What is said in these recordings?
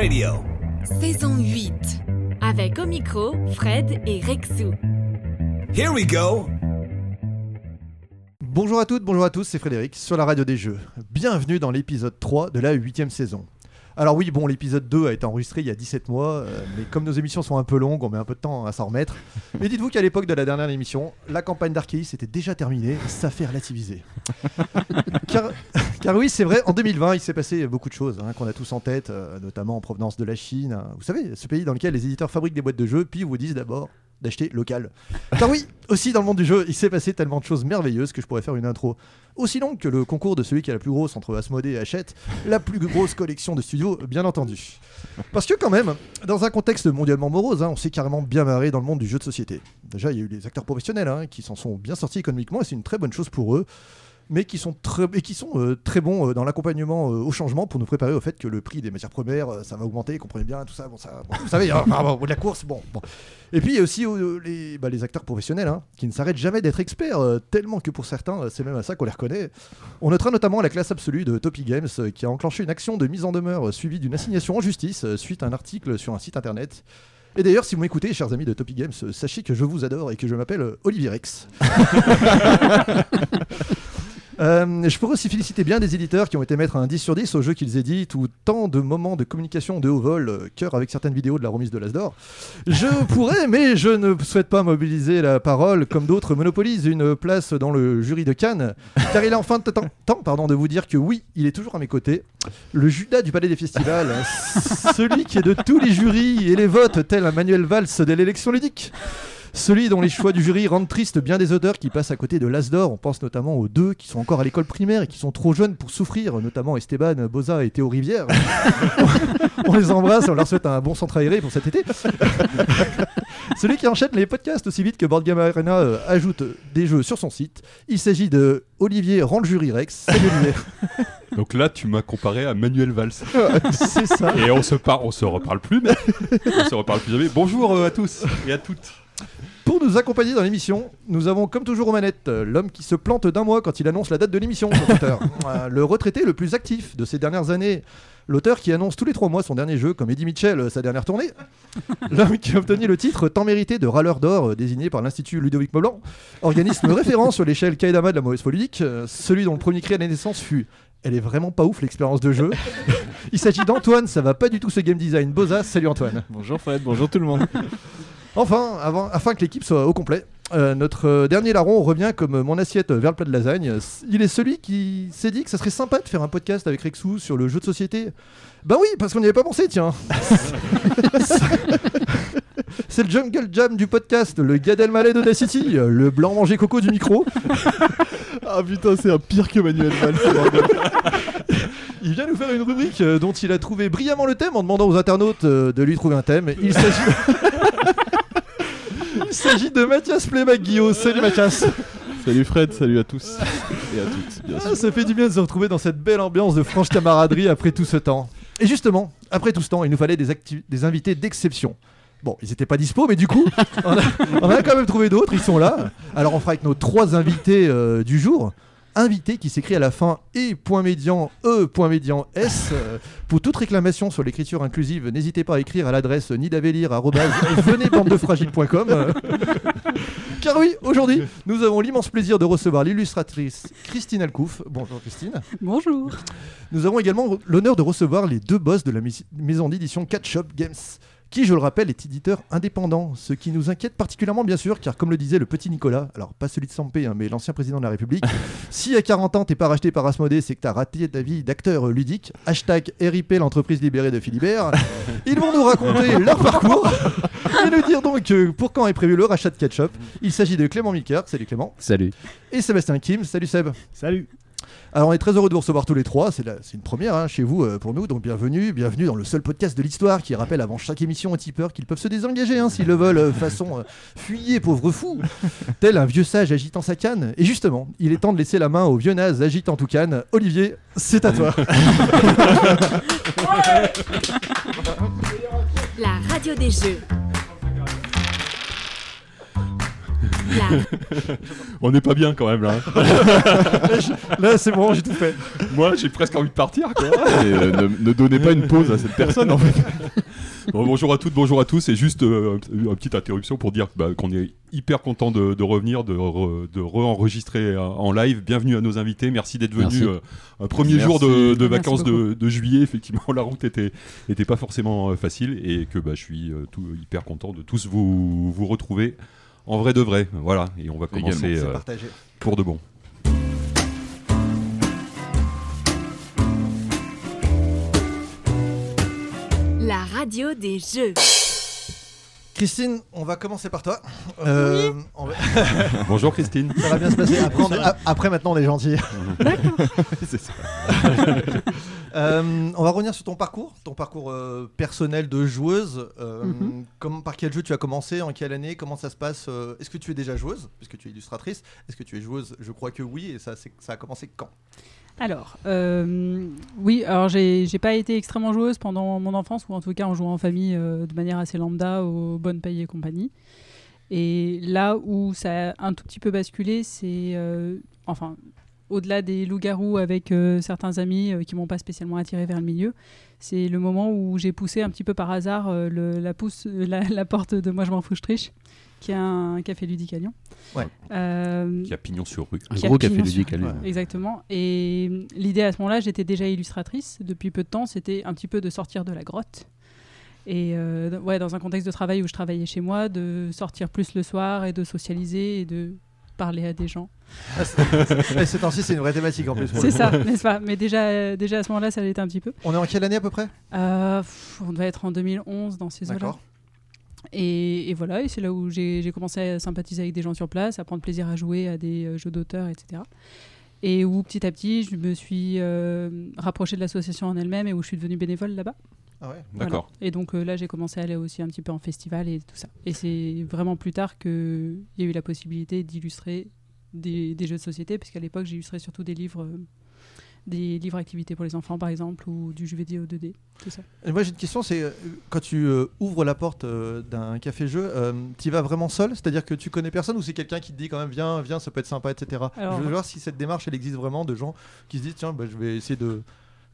Radio. Saison 8. Avec au micro, Fred et Rexou. Here we go. Bonjour à toutes, bonjour à tous, c'est Frédéric sur la radio des jeux. Bienvenue dans l'épisode 3 de la 8ème saison. Alors oui, bon, l'épisode 2 a été enregistré il y a 17 mois, euh, mais comme nos émissions sont un peu longues, on met un peu de temps à s'en remettre. Mais dites-vous qu'à l'époque de la dernière émission, la campagne d'Arceus était déjà terminée, ça fait relativiser. car, car oui, c'est vrai, en 2020, il s'est passé beaucoup de choses hein, qu'on a tous en tête, euh, notamment en provenance de la Chine. Vous savez, ce pays dans lequel les éditeurs fabriquent des boîtes de jeux, puis vous disent d'abord d'acheter local. Car oui, aussi dans le monde du jeu, il s'est passé tellement de choses merveilleuses que je pourrais faire une intro aussi longue que le concours de celui qui a la plus grosse entre Asmodée et Hachette, la plus grosse collection de studios, bien entendu. Parce que quand même, dans un contexte mondialement morose, hein, on s'est carrément bien marré dans le monde du jeu de société. Déjà, il y a eu les acteurs professionnels hein, qui s'en sont bien sortis économiquement et c'est une très bonne chose pour eux mais qui sont très, qui sont euh, très bons euh, dans l'accompagnement euh, au changement pour nous préparer au fait que le prix des matières premières, ça va augmenter, comprenez bien, tout ça, bon, ça vous savez, hein, bon, la course, bon, bon. Et puis il y a aussi les, bah, les acteurs professionnels hein, qui ne s'arrêtent jamais d'être experts, tellement que pour certains, c'est même à ça qu'on les reconnaît. On notera notamment la classe absolue de Topi Games qui a enclenché une action de mise en demeure suivie d'une assignation en justice suite à un article sur un site internet. Et d'ailleurs, si vous m'écoutez, chers amis de Topi Games, sachez que je vous adore et que je m'appelle Olivier Rex. Euh, je pourrais aussi féliciter bien des éditeurs qui ont été mettre un 10 sur 10 aux jeux qu'ils éditent ou tant de moments de communication de haut vol, euh, cœur avec certaines vidéos de la remise de l'Asdor. Je pourrais, mais je ne souhaite pas mobiliser la parole comme d'autres monopolisent une place dans le jury de Cannes, car il est enfin temps, temps, pardon, de vous dire que oui, il est toujours à mes côtés. Le Judas du Palais des Festivals, celui qui est de tous les jurys et les votes, tel un Manuel Valls de l'élection ludique. Celui dont les choix du jury rendent triste bien des auteurs qui passent à côté de l'Asdor. On pense notamment aux deux qui sont encore à l'école primaire et qui sont trop jeunes pour souffrir, notamment Esteban, Boza et Théo Rivière. on les embrasse, on leur souhaite un bon centre aéré pour cet été. Celui qui enchaîne les podcasts aussi vite que Board Game Arena euh, ajoute des jeux sur son site. Il s'agit de Olivier Rend le jury Rex. Donc là, tu m'as comparé à Manuel Valls. C'est ça. Et on se, par... on se reparle plus, mais on se reparle plus jamais. Bonjour euh, à tous et à toutes. Pour nous accompagner dans l'émission, nous avons comme toujours aux manettes euh, l'homme qui se plante d'un mois quand il annonce la date de l'émission sur Twitter. Euh, le retraité le plus actif de ces dernières années. L'auteur qui annonce tous les trois mois son dernier jeu, comme Eddie Mitchell euh, sa dernière tournée. L'homme qui a obtenu le titre tant mérité de râleur d'or désigné par l'Institut Ludovic Maublanc, organisme référent sur l'échelle Kaedama de la mauvaise politique, celui dont le premier cri à la naissance fut Elle est vraiment pas ouf l'expérience de jeu. Il s'agit d'Antoine, ça va pas du tout ce game design. Boza, salut Antoine. Bonjour Fred, bonjour tout le monde. Enfin, avant, afin que l'équipe soit au complet, euh, notre euh, dernier larron revient comme mon assiette vers le plat de lasagne. Il est celui qui s'est dit que ça serait sympa de faire un podcast avec Rexou sur le jeu de société. Bah oui, parce qu'on n'y avait pas pensé, tiens. C'est le jungle jam du podcast, le Gad Elmaleh d'Audacity, le blanc manger coco du micro. Ah putain, c'est un pire que Manuel Valls. Il vient nous faire une rubrique euh, dont il a trouvé brillamment le thème en demandant aux internautes euh, de lui trouver un thème. Il s'agit. Il s'agit de Mathias Playback-Guillaume. Salut Mathias. salut Fred, salut à tous et à toutes, bien Ah, sûr. ça fait du bien de se retrouver dans cette belle ambiance de franche camaraderie après tout ce temps. Et justement, après tout ce temps, il nous fallait des, invités d'exception. Bon, ils étaient pas dispo, mais du coup, on a, on a quand même trouvé d'autres, ils sont là. Alors on fera avec nos trois invités euh, du jour. Invité qui s'écrit à la fin et point médian e point médian s Euh, pour toute réclamation sur l'écriture inclusive n'hésitez pas à écrire à l'adresse nidavelire@venezbandefragile.com Euh, car oui aujourd'hui nous avons l'immense plaisir de recevoir l'illustratrice Christine Alcouf. Bonjour Christine. Bonjour. nous avons également l'honneur de recevoir les deux boss de la maison d'édition Catch Up Games, qui, je le rappelle, est éditeur indépendant. Ce qui nous inquiète particulièrement, bien sûr, car comme le disait le petit Nicolas, alors pas celui de Sampé, hein, mais l'ancien président de la République, si à 40 ans t'es pas racheté par Asmodée, c'est que t'as raté ta vie d'acteur ludique. Hashtag RIP l'entreprise libérée de Philibert. Ils vont nous raconter leur parcours et nous dire donc pour quand est prévu le rachat de Catch Up. Il s'agit de Clément Milker, salut Clément, Salut. et Sébastien Kim, salut Seb. Salut. Alors on est très heureux de vous recevoir tous les trois, c'est une première hein, chez vous euh, pour nous, donc bienvenue, bienvenue dans le seul podcast de l'histoire qui rappelle avant chaque émission aux tipeurs qu'ils peuvent se désengager hein, s'ils le veulent, euh, façon euh, pauvre fou, tel un vieux sage agitant sa canne. Et justement, il est temps de laisser la main au vieux naze agitant tout canne. Olivier, c'est à toi. La radio des jeux. On n'est pas bien quand même là. Là, c'est bon, j'ai tout fait. Moi, j'ai presque envie de partir. Quoi. Et, euh, ne, ne donnez pas une pause à cette personne en fait. Bon, bonjour à toutes, bonjour à tous. Et juste euh, une petite interruption pour dire bah, qu'on est hyper content de, de revenir, de, re- de re-enregistrer euh, en live. Bienvenue à nos invités. Merci d'être venus. Euh, premier Merci. jour de, vacances de, de juillet. Effectivement, la route était, était pas forcément facile et que bah, je suis tout, hyper content de tous vous, vous retrouver en vrai de vrai. Voilà. Et on va commencer euh, pour de bon. la radio des jeux. Christine, on va commencer par toi. Euh, on va- Bonjour Christine. Ça va bien se passer. Après, on est- a- après, maintenant, on est gentil. C'est ça. Euh, on va revenir sur ton parcours, ton parcours euh, personnel de joueuse. Euh, Mhm. comment- par quel jeu tu as commencé En quelle année Comment ça se passe euh, Est-ce que tu es déjà joueuse Puisque tu es illustratrice. Est-ce que tu es joueuse? Je crois que oui. Et ça, c'est- ça a commencé quand? Alors, euh, oui, alors j'ai pas été extrêmement joueuse pendant mon enfance, ou en tout cas en jouant en famille euh, de manière assez lambda aux bonnes payes et compagnie. Et là où ça a un tout petit peu basculé, c'est euh, enfin au-delà des loups-garous avec certains amis qui m'ont pas spécialement attiré vers le milieu, c'est le moment où j'ai poussé un petit peu par hasard la, la porte de Moi je m'en fous, je triche, qui est un café ludique à Lyon. Ouais. Euh, Qui a pignon sur rue. Un gros café ludique à Lyon. Ouais. Exactement. Et l'idée à ce moment-là, j'étais déjà illustratrice depuis peu de temps. C'était un petit peu de sortir de la grotte. Et euh, ouais, dans un contexte de travail où je travaillais chez moi, de sortir plus le soir et de socialiser et de parler à des gens. Et Ces temps-ci, c'est une vraie thématique en plus. C'est ça, n'est-ce pas? Mais déjà, euh, déjà à ce moment-là, ça l'était un petit peu. On est en quelle année à peu près? Euh, pff, on devait être en 2011 dans ces eaux-là. D'accord. Et, et voilà, et c'est là où j'ai commencé à sympathiser avec des gens sur place, à prendre plaisir à jouer à des euh, jeux d'auteur, etc. Et où petit à petit, je me suis euh, rapprochée de l'association en elle-même et où je suis devenue bénévole là-bas. Ah ouais. D'accord. Voilà. Et donc euh, là, j'ai commencé à aller aussi un petit peu en festival et tout ça. Et c'est vraiment plus tard qu'il y a eu la possibilité d'illustrer des, des jeux de société, puisqu'à l'époque, j'illustrais surtout des livres, euh, des livres activités pour les enfants, par exemple, ou du jeu vidéo 2D, tout ça. Et moi j'ai une question, c'est euh, quand tu euh, ouvres la porte euh, d'un café-jeu, tu y vas vraiment seul? C'est-à-dire que tu connais personne ou c'est quelqu'un qui te dit quand même viens, viens, ça peut être sympa, etc. Alors- je veux voir si cette démarche elle existe vraiment de gens qui se disent tiens, bah, je vais essayer de,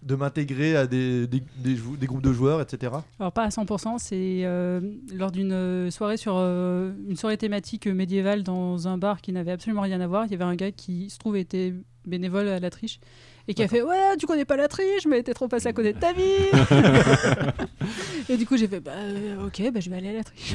de m'intégrer à des, des, des jou- des groupes de joueurs, etc. Alors pas à 100%, c'est euh, lors d'une soirée sur euh, une soirée thématique médiévale dans un bar qui n'avait absolument rien à voir. Il y avait un gars qui se trouve était bénévole à la triche et qui a fait ouais tu connais pas la triche mais t'es trop passé à côté de ta vie. et du coup j'ai fait bah euh, ok bah je vais aller à la triche.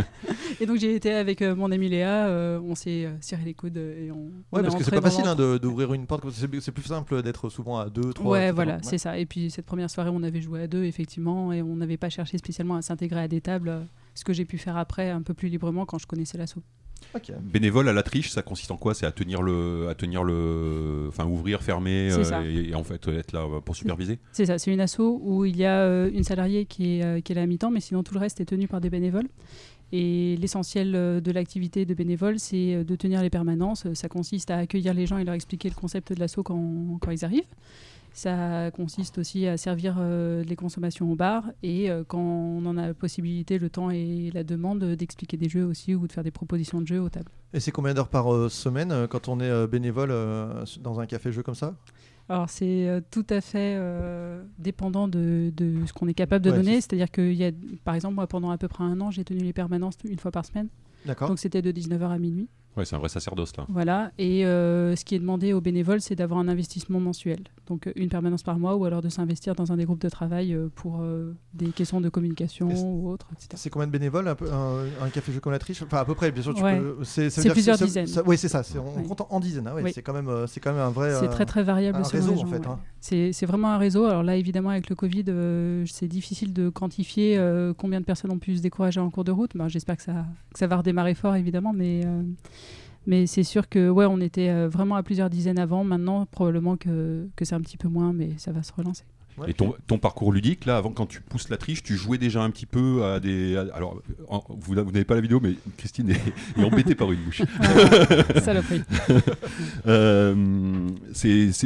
et donc j'ai été avec euh, mon ami Léa, euh, on s'est euh, serré les coudes et on. Ouais, parce que c'est pas facile hein, d'ouvrir une porte, c'est plus simple d'être souvent à deux, trois. Ouais, etc. voilà, Ouais. c'est ça. Et puis cette première soirée, on avait joué à deux, effectivement, et on n'avait pas cherché spécialement à s'intégrer à des tables, ce que j'ai pu faire après un peu plus librement quand je connaissais l'assaut. Bénévole à la triche, ça consiste en quoi? C'est à tenir le, à tenir le, enfin ouvrir, fermer, euh, et, et en fait être là pour superviser? C'est ça, c'est une asso où il y a euh, une salariée qui est, euh, qui est là à mi-temps, mais sinon tout le reste est tenu par des bénévoles. Et l'essentiel euh, de l'activité de bénévole, c'est euh, de tenir les permanences. Ça consiste à accueillir les gens et leur expliquer le concept de l'assaut quand, quand ils arrivent. Ça consiste aussi à servir euh, les consommations au bar et euh, quand on en a la possibilité, le temps et la demande, d'expliquer des jeux aussi ou de faire des propositions de jeux aux tables. Et c'est combien d'heures par euh, semaine quand on est bénévole dans un café-jeu comme ça? Alors c'est euh, tout à fait euh, dépendant de, de ce qu'on est capable de Ouais, donner. c'est- C'est-à-dire que y a, par exemple, moi pendant à peu près un an, j'ai tenu les permanences une fois par semaine. D'accord. Donc c'était de 19h à minuit. Ouais, c'est un vrai sacerdoce là. Voilà. Et euh, ce qui est demandé aux bénévoles, c'est d'avoir un investissement mensuel. Donc euh, une permanence par mois ou alors de s'investir dans un des groupes de travail euh, pour euh, des questions de communication ou autres, etc. C'est combien de bénévoles un, peu- un, un café-jeu comme la triche? Enfin, à peu près, bien sûr. Tu Ouais. peux, c'est, que plusieurs ça- dizaines. oui, c'est ça. on Oui. compte en, en dizaines. hein, ouais, Oui. C'est, quand même, c'est quand même un vrai. C'est très très variable un réseau, en fait, ouais. hein. C'est c'est vraiment un réseau. Alors là, évidemment, avec le Covid, euh, c'est difficile de quantifier euh, combien de personnes ont pu se décourager en cours de route. Ben, J'espère que ça, que ça va redémarrer fort, évidemment, mais, euh, mais c'est sûr que ouais, on était euh, vraiment à plusieurs dizaines avant. Maintenant, probablement que, que c'est un petit peu moins, mais ça va se relancer. Ouais. Et ton, ton parcours ludique, là, avant, quand tu pousses la triche, tu jouais déjà un petit peu à des. à- alors, en- vous, vous n'avez pas la vidéo, mais Christine est, est embêtée par une mouche. Ah, saloperie. Euh,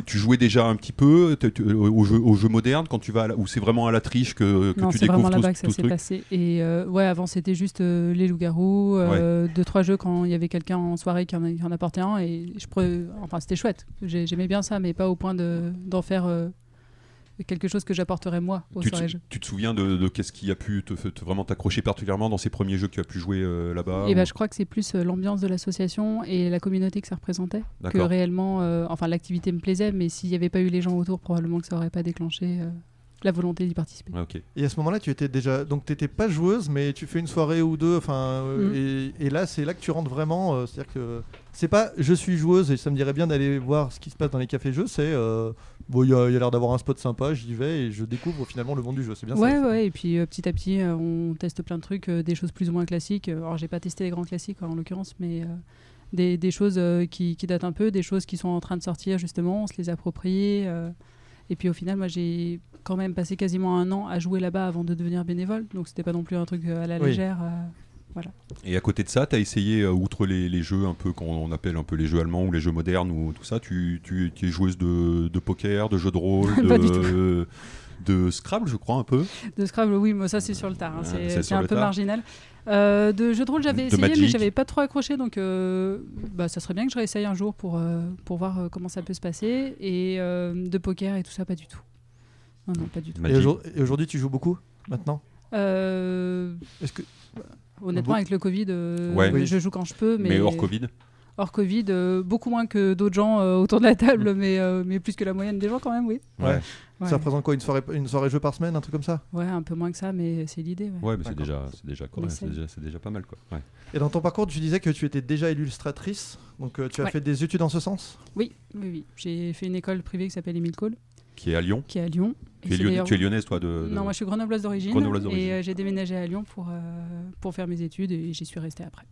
tu jouais déjà un petit peu tu- au jeu, au jeu moderne quand tu vas à la- ou c'est vraiment à la triche que, que non, tu c'est vraiment découvres tout, là-bas que ça s'est passé. Et euh, ouais, avant c'était juste euh, les loups-garous, euh, deux trois jeux quand il y avait quelqu'un en soirée qui en, a, qui en apportait un et je prenais- enfin c'était chouette. J'ai- J'aimais bien ça, mais pas au point de d'en faire euh, quelque chose que j'apporterais moi aux tu, jeux. tu te souviens de, de qu'est-ce qui a pu te, te- vraiment t'accrocher particulièrement dans ces premiers jeux que tu as pu jouer euh, là-bas Et ou- ben, je crois que c'est plus euh, l'ambiance de l'association et la communauté que ça représentait que réellement. euh, enfin, l'activité me plaisait, mais s'il n'y avait pas eu les gens autour, probablement que ça aurait pas déclenché euh, la volonté d'y participer. Et à ce moment-là, tu étais déjà. Donc, tu n'étais pas joueuse, mais tu fais une soirée ou deux. Enfin, euh, Mm. et, et là, c'est là que tu rentres vraiment. euh, C'est-à-dire que c'est pas je suis joueuse et ça me dirait bien d'aller voir ce qui se passe dans les cafés-jeux. C'est euh, bon, il y a, l'air d'avoir un spot sympa, j'y vais et je découvre finalement le monde du jeu. C'est bien Ouais, ça. ouais, et puis euh, petit à petit, euh, on teste plein de trucs, euh, des choses plus ou moins classiques. Alors, j'ai pas testé les grands classiques en l'occurrence, mais des, des choses qui, qui datent un peu, des choses qui sont en train de sortir justement, on se les approprie. et puis au final, moi, j'ai quand même passé quasiment un an à jouer là-bas avant de devenir bénévole, donc c'était pas non plus un truc à la Oui. Et à côté de ça, tu as essayé, euh, outre les, les jeux un peu qu'on appelle un peu les jeux allemands ou les jeux modernes ou tout ça, tu, tu, tu es joueuse de, de poker, de jeux de rôle, Pas du de, de Scrabble, je crois, un peu. De Scrabble, oui, moi ça c'est sur le tard, hein, Ah, c'est- c'est c'est sur un peu tard. marginal. Euh, de jeux de rôle, j'avais De essayé, mais Magic. j'avais pas trop accroché, donc euh, bah, ça serait bien que je réessaye un jour pour, euh, pour voir euh, comment ça peut se passer. Et euh, de poker et tout ça, pas du tout. Non, non, pas du tout. Et, Magic. aujourd- et aujourd'hui, tu joues beaucoup maintenant? Euh, Est-ce que honnêtement, avec le Covid, euh, Ouais. Je joue quand je peux, mais, Mais hors Covid hors Covid, euh, beaucoup moins que d'autres gens euh, autour de la table, mais, euh, mais plus que la moyenne des gens quand même, oui. Ouais. Ouais, ça représente quoi une soirée, une soirée jeu par semaine, un truc comme ça? Ouais, un peu moins que ça, mais c'est l'idée. ouais. Ouais, mais c'est déjà, c'est déjà c'est déjà, pas mal quoi. Ouais. Et dans ton parcours, tu disais que tu étais déjà illustratrice, donc euh, tu as Ouais. fait des études en ce sens? Oui, oui, oui. J'ai fait une école privée qui s'appelle Émile Cole, Qui est à Lyon. qui est à Lyon. Tu es, tu lyonnaise toi de, de- Non, moi je suis grenobloise d'origine. Grenobloise d'origine. Et euh, j'ai déménagé à Lyon pour, euh, pour faire mes études et j'y suis restée après.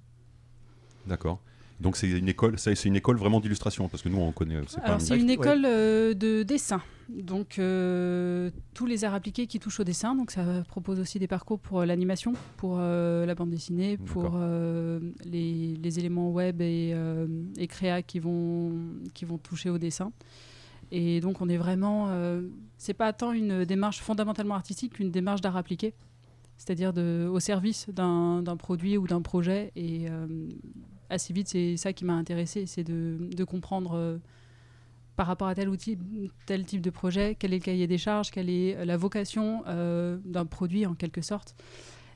D'accord. Donc c'est une école, ça, c'est une école vraiment d'illustration parce que nous on connaît. C'est pas Alors un- c'est une Ouais. école euh, de dessin. Donc euh, tous les arts appliqués qui touchent au dessin. Donc ça propose aussi des parcours pour l'animation, pour euh, la bande dessinée, pour euh, les, les éléments web et, euh, et créa qui vont, qui vont toucher au dessin. Et donc on est vraiment... euh, c'est pas tant une démarche fondamentalement artistique qu'une démarche d'art appliqué. C'est-à-dire au service d'un produit ou d'un projet. Et euh, assez vite, c'est ça qui m'a intéressé, c'est de, de comprendre euh, par rapport à tel outil, tel type de projet, quel est le cahier des charges, quelle est la vocation euh, d'un produit en quelque sorte,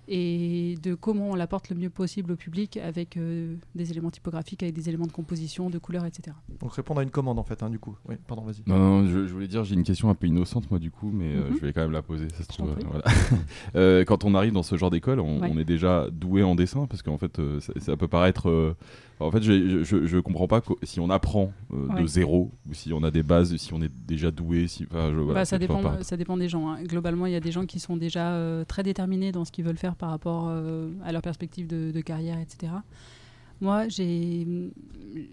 et de comment on l'apporte le mieux possible au public avec euh, des éléments typographiques, avec des éléments de composition, de couleurs, etc. Donc répondre à une commande en fait, hein, du coup. Oui, pardon, vas-y. Non, non, je, je voulais dire, j'ai une question un peu innocente, moi, du coup, mais euh, Mhm. je vais quand même la poser, ça se trouve. euh, voilà. Euh, quand on arrive dans ce genre d'école, on, Ouais. on est déjà doué en dessin, parce qu'en fait, euh, ça, ça peut paraître. En fait, je, je, je comprends pas si on apprend euh, de zéro, ou si on a des bases, si on est déjà doué. Si, enfin, je- voilà, Bah, ça, pas dépend, ça dépend des gens. hein. Globalement, il y a des gens qui sont déjà euh, très déterminés dans ce qu'ils veulent faire par rapport euh, à leur perspective de, de carrière, etc. Moi, j'ai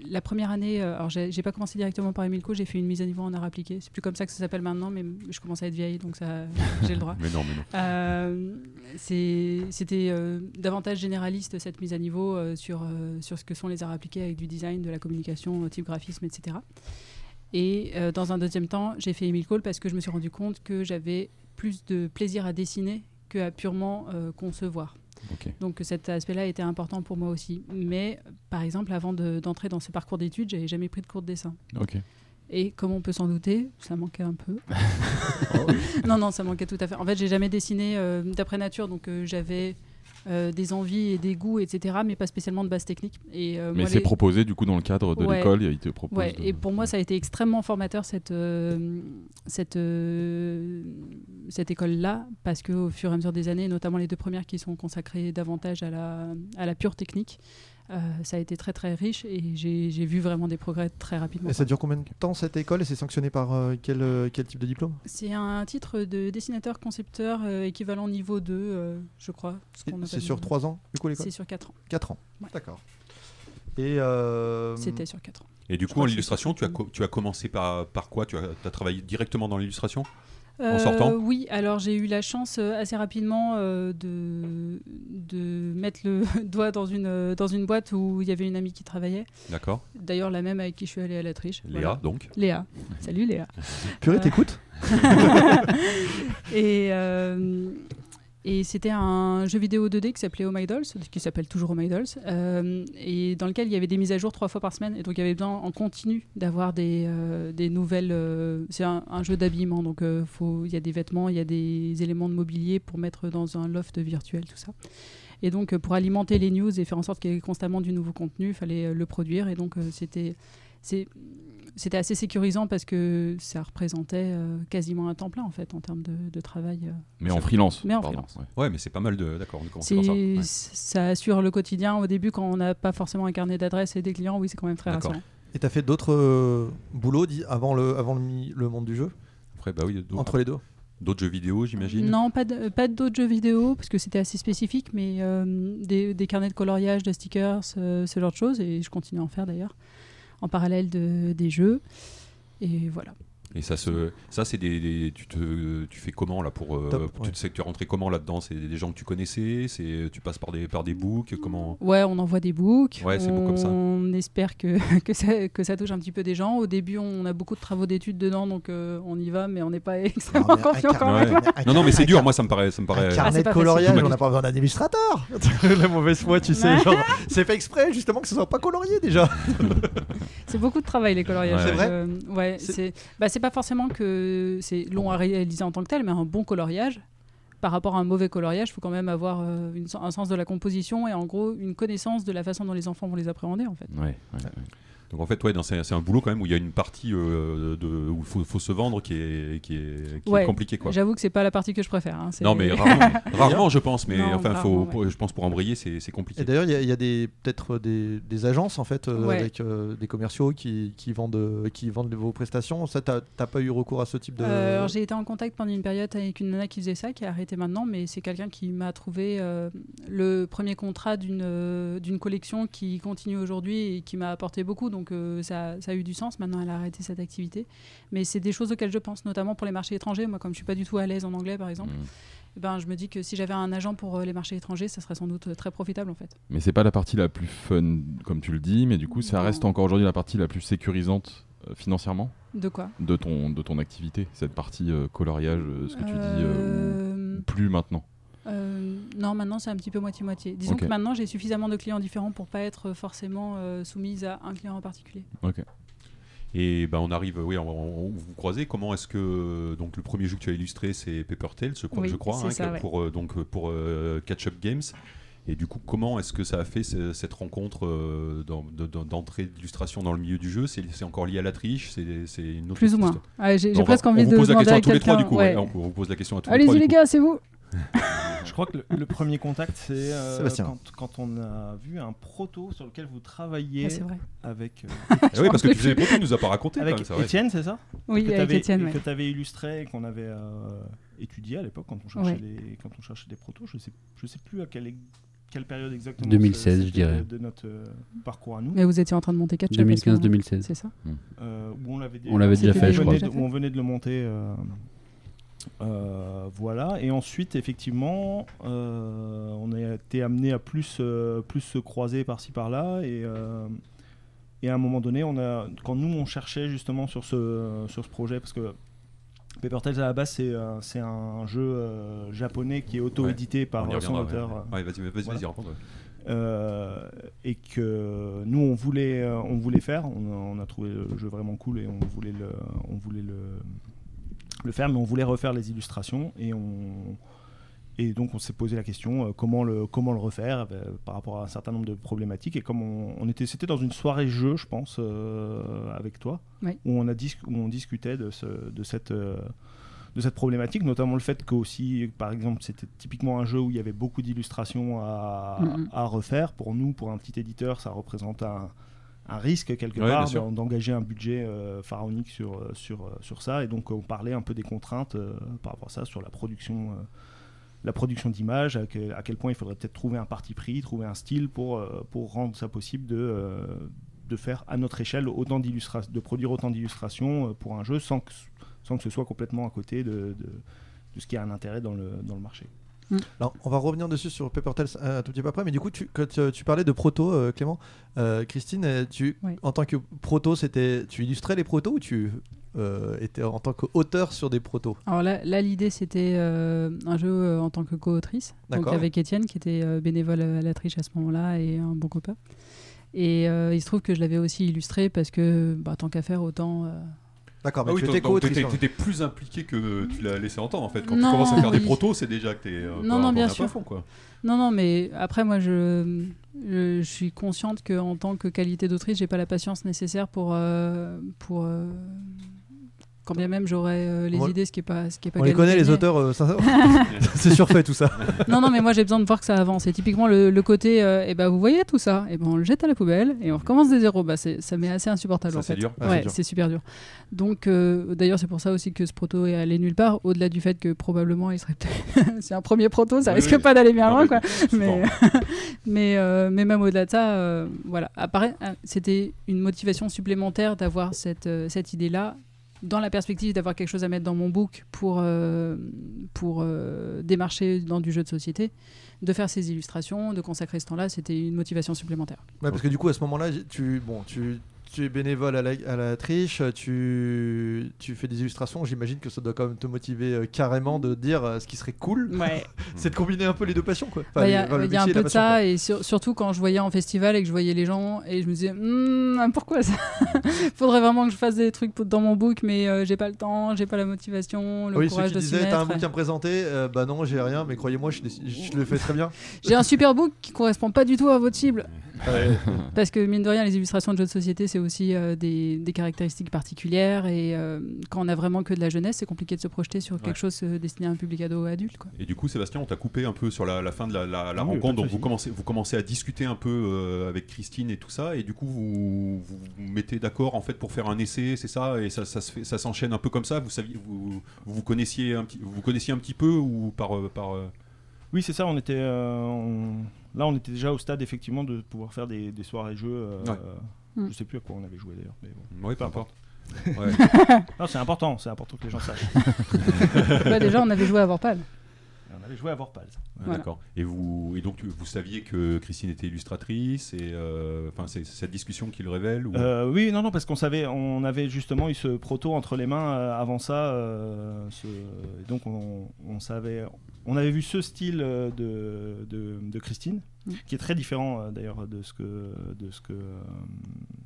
la première année, euh, alors j'ai pas commencé directement par Emilco, j'ai fait une mise à niveau en art appliqué. C'est plus comme ça que ça s'appelle maintenant, mais je commence à être vieille, donc ça, j'ai le droit. Mais non, mais non. Euh, C'était euh, davantage généraliste cette mise à niveau euh, sur, sur ce que sont les arts appliqués avec du design, de la communication, type graphisme, etc. Et dans un deuxième temps, j'ai fait Emile Cole parce que je me suis rendu compte que j'avais plus de plaisir à dessiner que à purement concevoir. Donc cet aspect-là était important pour moi aussi. Mais par exemple, avant de- d'entrer dans ce parcours d'études, j'avais jamais pris de cours de dessin. Et comme on peut s'en douter, ça manquait un peu. non, non, ça manquait tout à fait. En fait, j'ai jamais dessiné euh, d'après nature, donc euh, j'avais euh, des envies et des goûts, etc., mais pas spécialement de base technique. Et, euh, Mais c'est les- proposé, du coup, dans le cadre de Ouais. l'école, il te propose. Ouais, de- et pour moi, ça a été extrêmement formateur cette, euh, cette, cette école-là, parce qu'au fur et à mesure des années, notamment les deux premières qui sont consacrées davantage à la, à la pure technique, ça a été très très riche et j'ai j'ai vu vraiment des progrès très rapidement. Et ça dure combien de temps cette école et c'est sanctionné par euh, quel, euh, quel type de diplôme? C'est un titre de dessinateur-concepteur euh, équivalent niveau 2, euh, je crois. C'est sur niveau 3 ans du coup l'école? C'est sur 4 ans. 4 ans. Ouais. D'accord. Et euh, C'était sur 4 ans. Et du Je coup, en illustration, tu as, tu as commencé par, par quoi? Tu as, as travaillé directement dans l'illustration? En sortant? Oui, alors j'ai eu la chance euh, assez rapidement euh, de, de mettre le doigt dans une, euh, dans une boîte où il y avait une amie qui travaillait. D'accord. D'ailleurs, la même avec qui je suis allée à la triche. Léa, Voilà. donc. Léa. Salut Léa. Purée, Euh, t'écoutes et euh, et c'était un jeu vidéo 2D qui s'appelait Oh My Dolls, qui s'appelle toujours Oh My Dolls, euh, et dans lequel il y avait des mises à jour trois fois par semaine. Et donc il y avait besoin en continu d'avoir des, euh, nouvelles. euh, c'est un, un jeu d'habillement, donc il y a des vêtements, il y a des éléments de mobilier pour mettre dans un loft virtuel, tout ça. Et donc pour alimenter les news et faire en sorte qu'il y ait constamment du nouveau contenu, il fallait le produire. Et donc c'était c'était assez sécurisant parce que ça représentait euh, quasiment un temps plein en fait en termes de, de travail. euh. Mais en freelance. Mais en pardon, freelance. ouais. Ouais, mais c'est pas mal de. D'accord, ça. Ouais. Ça assure le quotidien au début quand on n'a pas forcément un carnet d'adresses et des clients. Oui, c'est quand même très rassurant. Et t'as fait d'autres euh, boulots avant, le, avant le, le monde du jeu? Après, bah oui, Entre les deux d'autres jeux vidéo, j'imagine? Non, pas d'autres jeux vidéo parce que c'était assez spécifique, mais euh, des, des carnets de coloriage, de stickers, euh, ce genre de choses. Et je continue à en faire d'ailleurs en parallèle de, des jeux. Et voilà. Et ça, se, ça c'est des, des- tu te, tu fais comment là pour, euh, Top, tu ouais. sais que tu es rentré comment là-dedans? C'est des gens que tu connaissais, c'est, tu passes par des, par des books, comment? Ouais, on envoie des books. Ouais, c'est beau comme ça. On espère que, que, ça, que ça touche un petit peu des gens. Au début, on a beaucoup de travaux d'études dedans, donc euh, on y va, mais on n'est pas extrêmement Non, un confiant quand même. un Non, non, mais c'est dur. Moi, ça me paraît, ça me Un paraît. carnet c'est de coloriage, on n'a pas besoin d'un illustrateur. La mauvaise foi, tu sais. Genre, c'est fait exprès, justement, que ce soit pas colorié déjà. C'est beaucoup de travail les coloriages. Ouais. C'est vrai Euh, ouais, C'est- bah, c'est pas forcément que c'est long à réaliser en tant que tel, mais un bon coloriage. Par rapport à un mauvais coloriage, il faut quand même avoir euh, une- un sens de la composition et en gros une connaissance de la façon dont les enfants vont les appréhender en fait. Ouais, ouais, ouais. Donc en fait, ouais, c'est un boulot quand même où il y a une partie euh, de, où il faut, faut se vendre qui est, qui est, qui est Ouais. compliquée quoi. J'avoue que c'est pas la partie que je préfère. hein, Non, mais rarement, rarement, je pense. Mais Non, enfin, rarement, faut, ouais. je pense pour embrayer, c'est compliqué. Et d'ailleurs, il y a- peut-être des, des agences en fait euh, Ouais. avec euh, des commerciaux qui, qui vendent euh, qui vendent vos prestations. Ça, t'as pas eu recours à ce type de. Euh, alors, j'ai été en contact pendant une période avec une nana qui faisait ça, qui a arrêté maintenant, mais c'est quelqu'un qui m'a trouvé euh, le premier contrat d'une euh, d'une collection qui continue aujourd'hui et qui m'a apporté beaucoup, donc euh, ça, ça a eu du sens. Maintenant, elle a arrêté cette activité. Mais c'est des choses auxquelles je pense, notamment pour les marchés étrangers. Moi, comme je suis pas du tout à l'aise en anglais, par exemple, Mm. ben, je me dis que si j'avais un agent pour euh, les marchés étrangers, ça serait sans doute euh, très profitable en fait. Mais c'est pas la partie la plus fun, comme tu le dis, mais du coup, ça Non. reste encore aujourd'hui la partie la plus sécurisante financièrement? De quoi? De ton, de ton activité, cette partie euh, coloriage, euh, ce que tu dis, plus maintenant? Euh, non, maintenant c'est un petit peu moitié-moitié. Disons que maintenant j'ai suffisamment de clients différents pour pas être forcément euh, soumise à un client en particulier. Ok. Et ben on arrive, oui, on, vous croisez. Comment est-ce que donc le premier jeu que tu as illustré, c'est Paper Tales, je crois, Oui, je crois c'est hein, ça, que- ouais. pour euh, donc euh, pour euh, Catch Up Games. Et du coup, comment est-ce que ça a fait ce- cette rencontre euh, dans- de- de- d'entrée d'illustration dans le milieu du jeu? C'est encore lié à la triche? C'est c'est une autre Plus ou moins. j'ai presque envie on vous de pose la demander question à à tous les trois du coup. ouais. ouais. on, vous pose la question à tous les trois. Allez-y les gars, c'est vous. Je crois que le, le premier contact, c'est euh, quand, quand on a vu un proto sur lequel vous Ah, vrai. avec, euh, Eh oui, parce que tu faisais tu nous as pas raconté. avec même. Étienne, c'est ça? Oui, que avec Étienne. ouais. Que tu avais illustré et qu'on avait euh, étudié à l'époque quand, on cherchait Ouais. les- quand on cherchait des protos. Je sais, je sais plus à quelle, quelle période exactement. 2016, je dirais. De, de notre euh, parcours à nous. Mais vous étiez en train de monter Catch Up à ce moment-là. 2015-2016. C'est ça? Euh, où on l'avait déjà fait, je crois. où on venait de le monter. Euh, voilà. Et ensuite, effectivement, euh, on a été amené à plus, euh, plus se croiser par-ci par-là. Et, et à un moment donné, on a, quand nous, on cherchait justement sur ce, sur ce projet, parce que Paper Tales à la base, c'est un, c'est un jeu japonais qui est auto-édité par son auteur. ouais. Ouais, vas-y, vas-y, Voilà. vas-y, raconte. ouais. Euh, et que nous on voulait on voulait faire on a, on a trouvé le jeu vraiment cool et on voulait le on voulait le le faire mais on voulait refaire les illustrations et on et donc on s'est posé la question euh, comment le comment le refaire euh, par rapport à un certain nombre de problématiques et comme on, on était c'était dans une soirée jeu je pense euh, avec toi Oui. où on a dis- où on discutait de ce de cette de cette problématique, notamment le fait que aussi, par exemple, c'était typiquement un jeu où il y avait beaucoup d'illustrations à, Mhm. à refaire. Pour nous, pour un petit éditeur, ça représente un, un risque quelque Ouais, part d'engager un budget euh, pharaonique sur, euh, sur, euh, sur ça. Et donc, on parlait un peu des contraintes euh, par rapport à ça, sur la production. euh, la production d'images, à, que- à quel point il faudrait peut-être trouver un parti pris, trouver un style pour, pour rendre ça possible de, de faire à notre échelle autant d'illustrations, de produire autant d'illustrations pour un jeu sans que, sans que ce soit complètement à côté de, de, de ce qui a un intérêt dans le, dans le marché. Alors, on va revenir dessus sur Paper Tales un tout petit peu après, mais du coup, tu, quand euh, tu parlais de proto, euh, Clément, euh, Christine, tu, Oui. en tant que proto, c'était, tu illustrais les protos ou tu euh, étais en tant qu'auteur sur des protos? Alors là, là, l'idée c'était un jeu en tant que co-autrice, donc avec Étienne qui était bénévole à la triche à ce moment-là et un bon copain. Et il se trouve que je l'avais aussi illustré parce que bah, tant qu'à faire autant. D'accord, mais Ah oui, tu étais plus impliqué que tu l'as laissé entendre en fait. Quand Non, tu commences à faire des protos, c'est déjà que t'es. euh, Non, non, bien sûr. fond, quoi. Non, non, mais après, moi, je, je, je suis consciente qu'en tant que qualité d'autrice, j'ai pas la patience nécessaire pour. euh, pour euh, quand bien même j'aurais euh, les On- idées, ce qui est pas, ce qui est pas On les connaît, les auteurs, euh, ça- c'est surfait tout ça. Non, non, mais moi j'ai besoin de voir que ça avance. Et typiquement, le, le côté, euh, eh ben, vous voyez tout ça, et ben, on le jette à la poubelle et on recommence des zéros. Bah, c'est- ça m'est assez insupportable Ça, en c'est fait. dur. Ouais, c'est Ouais, c'est super dur. Donc, euh, d'ailleurs, c'est pour ça aussi que ce proto est allé nulle part, au-delà du fait que probablement il serait peut-être. c'est un premier proto, ça Oui, risque oui. pas d'aller bien Non, loin, mais quoi. Mais, mais, euh, mais même au-delà de ça, euh, voilà. Apparaît, c'était une motivation supplémentaire d'avoir cette, euh, cette idée-là, dans la perspective d'avoir quelque chose à mettre dans mon book pour, euh, pour euh, démarcher dans du jeu de société. De faire ces illustrations, de consacrer ce temps-là, c'était une motivation supplémentaire. Parce que du coup, à ce moment-là, tu, bon, tu, tu es bénévole à la, à la triche, tu, tu fais des illustrations. J'imagine que ça doit quand même te motiver euh, carrément de dire euh, ce qui serait cool, Ouais. c'est de combiner un peu les deux passions. Enfin, Bah, Il y a, enfin, le il y a un peu de passion, ça, quoi. et sur- surtout quand je voyais en festival et que je voyais les gens, et je me disais, Hmm, pourquoi ça Faudrait vraiment que je fasse des trucs pour- dans mon book, mais euh, j'ai pas le temps, j'ai pas la motivation, le Oui, ceux courage qui de disaient, t'as un bouquin présenté, euh, bah non, j'ai rien, mais croyez-moi, je, je le fais très bien. J'ai un super book qui correspond pas du tout à votre cible. Ouais. Parce que mine de rien, les illustrations de jeux de société, c'est aussi euh, des, des caractéristiques particulières. Et euh, quand on a vraiment que de la jeunesse, c'est compliqué de se projeter sur quelque Ouais. chose euh, destiné à un public ado ou adulte. Quoi. Et du coup, Sébastien, on t'a coupé un peu sur la, la fin de la, la- la Ah oui, rencontre. Donc, vous commencez, vous commencez à discuter un peu euh, avec Christine et tout ça. Et du coup, vous vous, vous mettez d'accord en fait pour faire un essai, c'est ça Et ça, ça se fait- ça s'enchaîne un peu comme ça. Vous saviez, vous, vous vous connaissiez un petit, vous connaissiez un petit peu ou par euh, par euh, Oui, c'est ça. On était, euh, on- là, on était déjà au stade effectivement de pouvoir faire des, des soirées jeux. euh, Ouais. Mm. Je sais plus à quoi on avait joué d'ailleurs. Mais bon. ouais, peu importe. importe. Ouais. Non, c'est important. C'est important que les gens sachent. Bah, déjà, on avait joué à Vorpal. on avait joué à. Ah, Voilà. D'accord. Et vous et donc tu- vous saviez que Christine était illustratrice et euh, enfin c'est c'est cette discussion qui le révèle ou... Euh, oui, non, non, parce qu'on savait, on avait justement eu ce proto entre les mains euh, avant ça. euh, ce- et donc on, on savait, on avait vu ce style de, de, de Christine, Mm. qui est très différent euh, d'ailleurs de ce que, de ce que, euh,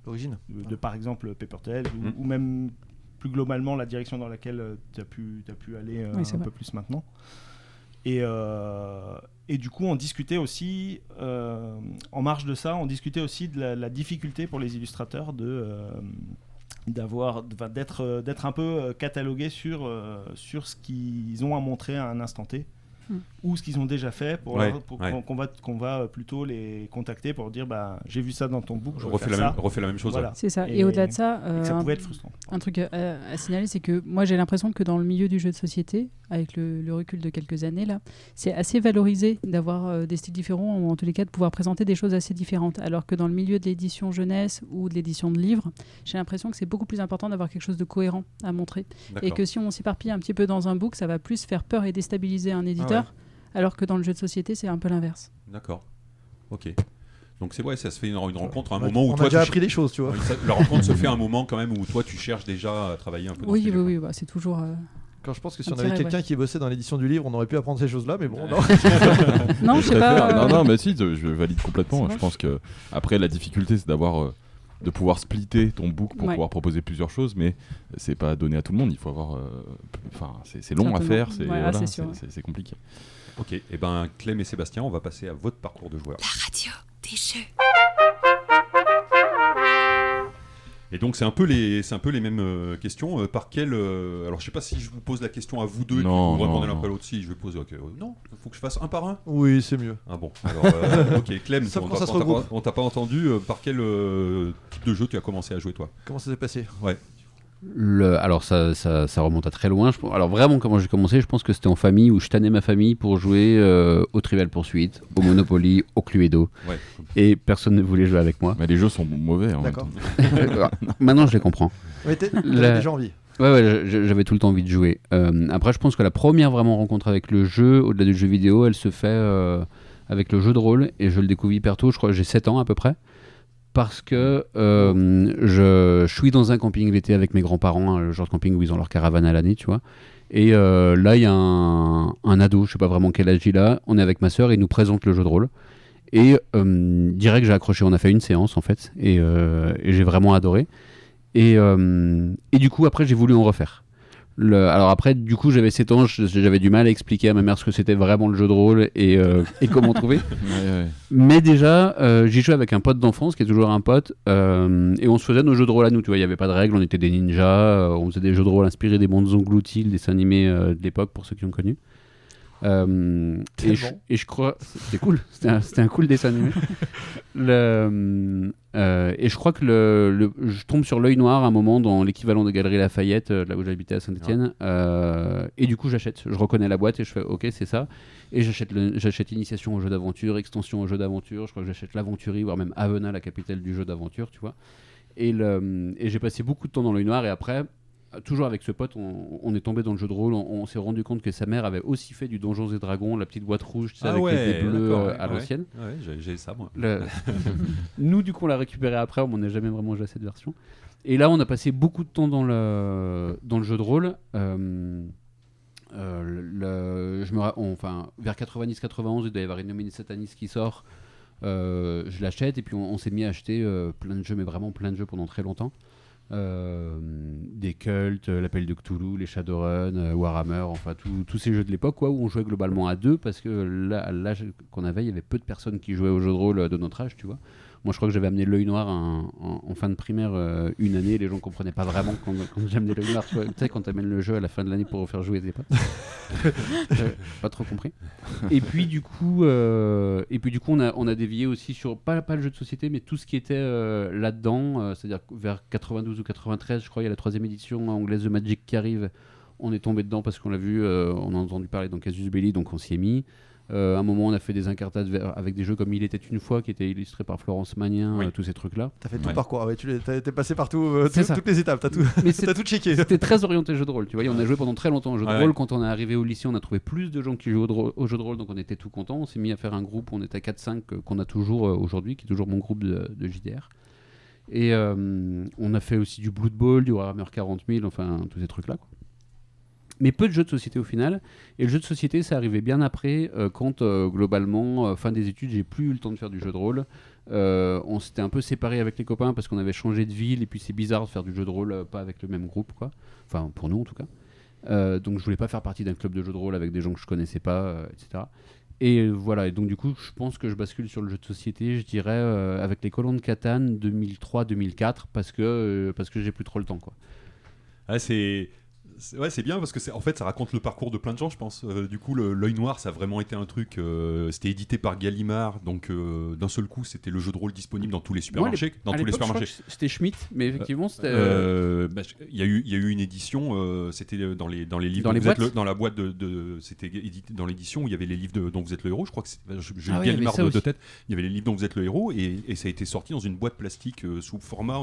Origine. de, de, par exemple Paper Tales ou, Mm. ou même plus globalement la direction dans laquelle tu as pu, t'as pu aller euh, Oui, un vrai. peu plus maintenant. Et, euh, et du coup, on discutait aussi, euh, en marge de ça, on discutait aussi de la, la difficulté pour les illustrateurs de euh, d'avoir d'être euh, d'être un peu euh, catalogués sur euh, sur ce qu'ils ont à montrer à un instant T Ou ce qu'ils ont déjà fait pour, Ouais, leur- pour ouais. qu'on qu'on va qu'on va plutôt les contacter pour dire bah j'ai vu ça dans ton book je refais la, ça. même, refais la même chose. Voilà. C'est ça. Et, Et- au-delà de ça, euh, ça un- pouvait être frustrant Un truc à, à signaler, c'est que moi j'ai l'impression que dans le milieu du jeu de société, avec le, le recul de quelques années là, c'est assez valorisé d'avoir euh, des styles différents ou en tous les cas de pouvoir présenter des choses assez différentes. Alors que dans le milieu de l'édition jeunesse ou de l'édition de livres, j'ai l'impression que c'est beaucoup plus important d'avoir quelque chose de cohérent à montrer. Et que si on s'éparpille un petit peu dans un book, ça va plus faire peur et déstabiliser un éditeur. Alors que dans le jeu de société, c'est un peu l'inverse. D'accord. Ok. Donc c'est vrai, ça se fait une, une rencontre à un On a- moment où on toi a déjà tu appris des choses, tu vois. La rencontre se fait à un moment quand même où toi tu cherches déjà à travailler un peu. dans Oui, oui, oui, bah, c'est toujours. euh, Quand je pense que si Un on avait quelqu'un qui bossait dans l'édition du livre, on aurait pu apprendre ces choses-là, mais bon, non. Non, je sais pas. fait. euh, Non, non, mais si, je valide complètement. Je pense que après la difficulté, c'est d'avoir euh, de pouvoir splitter ton book pour Ouais. pouvoir proposer plusieurs choses, mais c'est pas donné à tout le monde. Il faut avoir, euh, enfin, c'est c'est long à faire, c'est Ouais, ah, voilà, ouais. compliqué. Ok. Et ben Clem et Sébastien, on va passer à votre parcours de joueur. La radio des jeux. Et donc c'est un peu les, c'est un peu les mêmes euh, questions. Euh, par quel, euh, alors je sais pas si je vous pose la question à vous deux, et Non, vous répondez l'un après l'autre. Si je vais poser, ok. euh, non, il faut que je fasse un par un? Oui, c'est mieux. Ah bon. Alors euh, ok, Clem, Sauf on t'a- ça se on t'a regroupe. pas- on t'a pas entendu. euh, par quel euh, type de jeu tu as commencé à jouer toi? Comment ça s'est passé? Le- alors ça, ça, ça remonte à très loin. Je alors vraiment, comment j'ai commencé, je pense que c'était en famille où je tannais ma famille pour jouer euh, au Trivial Poursuite, au Monopoly, au Cluedo. Ouais. Et personne ne voulait jouer avec moi. Mais les jeux sont mauvais. en D'accord. Euh, Maintenant, je les comprends. Mais t'es- t'avais La- déjà envie. Ouais, ouais, j'avais tout le temps envie de jouer. Euh, après, je pense que la première vraiment rencontre avec le jeu, au-delà du jeu vidéo, elle se fait euh, avec le jeu de rôle. Et je le découvre hyper tôt, je crois que j'ai 7 ans à peu près. Parce que euh, je, suis dans un camping l'été avec mes grands-parents, hein, le genre de camping où ils ont leur caravane à l'année, tu vois. Et euh, là, il y a un, ado, je sais pas vraiment quel âge il a. On est avec ma soeur et il nous présente le jeu de rôle. Et euh, direct, j'ai accroché. On a fait une séance en fait. Et, j'ai vraiment adoré. Et du coup, après, j'ai voulu en refaire. Le- alors après, du coup, j'avais 7 ans, j'avais du mal à expliquer à ma mère ce que c'était vraiment le jeu de rôle et, euh, et comment trouver. Ouais, ouais. Mais déjà, euh, j'y jouais avec un pote d'enfance qui est toujours un pote, euh, et on se faisait nos jeux de rôle à nous. Tu vois, il n'y avait pas de règles, on était des ninjas, on faisait des jeux de rôle inspirés des mondes engloutis, le dessin animé euh, de l'époque pour ceux qui ont connu. Euh, et, je, et je crois, c'était cool, c'était un, un cool dessin animé. Le, euh, et je crois que le, le- je tombe sur l'œil noir à un moment dans l'équivalent de Galerie Lafayette, euh, là où j'habitais à Saint-Etienne. et du coup, j'achète. Je reconnais la boîte et je fais OK, c'est ça. Et j'achète Initiation au jeu d'aventure, Extension au jeu d'aventure. Je crois que j'achète l'Aventurie, voire même Avena, la capitale du jeu d'aventure, tu vois. Et, et j'ai passé beaucoup de temps dans l'œil noir. Et après, toujours avec ce pote, on, on est tombé dans le jeu de rôle. On, on s'est rendu compte que sa mère avait aussi fait du Donjons et Dragons, la petite boîte rouge, tu sais, Ah avec les ouais, dés bleus euh, ouais, à l'ancienne. Ouais, j'ai- ça moi. Le- Nous, du coup, on l'a récupéré après, on n'a jamais vraiment joué à cette version. Et là, on a passé beaucoup de temps dans le, dans le jeu de rôle. Euh, euh, le- je me, ra- on- enfin, vers 90-91, il doit y avoir une nominée Satanis qui sort. Euh, je l'achète et puis on, on s'est mis à acheter plein de jeux, mais vraiment plein de jeux pendant très longtemps. Euh, des cultes, euh, l'appel de Cthulhu, les Shadowrun, euh, Warhammer, enfin tous ces jeux de l'époque où on jouait globalement à deux parce que l'âge qu'on avait, il y avait peu de personnes qui jouaient au jeu de rôle de notre âge, tu vois. Moi, je crois que j'avais amené l'œil noir en, en- en fin de primaire euh, une année. Les gens comprenaient pas vraiment quand, quand j'ai amené l'œil noir. Tu sais, quand tu amènes le jeu à la fin de l'année pour faire jouer tes potes. J'avais pas trop compris. Et puis du coup, euh, et puis du coup, on a, on a dévié aussi sur pas, pas le jeu de société, mais tout ce qui était euh, là-dedans. euh, C'est-à-dire vers 92 ou 93, je crois, il y a la troisième édition anglaise de Magic qui arrive. On est tombé dedans parce qu'on l'a vu, euh, on a entendu parler dans Casus Belli, donc on s'y est mis. Euh, à un moment, on a fait des incartades avec des jeux comme Il était une fois, qui était illustré par Florence Magnin, Oui. euh, tous ces trucs-là. T'as fait tout Ouais. le parcours, ah ouais, tu t'es passé partout, euh, tout- toutes les étapes, t'as tout, t'as tout checké. C'était très orienté jeu de rôle, tu vois. et On a joué pendant très longtemps au jeu de Ouais, rôle. ouais. Quand on est arrivé au lycée, on a trouvé plus de gens qui jouent au, au jeu de rôle, donc on était tout contents. On s'est mis à faire un groupe, on était à 4-5 euh, qu'on a toujours euh, aujourd'hui, qui est toujours mon groupe de, de JDR. Et euh, on a fait aussi du Blood Bowl, du Warhammer 40 000, enfin tous ces trucs-là. Mais peu de jeux de société au final. Et le jeu de société, ça arrivait bien après, euh, quand euh, globalement, euh, fin des études, j'ai plus eu le temps de faire du jeu de rôle. On s'était un peu séparés avec les copains parce qu'on avait changé de ville et puis c'est bizarre de faire du jeu de rôle pas avec le même groupe, quoi. Enfin, pour nous en tout cas. Donc je voulais pas faire partie d'un club de jeu de rôle avec des gens que je connaissais pas, etc. Et voilà, et donc du coup, je pense que je bascule sur le jeu de société, je dirais, avec les colons de Catane 2003-2004, parce que, parce que j'ai plus trop le temps, quoi. Ah, c'est- ouais, c'est bien parce que c'est en fait ça raconte le parcours de plein de gens, je pense. Euh, du coup, le- l'œil noir, ça a vraiment été un truc. euh, c'était édité par Gallimard, donc euh, d'un seul coup, c'était le jeu de rôle disponible dans tous les supermarchés. dans tous les supermarchés. C'était Schmitt, mais effectivement, c'était. bah, Il y, a eu- il y a eu une édition, c'était dans les, dans les livres Dans dont les vous êtes boîtes le- dans la boîte de, de- c'était édité dans l'édition où il y avait les livres de- dont vous êtes le héros. Je crois que c'est- je- j'ai Ah y Gallimard de, de tête. Il y avait les livres dont vous êtes le héros et, et ça a été sorti dans une boîte plastique sous format.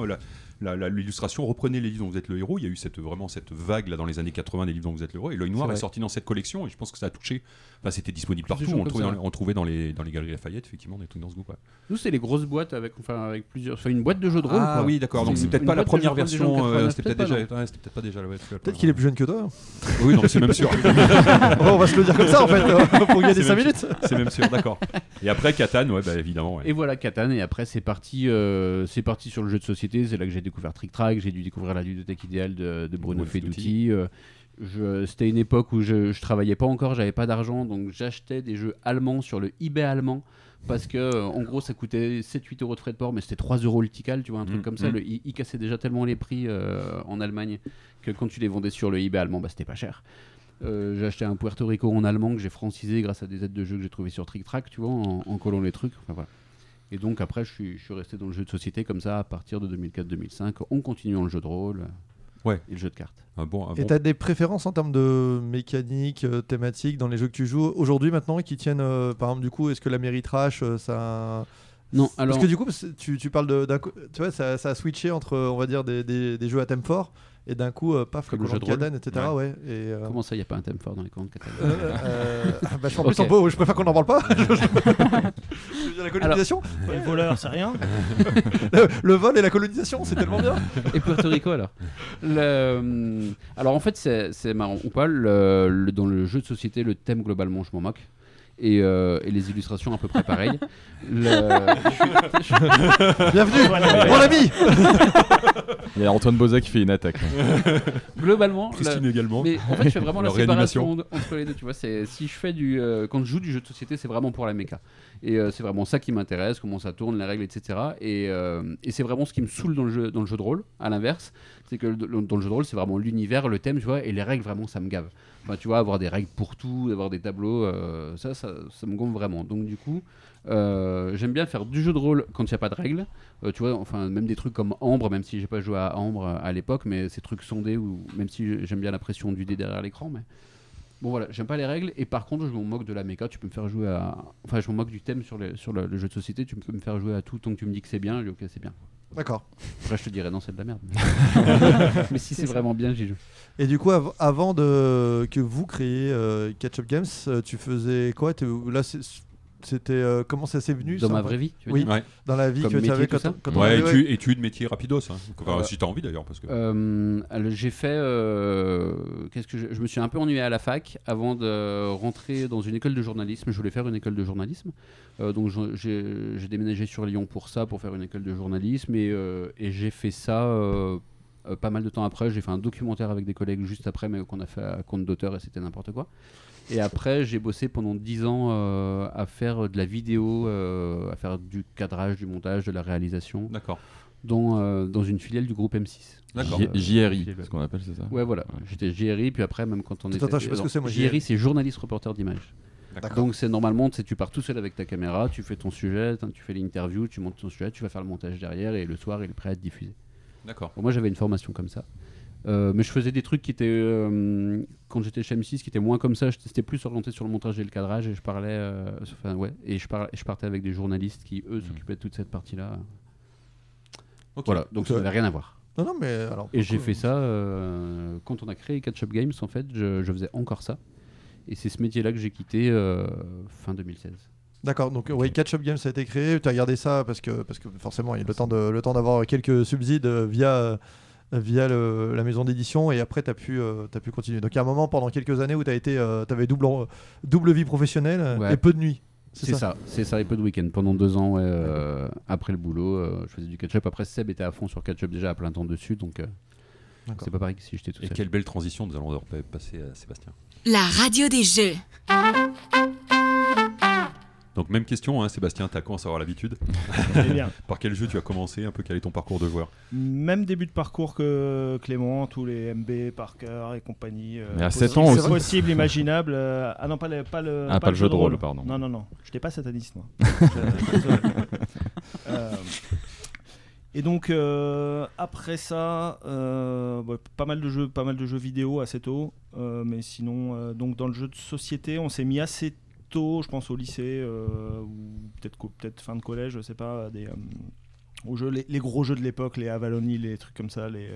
L'illustration reprenait les livres dont vous êtes le héros. Il y a eu cette vraiment cette vague là dans les années 80 des livres dont vous êtes le héros et l'œil noir est, sorti dans cette collection et je pense que ça a touché. Enfin, c'était disponible Plus partout. On trouvait, dans, les- on trouvait dans les dans les galeries Lafayette effectivement des trucs dans ce goût. ouais. Nous, c'est les grosses boîtes avec, enfin, avec plusieurs. Enfin, une boîte de jeux de rôle. Ah quoi. oui, d'accord. Donc C'est peut-être pas la première version. euh, 89, C'était peut-être déjà. pas, ouais, c'était peut-être pas déjà. Peut-être qu'il est plus jeune que toi. Oui, non, c'est même sûr. On va se le dire comme ça en fait, pour gagner C'est 5 même minutes. C'est même sûr, d'accord. Et après, Catane, ouais, bah, évidemment. Et voilà Catane et après c'est parti euh, c'est parti sur le jeu de société c'est là que j'ai découvert Trick Track j'ai dû découvrir la ludothèque idéale de, Bruno euh, je- c'était une époque où je, je travaillais pas encore j'avais pas d'argent donc j'achetais des jeux allemands sur le eBay allemand parce que euh, en gros ça coûtait 7-8 euros de frais de port mais c'était 3 euros le tical tu vois un truc Mm, comme ça mm. le, il, il cassait déjà tellement les prix euh, en Allemagne que quand tu les vendais sur le eBay allemand bah c'était pas cher euh, j'ai acheté un Puerto Rico en allemand que j'ai francisé grâce à des aides de jeu que j'ai trouvé sur Trick Track, tu vois, en, en collant les trucs. Enfin, voilà. Et donc après, je suis, je suis resté dans le jeu de société comme ça à partir de 2004-2005, en continuant le jeu de rôle euh, Ouais. et le jeu de cartes. Bon, Et bon- t'as des préférences en termes de mécanique, euh, thématique dans les jeux que tu joues aujourd'hui maintenant et qui tiennent, euh, par exemple, du coup, est-ce que la mairie trash, euh, ça. Non, alors Parce que du coup, tu, tu parles de. d'un Tu vois, ça, ça a switché entre, on va dire, des, des- des jeux à thème fort et d'un coup, euh, paf, Comme le jeu de. Cadane, etc. Ouais. Et, euh, Comment ça, il n'y a pas un thème fort dans les commandes catalogues euh, euh, ah, bah, je, préfère qu'on n'en parle pas. Je veux dire, la colonisation, Les voleurs, c'est rien. le, le vol et la colonisation, c'est tellement bien. Et Puerto Rico alors? Le- Alors en fait c'est c'est marrant ou pas, le- le- dans le jeu de société le thème globalement je m'en moque. Et, euh, et les illustrations à peu près pareilles. Le- Bienvenue, mon ami. Il y a Antoine Bozet qui fait une attaque. Globalement, Christine la- également. mais en fait je fais vraiment la séparation en- entre les deux. Tu vois, c'est si je fais du euh, quand je joue du jeu de société c'est vraiment pour la méca. Et euh, c'est vraiment ça qui m'intéresse, comment ça tourne, les règles, etc. Et, euh, et c'est vraiment ce qui me saoule dans le jeu, dans le jeu de rôle. À l'inverse, c'est que le- dans le jeu de rôle c'est vraiment l'univers, le thème, tu vois, et les règles vraiment ça me gave. Enfin, tu vois, avoir des règles pour tout, avoir des tableaux, euh, ça, ça, ça me gonfle vraiment. Donc du coup, euh, j'aime bien faire du jeu de rôle quand il n'y a pas de règles. Euh, tu vois, enfin même des trucs comme Ambre, même si j'ai pas joué à Ambre à l'époque, mais ces trucs sondés ou même si j'aime bien la pression du dé derrière l'écran, mais bon voilà, j'aime pas les règles et par contre je me moque de la méca. Tu peux me faire jouer à, enfin je me moque du thème sur, les- sur le, le jeu de société. Tu peux me faire jouer à tout tant que tu me dis que c'est bien. Je dis ok c'est bien. D'accord. Après je te dirais non c'est de la merde. mais si c'est vraiment bien j'y joue. Et du coup, av- avant de que vous créiez euh, Catch Up Games, euh, tu faisais quoi? Là, c'était euh, comment ça s'est venu? Dans ça, ma vraie vie. Tu veux Oui. dire? Ouais, Dans la vie Comme que tu avais quand, ça? quand on ouais avait- études, études, métier rapidos. Hein. Enfin, Ouais. Si t'as envie d'ailleurs. Parce que... Euh, j'ai fait. euh, Qu'est-ce que je, je me suis un peu ennuyé à la fac avant de rentrer dans une école de journalisme. Je voulais faire une école de journalisme. Euh, donc j'ai déménagé sur Lyon pour ça, pour faire une école de journalisme. Et, euh, et j'ai fait ça euh, pas mal de temps après. J'ai fait un documentaire avec des collègues juste après, mais qu'on a fait à compte d'auteur et c'était n'importe quoi. Et après, j'ai bossé pendant 10 ans euh, à faire de la vidéo, euh, à faire du cadrage, du montage, de la réalisation, D'accord. dans, euh, dans une filiale du groupe M6. D'accord. JRI, ce qu'on appelle, c'est ça Ouais, voilà. J'étais JRI, puis après, même quand on était. attends, je sais pas ce que c'est, moi, JRI, c'est journaliste reporter d'image. D'accord. Donc, c'est normalement, tu pars tout seul avec ta caméra, tu fais ton sujet, tu fais l'interview, tu montes ton sujet, tu vas faire le montage derrière, et le soir, il est prêt à être diffusé. D'accord. Bon, moi, j'avais une formation comme ça. Euh, mais je faisais des trucs qui étaient, euh, quand j'étais chez M6, qui étaient moins comme ça. C'était plus orienté sur le montage et le cadrage. Et je parlais, euh, enfin, ouais, et je, parlais, je partais avec des journalistes qui, eux, s'occupaient de toute cette partie-là. Ok. Voilà, donc ça n'avait rien à voir. Non, non, mais alors. Et j'ai fait ça quand on a créé Catch Up Games. En fait, je, je faisais encore ça. Et c'est ce métier-là que j'ai quitté fin 2016. D'accord, donc oui, Catch Up Games ça a été créé. Tu as gardé ça parce que, parce que forcément, il y a le temps de- le temps d'avoir quelques subsides euh, via, euh, via le- la maison d'édition et après, tu as, pu, euh, t'as pu continuer. Donc il y a un moment pendant quelques années où tu avais double, double vie professionnelle euh, Ouais. et peu de nuit. C'est ça, c'est ça, et peu de week-end. Pendant deux ans, ouais, euh, après le boulot, euh, je faisais du catch-up. Après, Seb était à fond sur catch-up déjà à plein temps dessus, donc euh, c'est pas pareil que si j'étais tout Et seul. quelle belle transition nous allons pa- passer à Sébastien. La radio des jeux. Donc même question, hein, Sébastien, t'as commencé à avoir l'habitude. Eh Par quel jeu tu as commencé Un peu? Quel est ton parcours de joueur? Même début de parcours que Clément, tous les MB, Parker et compagnie. euh, Mais à possible- 7 ans aussi. Possible, imaginable. euh, ah non, pas le, pas le, Ah, pas le jeu de rôle, pardon. Non, non, non. Je n'étais pas sataniste, moi. Euh, et donc euh, après ça, euh, ouais, pas mal de jeux, pas mal de jeux vidéo assez tôt, euh, mais sinon euh, donc dans le jeu de société, on s'est mis assez tôt, je pense au lycée euh, ou peut-être fin de collège, je sais pas, des euh, aux jeux, les, les gros jeux de l'époque, les Avalon Hill, les trucs comme ça, les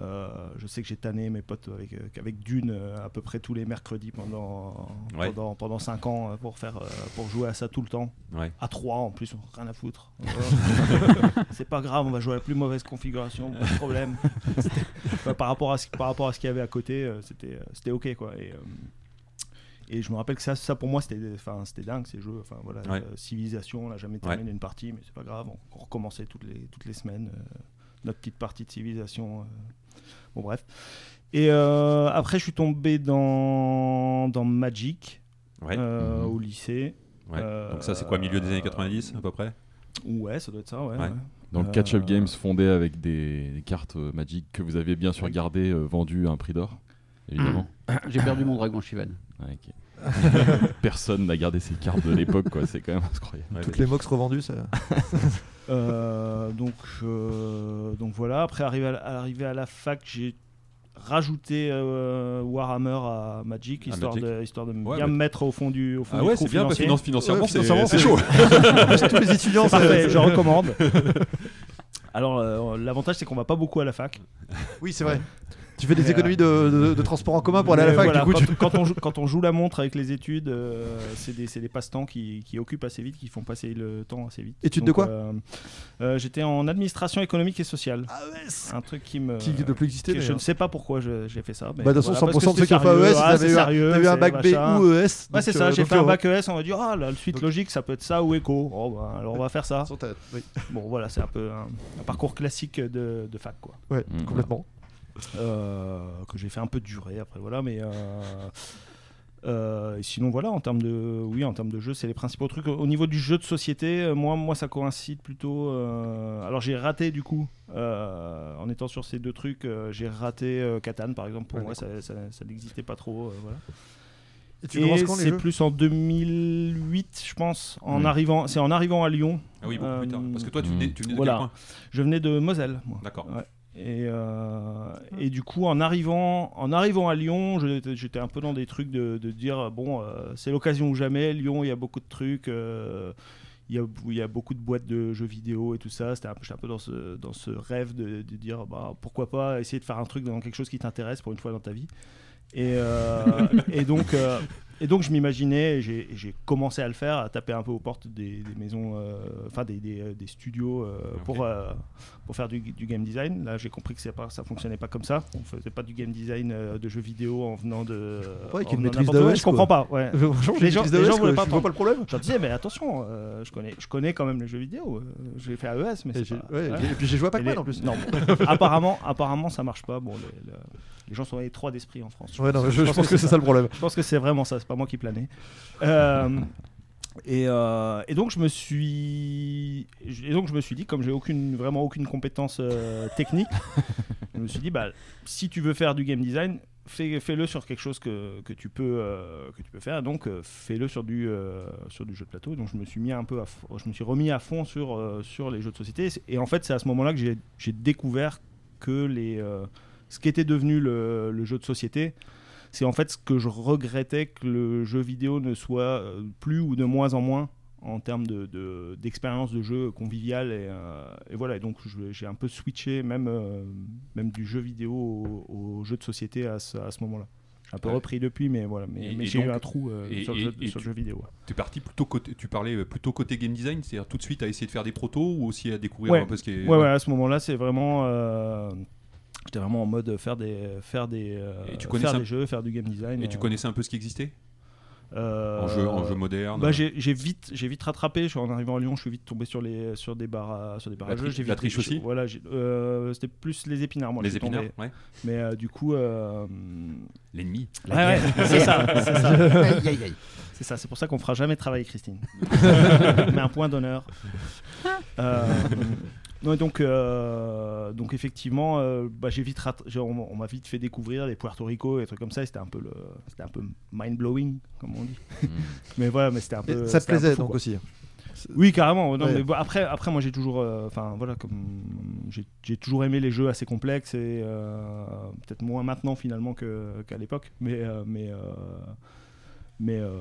euh, je sais que j'ai tanné mes potes avec, euh, avec Dune euh, à peu près tous les mercredis pendant, Ouais. pendant, pendant 5 ans pour, faire, pour jouer à ça tout le temps. Ouais. À 3 en plus, rien à foutre. C'est pas grave, on va jouer à la plus mauvaise configuration, pas de problème. Bah, par, rapport à ce, par rapport à ce qu'il y avait à côté, c'était, c'était ok quoi. Et, et je me rappelle que ça, ça pour moi c'était, enfin, c'était dingue ces jeux. Enfin, voilà, Ouais. euh, Civilisation, on n'a jamais terminé une partie, mais c'est pas grave, on, on recommençait toutes les, toutes les semaines euh, notre petite partie de Civilisation. euh. Bon, bref. Et euh, après, je suis tombé dans, dans Magic Ouais. euh, Mhm. au lycée. ouais. euh, Donc ça c'est quoi, milieu des années 90 à peu près? Ouais, ça doit être ça, ouais. Ouais. ouais. Donc Euh, Catch Up Games fondé avec des, des cartes euh, Magic que vous aviez bien sûr gardées, euh, vendues à un prix d'or, évidemment. J'ai perdu mon dragon Shivan. Ouais. Personne n'a gardé ces cartes de l'époque, quoi. C'est quand même incroyable. Ouais, Toutes mais- les mox revendues, ça. Euh, donc, euh, donc voilà, après arrivé à, arrivé à la fac, j'ai rajouté euh, Warhammer à Magic, À histoire, Magic. De, histoire de Ouais, bien me mettre au fond du, au fond Ah du ouais, c'est bien, financier. finance, financièrement, Ouais, c'est financièrement, c'est c'est- chaud. Tous les étudiants, C'est ça- parfait, je recommande. Alors, euh, l'avantage, c'est qu'on va pas beaucoup à la fac. Oui, c'est vrai. Tu fais des Mais, économies de, de- de transport en commun pour aller à la fac, voilà, du coup. quand, tu- quand on joue, quand on joue la montre avec les études, euh, c'est des, passe-temps qui, qui occupent assez vite, qui font passer le temps assez vite. Études de quoi euh, euh, J'étais en administration économique et sociale. AES Un truc qui me. Qui ne peut plus exister. je ne sais pas pourquoi j'ai fait ça. mais Bah, de toute façon, parce 100% que de ceux qui ont fait AES, sérieux. ils Ah, avaient c'est eu un- sérieux, t'as eu un c'est bac B ou ES. Ouais, c'est ça, euh, j'ai fait un euh, bac ES, on m'a dit, ah, la suite logique, ça peut être ça ou éco. Oh, bah, alors on va faire ça. Bon, voilà, c'est un peu un, parcours classique de, de fac, quoi. Ouais, Mm. complètement. Euh, que j'ai fait un peu durer après, voilà, mais. euh, euh, et sinon voilà en termes de oui en termes de jeu c'est les principaux trucs au niveau du jeu de société moi moi ça coïncide plutôt euh, alors j'ai raté du coup euh, en étant sur ces deux trucs euh, j'ai raté euh, Catan par exemple pour Ouais, moi ça, ça, ça n'existait pas trop euh, voilà Et tu et commences quand les c'est jeux plus en 2008 je pense en arrivant c'est en arrivant à Lyon Ah oui, beaucoup plus tard. Parce que toi, tu venais, tu venais de voilà. quel coin? Je venais de Moselle moi D'accord. Ouais. Et, euh, et du coup, en arrivant, en arrivant à Lyon, j'étais un peu dans des trucs de, de dire bon, euh, c'est l'occasion ou jamais. Lyon, il y a beaucoup de trucs. euh, il y, a, il y a beaucoup de boîtes de jeux vidéo et tout ça. C'était un, peu- j'étais un peu dans ce, dans ce rêve de, de dire bah, pourquoi pas essayer de faire un truc dans quelque chose qui t'intéresse pour une fois dans ta vie. Et, et donc, et donc je m'imaginais, j'ai commencé à le faire, à taper un peu aux portes des, des maisons, euh, enfin des, des- des studios euh, pour, euh, pour faire du, du game design. Là, j'ai compris que pas, ça fonctionnait pas comme ça. On faisait pas du game design euh, de jeux vidéo en venant de. Ouais, en ait une maîtrise n'importe où. d'AES, Je comprends pas. Ouais. Les gens- quoi, voulaient je pas vois pas le problème. Je leur disais, mais attention, euh, je, connais, je connais quand même les jeux vidéo. j'ai fait AES, mais Et c'est j'ai- pas- ouais, ouais. Et puis j'ai joué à Pac-Man en plus. Non, apparemment, apparemment, ça marche pas. Bon, les, les- les gens sont étroits d'esprit en France. Non, je, je pense que c'est ça le problème. Je pense que c'est vraiment ça, c'est pas moi qui planais. Euh, et, euh, et donc je me suis et donc je me suis dit comme j'ai aucune vraiment aucune compétence euh, technique, je me suis dit bah si tu veux faire du game design, fais, fais-le sur quelque chose que, que tu peux que tu peux faire. Donc fais-le sur du sur du jeu de plateau. Donc je me suis mis un peu à je me suis remis à fond sur sur les jeux de société et en fait c'est à ce moment-là que j'ai, découvert que les ce qui était devenu le jeu de société c'est en fait ce que je regrettais que le jeu vidéo ne soit euh, plus ou de moins en moins en termes de, de- d'expérience de jeu conviviale et, euh, et voilà donc j'ai un peu switché même, euh, même du jeu vidéo au, au jeu de société à ce, à ce moment-là j'ai un peu Ouais. repris depuis mais voilà mais, j'ai eu un trou euh, et- sur, le jeu, le vidéo. Tu es parti plutôt côté, tu parlais plutôt côté game design, c'est-à-dire tout de suite à essayer de faire des protos ou aussi à découvrir Ouais. un peu ce qui est. Ouais, ouais, à ce moment-là, c'est vraiment. J'étais vraiment en mode faire des, faire des, euh, Et tu faire des jeux, faire du game design. Et tu euh, connaissais un peu ce qui existait? Euh, en, jeu, en jeu moderne Bah, j'ai j'ai vite, j'ai vite rattrapé. Je suis en arrivant à Lyon, je suis vite tombé sur les, sur des bars, à- sur des bars La à jeux. tri- J'ai la vite- triche aussi Voilà, euh, c'était plus les épinards. Moi, Les tombé. épinards ouais. Mais euh, du coup, euh, L'ennemi. ouais, ouais, c'est ça, c'est ça. C'est ça. C'est pour ça qu'on fera jamais travailler Christine. Mais un point d'honneur. Euh, non, et donc, euh, donc effectivement, euh, bah, j'ai vite, rat- on, on m'a vite fait découvrir les Puerto Rico et des trucs comme ça. et C'était un peu le, c'était un peu mind blowing, comme on dit. mais voilà, mais c'était un Et peu. ça te plaisait fou, donc quoi. aussi. Oui, carrément. Non, Ouais. mais bon, après, après, moi, j'ai toujours, euh, enfin voilà, comme j'ai j'ai toujours aimé les jeux assez complexes et euh, peut-être moins maintenant finalement qu'à l'époque, mais euh, mais euh, mais euh,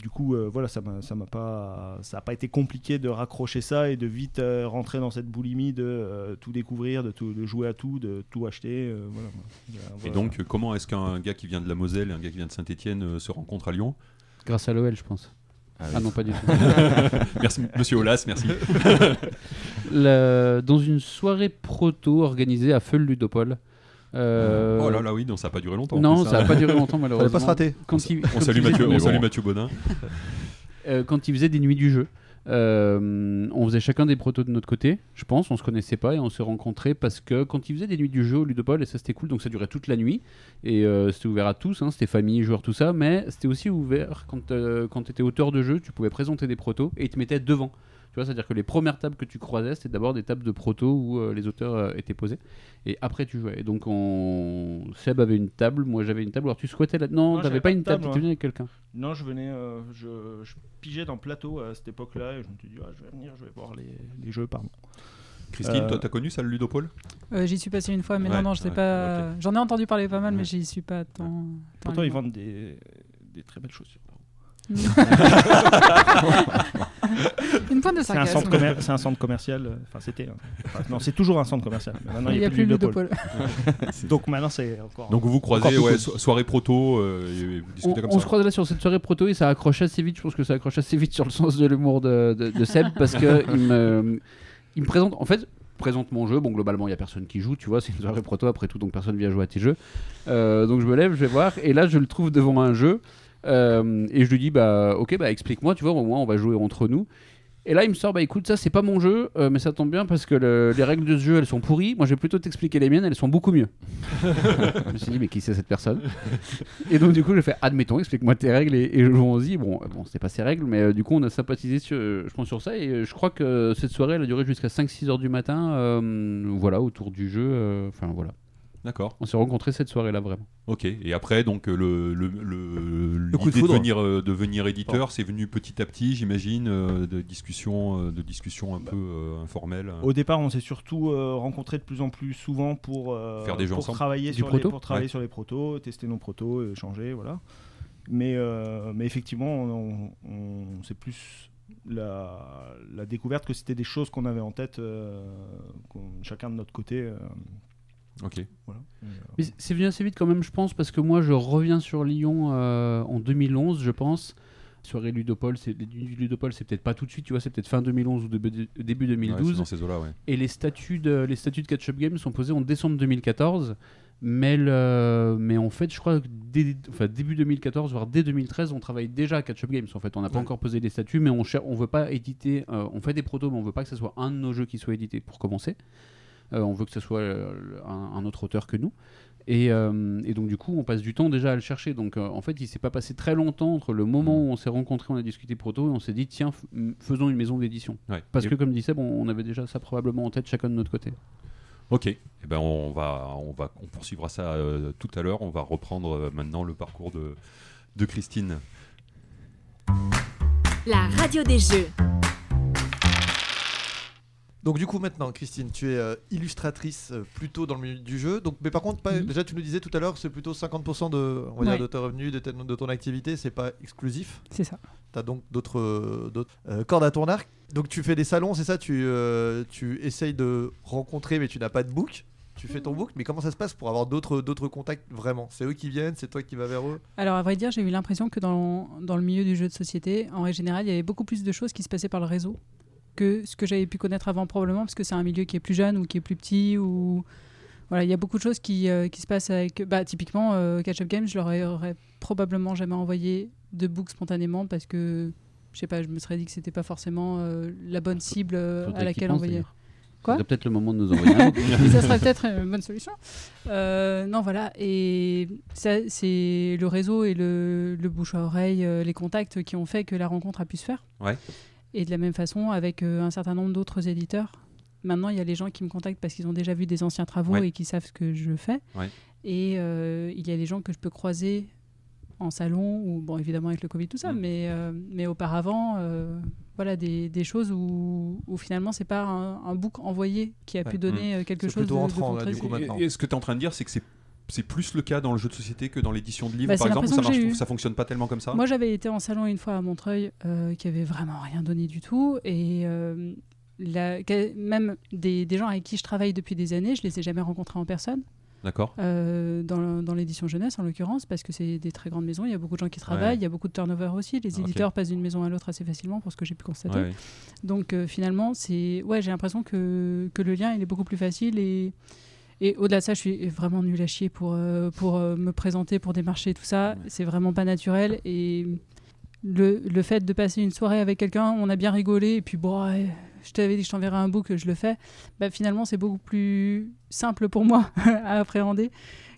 du coup, euh, voilà, ça m'a ça m'a pas, ça a pas été compliqué de raccrocher ça et de vite euh, rentrer dans cette boulimie de euh, tout découvrir, de tout, de jouer à tout, de tout acheter. euh, voilà, voilà. Et donc, comment est-ce qu'un gars qui vient de la Moselle et un gars qui vient de Saint-Etienne se rencontrent à Lyon? Grâce à l'OL, je pense. Ah Ah non, pas du tout. Merci, monsieur Olas, merci. La- Dans une soirée proto organisée à Feu le Ludopole. Euh, Oh là là, oui, non, ça n'a pas duré longtemps. Non, plus, ça hein. n'a pas duré longtemps malheureusement. pas se rater. Quand il, On quand salue Mathieu, on salue. Mathieu Bonin. euh, quand il faisait des nuits du jeu. Euh, on faisait chacun des protos de notre côté, je pense, on se connaissait pas et on s'est rencontrés parce que quand il faisait des nuits du jeu au Ludopole, et ça c'était cool, donc ça durait toute la nuit, et euh, c'était ouvert à tous, hein, c'était famille, joueurs, tout ça, mais c'était aussi ouvert quand, euh, quand tu étais auteur de jeu, tu pouvais présenter des protos et ils te mettaient devant. Tu vois, c'est-à-dire que les premières tables que tu croisais, c'était d'abord des tables de protos où euh, les auteurs euh, étaient posés, et après tu jouais. Et donc on... Seb avait une table, moi j'avais une table, alors tu squattais là Non, Non, t'avais j'avais pas une table, table, tu venais avec quelqu'un. Non, je venais, euh, je, je pigeais dans plateau à cette époque-là et je me suis dit, ah, je vais venir, je vais voir les, les jeux, pardon. Christine, Euh, toi, t'as connu ça, le Ludopole? Euh, j'y suis passé une fois, mais Ouais, non, non, je sais ouais, pas. J'en ai entendu parler pas mal, Ouais. mais j'y suis pas tant. tant Pourtant, ils vendent des, des très belles chaussures. Une pointe de C'est un, sarcasme. c'est un centre commercial. euh, Enfin, c'était. Enfin, non, c'est toujours un centre commercial. mais Maintenant, Il n'y a plus de de pôle. Donc maintenant, c'est encore. Donc vous vous croisez, plus ouais, so- soirée proto, euh, et vous On, discutez comme on ça. se croise là sur cette soirée proto et ça accroche assez vite. Je pense que ça accroche assez vite sur le sens de l'humour de, de- de Seb parce que il me, il me présente. En fait, présente mon jeu. Bon, globalement, il y a personne qui joue. Tu vois, c'est une soirée proto après tout, donc personne vient jouer à tes jeux. Euh, donc je me lève, je vais voir et là je le trouve devant un jeu euh, et je lui dis bah ok bah explique-moi. Tu vois, au moins on va jouer entre nous. Et là, il me sort, bah écoute, ça c'est pas mon jeu, euh, mais ça tombe bien parce que le- les règles de ce jeu elles sont pourries. Moi, je vais plutôt t'expliquer les miennes, elles sont beaucoup mieux. je me suis dit, mais qui c'est cette personne? Et donc, du coup, j'ai fait, admettons, explique-moi tes règles et, et jouons-y. Bon, euh, bon c'était pas ses règles, mais euh, du coup, on a sympathisé sur, euh, je pense sur ça. Et euh, je crois que cette soirée, elle a duré jusqu'à 5-6 heures du matin, euh, voilà, autour du jeu. euh, Enfin, voilà. D'accord. On s'est rencontrés cette soirée-là, vraiment. Ok. Et après, donc le le le, coup de l'idée de foudre. venir euh, devenir éditeur, c'est venu petit à petit, j'imagine, euh, de discussions euh, de discussions un peu euh, informelles. Au départ, on s'est surtout euh, rencontrés de plus en plus souvent pour euh, Faire des jeux pour ensemble. travailler Du sur les, proto pour travailler Ouais. sur les protos, tester nos protos, échanger, voilà. Mais euh, mais effectivement, on, on- c'est plus la, la découverte que c'était des choses qu'on avait en tête, euh, chacun de notre côté. Ok. voilà. Euh, Mais c'est venu assez vite quand même, je pense, parce que moi, je reviens sur Lyon euh, en 2011, je pense. Soirée Ludopole, c'est Ludopole, c'est peut-être pas tout de suite, tu vois, c'est peut-être fin 2011 ou début, début Ouais, c'est 2012. dans ces eaux-là, ouais. Et les statuts de, les statuts de Catch Up Games sont posés en décembre 2014. Mais, le- mais en fait, je crois que dès, enfin, début 2014, voire dès 2013, on travaille déjà à Catch Up Games. En fait, on n'a pas Ouais. encore posé les statuts, mais on cher- on veut pas éditer. euh, on fait des protos, mais on veut pas que ce soit un de nos jeux qui soit édité pour commencer. Euh, on veut que ce soit euh, un, un autre auteur que nous. Et, euh, et donc, du coup, on passe du temps déjà à le chercher. Donc, euh, en fait, il s'est pas passé très longtemps entre le moment où on s'est rencontrés, on a discuté proto, et on s'est dit, tiens, faisons une maison d'édition. Ouais. Parce Et- que, comme dit Seb, on, on avait déjà ça probablement en tête chacun de notre côté. Ok. Eh ben on va on va on poursuivra ça euh, tout à l'heure. On va reprendre euh, maintenant le parcours de de Christine. La radio des jeux. Donc du coup maintenant, Christine, tu es euh, illustratrice euh, plutôt dans le milieu du jeu. Donc, mais par contre, pas, Mhm. déjà tu nous disais tout à l'heure, c'est plutôt 50% de, on va dire, de tes revenus, de, ta- de ton activité, c'est pas exclusif. C'est ça. Tu as donc d'autres euh, cordes à ton arc. Donc tu fais des salons, c'est ça? Tu, tu essayes de rencontrer, mais tu n'as pas de book. Tu fais ton book, mais comment ça se passe pour avoir d'autres d'autres contacts vraiment? C'est eux qui viennent, c'est toi qui vas vers eux? Alors, à vrai dire, j'ai eu l'impression que dans, dans le milieu du jeu de société, en règle générale, il y avait beaucoup plus de choses qui se passaient par le réseau que ce que j'avais pu connaître avant, probablement, parce que c'est un milieu qui est plus jeune ou qui est plus petit. Ou... Voilà, il y a beaucoup de choses qui, euh, qui se passent avec. Bah, typiquement, euh, Catch Up Games, je leur aurais probablement jamais envoyé de book spontanément parce que. Je sais pas, je me serais dit que c'était pas forcément euh, la bonne cible euh, à laquelle envoyer. Quoi? C'est peut-être le moment de nous envoyer un ça serait peut-être une bonne solution. Euh, non, voilà. Et ça, c'est le réseau et le, le bouche à oreille, euh, les contacts qui ont fait que la rencontre a pu se faire. Ouais. Et de la même façon, avec euh, un certain nombre d'autres éditeurs. Maintenant, il y a les gens qui me contactent parce qu'ils ont déjà vu des anciens travaux Ouais. et qui savent ce que je fais. Ouais. Et euh, il y a des gens que je peux croiser en salon, ou bon, évidemment avec le Covid, tout ça, Mm. mais, euh, mais auparavant, euh, voilà, des, des choses où, où finalement, c'est pas un, un book envoyé qui a Ouais. pu donner euh, quelque chose de, plutôt de entrant, là, concret. du coup, maintenant. Et, et ce que tu es en train de dire, c'est que c'est c'est plus le cas dans le jeu de société que dans l'édition de livres, Bah, par exemple. Ça, marche, ça fonctionne pas tellement comme ça. Moi, j'avais été en salon une fois à Montreuil euh, qui avait vraiment rien donné du tout. Et euh, la- même des, des gens avec qui je travaille depuis des années, je les ai jamais rencontrés en personne, D'accord. euh, dans, dans l'édition jeunesse en l'occurrence, parce que c'est des très grandes maisons, il y a beaucoup de gens qui travaillent, Ouais. il y a beaucoup de turnover aussi. Les éditeurs passent d'une maison à l'autre assez facilement, pour ce que j'ai pu constater. Ouais. Donc euh, finalement, c'est ouais, j'ai l'impression que, que le lien il est beaucoup plus facile et et au-delà de ça, je suis vraiment nulle à chier pour euh, pour euh, me présenter pour des marchés tout ça. C'est vraiment pas naturel et le, le fait de passer une soirée avec quelqu'un, on a bien rigolé et puis bon, ouais, je t'avais dit que je t'enverrais un book, je le fais. Bah, finalement, c'est beaucoup plus simple pour moi à appréhender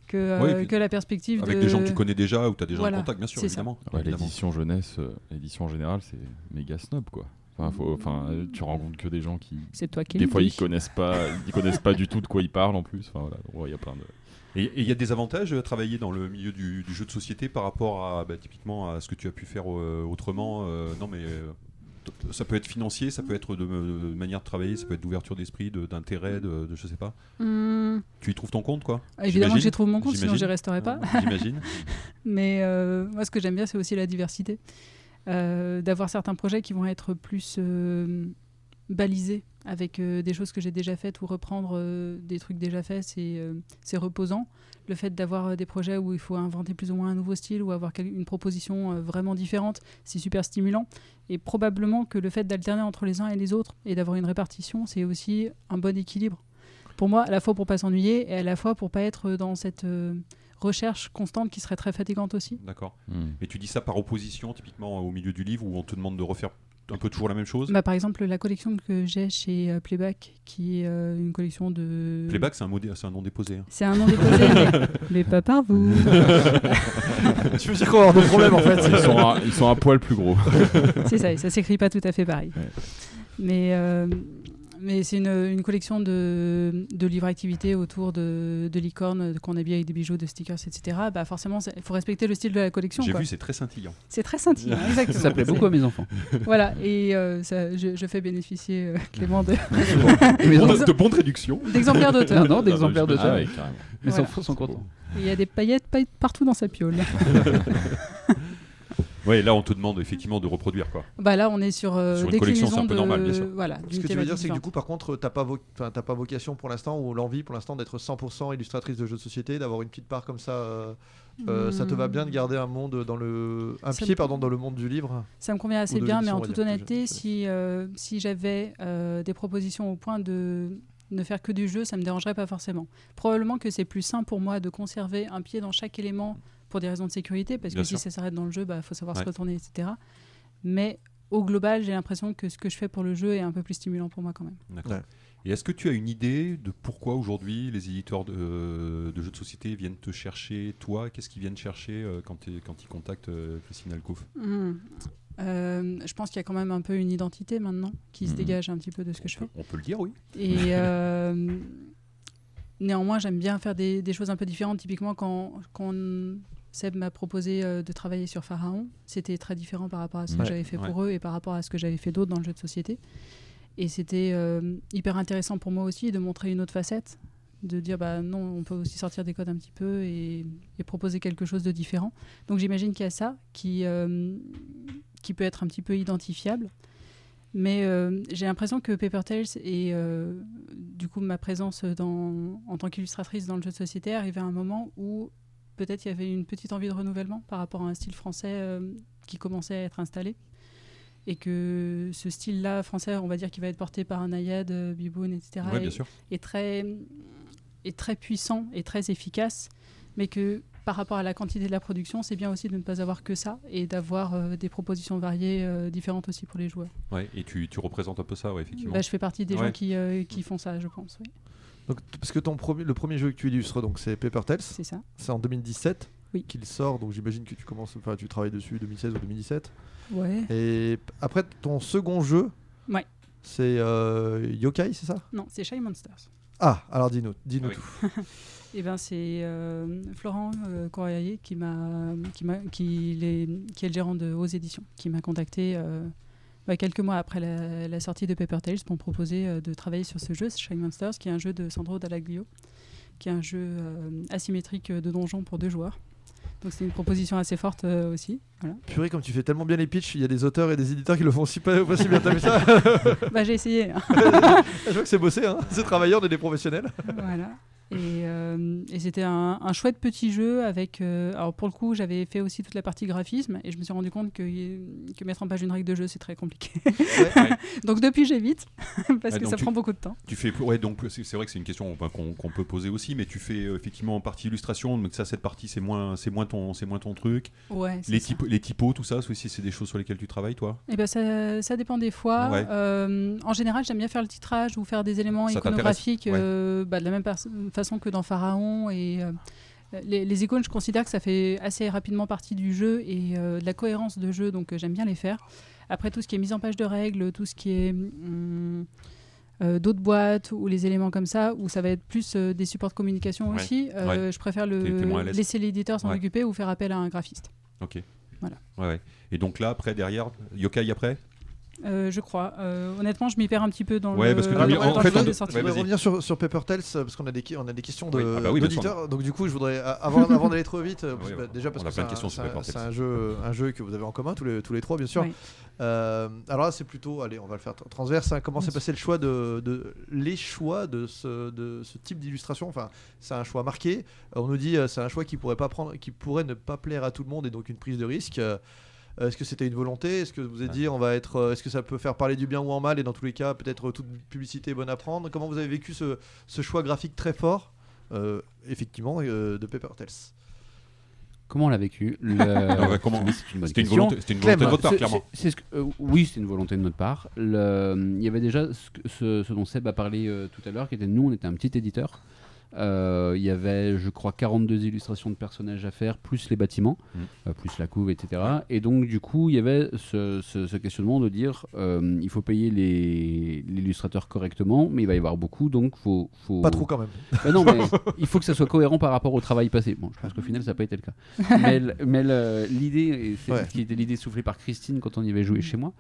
que euh, que la perspective Avec de des gens que tu connais déjà ou tu as déjà Voilà, en contact, bien sûr, évidemment. Ouais, évidemment. l'édition jeunesse, euh, l'édition en général, c'est méga snob quoi. Enfin, faut, enfin, tu rencontres que des gens qui, C'est toi qui des le fois, ils connaissent pas, ils connaissent pas du tout de quoi ils parlent en plus. Enfin voilà, Ouais, il y a plein de. Et et il y a des avantages à travailler dans le milieu du, du jeu de société par rapport à bah, typiquement à ce que tu as pu faire euh, autrement. euh, non, mais euh, ça peut être financier, ça peut être de, de manière de travailler, ça peut être d'ouverture d'esprit, de- d'intérêt, de, de je sais pas. Hum, Tu y trouves ton compte, quoi? Évidemment, J'imagine. j'y trouve mon compte, sinon j'y resterai pas. J'imagine. Mais euh, moi, ce que j'aime bien, c'est aussi la diversité. Euh, d'avoir certains projets qui vont être plus euh, balisés avec euh, des choses que j'ai déjà faites ou reprendre des trucs déjà faits, c'est reposant. Le fait d'avoir des projets où il faut inventer plus ou moins un nouveau style ou avoir une proposition vraiment différente, c'est super stimulant. Et probablement que le fait d'alterner entre les uns et les autres et d'avoir une répartition, c'est aussi un bon équilibre. Pour moi, à la fois pour pas s'ennuyer et à la fois pour pas être dans cette recherche constante qui serait très fatigante aussi. D'accord. Hmm. Mais tu dis ça par opposition, typiquement au milieu du livre, où on te demande de refaire un peu toujours la même chose? Bah, par exemple, la collection que j'ai chez euh, Playback, qui est euh, une collection de. Playback, c'est un, modé- c'est un nom déposé. hein. C'est un nom déposé, mais, mais pas par vous. tu veux dire qu'on va avoir des problèmes en fait? Ils sont, un, ils sont un poil plus gros. C'est ça, et ça s'écrit pas tout à fait pareil. Ouais. Mais, euh, mais c'est une, une collection de, de livres activités autour de, de licornes qu'on habille avec des bijoux, de stickers, etc. Bah forcément, il faut respecter le style de la collection. J'ai vu, c'est très scintillant. C'est très scintillant, exactement. Ça plaît beaucoup à mes enfants. Voilà, et euh, ça, je, je fais bénéficier euh, Clément de- bonnes réductions. d'exemplaires d'auteur. Non, non, d'exemplaires de Ah ça. ouais, carrément. Mes Voilà. sont contents. Il y a des paillettes pa- partout dans sa piole. Ouais, là, on te demande effectivement de reproduire quoi. Bah là, on est sur, euh, Sur une collection, c'est un peu de- normal, bien sûr. Voilà, Ce que tu veux dire, c'est que du coup, par contre, t'as pas, vo- enfin, pas vocation pour l'instant ou l'envie pour l'instant d'être 100% illustratrice de jeux de société, d'avoir une petite part comme ça. euh, euh, Ça te va bien de garder un monde dans le, un Ça pied me- pardon dans le monde du livre? Ça me convient assez bien, mais en toute honnêteté, je- si, euh, si j'avais euh, des propositions au point de ne faire que du jeu, ça me dérangerait pas forcément. Probablement que c'est plus sain pour moi de conserver un pied dans chaque élément pour des raisons de sécurité, parce Bien que sûr. si ça s'arrête dans le jeu, il faut savoir Ouais. se retourner, etc. Mais au global, j'ai l'impression que ce que je fais pour le jeu est un peu plus stimulant pour moi quand même. D'accord. Ouais. Et est-ce que tu as une idée de pourquoi aujourd'hui les éditeurs de, de jeux de société viennent te chercher, toi? Qu'est-ce qu'ils viennent chercher euh, quand, quand ils contactent euh, Christine Alcoff Hmm. Euh, je pense qu'il y a quand même un peu une identité maintenant qui se Mhm. dégage un petit peu de ce que je peut, fais. on peut le dire, oui. Et euh, néanmoins, j'aime bien faire des, des choses un peu différentes. Typiquement, quand, quand Seb m'a proposé euh, de travailler sur Pharaon, c'était très différent par rapport à ce que j'avais fait ouais. pour eux et par rapport à ce que j'avais fait d'autres dans le jeu de société. Et c'était euh, hyper intéressant pour moi aussi de montrer une autre facette, de dire bah non, on peut aussi sortir des codes un petit peu et, et proposer quelque chose de différent. Donc j'imagine qu'il y a ça qui, euh, qui peut être un petit peu identifiable. Mais euh, j'ai l'impression que Paper Tales et euh, du coup ma présence dans, en tant qu'illustratrice dans le jeu de société arrivait à un moment où peut-être il y avait une petite envie de renouvellement par rapport à un style français euh, qui commençait à être installé. Et que ce style-là français, on va dire qu'il va être porté par un Nayad, euh, Biboun, etc., est- très, est très puissant et très efficace, mais que par rapport à la quantité de la production, c'est bien aussi de ne pas avoir que ça et d'avoir euh, des propositions variées euh, différentes aussi pour les joueurs. Ouais, et tu, tu représentes un peu ça, ouais, effectivement. Bah, je fais partie des Ouais. gens qui, euh, qui font ça, je pense. oui. Donc, parce que ton premier, le premier jeu que tu illustres, donc c'est Paper Tales. C'est ça. C'est en 2017 Oui. qu'il sort, donc j'imagine que tu commences, enfin tu travailles dessus 2016 ou 2017. Ouais. Et après ton second jeu, Ouais. c'est euh, Yokai, c'est ça? Non, c'est Shy Monsters. Ah, alors dis-nous, dis-nous oui. tout. Et ben c'est euh, Florent euh, Coraillé qui m'a qui m'a qui, les- qui est le gérant de Aux Éditions qui m'a contacté euh, bah, quelques mois après la, la sortie de Paper Tales pour me proposer euh, de travailler sur ce jeu Shy Monsters qui est un jeu de Sandro Dallaglio qui est un jeu euh, asymétrique de donjon pour deux joueurs. Donc c'est une proposition assez forte euh, aussi. Voilà. Purée, comme tu fais tellement bien les pitchs, il y a des auteurs et des éditeurs qui le font aussi pas, pas si bien. T'as vu ça? Bah j'ai essayé. hein. Je vois que c'est bossé, hein. c'est travailleur, on est des professionnels. voilà. Et, euh, et c'était un, un chouette petit jeu avec. euh, alors pour le coup, j'avais fait aussi toute la partie graphisme et je me suis rendu compte que, que mettre en page une règle de jeu, c'est très compliqué. Ouais. donc depuis, j'évite parce Ouais, que ça tu- prend beaucoup de temps. Tu fais, ouais, donc c'est c'est vrai que c'est une question qu'on peut poser aussi, mais tu fais euh, effectivement en partie illustration, donc ça, cette partie, c'est moins, c'est moins ton, c'est moins ton truc. Ouais. Les, typos, les typos, tout ça, aussi, c'est des choses sur lesquelles tu travailles, toi? Eh ben ça, ça dépend des fois. Euh, en général, j'aime bien faire le titrage ou faire des éléments Ça iconographiques euh, bah, de la même pers- façon que dans Pharaon. Et euh, les, les icônes, je considère que ça fait assez rapidement partie du jeu et euh, de la cohérence de jeu, donc euh, j'aime bien les faire. Après, tout ce qui est mise en page de règles, tout ce qui est hum, euh, d'autres boîtes ou les éléments comme ça, où ça va être plus euh, des supports de communication Ouais. aussi, euh, je préfère le, laisser l'éditeur s'en Ouais. occuper ou faire appel à un graphiste. Ok. Voilà. Et donc là, après, derrière, Yokai après? Euh, je crois. Euh, honnêtement, je m'y perds un petit peu dans Ouais, le. parce que dans tu- le- en dans fait, des sorties. Je Ouais, voudrais revenir sur, sur Paper Tales euh, parce qu'on a des, on a des questions de- Oui, ah bah oui, d'auditeurs. Donc du coup, je voudrais avant, avant d'aller trop vite, euh, parce Oui, bah, déjà parce que plein de c'est un- jeu, un jeu que vous avez en commun tous les, tous les trois, bien sûr. Oui. Euh, alors là, c'est plutôt, allez, on va le faire tra- transverse. hein. Comment s'est passé le choix de, de les choix de ce, de ce type d'illustration? Enfin, c'est un choix marqué. On nous dit, c'est un choix qui pourrait pas prendre, qui pourrait ne pas plaire à tout le monde et donc une prise de risque. Euh, Est-ce que c'était une volonté? Est-ce que vous avez dit on va être euh, Est-ce que ça peut faire parler du bien ou en mal Et dans tous les cas, peut-être toute publicité est bonne à prendre? Comment vous avez vécu ce, ce choix graphique très fort, euh, effectivement, euh, de Paper Tales? Comment on l'a vécu? Le- Ah ouais, une C'était une volonté, c'était une Clem, volonté de votre part, clairement. ce que- euh, oui, c'est une volonté de notre part. Le- il y avait déjà ce, ce- ce dont Seb a parlé euh, tout à l'heure, qui était nous, on était un petit éditeur. Euh, il y avait, je crois, 42 illustrations de personnages à faire, plus les bâtiments, Mm. euh, plus la couve, etc. Et donc, du coup, il y avait ce, ce- ce questionnement de dire euh, il faut payer les- l'illustrateur correctement, mais il va y avoir beaucoup, donc faut, faut... Pas trop quand même. Bah non, mais il faut que ça soit cohérent par rapport au travail passé. Bon, je pense qu'au final, ça n'a pas été le cas. Mais, mais l'idée, et c'est Ouais. ce qui était l'idée soufflée par Christine quand on y avait joué chez moi,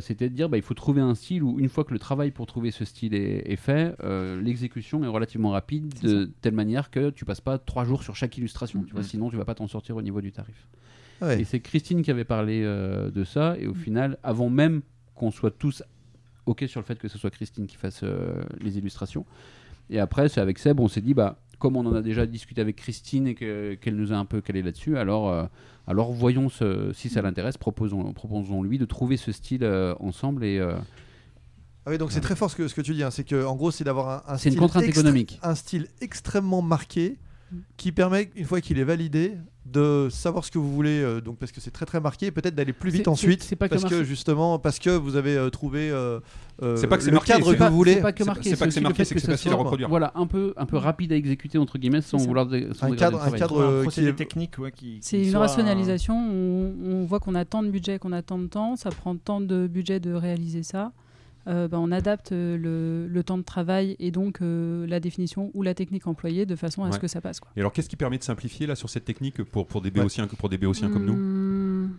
c'était de dire bah, il faut trouver un style où, une fois que le travail pour trouver ce style est, est fait, euh, l'exécution est relativement rapide de telle manière que tu passes pas trois jours sur chaque illustration. Tu vois, Mhm. sinon, tu vas pas t'en sortir au niveau du tarif. Ouais. Et c'est Christine qui avait parlé euh, de ça. Et au final, avant même qu'on soit tous OK sur le fait que ce soit Christine qui fasse euh, les illustrations, et après, c'est avec Seb, on s'est dit, bah, comme on en a déjà discuté avec Christine et que- qu'elle nous a un peu calé là-dessus, alors, euh, alors voyons ce- si ça l'intéresse, proposons, proposons-lui de trouver ce style ensemble. Et Ah oui, donc c'est très fort ce que, ce que tu dis. hein. C'est que en gros, c'est d'avoir un, un c'est une style contrainte extré- économique. un style extrêmement marqué Mm. qui permet, une fois qu'il est validé, de savoir ce que vous voulez. euh, donc parce que c'est très très marqué, et peut-être d'aller plus vite ensuite. c'est- pas parce que justement, parce que vous avez euh, trouvé euh, C'est pas que c'est le marqué, cadre que pas- vous voulez. c'est pas que marqué, c'est pas que c'est marqué, que facile à reproduire. Voilà, un peu, un peu rapide à exécuter entre guillemets sans vouloir, dé- sans Un cadre- un travail. cadre, un procédé qui est- technique ouais, qui, C'est qui une soit- rationalisation. On, on voit qu'on a tant de budget, qu'on a tant de temps, ça prend tant de budget de réaliser ça. Euh, ben, on adapte euh, le, le temps de travail et donc euh, la définition ou la technique employée de façon à ce Ouais. que ça passe. Quoi. Et alors, qu'est-ce qui permet de simplifier là sur cette technique pour, pour des béotiens, pour des béotiens comme nous? Hum,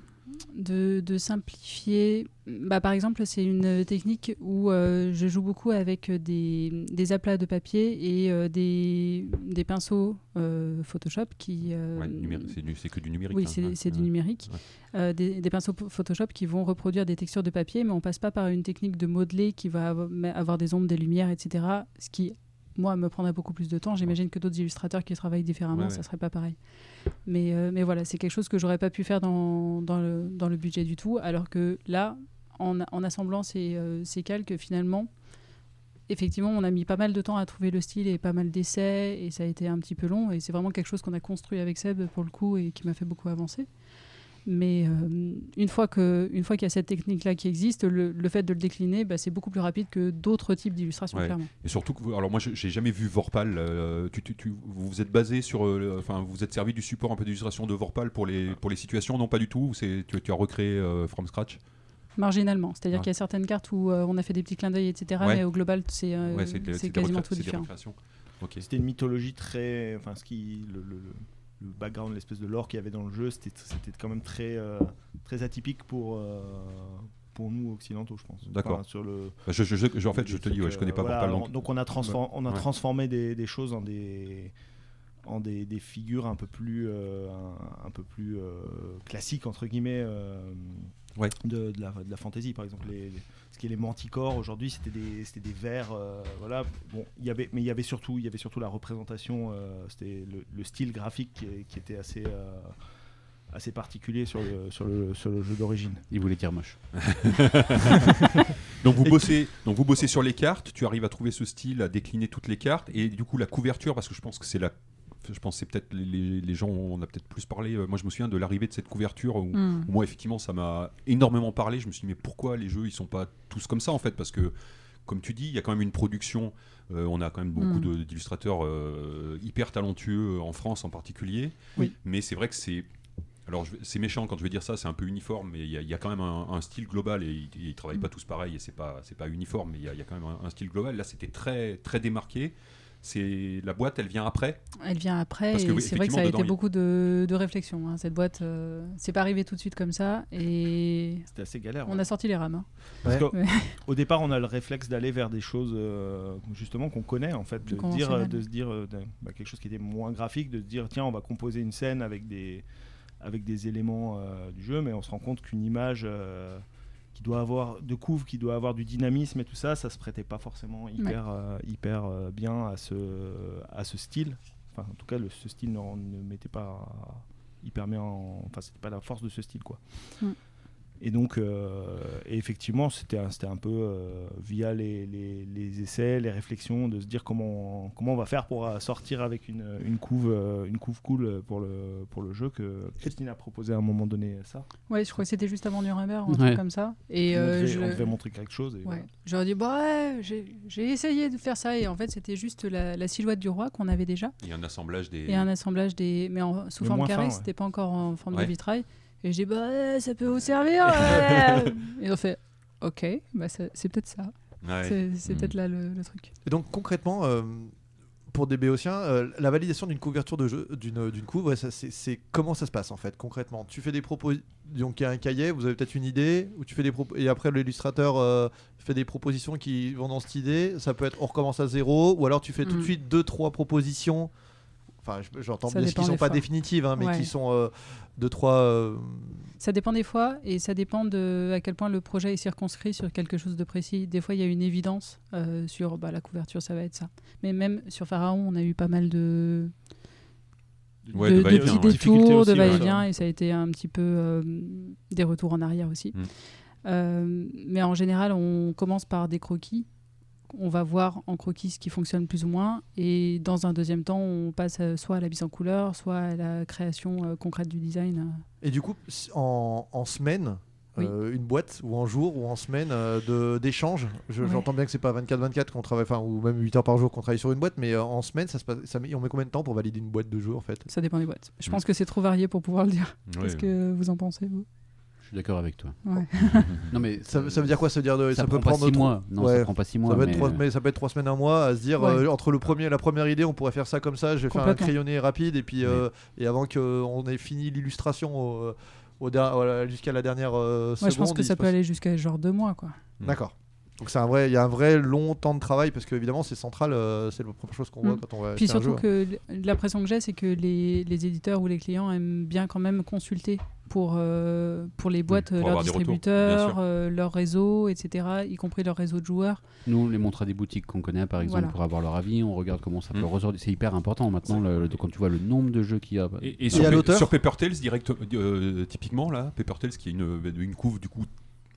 de, de simplifier. Bah, par exemple, c'est une technique où euh, je joue beaucoup avec des, des aplats de papier et euh, des, des pinceaux euh, Photoshop qui. Ouais, c'est que du numérique. oui, hein, c'est du ouais. numérique. Ouais. Des, des pinceaux Photoshop qui vont reproduire des textures de papier, mais on passe pas par une technique de modeler qui va avoir des ombres, des lumières, etc. Ce qui, moi, me prendrait beaucoup plus de temps. J'imagine que d'autres illustrateurs qui travaillent différemment, ça serait pas pareil. Mais, euh, mais voilà, c'est quelque chose que j'aurais pas pu faire dans, dans, le, dans le budget du tout, alors que là, en, en assemblant ces, euh, ces calques, finalement, effectivement, on a mis pas mal de temps à trouver le style et pas mal d'essais, et ça a été un petit peu long, et c'est vraiment quelque chose qu'on a construit avec Seb pour le coup et qui m'a fait beaucoup avancer. Mais euh, une fois que- une fois qu'il y a cette technique-là qui existe, le, le fait de le décliner, bah, c'est beaucoup plus rapide que d'autres types d'illustrations, Ouais. clairement. Et surtout, que vous- alors moi, je- j'ai jamais vu Vorpal. euh, tu, tu- tu- vous vous êtes basé sur, euh, enfin, vous vous êtes servi du support un peu d'illustration de Vorpal pour les pour les situations, non pas du tout. C'est tu, tu as recréé euh, from scratch? Marginalement, c'est-à-dire Ouais. qu'il y a certaines cartes où euh, on a fait des petits clins d'œil, etc. Ouais. Mais au global, c'est euh, ouais, quasiment tout différent. C'était une mythologie très. Enfin, ce qui. Le, le- le background, l'espèce de lore qu'il y avait dans le jeu, c'était quand même très, euh, très atypique pour, euh, pour nous occidentaux, je pense. D'accord. Enfin, sur le, Bah, je, je- je- en fait, je te dis, ouais, je connais pas voilà, on- donc- on a, transfor- on a Ouais. transformé des, des choses en des en des, des figures un peu plus euh, un, un peu plus classiques entre guillemets Ouais. de, de la, de la fantasy par exemple les, les- ce qui est les manticores aujourd'hui c'était des c'était des vers euh, voilà bon il y avait mais il y avait surtout il y avait surtout la représentation euh, c'était le, le style graphique qui, était assez euh, assez particulier sur le sur le, sur le jeu d'origine Il voulait dire moche. Donc vous bossez, donc vous bossez sur les cartes. Tu arrives à trouver ce style, à décliner toutes les cartes, et du coup la couverture, parce que je pense que c'est la, je pense que c'est peut-être les, les- les gens, on a peut-être plus parlé. euh, Moi, je me souviens de l'arrivée de cette couverture où, Hmm. où moi effectivement ça m'a énormément parlé. Je me suis dit mais pourquoi les jeux ils sont pas tous comme ça en fait? Parce que comme tu dis, il y a quand même une production. euh, on a quand même beaucoup Mm. de- d'illustrateurs euh, hyper talentueux en France en particulier. Oui. Mais c'est vrai que c'est alors, c'est méchant quand je vais dire ça, c'est un peu uniforme, mais il y, a- il y a quand même un, un style global et ils, ils travaillent pas tous pareil et c'est pas c'est pas uniforme, mais il y, a- il y a quand même un, un style global. Là, c'était très très démarqué. C'est la boîte, elle vient après? Elle vient après Parce que et oui, c'est vrai que ça a été il- beaucoup de, de réflexion. hein. Cette boîte, euh, c'est pas arrivé tout de suite comme ça et C'était assez galère. on ouais. a sorti les rames. hein. Parce Ouais. que, Ouais. Au départ, on a le réflexe d'aller vers des choses justement justement qu'on connaît en fait, de se dire, de se dire euh, de- bah, quelque chose qui était moins graphique, de se dire tiens on va composer une scène avec des avec des éléments euh, du jeu, mais on se rend compte qu'une image euh, qui doit avoir de couve, qui doit avoir du dynamisme et tout ça, ça se prêtait pas forcément hyper euh, hyper euh, bien à ce à ce style. Enfin, en tout cas, le, ce style ne, ne mettait pas hyper bien. en- Enfin, c'était pas la force de ce style quoi. Mm. Et donc, euh, et effectivement, c'était un, peu euh, via les, les- les essais, les réflexions, de se dire comment, comment on va faire pour euh, sortir avec une, une couve, une couve cool pour le, pour le jeu que Christine a proposé à un moment donné ça. Ouais, je crois que c'était juste avant Nuremberg, un Ouais. truc comme ça. Et on, euh, devait, je- on devait montrer quelque chose. Et Ouais. voilà. J'aurais dit, bah ouais, j'ai essayé de faire ça. Et en fait, c'était juste la, la silhouette du roi qu'on avait déjà. Il y a un assemblage des. Et un assemblage des. Mais en, sous Mais forme carrée, c'était pas encore en forme Ouais. de vitrail. Et j'ai dit, bah ça peut vous servir. ouais. et on fait, ok, bah c'est peut-être ça. Ouais. C'est Mm. peut-être là le, le truc. Et donc concrètement, euh, pour des béotiens, euh, la validation d'une couverture de jeu, d'une d'une couve, ouais, c'est- comment ça se passe en fait concrètement? Tu fais des propositions, donc il y a un cahier, vous avez peut-être une idée, ou tu fais des propos- et après l'illustrateur euh, fait des propositions qui vont dans cette idée. Ça peut être on recommence à zéro, ou alors tu fais tout de Mm. suite deux trois propositions. Enfin, je- j'entends bien dépend qui sont pas fois. définitives, hein, mais Ouais. qui sont euh, deux trois. euh, Ça dépend des fois et ça dépend de à quel point le projet est circonscrit sur quelque chose de précis. Des fois, il y a une évidence euh, sur bah, la couverture, ça va être ça. Mais même sur Pharaon, on a eu pas mal de, Ouais, de, de de petits détours, de ouais. va-et-vient, et ça a été un petit peu euh, des retours en arrière aussi. Mm. Euh, mais en général, on commence par des croquis. On va voir en croquis ce qui fonctionne plus ou moins, et dans un deuxième temps, on passe euh, soit à la mise en couleur, soit à la création euh, concrète du design. Et du coup, en, en semaine, Oui. euh, une boîte, ou en jour, ou en semaine euh, de- d'échange, Ouais. j'entends bien que c'est pas 24-24 qu'on travaille, enfin, ou même 8 heures par jour qu'on travaille sur une boîte, mais euh, en semaine, ça se passe, ça met, on met combien de temps pour valider une boîte de jeu en fait? Ça dépend des boîtes. Je Mm. pense que c'est trop varié pour pouvoir le dire. Qu'est-ce que vous en pensez, vous? Suis d'accord avec toi. Ouais. non mais ça, ça veut dire quoi? Ça veut dire de, ça, ça, peut prendre six mois. Non, Ouais. ça prend pas six mois. Ça peut, être mais, trois, euh, mais ça peut être trois semaines, un mois à se dire Ouais. euh, entre le premier, la première idée, on pourrait faire ça comme ça. Je vais faire un crayonné rapide et puis euh, et avant qu'on ait fini l'illustration jusqu'à la dernière euh, Moi, seconde. je pense que ça peut passe- aller jusqu'à genre deux mois, quoi. D'accord. Donc c'est un vrai, il y a un vrai long temps de travail parce que évidemment c'est central, euh, c'est la première chose qu'on voit Mm. quand on va. Puis acheter un surtout jeu. que l'impression que j'ai, c'est que les, les éditeurs ou les clients aiment bien quand même consulter pour, euh, pour les boîtes, pour leurs retours, distributeurs, sûr. euh, leur réseau, etc., y compris leur réseau de joueurs. Nous, on les montre à des boutiques qu'on connaît, par exemple, Voilà. pour avoir leur avis. On regarde comment ça peut Mm. ressortir. C'est hyper important maintenant, le- le- quand tu vois le nombre de jeux qu'il y a. Et, et Et sur, l'auteur sur Paper Tales, direct, euh, typiquement, là, Paper Tales qui est une, une couve du coup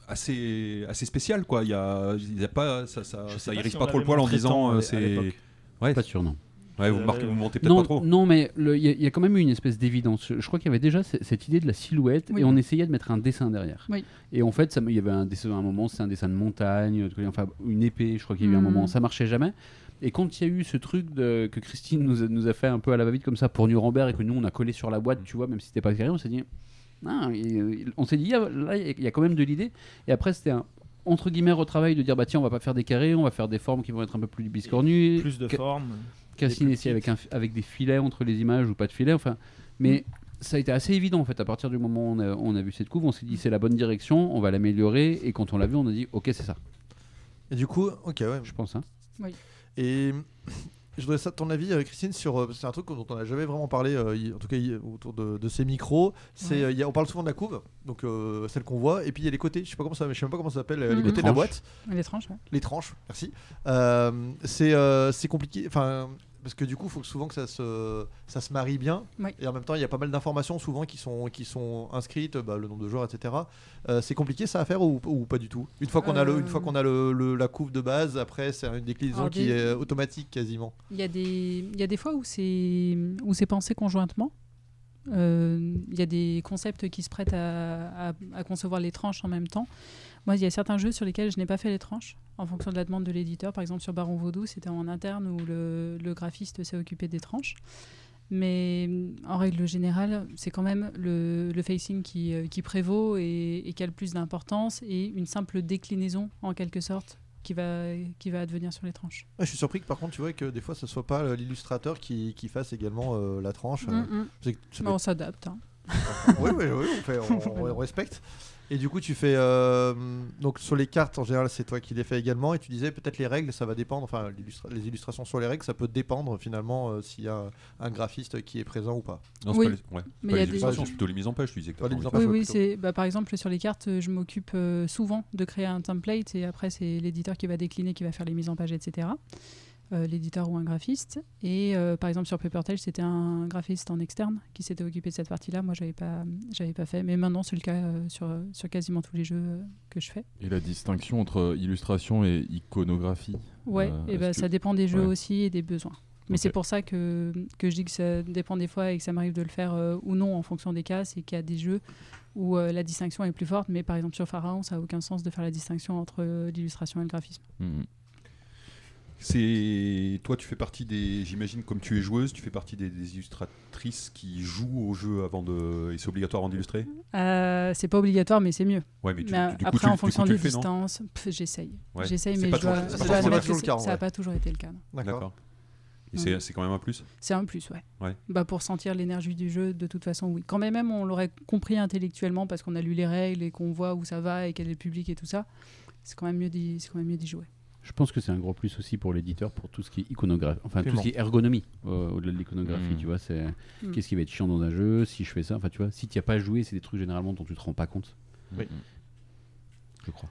assez, assez spéciale, quoi. Il y a, il y a pas, ça, ça, ça pas irrite si on pas trop le poil en disant euh, à c'est. l'époque. Ouais, Pas sûr, non. ouais, vous, Euh, marquez, vous montez peut-être pas trop. non, mais il y, a- il y a quand même eu une espèce d'évidence. Je, je crois qu'il y avait déjà ce- cette idée de la silhouette Oui. et on essayait de mettre un dessin derrière. Oui. Et en fait, il y avait un dessin à un moment, c'est un dessin de montagne, enfin une épée. Je crois qu'il y a eu un Mm. moment, ça marchait jamais. Et quand il y a eu ce truc de, que Christine nous a, nous a fait un peu à la va-vite comme ça pour Nuremberg et que nous on a collé sur la boîte, tu vois, même si c'était pas carré, on s'est dit, ah, il- il- on s'est dit, ah, là il y a- quand même de l'idée. Et après c'était un entre guillemets retravail de dire bah tiens on va pas faire des carrés, on va faire des formes qui vont être un peu plus biscornues. Plus de formes. Cassine ici avec, un, des filets entre les images ou pas de filets. Enfin, mais ça a été assez évident en fait. À partir du moment où on a, on a vu cette couve, on s'est dit c'est la bonne direction, on va l'améliorer. Et quand on l'a vu, on a dit ok, c'est ça, Et du coup, ok, ouais. je pense. hein. Et je voudrais ça ton avis, euh, Christine, sur euh, c'est un truc dont on n'a jamais vraiment parlé, euh, en tout cas autour de, de ces micros. C'est Ouais. on parle souvent de la couve, donc euh, celle qu'on voit, et puis il y a les côtés. Je sais pas comment ça, je sais même pas comment ça s'appelle, les Mhm. côtés Les de la boîte, Les tranches, ouais. les tranches. Merci. Euh, c'est c'est compliqué, enfin parce que du coup, il faut que souvent que ça se ça se marie bien. Oui. Et en même temps, il y a pas mal d'informations souvent qui sont qui sont inscrites, bah, le nombre de joueurs, etc. Euh, c'est compliqué ça à faire ou, ou pas du tout? Une fois qu'on a le, une fois Euh. qu'on a le, le- la couve de base, après c'est une déclinaison qui est automatique quasiment. Il y, a des, il y a des fois où c'est où c'est pensé conjointement. Euh, Il y a des concepts qui se prêtent à, à- à concevoir les tranches en même temps. Moi, il y a certains jeux sur lesquels je n'ai pas fait les tranches en fonction de la demande de l'éditeur. Par exemple, sur Baron Vaudou, c'était en interne où le, le graphiste s'est occupé des tranches. Mais en règle générale, c'est quand même le, le facing qui, euh, qui prévaut et, et qui a le plus d'importance et une simple déclinaison en quelque sorte qui va, qui va advenir sur les tranches. Je suis surpris que par contre, tu vois que des fois, ce soit pas euh, l'illustrateur qui, qui fasse également euh, la tranche. Mm, mm. C'est que ça on s'adapte. hein. oui, oui, oui, on, fait- on- on respecte. Et du coup, tu fais. euh, donc, sur les cartes, en général, c'est toi qui les fais également. Et tu disais peut-être les règles, ça va dépendre. Enfin, l'illustra- les illustrations sur les règles, ça peut dépendre finalement euh, s'il y a un graphiste qui est présent ou pas. Non, c'est Oui. pas les, ouais, Mais pas il y a les des- illustrations, c'est plutôt les mises en page, tu disais que Pas les pas mises en envie de page. Oui, ouais, oui, plutôt. c'est bah, par exemple sur les cartes, euh, je m'occupe euh, souvent de créer un template et après c'est l'éditeur qui va décliner, qui va faire les mises en page, etc. Euh, l'éditeur ou un graphiste. Et euh, par exemple sur Papertage, c'était un graphiste en externe qui s'était occupé de cette partie-là. Moi, j'avais pas, j'avais pas fait, mais maintenant c'est le cas euh, sur sur quasiment tous les jeux que je fais. Et la distinction entre illustration et iconographie Ouais, et que- ça dépend des jeux Ouais. aussi et des besoins. Mais c'est pour ça que, que je dis que ça dépend des fois et que ça m'arrive de le faire ou non en fonction des cas. C'est qu'il y a des jeux où la distinction est plus forte, mais par exemple sur Pharaon, ça n'a aucun sens de faire la distinction entre l'illustration et le graphisme. Mhm. C'est toi, tu fais partie des. J'imagine, comme tu es joueuse, tu fais partie des, des illustratrices qui jouent au jeu avant de. Et c'est obligatoire avant d'illustrer Euh, c'est pas obligatoire, mais c'est mieux. Ouais, mais tu, Mais, tu- du coup, après, tu, en du coup, fonction des distances, j'essaye. Ouais. J'essaye, mais pas je dois, toujours- c'est je pas dois forcément admettre toujours que le cas, c'est- ça n'a ouais. pas toujours été le cas. D'accord. Et Ouais. c'est c'est quand même un plus? C'est un plus, ouais. Ouais. Bah pour sentir l'énergie du jeu, de toute façon, oui. Quand même, même on l'aurait compris intellectuellement parce qu'on a lu les règles et qu'on voit où ça va et quel est le public et tout ça. C'est quand même mieux d'y, c'est quand même mieux d'y jouer. Je pense que c'est un gros plus aussi pour l'éditeur pour tout ce qui est iconographie, enfin tout ce qui est ergonomie euh, au-delà de l'iconographie, Mm. tu vois, c'est Mm. qu'est-ce qui va être chiant dans un jeu si je fais ça, enfin tu vois, si tu as pas joué, c'est des trucs généralement dont tu te rends pas compte, Oui. Mhm. je crois.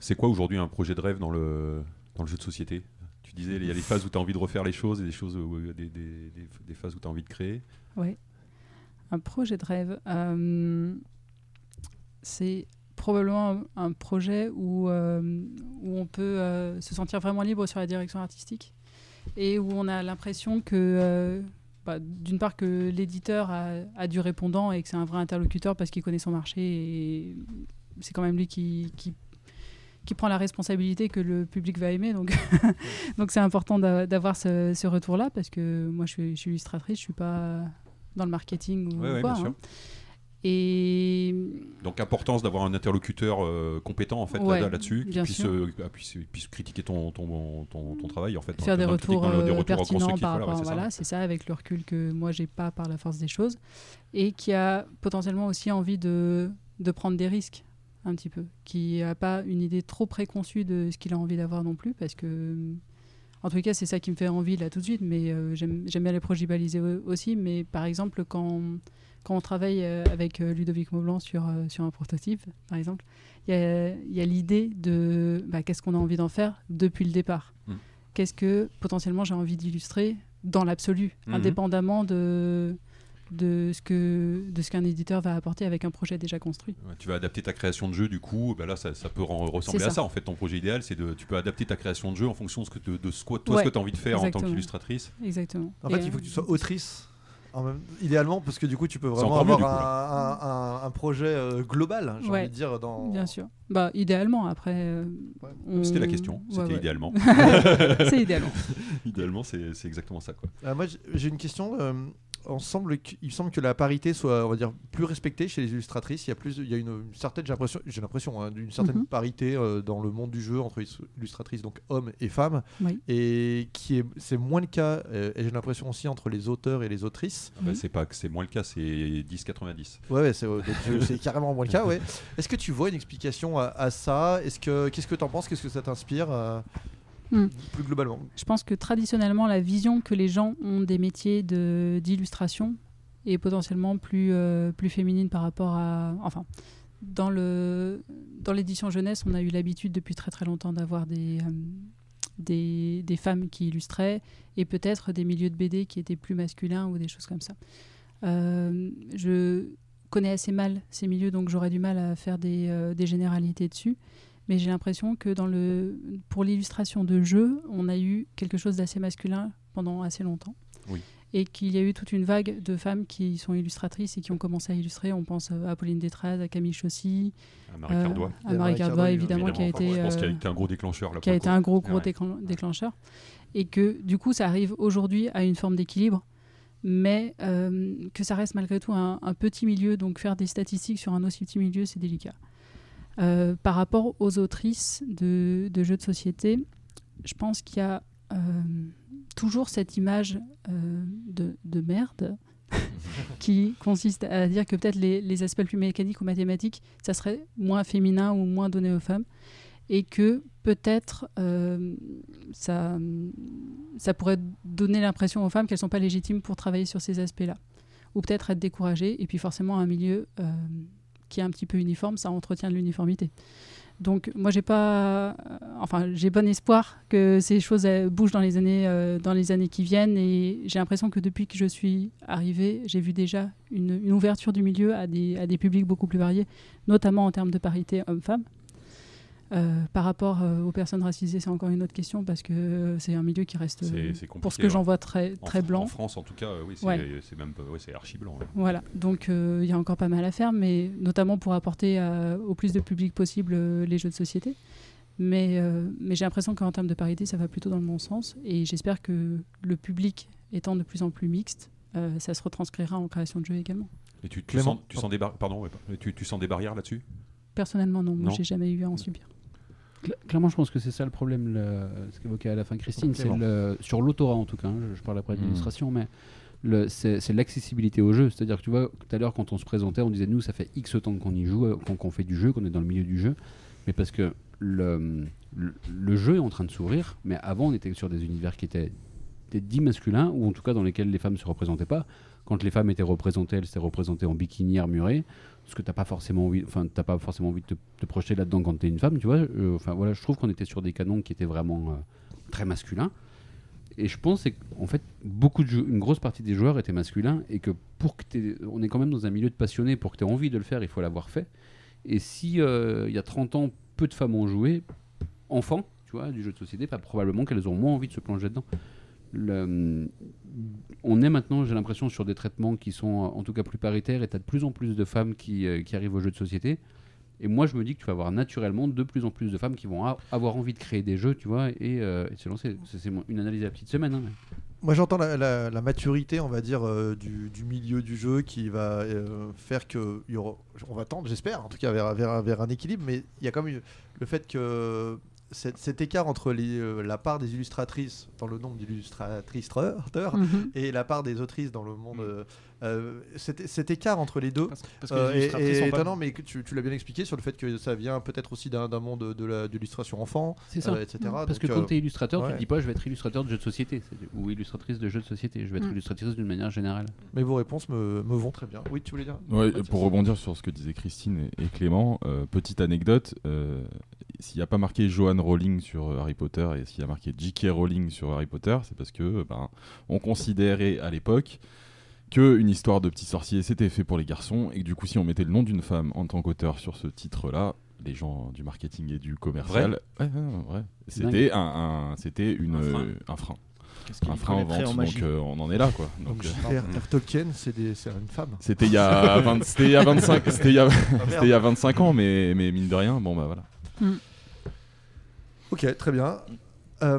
C'est quoi aujourd'hui un projet de rêve dans le, dans le jeu de société? Tu disais, il y a les phases où tu as envie de refaire les choses et des, choses où- des, des- des- des phases où tu as envie de créer. Ouais. Un projet de rêve. euh, c'est probablement un, un projet où, euh, où on peut euh, se sentir vraiment libre sur la direction artistique et où on a l'impression que, euh, bah, d'une part, que l'éditeur a, a du répondant et que c'est un vrai interlocuteur parce qu'il connaît son marché et c'est quand même lui qui, qui, qui prend la responsabilité que le public va aimer. Donc, donc c'est important d'a- d'avoir ce, ce retour-là parce que moi, je suis, je suis illustratrice, je suis pas dans le marketing ou Ouais, ouais, quoi. bien sûr. Hein. Et Donc, importance d'avoir un interlocuteur euh, compétent en fait Ouais, là-dessus, qui puisse, euh, ah, puisse, puisse critiquer ton, ton, ton, ton travail en fait. faire des Dans le critique, retours, dans le- des euh, retours pertinents par voilà, rapport ouais, c'est ça. voilà, c'est ça avec le recul que moi j'ai pas par la force des choses et qui a potentiellement aussi envie de, de prendre des risques un petit peu qui a pas une idée trop préconçue de ce qu'il a envie d'avoir non plus parce que en tout cas c'est ça qui me fait envie là tout de suite mais euh, j'aime bien les projets balisés au- aussi mais par exemple quand quand on travaille euh, avec euh, Ludovic Maublanc sur, euh, sur un prototype, par exemple, il y a, il y a l'idée de bah, qu'est-ce qu'on a envie d'en faire depuis le départ. Mm. Qu'est-ce que potentiellement j'ai envie d'illustrer dans l'absolu, Mhm. indépendamment de, de ce que de ce qu'un éditeur va apporter avec un projet déjà construit. Ouais, tu vas adapter ta création de jeu, du coup, bah là, ça, ça peut ressembler à ça. En fait, ton projet idéal, c'est de, tu peux adapter ta création de jeu en fonction de ce que, de ce toi, Ouais, ce que tu as envie de faire en tant qu'illustratrice. Exactement. En Et, fait, il faut que tu sois autrice. En même- idéalement, parce que du coup, tu peux vraiment mieux, avoir un, un- un projet euh, global, j'ai Ouais, envie de dire. Dans... Bien sûr. Bah, idéalement, après. euh, Ouais. on- C'était la question, c'était ouais. idéalement. C'est idéalement. idéalement, c'est exactement ça. Quoi. Euh, moi, j'ai une question. On semble qu- il semble que la parité soit, on va dire, plus respectée chez les illustratrices. Il y a plus, il y a une, une certaine, j'ai l'impression, j'ai l'impression, hein, d'une certaine Mhm. parité euh, dans le monde du jeu entre illus- illustratrices, donc hommes et femmes, Oui. et qui est, c'est moins le cas. euh, et j'ai l'impression aussi entre les auteurs et les autrices. Ah bah, Mhm. c'est pas que c'est moins le cas, c'est 10-90. Ouais, ouais, c'est, euh, c'est carrément moins le cas. Ouais. Est-ce que tu vois une explication à, à ça? Est-ce que, qu'est-ce que tu en penses? Qu'est-ce que ça t'inspire Hmm. plus globalement Je pense que traditionnellement, la vision que les gens ont des métiers de- d'illustration est potentiellement plus, euh, plus féminine par rapport à. Enfin, dans le dans l'édition jeunesse, on a eu l'habitude depuis très très longtemps d'avoir des, euh, des, des femmes qui illustraient et peut-être des milieux de BD qui étaient plus masculins ou des choses comme ça. Euh, je connais assez mal ces milieux, donc j'aurais du mal à faire des, euh, des généralités dessus. Mais j'ai l'impression que dans le, pour l'illustration de jeux, on a eu quelque chose d'assez masculin pendant assez longtemps. Oui. Et qu'il y a eu toute une vague de femmes qui sont illustratrices et qui ont commencé à illustrer. On pense à Pauline Détraz, à Camille Chaussy, À Marie euh, Cardois. à Marie Cardois, évidemment, qui a été, je pense qu'il a euh, été un gros déclencheur. Là, qui a été coup. un gros gros Ouais. déclen- déclencheur. Et que du coup, ça arrive aujourd'hui à une forme d'équilibre, mais euh, que ça reste malgré tout un, un petit milieu. Donc faire des statistiques sur un aussi petit milieu, c'est délicat. Euh, par rapport aux autrices de, de jeux de société, je pense qu'il y a euh, toujours cette image euh, de, de merde qui consiste à dire que peut-être les, les aspects plus mécaniques ou mathématiques, ça serait moins féminin ou moins donné aux femmes. Et que peut-être ça, ça pourrait donner l'impression aux femmes qu'elles ne sont pas légitimes pour travailler sur ces aspects-là. Ou peut-être être découragées. Et puis forcément, un milieu qui est un petit peu uniforme, ça entretient de l'uniformité. Donc moi j'ai pas, euh, enfin j'ai bon espoir que ces choses bougent dans les années, euh, dans les années qui viennent et j'ai l'impression que depuis que je suis arrivée, j'ai vu déjà une, une ouverture du milieu à des, à des publics beaucoup plus variés, notamment en termes de parité homme-femme. Euh, par rapport euh, aux personnes racisées, c'est encore une autre question parce que euh, c'est un milieu qui reste, C'est- c'est compliqué, pour ce que j'en ouais. vois, très, très blanc. En France, en tout cas, euh, oui, c'est Ouais. c'est même ouais, c'est archi blanc. ouais. Voilà, donc euh, il y a encore pas mal à faire, mais notamment pour apporter au plus de public possible euh, les jeux de société. Mais, euh, mais j'ai l'impression qu'en termes de parité, ça va plutôt dans le bon sens. Et j'espère que le public étant de plus en plus mixte, euh, ça se retranscrira en création de jeux également. Et tu, tu Clément. sens, tu sens des bar- pardon, tu, tu sens des barrières là-dessus? Personnellement, non, moi Non. j'ai jamais eu à en subir. Cla- Clairement, je pense que c'est ça le problème, le- ce qu'évoquait à la fin Christine, c'est Clément. le- sur l'autorat en tout cas, hein, je, je parle après de Mm. l'illustration, mais le- c'est c'est l'accessibilité au jeu. C'est-à-dire que tu vois, tout à l'heure quand on se présentait, on disait nous, ça fait X temps qu'on y joue, euh, qu'on qu'on fait du jeu, qu'on est dans le milieu du jeu, mais parce que le, jeu est en train de s'ouvrir, mais avant on était sur des univers qui étaient, étaient dits masculins, ou en tout cas dans lesquels les femmes ne se représentaient pas. Quand les femmes étaient représentées, elles étaient représentées en bikini armuré, parce que t'as pas forcément envie, enfin t'as pas forcément envie de te, te projeter là-dedans quand t'es une femme, tu vois. Euh, Enfin voilà, je trouve qu'on était sur des canons qui étaient vraiment euh, très masculins. Et je pense qu'en fait beaucoup de une grosse partie des joueurs étaient masculins et que pour que t'aies- on est quand même dans un milieu de passionnés, pour que tu aies envie de le faire, il faut l'avoir fait. Et si euh, il y a 30 ans peu de femmes ont joué, enfants, tu vois, du jeu de société, pas probablement qu'elles auront moins envie de se plonger dedans. On est maintenant, j'ai l'impression, sur des traitements qui sont en tout cas plus paritaires et tu as de plus en plus de femmes qui, euh, qui arrivent aux jeux de société. Et moi, je me dis que tu vas avoir naturellement de plus en plus de femmes qui vont avoir envie de créer des jeux, tu vois, et, euh, se lancer. C'est une analyse à la petite semaine. hein, Moi j'entends la, maturité, on va dire, euh, du, milieu du jeu qui va euh, faire que on va tendre, j'espère, en tout cas vers, vers, vers un équilibre, mais il y a quand même le fait que cet, cet écart entre les, euh, la part des illustratrices dans le nombre d'illustratrices Mhm. et la part des autrices dans le monde, euh, euh, cet, cet écart entre les deux Parce, parce que euh, les est- étonnant, mais que tu, tu l'as bien expliqué sur le fait que ça vient peut-être aussi d'un monde de l'illustration enfant, C'est ça. euh, etc. Parce que quand euh, tu es illustrateur, tu te dis pas je vais être illustrateur de jeux de société ou illustratrice de jeux de société. Je vais être Mm. illustratrice d'une manière générale. mais vos réponses me, me vont très bien. Oui, tu voulais dire Ouais, pour rebondir sur ce que disaient Christine et, et Clément, euh, petite anecdote, euh, s'il n'y a pas marqué Johan Rowling sur Harry Potter et s'il y a marqué J.K. Rowling sur Harry Potter, c'est parce que ben, on considérait à l'époque que une histoire de petit sorcier c'était fait pour les garçons et que du coup si on mettait le nom d'une femme en tant qu'auteur sur ce titre-là, les gens du marketing et du commercial, ouais, ouais, ouais, ouais. C'est c'était un, un- c'était une Un frein. euh, un frein, un frein en vente. en donc euh, on en est là quoi. Donc, Donc, euh, J.R.R. Tolkien, c'est des- c'est une femme. c'était il y a 20 c'était il y a 25 c'était il y a Ah, il y a 25 ans, mais, mais mine de rien, bon bah voilà. Ok, très bien. Euh,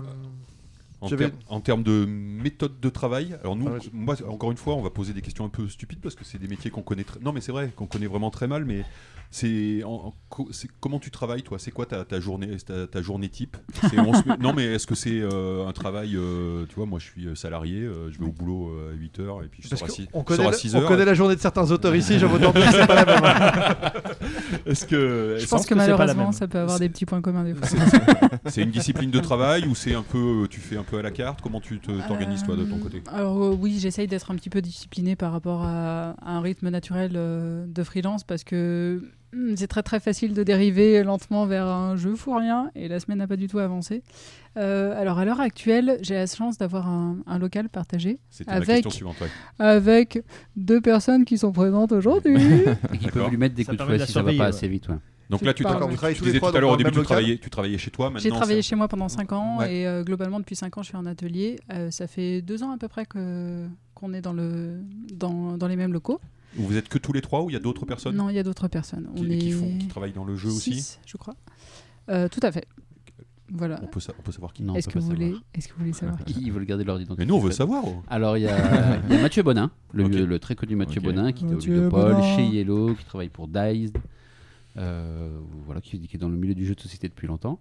En, termes de méthode de travail, alors nous, Ah ouais, je- moi, encore une fois, on va poser des questions un peu stupides parce que c'est des métiers qu'on connaît. très- Non, mais c'est vrai qu'on connaît vraiment très mal. Mais c'est, en- en co- c'est comment tu travailles, toi? C'est quoi ta, ta journée, ta, ta journée type? C'est- on se met- Non, mais est-ce que c'est euh, un travail euh, Tu vois, moi, je suis euh, salarié, euh, je vais au boulot à 8 h et puis je parce sors à 6 qu'on connaît, à le- 6 on heures. connaît la journée de certains auteurs ici, j'en autant dire que c'est pas la même. hein. Est-ce que Je pense que malheureusement, ça peut avoir des petits points communs des fois. c'est une discipline de travail ou c'est un peu, tu fais un peu à la carte? Comment tu te- t'organises toi de ton côté? Alors oui, j'essaye d'être un petit peu disciplinée par rapport à, à un rythme naturel de freelance parce que c'est très très facile de dériver lentement vers un je fous rien et la semaine n'a pas du tout avancé. Euh, alors à l'heure actuelle, j'ai la chance d'avoir un, un local partagé avec- la question suivante. ouais. avec deux personnes qui sont présentes aujourd'hui. Et qui peuvent lui mettre des Ça coups de permet de fouet la si ça va surveiller, pas ouais. assez vite. ouais. Donc là, tu, travaillez tu les disais tout à l'heure au début, tu travaillais, tu travaillais chez toi. J'ai travaillé chez moi pendant 5 ans Ouais. et euh, globalement depuis 5 ans je suis en atelier. Euh, ça fait 2 ans à peu près qu'on est dans, le, dans, dans les mêmes locaux. Vous êtes que tous les trois ou il y a d'autres personnes Non, il y a d'autres personnes. qui, On qui est font, qui travaillent dans le jeu aussi six, je crois. Euh, tout à fait. Voilà. on peut, sa- on peut savoir qui Non, on Est-ce peut que, vous voulez... savoir. Est-ce que vous voulez savoir qui Ils veulent garder leur identité. Mais nous, on veut savoir. oh. Alors, il y, a il y a Mathieu Bonin, le, très connu Mathieu. Bonin, qui était au Mathieu Bonin. chez Yellow, qui travaille pour Diced, euh, voilà, qui, qui est dans le milieu du jeu de société depuis longtemps.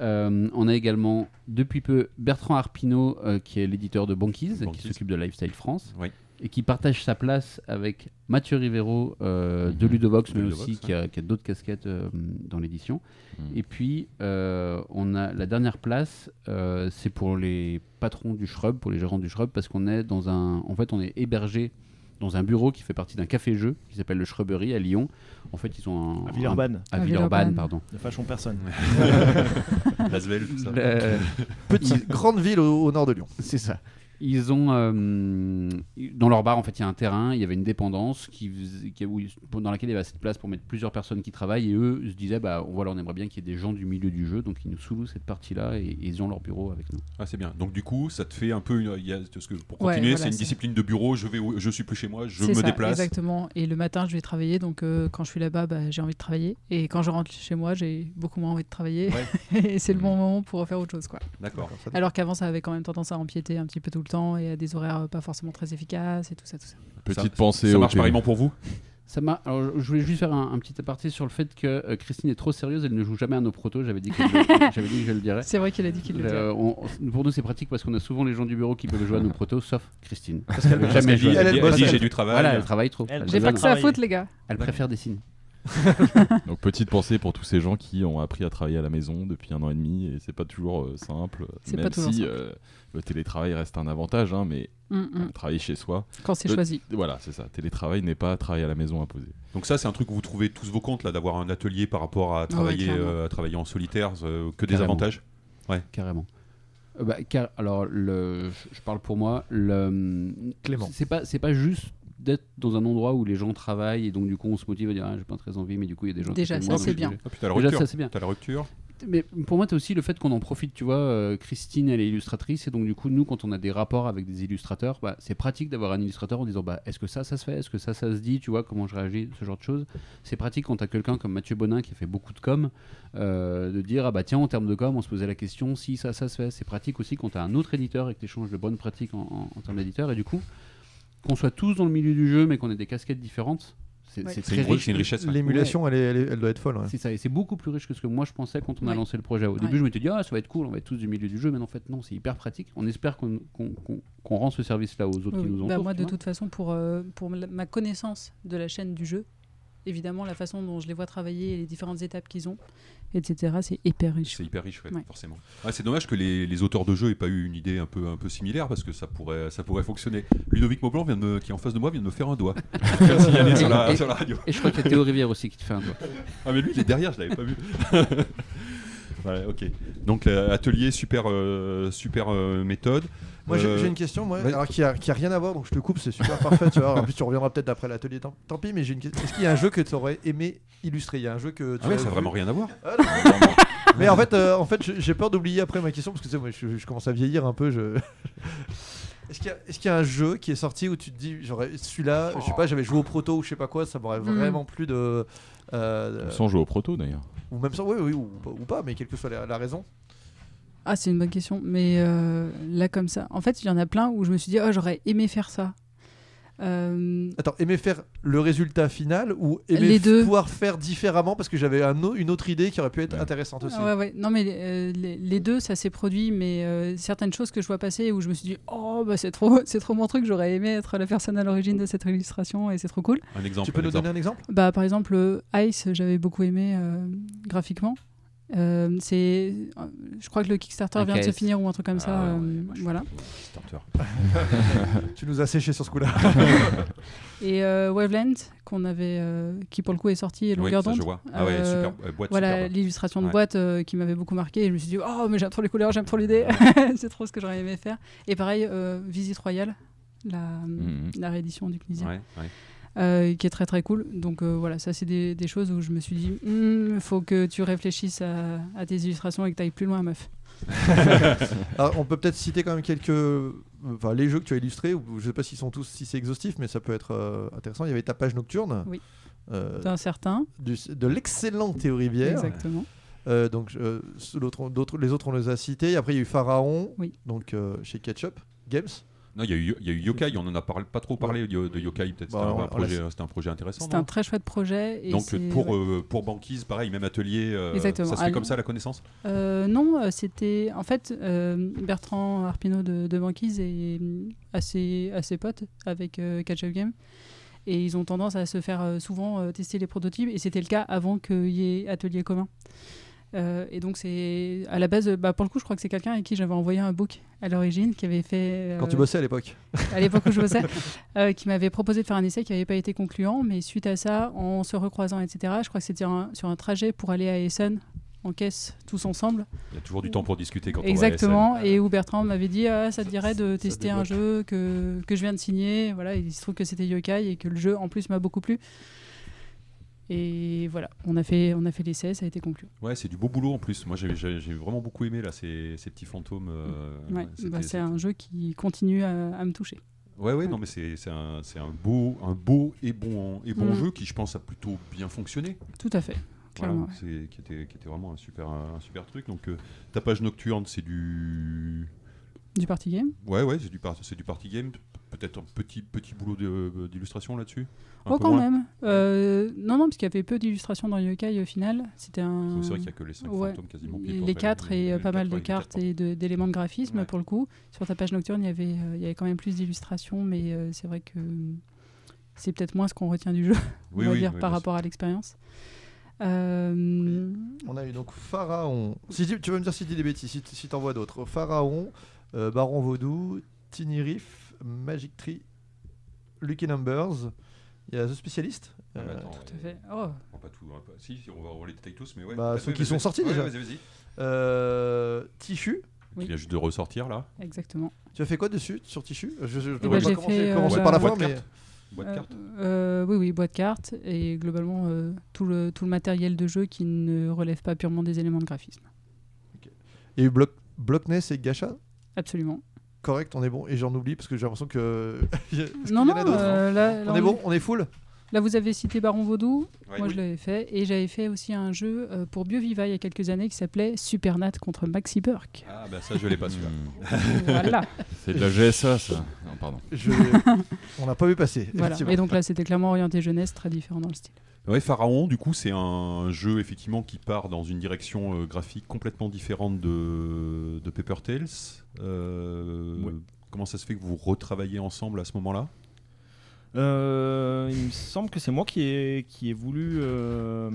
Euh, on a également depuis peu Bertrand Arpino, euh, qui est l'éditeur de Banquise, Banquise. qui s'occupe de Lifestyle France, Oui. Et qui partage sa place avec Mathieu Rivero euh, de Ludovox, De mais Ludovox, aussi qui a, qui a d'autres casquettes euh, dans l'édition. Mhm. Et puis, euh, on a la dernière place, euh, c'est pour les patrons du Shrub, pour les gérants du Shrub, parce qu'on est dans un. En fait, on est hébergé dans un bureau qui fait partie d'un café-jeu qui s'appelle le Shrubbery à Lyon. En fait, ils ont un. À Villeurbanne, un- à À Villeurbanne, Villeurbanne. pardon. ne fâchons personne. Lasvel, tout ça. Le- Petite grande ville au, au nord de Lyon. C'est ça. Ils ont euh, dans leur bar en fait il y a un terrain, il y avait une dépendance qui, où dans laquelle il y avait assez de place pour mettre plusieurs personnes qui travaillent et eux se disaient bah voilà on aimerait bien qu'il y ait des gens du milieu du jeu donc ils nous sous cette partie là et, et ils ont leur bureau avec nous. Ah, c'est bien. Donc du coup, ça te fait un peu une. il y a- parce que pour Ouais, continuer, voilà, c'est une discipline de bureau. Je vais, je suis plus chez moi, je me ça, déplace. Exactement. Et le matin, je vais travailler. Donc, euh, quand je suis là-bas, bah, j'ai envie de travailler. Et quand je rentre chez moi, j'ai beaucoup moins envie de travailler. et c'est le bon moment pour faire autre chose. Quoi. D'accord. Alors qu'avant, ça avait quand même tendance à empiéter un petit peu tout le temps et à des horaires pas forcément très efficaces et tout ça. Tout ça. Petite Ça- pensée Ça au marche pareillement pour vous Ça m'a. Alors je voulais juste faire un, un petit aparté sur le fait que euh, Christine est trop sérieuse, elle ne joue jamais à nos protos. J'avais dit que je- j'avais dit que je le dirais. C'est vrai qu'il a dit qu'il le dirait. on- pour nous c'est pratique parce qu'on a souvent les gens du bureau qui peuvent jouer à nos protos sauf Christine. Parce qu'elle- Jamais qu'elle joué. dit, Elle, elle elle dit- j'ai du travail. Voilà, elle travaille trop. Elle- Elle J'ai pas que ça à foutre, les gars. Elle préfère dessiner. Donc petite pensée pour tous ces gens qui ont appris à travailler à la maison depuis un an et demi et c'est pas toujours euh, simple. C'est même pas toujours si simple. euh, le télétravail reste un avantage, hein, mais Mm, mm. euh, travailler chez soi, Quand c'est choisi. voilà, c'est ça. Télétravail n'est pas travailler à la maison imposé. Donc ça, c'est un truc où vous trouvez tous vos comptes là, d'avoir un atelier par rapport à travailler, euh, à travailler en solitaire, euh, que des Carrément. avantages? Carrément. Euh, bah, car- alors, le, je je parle pour moi. Le, Clément. C'est pas, c'est pas juste d'être dans un endroit où les gens travaillent et donc du coup on se motive à dire ah, j'ai pas très envie mais du coup il y a des gens qui Déjà, font ça, c'est bien. Ah, puis la Déjà, rupture. ça, c'est bien. T'as la rupture. Mais pour moi, tu as aussi le fait qu'on en profite, tu vois. euh, Christine, elle est illustratrice, et donc du coup, nous, quand on a des rapports avec des illustrateurs, bah, c'est pratique d'avoir un illustrateur en disant bah, est-ce que ça, ça se fait? Est-ce que ça, ça se dit? Tu vois, comment je réagis? Ce genre de choses. C'est pratique quand tu as quelqu'un comme Mathieu Bonin qui a fait beaucoup de com, euh, de dire ah bah tiens, en termes de com, on se posait la question si ça, ça se fait. C'est pratique aussi quand tu as un autre éditeur et que tu échanges de bonnes pratiques en, en- en termes d'éditeur, et du coup, qu'on soit tous dans le milieu du jeu, mais qu'on ait des casquettes différentes, c'est Ouais. très une, riche. c'est une richesse. ouais. L'émulation, elle, est- elle, elle doit être folle. ouais. C'est ça, et c'est beaucoup plus riche que ce que moi je pensais quand on a lancé le projet. Au Ouais. début, je m'étais dit, ah, ça va être cool, on va être tous du milieu du jeu, mais en fait, non, c'est hyper pratique. On espère qu'on qu'on- qu'on- qu'on rend ce service-là aux autres Oui, qui nous Bah, entourent. moi, de toute façon, pour, euh, pour ma connaissance de la chaîne du jeu, évidemment, la façon dont je les vois travailler et les différentes étapes qu'ils ont, etc., c'est hyper riche. C'est hyper riche, ouais, Ouais. forcément. Ouais, c'est dommage que les, les auteurs de jeux aient pas eu une idée un peu, un peu similaire parce que ça pourrait, ça pourrait fonctionner. Ludovic Maublanc, vient de me- qui est en face de moi, vient de me faire un doigt. Sur la, Et- sur la radio. Et je crois qu'il y a Théo Rivière aussi qui te fait un doigt. Ah, mais lui, il est derrière, je l'avais pas vu. Ouais, ok. Donc, l'atelier, super, euh, super euh, méthode. Moi, j'ai Euh, j'ai une question, moi, vas-y. alors qui a, qui a rien à voir, donc je te coupe, c'est super parfait. Tu vois. En plus, tu reviendras peut-être après l'atelier, tant, tant pis, mais j'ai une question. Est-ce qu'il y a un jeu que tu aurais aimé illustrer? Il y a un jeu que tu Ah ouais, as ça n'a vu vraiment rien à voir. Ah, non, non, non. Mais en fait, euh, en fait j'ai peur d'oublier après ma question parce que tu sais, moi, je, je commence à vieillir un peu. Je... Est-ce qu'il y, a- est-ce qu'il y a un jeu qui est sorti où tu te dis, j'aurais celui-là, je sais pas, j'avais joué au proto ou je sais pas quoi, ça m'aurait Mhm. vraiment plu de. euh, Sans jouer au proto d'ailleurs. Ou même sans, oui, oui, ou, ou pas, mais quelle que soit la, raison. Ah, c'est une bonne question. Mais euh, là, comme ça, en fait, il y en a plein où je me suis dit, oh, j'aurais aimé faire ça. Euh, Attends, aimer faire le résultat final ou aimer Les deux. pouvoir faire différemment parce que j'avais un une autre idée qui aurait pu être Ouais. intéressante aussi. Ah ouais, ouais. Non, mais euh, les, les deux, ça s'est produit, mais euh, certaines choses que je vois passer où je me suis dit, oh, bah, c'est trop, c'est trop mon truc, j'aurais aimé être la personne à l'origine de cette illustration et c'est trop cool. Un exemple. Tu peux un nous exemple. donner un exemple? Bah, par exemple, euh, Ice, j'avais beaucoup aimé euh, graphiquement. Euh, c'est, je crois que le Kickstarter vient de se finir ou un truc comme ça. Ah, euh, ouais, moi, voilà. euh. Tu nous as séché sur ce coup-là. Et euh, Waveland, qu'on avait, euh, qui pour le coup est sorti, et Oui, Longueur ça, je d'onde. Ah ouais, Euh, super. boîte Voilà superbe. l'illustration de Ouais. boîte euh, qui m'avait beaucoup marqué. Et je me suis dit, oh, mais j'aime trop les couleurs, j'aime trop l'idée. c'est trop ce que j'aurais aimé faire. Et pareil, euh, Visite Royale, la, Mhm. la réédition du Knizia, Ouais, ouais. Euh, qui est très très cool. Donc euh, voilà, ça c'est des, des choses où je me suis dit, il faut que tu réfléchisses à, à tes illustrations et que tu ailles plus loin, meuf. Alors, on peut peut-être citer quand même quelques. Enfin, les jeux que tu as illustrés, ou je sais pas s'ils sont tous si c'est exhaustif, mais ça peut être euh, intéressant. Il y avait ta page nocturne. Oui. Euh, D'un certain, du- de l'excellent Théo Rivière. exactement. Euh, donc, l'autre- les autres, on les a cités. Après, il y a eu Pharaon, Oui. donc chez Ketchup Games. Non, il y, a eu- il y a eu Yokai, on en a parlé, pas trop parlé de, de Yokai, peut-être Bah, c'était un, projet, laisse- c'était un projet intéressant. C'était un très chouette projet. Et Donc c'est- pour, ouais. euh, pour Banquise, pareil, même atelier, euh, Exactement. ça se fait Ah, comme ça la connaissance? Euh, non, euh, c'était en fait euh, Bertrand Arpino de, de Banquise est euh, assez, assez pote avec euh, Catch Up Game. Et ils ont tendance à se faire euh, souvent euh, tester les prototypes. Et c'était le cas avant qu'il y ait atelier commun. Euh, et donc, c'est à la base, bah, pour le coup, je crois que c'est quelqu'un avec qui j'avais envoyé un book à l'origine, qui avait fait. Quand euh, tu bossais à l'époque. à l'époque où je bossais, euh, qui m'avait proposé de faire un essai qui n'avait pas été concluant, mais suite à ça, en se recroisant, etc., je crois que c'était sur un trajet pour aller à Essen en caisse tous ensemble. Il y a toujours du temps pour discuter quand Exactement, on va à et où Bertrand m'avait dit ah, ça te dirait de tester un jeu que, que je viens de signer. Voilà, il se trouve que c'était Yokai et que le jeu en plus m'a beaucoup plu. Et voilà, on a fait, on a fait l'essai, ça a été conclu. Ouais, c'est du beau boulot en plus. Moi, j'ai- vraiment beaucoup aimé là, ces, ces petits fantômes. euh, Ouais, bah, c'est un jeu qui continue à, à me toucher. Ouais, ouais, non, mais c'est un, un beau, un beau et bon, et bon Mm. jeu qui, je pense, a plutôt bien fonctionné. Tout à fait. Voilà, Clairement, ouais. qui était, qui était vraiment un super, un, super truc. Donc, euh, ta page nocturne, c'est du, Du party game? Ouais, ouais, c'est du, par- c'est du party game. Peut-être un petit, petit boulot de- d'illustration là-dessus. Oh, quand moins même. Euh, non, non, parce qu'il y avait peu d'illustrations dans Yokai au final. C'était un. C'est vrai qu'il n'y a que les 5 Ouais. fantômes quasiment. Les, Puis les après, quatre les- et euh, les pas mal de cartes et d'éléments de graphisme Ouais. pour le coup. Sur ta page nocturne, il y avait, euh, il y avait quand même plus d'illustrations, mais euh, c'est vrai que c'est peut-être moins ce qu'on retient du jeu, on Oui, va oui, dire, oui, par rapport à l'expérience. Euh, On a eu donc Pharaon. Si tu, tu vas me dire si je dis des bêtises, si, si t'en vois d'autres. Pharaon, euh, Baron Vaudou, Tiny Riff, Magic Tree, Lucky Numbers. Il y a The Specialist. Ah, Euh, attends, tout à ouais. fait. Oh, On va pas tout, on va pas- Si, si, on va, on va les détailler tous, mais ouais. Bah, ceux qui sont sortis, Ouais, déjà. Vas-y, vas-y. euh, Tishu. Oui. Il vient juste de ressortir là. exactement. Tu as fait quoi dessus sur Tishu? Je, je, bah, j'ai commencer, fait, commencer euh, par la boîte mais carte. Boîte de Euh, cartes. euh, oui, oui, boîte cartes et globalement euh, tout, le, tout le matériel de jeu qui ne relève pas purement des éléments de graphisme. eu Block, Blockness et Gacha? Absolument. Correct, on est bon. Et j'en oublie parce que j'ai l'impression que. Y Non, en non, a d'autres, euh, là, là, On est bon, on est full. Là, vous avez cité Baron Vaudou. Ouais, Moi, oui. je l'avais fait. Et j'avais fait aussi un jeu euh, pour BioViva il y a quelques années qui s'appelait Supernat contre Maxi Burke. Ah, bah ça, je l'ai pas celui-là. Hmm. voilà. C'est de la GSA, ça. Non, pardon. Je- on n'a pas vu passer. voilà. Et donc là, c'était clairement orienté jeunesse, très différent dans le style. Ouais, Pharaon, du coup, c'est un jeu effectivement qui part dans une direction euh, graphique complètement différente de, de Paper Tales. Euh, Ouais. Comment ça se fait que vous retravaillez ensemble à ce moment-là? Euh, il me semble que c'est moi qui ai, qui ai voulu. euh,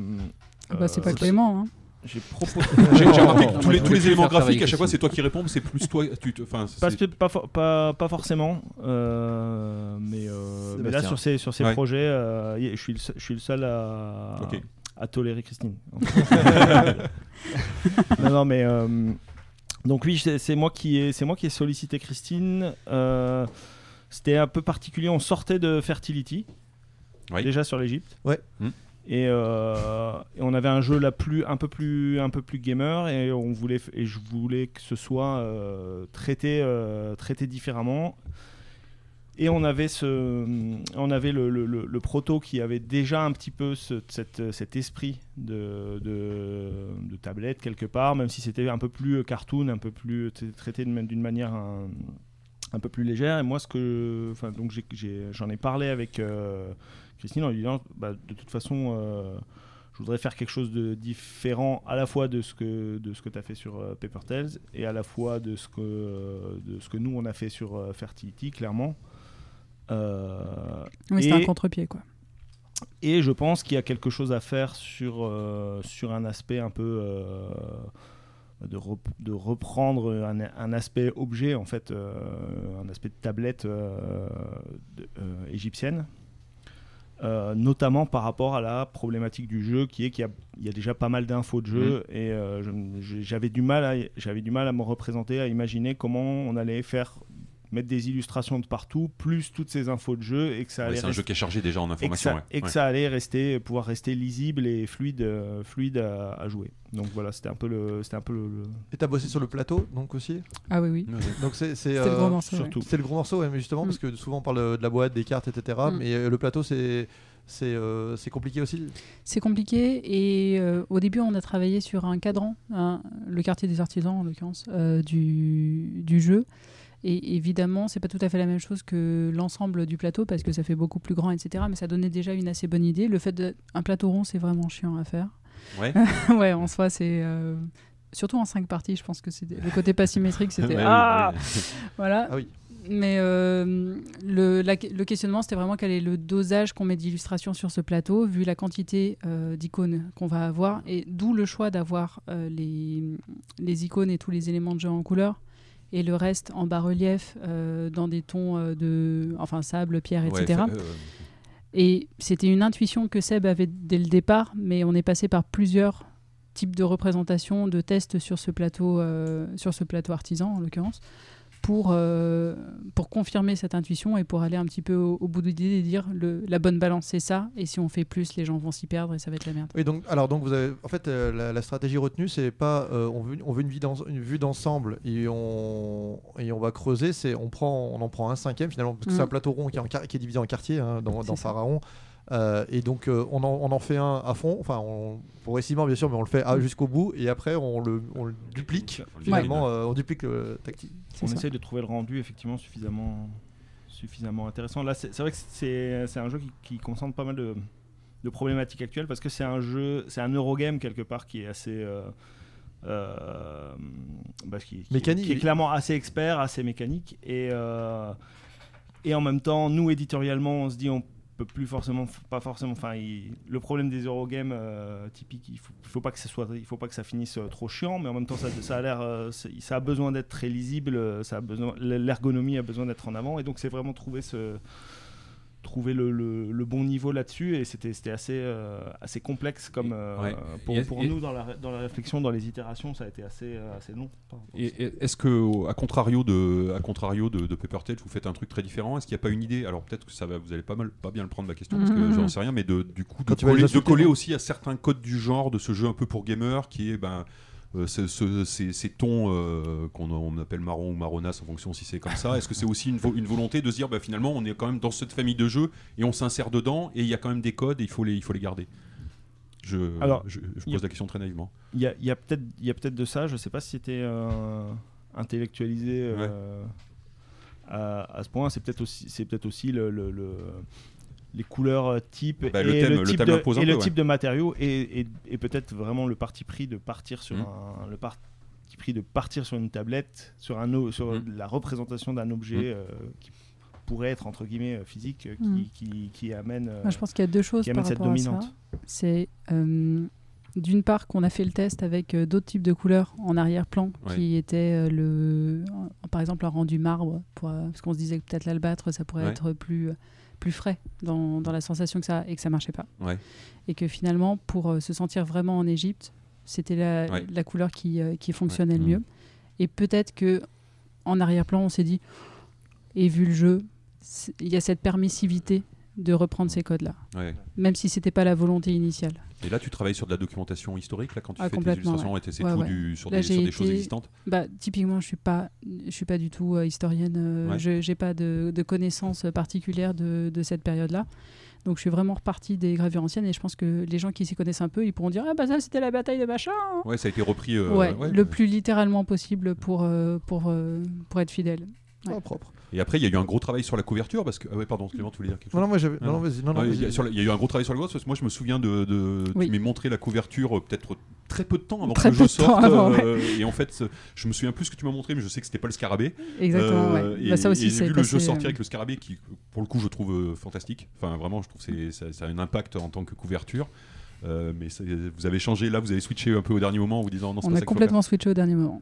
Ah bah, c'est euh, pas Clément. Hein. J'ai proposé. J'ai remarqué que tous les, tous les éléments graphiques, à chaque fois, Christine. c'est toi qui réponds, mais c'est plus toi. Tu te- enfin, Pas, c'est- pas, for- pas, pas forcément, euh, mais, euh, mais là Sébastien. sur ces, sur ces Ouais. projets, euh, y- je, suis le, seul- je suis le seul à, Ok. à tolérer Christine. non, non, mais euh, donc oui, c'est c'est moi qui ai, c'est moi qui ai sollicité Christine. Euh, C'était un peu particulier. On sortait de Fertility, Oui. déjà sur l'Egypte. Ouais. Hmm. Et, euh, et on avait un jeu là plus un peu plus un peu plus gamer et on voulait et je voulais que ce soit euh, traité euh, traité différemment. Et on avait ce on avait le, proto qui avait déjà un petit peu ce- cette- cet esprit de, de, tablette quelque part même si c'était un peu plus cartoon un peu plus traité d'une manière un, un peu plus légère. Et moi ce que enfin donc j'en ai, parlé avec Christine en lui disant bah, de toute façon euh, je voudrais faire quelque chose de différent à la fois de ce que de ce que tu as fait sur euh, Paper Tales et à la fois de ce que euh, de ce que nous on a fait sur Fertility clairement Oui, Et- un contre-pied, quoi. et je pense qu'il y a quelque chose à faire sur, sur un aspect un peu de, rep- de reprendre un, un aspect objet, en fait, euh, un aspect de tablette euh, de- euh, égyptienne. Euh, notamment par rapport à la problématique du jeu qui est qu'il y a, il y a déjà pas mal d'infos de jeu et euh, j'avais du mal à j'avais du mal à me représenter à imaginer comment on allait faire mettre des illustrations de partout plus toutes ces infos de jeu et que ça Ouais, allait c'est un jeu qui est chargé déjà en et que information. ça, ouais. et que Ouais. ça allait rester, pouvoir rester lisible et fluide, euh, fluide à, à jouer. Donc voilà, c'était un peu le, c'était un peu le, le- Et t'as bossé sur le plateau, donc aussi? Ah oui, oui. Donc c'est c'est, C'était le euh, gros morceau. ouais. surtout. C'est le gros morceau, ouais, mais justement, Mm. parce que souvent on parle de, la boîte, des cartes, etc. Mm. Mais euh, le plateau, c'est c'est euh, c'est compliqué aussi? C'est compliqué et euh, au début on a travaillé sur un cadran, le quartier des artisans en l'occurrence, euh, du, du jeu. Et évidemment, c'est pas tout à fait la même chose que l'ensemble du plateau parce que ça fait beaucoup plus grand, etc. Mais ça donnait déjà une assez bonne idée. Le fait d'un plateau rond, c'est vraiment chiant à faire. Ouais. ouais, en soi, c'est. euh, Surtout en cinq parties, je pense que c'était le côté pas symétrique, c'était Ouais, ah ouais. voilà. Ah oui. Mais euh, le, la- le questionnement, c'était vraiment quel est le dosage qu'on met d'illustration sur ce plateau, vu la quantité euh, d'icônes qu'on va avoir, et d'où le choix d'avoir les, les icônes et tous les éléments de jeu en couleur, et le reste en bas-relief, euh, dans des tons euh, de enfin sable, pierre, etc. euh, Et c'était une intuition que Seb avait dès le départ, mais on est passé par plusieurs types de représentations, de tests sur ce plateau, euh, sur ce plateau artisan en l'occurrence, pour, euh, pour confirmer cette intuition et pour aller un petit peu au, au bout de l'idée et dire le, la bonne balance c'est ça, et si on fait plus, les gens vont s'y perdre et ça va être la merde. Oui, donc, alors, donc vous avez, en fait, euh, la, la stratégie retenue, c'est pas euh, on veut, on veut une, une vue d'ensemble et on, et on va creuser, c'est on, prend, on en prend un cinquième finalement, parce que Mm. c'est un plateau rond qui est, en qui est divisé en quartiers hein, dans, dans ça. Euh, et donc euh, on, en, on en fait un à fond, enfin on, progressivement bien sûr, mais on le fait jusqu'au bout et après on le, on le duplique. on Finalement, euh, on duplique le tactile. On ça. essaye de trouver le rendu effectivement suffisamment, suffisamment intéressant. Là, c'est vrai que c'est c'est un jeu qui, qui concentre pas mal de, de problématiques actuelles parce que c'est un jeu, c'est un Eurogame quelque part qui est assez. euh, euh, bah, qui, qui- Mécanique. qui est clairement assez expert, assez mécanique et euh, et en même temps, nous éditorialement, on se dit on plus forcément, pas forcément. Enfin, le problème des Eurogames euh, typiques, il faut, faut pas que ça soit, il faut pas que ça finisse euh, trop chiant, mais en même temps, ça, a l'air, euh, ça a besoin d'être très lisible, ça a besoin, l'ergonomie a besoin d'être en avant, et donc c'est vraiment trouver ce trouver le, le- le bon niveau là-dessus et c'était c'était assez euh, assez complexe comme euh, Ouais. pour, nous dans la, dans la réflexion dans les itérations ça a été assez euh, assez long est-ce que, à contrario de, à contrario de, de Paper Tale, vous faites un truc très différent? Est-ce qu'il n'y a pas une idée? Alors peut-être que ça va, vous allez pas mal, pas bien le prendre ma question parce que Mhm. j'en sais rien, mais de, du coup de Quand coller, de aussi à certains codes du genre de ce jeu un peu pour gamer qui est ben ce- ce- ces, ces tons euh, qu'on on appelle marron ou marronasse en fonction si c'est comme ça. Est-ce que c'est aussi une, vo- une volonté de se dire bah, finalement on est quand même dans cette famille de jeux et on s'insère dedans et il y a quand même des codes et il faut les, il faut les garder? Je, Alors, je, a- pose la question très naïvement. Il y a, il y a peut-être de ça, je sais pas si c'était euh, intellectualisé euh, à, à ce point. C'est peut-être aussi c'est peut-être aussi le, le- le- les couleurs type Bah, et le thème- le type de, et le peu, type de matériaux et, et- et peut-être vraiment le parti pris de partir sur Mhm. un le parti pris de partir sur une tablette sur un sur Mhm. la représentation d'un objet Mhm. euh, qui pourrait être entre guillemets euh, physique euh, qui, qui, qui amène euh, Moi, je pense qu'il y a deux choses qui par cette rapport à ça. dominante. C'est euh, d'une part qu'on a fait le test avec euh, d'autres types de couleurs en arrière-plan Ouais. qui étaient euh, le, euh, par exemple un rendu marbre, pour, euh, parce qu'on se disait que peut-être l'albâtre ça pourrait Ouais. être plus euh, plus frais dans, dans la sensation que ça et que ça marchait pas. Ouais. Et que finalement pour euh, se sentir vraiment en Égypte, c'était la, Ouais. la couleur qui, euh, qui fonctionnait le mieux. Et peut-être que en arrière-plan on s'est dit et vu le jeu, il y a cette permissivité de reprendre ces codes-là, Ouais. même si c'était pas la volonté initiale. Et là, tu travailles sur de la documentation historique, là, quand tu Ah, fais tes illustrations, et c'est Ouais, tout ouais. du- sur, Là, des, sur des choses existantes Bah, typiquement, je suis pas, je suis pas du tout euh, historienne. euh, Ouais. Je j'ai pas de, de connaissances particulières de, de cette période-là. Donc, je suis vraiment reparti des gravures anciennes et je pense que les gens qui s'y connaissent un peu, ils pourront dire ah bah ça c'était la bataille de machin. hein. Ouais, ça a été repris. euh, ouais, ouais. le plus littéralement possible pour euh, pour euh, pour être fidèle. Ouais. Ah, propre. Et après, il y a eu un gros travail sur la couverture, parce que. Ah ouais, pardon, Clément, tu voulais dire quelque chose Non, non, moi j'avais. Non, vas-y. Non, non, Ouais, il, y a, y eu un gros travail sur la couverture, parce que moi je me souviens de. de Oui. Tu m'as montré la couverture euh, peut-être très peu de temps avant Très que le jeu sorte. avant, euh, Et en fait, je me souviens plus ce que tu m'as montré, mais je sais que c'était pas le scarabée. Exactement. Euh, ouais. Et, Bah, ça aussi, et c'est j'ai vu le jeu sortir euh, avec le scarabée, qui pour le coup je trouve euh, fantastique. Enfin, vraiment, je trouve que ça, ça a un impact en tant que couverture. Euh, mais vous avez changé, là, vous avez switché un peu au dernier moment en vous disant non, c'est On pas a ça complètement switché au dernier moment.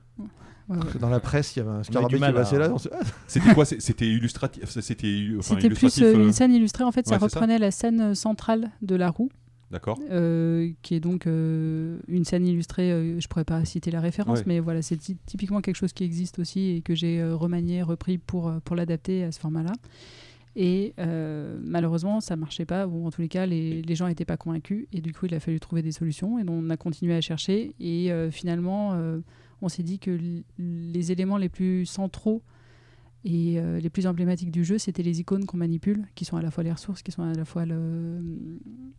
Parce que Dans la presse, il y avait un scarabée qui passait à- là. Ah. C'était quoi C'était illustratif C'était enfin, plus euh, euh, une scène illustrée. En fait, ça ouais, c'est ça. reprenait la scène centrale de la roue. D'accord. euh, qui est donc euh, une scène illustrée. euh, je pourrais pas citer la référence, Ouais. mais voilà, c'est ty- typiquement quelque chose qui existe aussi et que j'ai euh, remanié, repris pour, euh, pour l'adapter à ce format-là. Et euh, malheureusement, ça marchait pas, ou en tous les cas, les, les gens n'étaient pas convaincus. Et du coup, il a fallu trouver des solutions. Et donc, on a continué à chercher. Et euh, finalement, euh, on s'est dit que les éléments les plus centraux et euh, les plus emblématiques du jeu, c'était les icônes qu'on manipule, qui sont à la fois les ressources, qui sont à la fois le,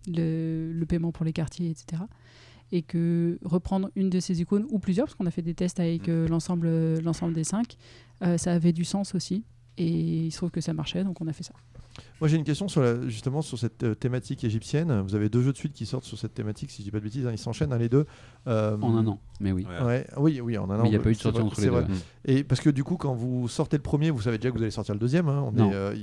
le, le paiement pour les quartiers, etc. et que reprendre une de ces icônes ou plusieurs, parce qu'on a fait des tests avec euh, l'ensemble euh, l'ensemble des cinq, euh, ça avait du sens aussi. Et il se trouve que ça marchait, donc on a fait ça. Moi j'ai une question sur la- justement sur cette euh, thématique égyptienne. Vous avez deux jeux de suite qui sortent sur cette thématique, si je dis pas de bêtises, hein, ils s'enchaînent hein, les deux. Euh, En un an, mais oui. Ouais. Ouais, oui, oui, en un an. Mais il n'y a pas eu de sortie vrai- entre les vrai. deux. Et parce que du coup, quand vous sortez le premier, vous savez déjà que vous allez sortir le deuxième. hein, on Non. est, euh,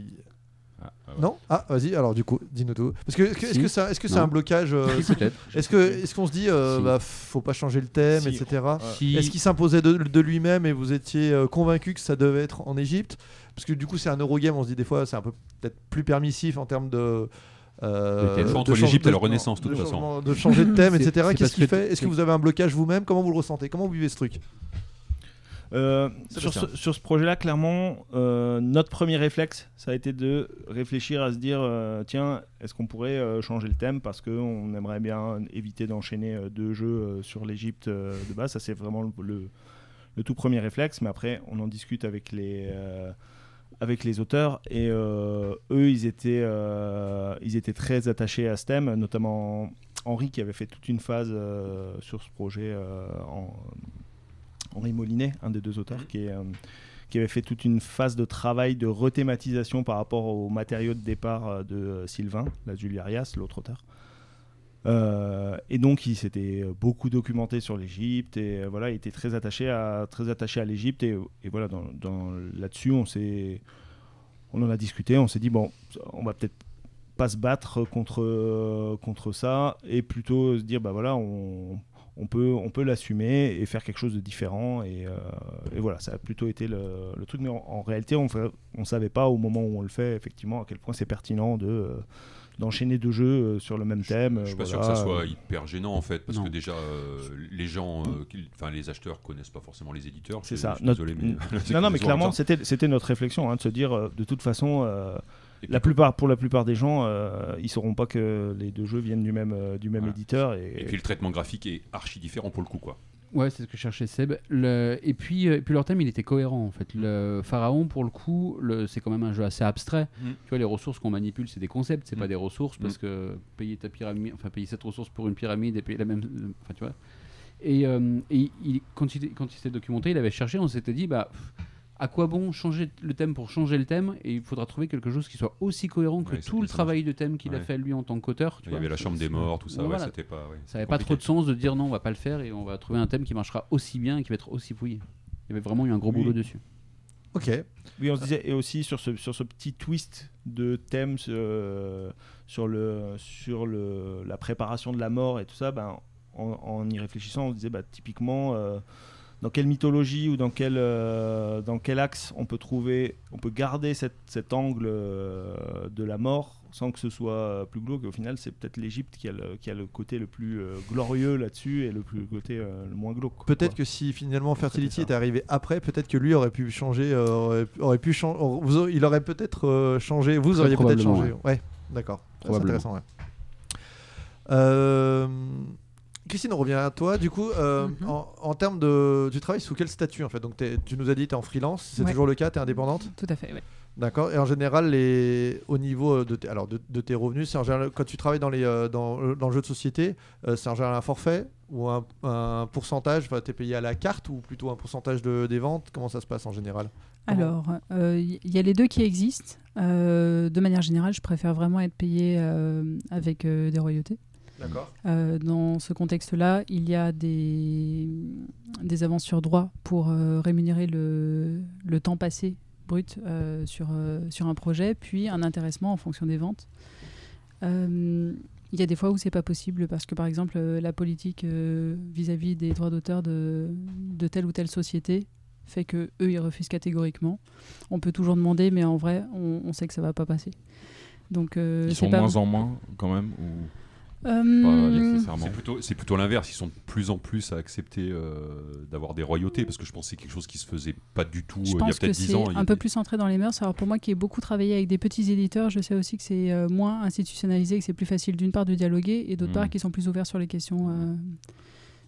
Ah, ah ouais. Non? Ah, vas-y. Alors du coup, dis-nous tout. Parce que est-ce que- est-ce Si. que ça, est-ce que c'est un blocage euh. Est-ce que est-ce qu'on se dit, euh, Si. bah, faut pas changer le thème, Si. etc. Si- Est-ce qu'il s'imposait de, de lui-même et vous étiez euh, convaincu que ça devait être en Égypte? Parce que du coup, c'est un Eurogame, on se dit des fois, c'est un peu peut-être plus permissif en termes de. euh, Entre change- l'Égypte et de- la Renaissance, de toute façon. De changer de thème, etc. Qu'est-ce qu'il que- fait Est-ce que vous avez un blocage vous-même? Comment vous le ressentez? Comment vous vivez ce truc? Euh, sur, ce, sur ce projet-là, clairement, euh, notre premier réflexe, ça a été de réfléchir à se dire euh, tiens, est-ce qu'on pourrait euh, changer le thème? Parce qu'on aimerait bien éviter d'enchaîner euh, deux jeux euh, sur l'Égypte euh, de base. Ça, c'est vraiment le, le- le tout premier réflexe. Mais après, on en discute avec les. Avec les auteurs et euh, eux ils étaient euh, ils étaient très attachés à ce thème notamment Henri qui avait fait toute une phase euh, sur ce projet en, Henri Molinet, un des deux auteurs, qui, est, euh, qui avait fait toute une phase de travail de rethématisation par rapport aux matériaux de départ de Sylvain, la Julie Arias, l'autre auteur. Euh, et donc il s'était beaucoup documenté sur l'Égypte et euh, voilà, il était très attaché à très attaché à l'Égypte et, voilà là-dessus on s'est on en a discuté, on s'est dit bon, on va peut-être pas se battre contre contre ça et plutôt se dire bah voilà on on peut, on peut l'assumer et faire quelque chose de différent. Et, euh, voilà, ça a plutôt été le, truc. Mais en, réalité, on ne savait pas au moment où on le fait, effectivement, à quel point c'est pertinent de, d'enchaîner deux jeux euh, sur le même thème. Je suis pas euh, sûr que ça soit hyper gênant en fait, parce Non. que déjà euh, les gens, euh, qui- enfin les acheteurs connaissent pas forcément les éditeurs. C'est Je- ça. je suis Notre- désolé, mais non, non, mais clairement, c'était, c'était notre réflexion, hein, de se dire, euh, de toute façon, euh, Et la plupart, pour la plupart des gens, euh, ils sauront pas que les deux jeux viennent du même, euh, du même Voilà. éditeur. Et, Et puis le traitement graphique est archi différent pour le coup quoi. Ouais, c'est ce que cherchait Seb. Le- Et, puis, euh, et puis leur thème, il était cohérent en fait. Le Pharaon, pour le coup, le... c'est quand même un jeu assez abstrait. Mm. Tu vois, les ressources qu'on manipule, c'est des concepts, c'est Mm. pas des ressources, parce que payer ta pyramide, enfin payer cette ressource pour une pyramide et payer la même, enfin tu vois. Et, euh, et il- quand il quand il s'est documenté, il avait cherché, on s'était dit bah pff, à quoi bon changer le thème pour changer le thème Et il faudra trouver quelque chose qui soit aussi cohérent que Ouais, tout le travail de thème qu'il a fait lui en tant qu'auteur. Il y vois. avait la chambre des morts, tout ça, ouais, Voilà. c'était pas. ouais, Ça n'avait pas trop de sens de dire non, on va pas le faire et on va trouver un thème qui marchera aussi bien et qui va être aussi fouillé. Il y avait vraiment eu un gros Oui. boulot dessus. Ok. Oui, on se disait, et aussi sur ce, sur ce petit twist de thème euh, sur, le, sur le, la préparation de la mort et tout ça, ben, en, en y réfléchissant, on se disait bah, typiquement euh, dans quelle mythologie ou dans quel, euh, dans quel axe on peut trouver, on peut garder cette- cet angle euh, de la mort sans que ce soit plus glauque. Au final, c'est peut-être l'Égypte qui, a le- qui a le côté le plus euh, glorieux là-dessus et le, plus, le côté euh, le moins glauque. Peut-être que si finalement Fertility était arrivé après, peut-être que lui aurait pu changer, euh, aurait, aurait pu changer, vous aurez- il aurait peut-être euh, changé, vous Très auriez peut-être changé. Ouais, d'accord. C'est intéressant. ouais. Euh, Christine, on revient à toi. Du coup, euh, Mhm. en, en termes de, tu travailles sous quel statut en fait? Donc, tu nous as dit, tu es en freelance, c'est Ouais. toujours le cas, tu es indépendante? Tout à fait, ouais. D'accord. Et en général, les... au niveau de, tes- alors de, de tes revenus, c'est en général, quand tu travailles dans, les, euh, dans, euh, dans le jeu de société, euh, c'est en général un forfait ou un, un pourcentage? Enfin, tu es payé à la carte ou plutôt un pourcentage de, des ventes? Comment ça se passe en général? Comment- Alors, euh, il y, y a les deux qui existent. Euh, de manière générale, je préfère vraiment être payé euh, avec euh, des royautés. Euh, dans ce contexte-là, il y a des, des avances sur droit pour euh, rémunérer le, le temps passé brut euh, sur, euh, sur un projet, puis un intéressement en fonction des ventes. Euh, Il y a des fois où c'est pas possible parce que, par exemple, la politique euh, vis-à-vis des droits d'auteur de, de telle ou telle société fait que eux ils refusent catégoriquement. On peut toujours demander, mais en vrai, on, on sait que ça va pas passer. Donc, euh, Ils sont pas- moins en moins quand même ou Euh, C'est plutôt, c'est plutôt l'inverse. Ils sont de plus en plus à accepter euh, d'avoir des royautés parce que je pense que c'est quelque chose qui se faisait pas du tout Je euh, il y a peut-être 10 c'est ans. un peu plus centré dans les mœurs. Alors pour moi qui ai beaucoup travaillé avec des petits éditeurs, je sais aussi que c'est euh, moins institutionnalisé, que c'est plus facile d'une part de dialoguer et d'autre Mm. part qu'ils sont plus ouverts sur les questions. euh,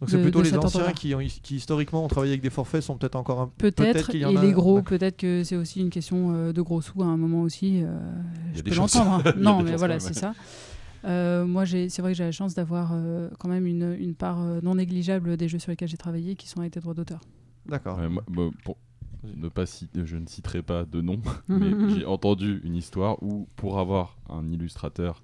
Donc c'est plutôt les anciens qui, ont, qui historiquement ont travaillé avec des forfaits sont peut-être encore un Peut-être, qu'il y et en a- les gros, peut-être que c'est aussi une question euh, de gros sous à un moment aussi. euh, Il y a je des peux l'entendre. hein. Non, mais voilà, c'est ça. Euh, moi, c'est vrai que j'ai la chance d'avoir euh, quand même une, une part euh, non négligeable des jeux sur lesquels j'ai travaillé qui sont avec des droits d'auteur. D'accord. Ouais, pour ne pas citer- je ne citerai pas de nom, mais j'ai entendu une histoire où pour avoir un illustrateur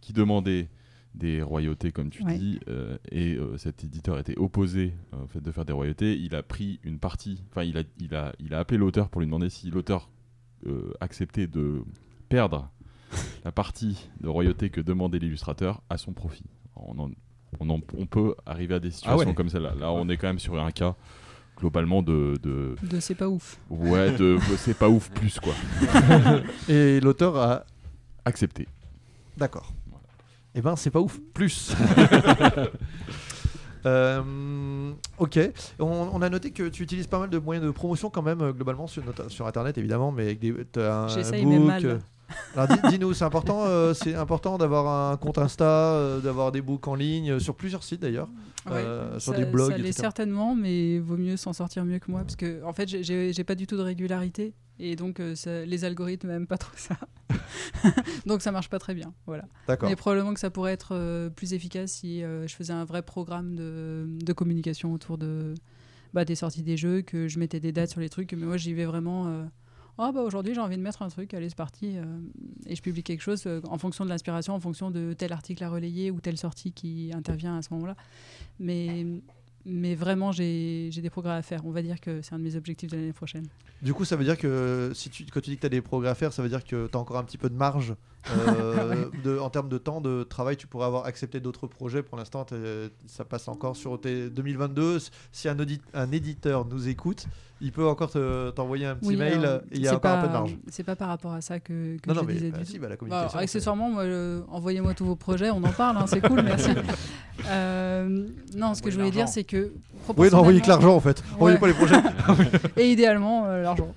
qui demandait des royautés, comme tu Ouais. dis, euh, et euh, cet éditeur était opposé euh, au fait de faire des royautés, il a pris une partie, enfin il a, il, a, il a appelé l'auteur pour lui demander si l'auteur euh, acceptait de perdre la partie de royauté que demandait l'illustrateur à son profit. On, en- on, en- on peut arriver à des situations ouais. comme celle-là. Là, on est quand même sur un cas globalement de, de De c'est pas ouf. ouais de c'est pas ouf plus quoi Et l'auteur a. accepté D'accord. Eh ben, c'est pas ouf. Plus. Euh, ok. On, on a noté que tu utilises pas mal de moyens de promotion quand même, euh, globalement, sur, sur Internet évidemment, mais avec des. t'as un J'essaye, mal. Alors dis- dis-nous, c'est important, euh, c'est important d'avoir un compte Insta, euh, d'avoir des books en ligne, sur plusieurs sites d'ailleurs. Euh, sur ça, des blogs, Ça l'est certainement, mais vaut mieux s'en sortir mieux que moi parce que en fait, j'ai- pas du tout de régularité et donc ça- les algorithmes n'aiment pas trop ça. donc ça marche pas très bien. Voilà. Mais probablement que ça pourrait être plus efficace si je faisais un vrai programme de, de communication autour de bah, des sorties des jeux, que je mettais des dates sur les trucs. Mais moi, j'y vais vraiment. Ah bah aujourd'hui j'ai envie de mettre un truc, allez c'est parti, euh, et je publie quelque chose euh, en fonction de l'inspiration, en fonction de tel article à relayer ou telle sortie qui intervient à ce moment-là. Mais, mais vraiment j'ai des progrès à faire. On va dire que c'est un de mes objectifs de l'année prochaine. Du coup, ça veut dire que si tu, quand tu dis que tu as des progrès à faire, ça veut dire que tu as encore un petit peu de marge euh, de, en termes de temps de travail. Tu pourrais avoir accepté d'autres projets. Pour l'instant, ça passe encore sur tes 2022. Si un, audit, un éditeur nous écoute, il peut encore te- t'envoyer un petit Oui, mail et il y a encore un pas- peu de marge. C'est pas par rapport à ça que, que Non, je non, mais disais bah, du si, bah, la Bah, communication. alors, accessoirement, moi, euh, envoyez-moi tous vos projets, on en parle, hein, c'est cool, merci. Euh, non, ce que je voulais dire, c'est que. Oui, non, envoyez que l'argent en fait. Envoyez Ouais. pas les projets. Et idéalement, euh, l'argent.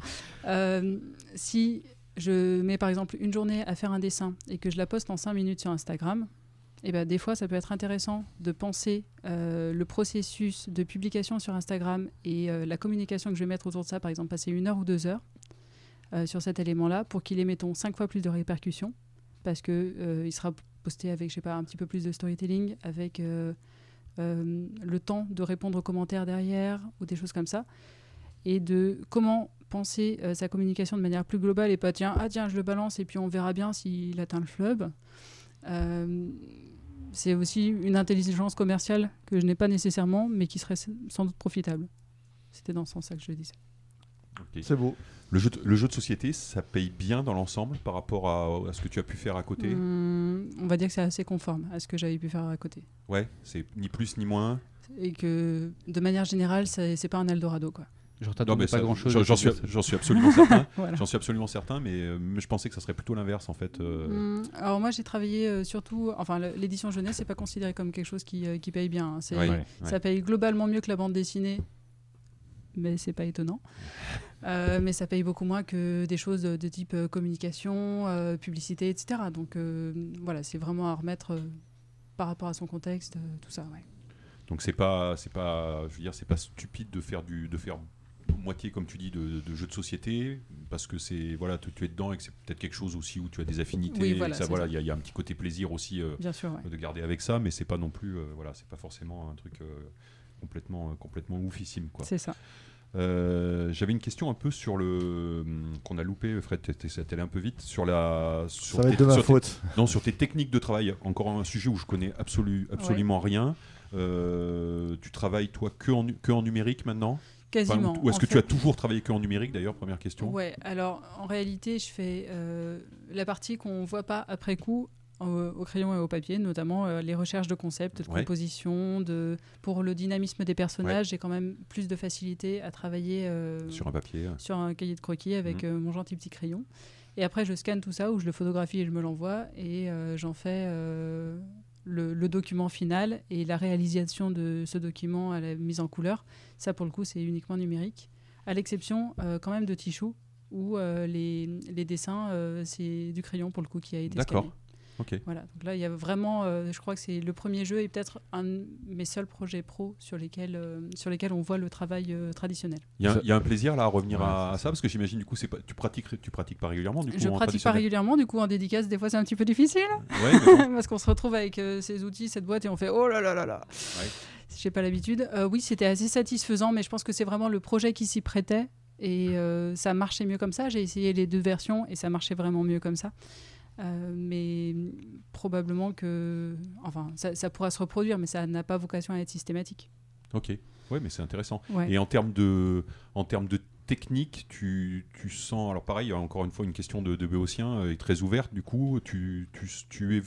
Euh, si je mets par exemple une journée à faire un dessin et que je la poste en 5 minutes sur Instagram, et ben, des fois, ça peut être intéressant de penser euh, le processus de publication sur Instagram et euh, la communication que je vais mettre autour de ça, par exemple, passer une heure ou deux heures euh, sur cet élément-là pour qu'il ait, mettons, cinq fois plus de répercussions parce que euh, il sera posté avec, je sais pas, un petit peu plus de storytelling, avec le temps de répondre aux commentaires derrière ou des choses comme ça et de comment penser sa communication de manière plus globale et pas tiens ah tiens je le balance et puis on verra bien s'il atteint le fleuve. Euh, c'est aussi une intelligence commerciale que je n'ai pas nécessairement mais qui serait sans doute profitable. C'était dans ce sens-là que je le disais C'est beau. Le jeu, de, le jeu de société, ça paye bien dans l'ensemble par rapport à, à ce que tu as pu faire à côté? Hum, on va dire que c'est assez conforme à ce que j'avais pu faire à côté. Ouais, c'est ni plus ni moins? et que de manière générale c'est pas un Eldorado quoi Genre, Non, t'attendais mais pas ça, grand chose. j'en- suis, absolument certain. Voilà. J'en suis absolument certain, mais, euh, mais je pensais que ça serait plutôt l'inverse en fait. euh. Hum, alors moi j'ai travaillé euh, surtout enfin l'édition jeunesse c'est pas considéré comme quelque chose qui, euh, qui paye bien hein. c'est Ouais, Ouais. ouais. Ça paye globalement mieux que la bande dessinée, mais c'est pas étonnant. Euh, mais ça paye beaucoup moins que des choses de, de type euh, communication, euh, publicité, etc. Donc euh, voilà, c'est vraiment à remettre euh, par rapport à son contexte, euh, tout ça. Ouais. Donc c'est pas, c'est pas, je veux dire, c'est pas stupide de faire du, de faire moitié comme tu dis de, de jeux de société parce que c'est voilà, tu, tu es dedans et que c'est peut-être quelque chose aussi où tu as des affinités. Oui, voilà, ça, il y, a- il y a un petit côté plaisir aussi euh, Bien sûr, ouais. de garder avec ça, mais c'est pas non plus, euh, voilà, c'est pas forcément un truc euh, complètement, euh, complètement oufissime quoi. c'est ça. Euh, J'avais une question un peu sur le hum, qu'on a loupé, Fred, t'es- allé un peu vite sur la. Sur Ça va tes- être de ma sur tes- faute. non, sur tes techniques de travail. Encore un sujet où je connais absolu, absolument rien. Euh, tu travailles toi que en, que en numérique maintenant? Enfin, Quasiment. Ou est-ce que tu as toujours travaillé que en numérique d'ailleurs Première question? Ouais, alors en réalité, je fais euh, la partie qu'on voit pas après coup au, au crayon et au papier, notamment euh, les recherches de concepts, de Ouais. composition, de pour le dynamisme des personnages, j'ai quand même plus de facilité à travailler euh, Sur un papier. sur un cahier de croquis avec euh, mon gentil petit crayon. Et après, je scanne tout ça ou je le photographie et je me l'envoie et euh, j'en fais euh, le, document final et la réalisation de ce document à la mise en couleur. Ça, pour le coup, c'est uniquement numérique, à l'exception euh, quand même de Tichou où euh, les, les dessins, euh, c'est du crayon pour le coup qui a été D'accord. Voilà, donc là il y a vraiment, euh, je crois que c'est le premier jeu et peut-être un de mes seuls projets pro sur lesquels, euh, sur lesquels on voit le travail euh, traditionnel. Il y, a- y un plaisir là à revenir Ouais, à, ça parce que j'imagine du coup c'est pas tu pratiques tu pratiques pas régulièrement du coup Je en pratique pas régulièrement, du coup en dédicace des fois c'est un petit peu difficile Ouais, bon. parce qu'on se retrouve avec euh, ces outils, cette boîte et on fait oh là là là là. Ouais. J'ai pas l'habitude. Euh, oui, c'était assez satisfaisant, mais je pense que c'est vraiment le projet qui s'y prêtait et euh, ça marchait mieux comme ça. J'ai essayé les deux versions et ça marchait vraiment mieux comme ça. Euh, mais probablement que, enfin, ça, ça pourra se reproduire, mais ça n'a pas vocation à être systématique. Ok. Ouais, mais c'est intéressant. Ouais. Et en termes de, en termes de technique, tu, tu sens. Alors, pareil, encore une fois une question de, de Béotien euh, est très ouverte. Du coup, tu, tu, tu es,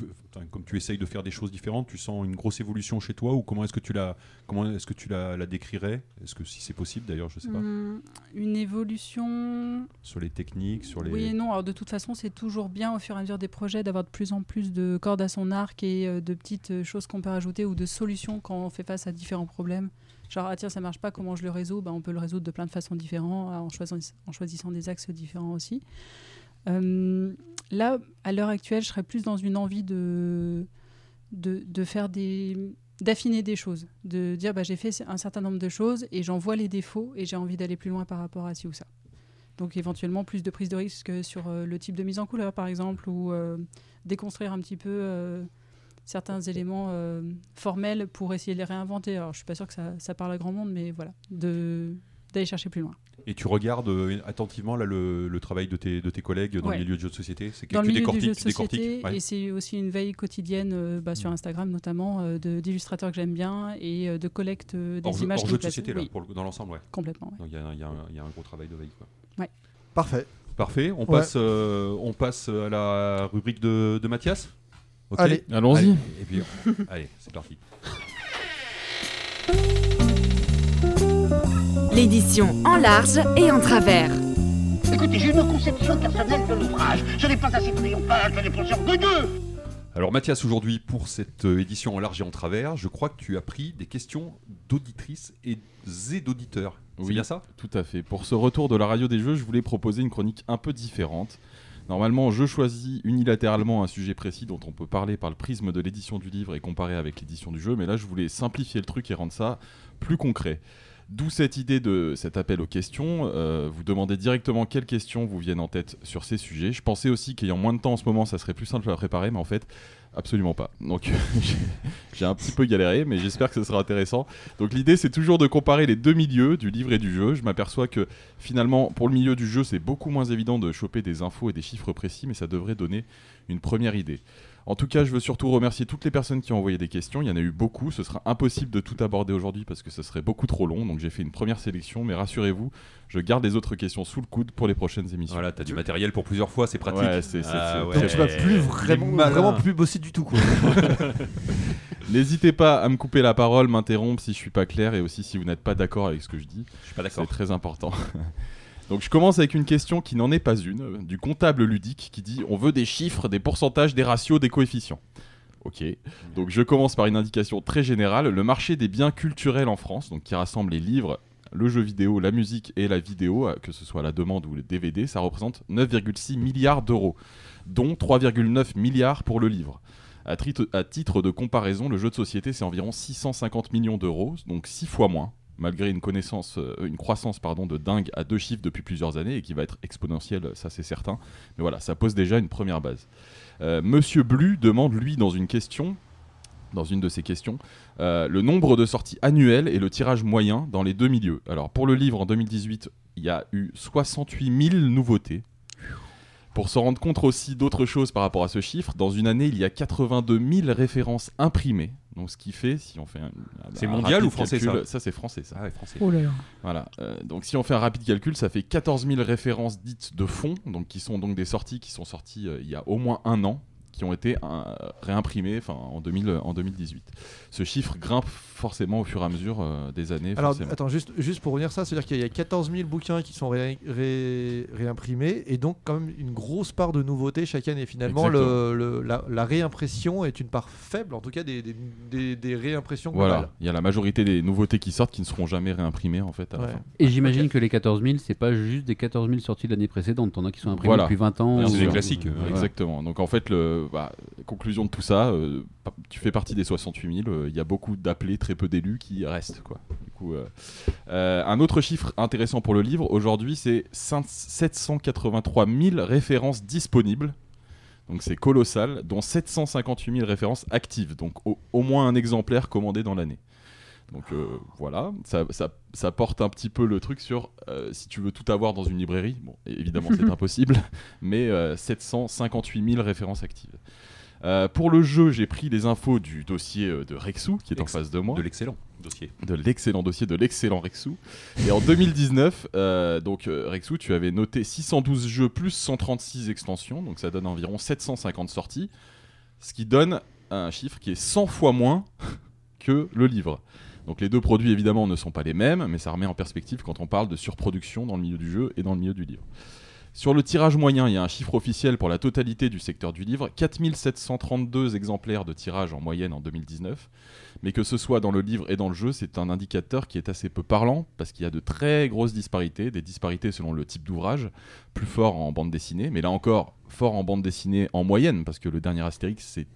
comme tu essayes de faire des choses différentes, tu sens une grosse évolution chez toi ou comment est-ce que tu la, comment est-ce que tu la, la décrirais? Est-ce que si c'est possible d'ailleurs, je sais pas. Hum, une évolution Sur les techniques, sur les. Oui et non. Alors de toute façon, c'est toujours bien au fur et à mesure des projets d'avoir de plus en plus de cordes à son arc et euh, de petites euh, choses qu'on peut rajouter ou de solutions quand on fait face à différents problèmes. Genre, ah tiens, ça marche pas, comment je le résous? Ben, On peut le résoudre de plein de façons différentes, en, choisissant, des axes différents aussi. Euh, là, à l'heure actuelle, je serais plus dans une envie de, faire des d'affiner des choses, de dire bah, j'ai fait un certain nombre de choses et j'en vois les défauts et j'ai envie d'aller plus loin par rapport à ci ou ça. Donc éventuellement plus de prise de risque sur euh, le type de mise en couleur par exemple ou euh, déconstruire un petit peu certains éléments euh, formels pour essayer de les réinventer. Alors je suis pas sûr que ça, ça parle à grand monde mais voilà, de d'aller chercher plus loin. Et tu regardes euh, attentivement là, le, le travail de tes, de tes collègues dans Ouais. le milieu de jeux de société? C'est que Dans le tu milieu du décortiques, jeu de société Ouais. et c'est aussi une veille quotidienne euh, bah, sur Instagram notamment euh, de- d'illustrateurs que j'aime bien et euh, de collecte euh, des Hors, jeu- images hors jeu de société, là, Oui, pour le- dans l'ensemble, ouais. complètement. ouais. Donc, Il y, a- y un- il y a un gros travail de veille. Quoi. Parfait. Parfait, on, Ouais. passe, euh, on passe à la rubrique de, de Mathias? Ok Allez. Allons-y. Allez, Et puis, allez, c'est parti. L'édition en large et en travers. Écoutez, j'ai une conception personnelle de l'ouvrage. Ce n'est pas assez triomphal, ce n'est pas orgueilleux. Alors Mathias, aujourd'hui, pour cette euh, édition en large et en travers, je crois que tu as pris des questions d'auditrices et d'auditeurs. C'est Oui. bien ça? Tout à fait. Pour ce retour de la radio des jeux, je voulais proposer une chronique un peu différente. Normalement, je choisis unilatéralement un sujet précis dont on peut parler par le prisme de l'édition du livre et comparer avec l'édition du jeu, mais là, je voulais simplifier le truc et rendre ça plus concret. D'où cette idée de cet appel aux questions. Euh, vous demandez directement quelles questions vous viennent en tête sur ces sujets. Je pensais aussi qu'ayant moins de temps en ce moment, ça serait plus simple à préparer, mais en fait, absolument pas. Donc, j'ai- un petit peu galéré, mais j'espère que ce sera intéressant. Donc, l'idée, c'est toujours de comparer les deux milieux, du livre et du jeu. Je m'aperçois que finalement, pour le milieu du jeu, c'est beaucoup moins évident de choper des infos et des chiffres précis, mais ça devrait donner une première idée. En tout cas, je veux surtout remercier toutes les personnes qui ont envoyé des questions. Il y en a eu beaucoup. Ce sera impossible de tout aborder aujourd'hui parce que ce serait beaucoup trop long. Donc j'ai fait une première sélection, mais rassurez-vous, je garde les autres questions sous le coude pour les prochaines émissions. Voilà, tu as du matériel pour plusieurs fois, c'est pratique. Ouais, c'est- c'est- Ah c'est- ouais. Donc tu vas plus vraiment, vraiment plus bosser du tout quoi. N'hésitez pas à me couper la parole, m'interrompre si je suis pas clair et aussi si vous n'êtes pas d'accord avec ce que je dis. Je suis pas C'est d'accord. très important. Donc je commence avec une question qui n'en est pas une, euh, du comptable ludique qui dit on veut des chiffres, des pourcentages, des ratios, des coefficients. Ok. Donc je commence par une indication très générale. Le marché des biens culturels en France, donc qui rassemble les livres, le jeu vidéo, la musique et la vidéo, euh, que ce soit la demande ou le DVD, ça représente 9,6 milliards d'euros, dont 3,9 milliards pour le livre. À titre de comparaison, le jeu de société, c'est environ 650 millions d'euros, donc 6 fois moins, malgré une, connaissance, euh, une croissance de dingue à deux chiffres depuis plusieurs années et qui va être exponentielle, ça c'est certain. Mais voilà, ça pose déjà une première base. Euh, Monsieur Blu demande, lui, dans une question, dans une de ses questions, euh, le nombre de sorties annuelles et le tirage moyen dans les deux milieux. Alors pour le livre en 2018, il y a eu 68 000 nouveautés. Pour se rendre compte aussi d'autres choses par rapport à ce chiffre, dans une année, il y a 82 000 références imprimées. Donc ce qui fait, si on fait un, C'est mondial ou français, calcul- ça Ça c'est français ça. Ah ouais, français. Oh là là. Voilà. euh, donc si on fait un rapide calcul, ça fait 14 000 références dites de fond, donc qui sont donc des sorties qui sont sorties euh, il y a au moins un an, qui ont été euh, réimprimées enfin, en, 2000, en 2018. Ce chiffre grimpe forcément au fur et à mesure euh, des années. Alors forcément. attends, juste, juste pour revenir ça, c'est-à-dire qu'il y a 14 000 bouquins qui sont ré- ré- réimprimés et donc quand même une grosse part de nouveautés chaque année. Finalement, le, le- la, la réimpression est une part faible, en tout cas des, des, des- des réimpressions globales. Voilà, il y a la majorité des nouveautés qui sortent qui ne seront jamais réimprimées en fait à la Ouais. fin. Et j'imagine que les 14 000, c'est pas juste des 14 000 sorties de l'année précédente. T'en as qui sont imprimés Voilà. depuis 20 ans. Sûr. des classiques, euh, Exactement. Donc en fait, le, bah, conclusion de tout ça, euh, tu fais partie des 68 000. euh, Il y a beaucoup d'appelés, très peu d'élus qui restent. Quoi. Du coup, euh, euh, un autre chiffre intéressant pour le livre, aujourd'hui, c'est 5- 783 000 références disponibles. Donc c'est colossal, dont 758 000 références actives. Donc au, au moins un exemplaire commandé dans l'année. Donc euh, voilà, ça, ça- ça porte un petit peu le truc sur euh, si tu veux tout avoir dans une librairie. Bon, évidemment c'est impossible, mais euh, 758 000 références actives. Euh, pour le jeu, j'ai pris les infos du dossier euh, de Rexou qui est en face de moi De l'excellent dossier. de l'excellent dossier de l'excellent Rexou. Et en 2019, euh, donc euh, Rexou, tu avais noté 612 jeux plus 136 extensions, donc ça donne environ 750 sorties, ce qui donne un chiffre qui est 100 fois moins que le livre. Donc les deux produits évidemment ne sont pas les mêmes, mais ça remet en perspective quand on parle de surproduction dans le milieu du jeu et dans le milieu du livre. Sur le tirage moyen, il y a un chiffre officiel pour la totalité du secteur du livre, 4732 exemplaires de tirage en moyenne en 2019 mais que ce soit dans le livre et dans le jeu, c'est un indicateur qui est assez peu parlant parce qu'il y a de très grosses disparités, des disparités selon le type d'ouvrage, plus fort en bande dessinée, mais là encore fort en bande dessinée en moyenne parce que le dernier Astérix c'est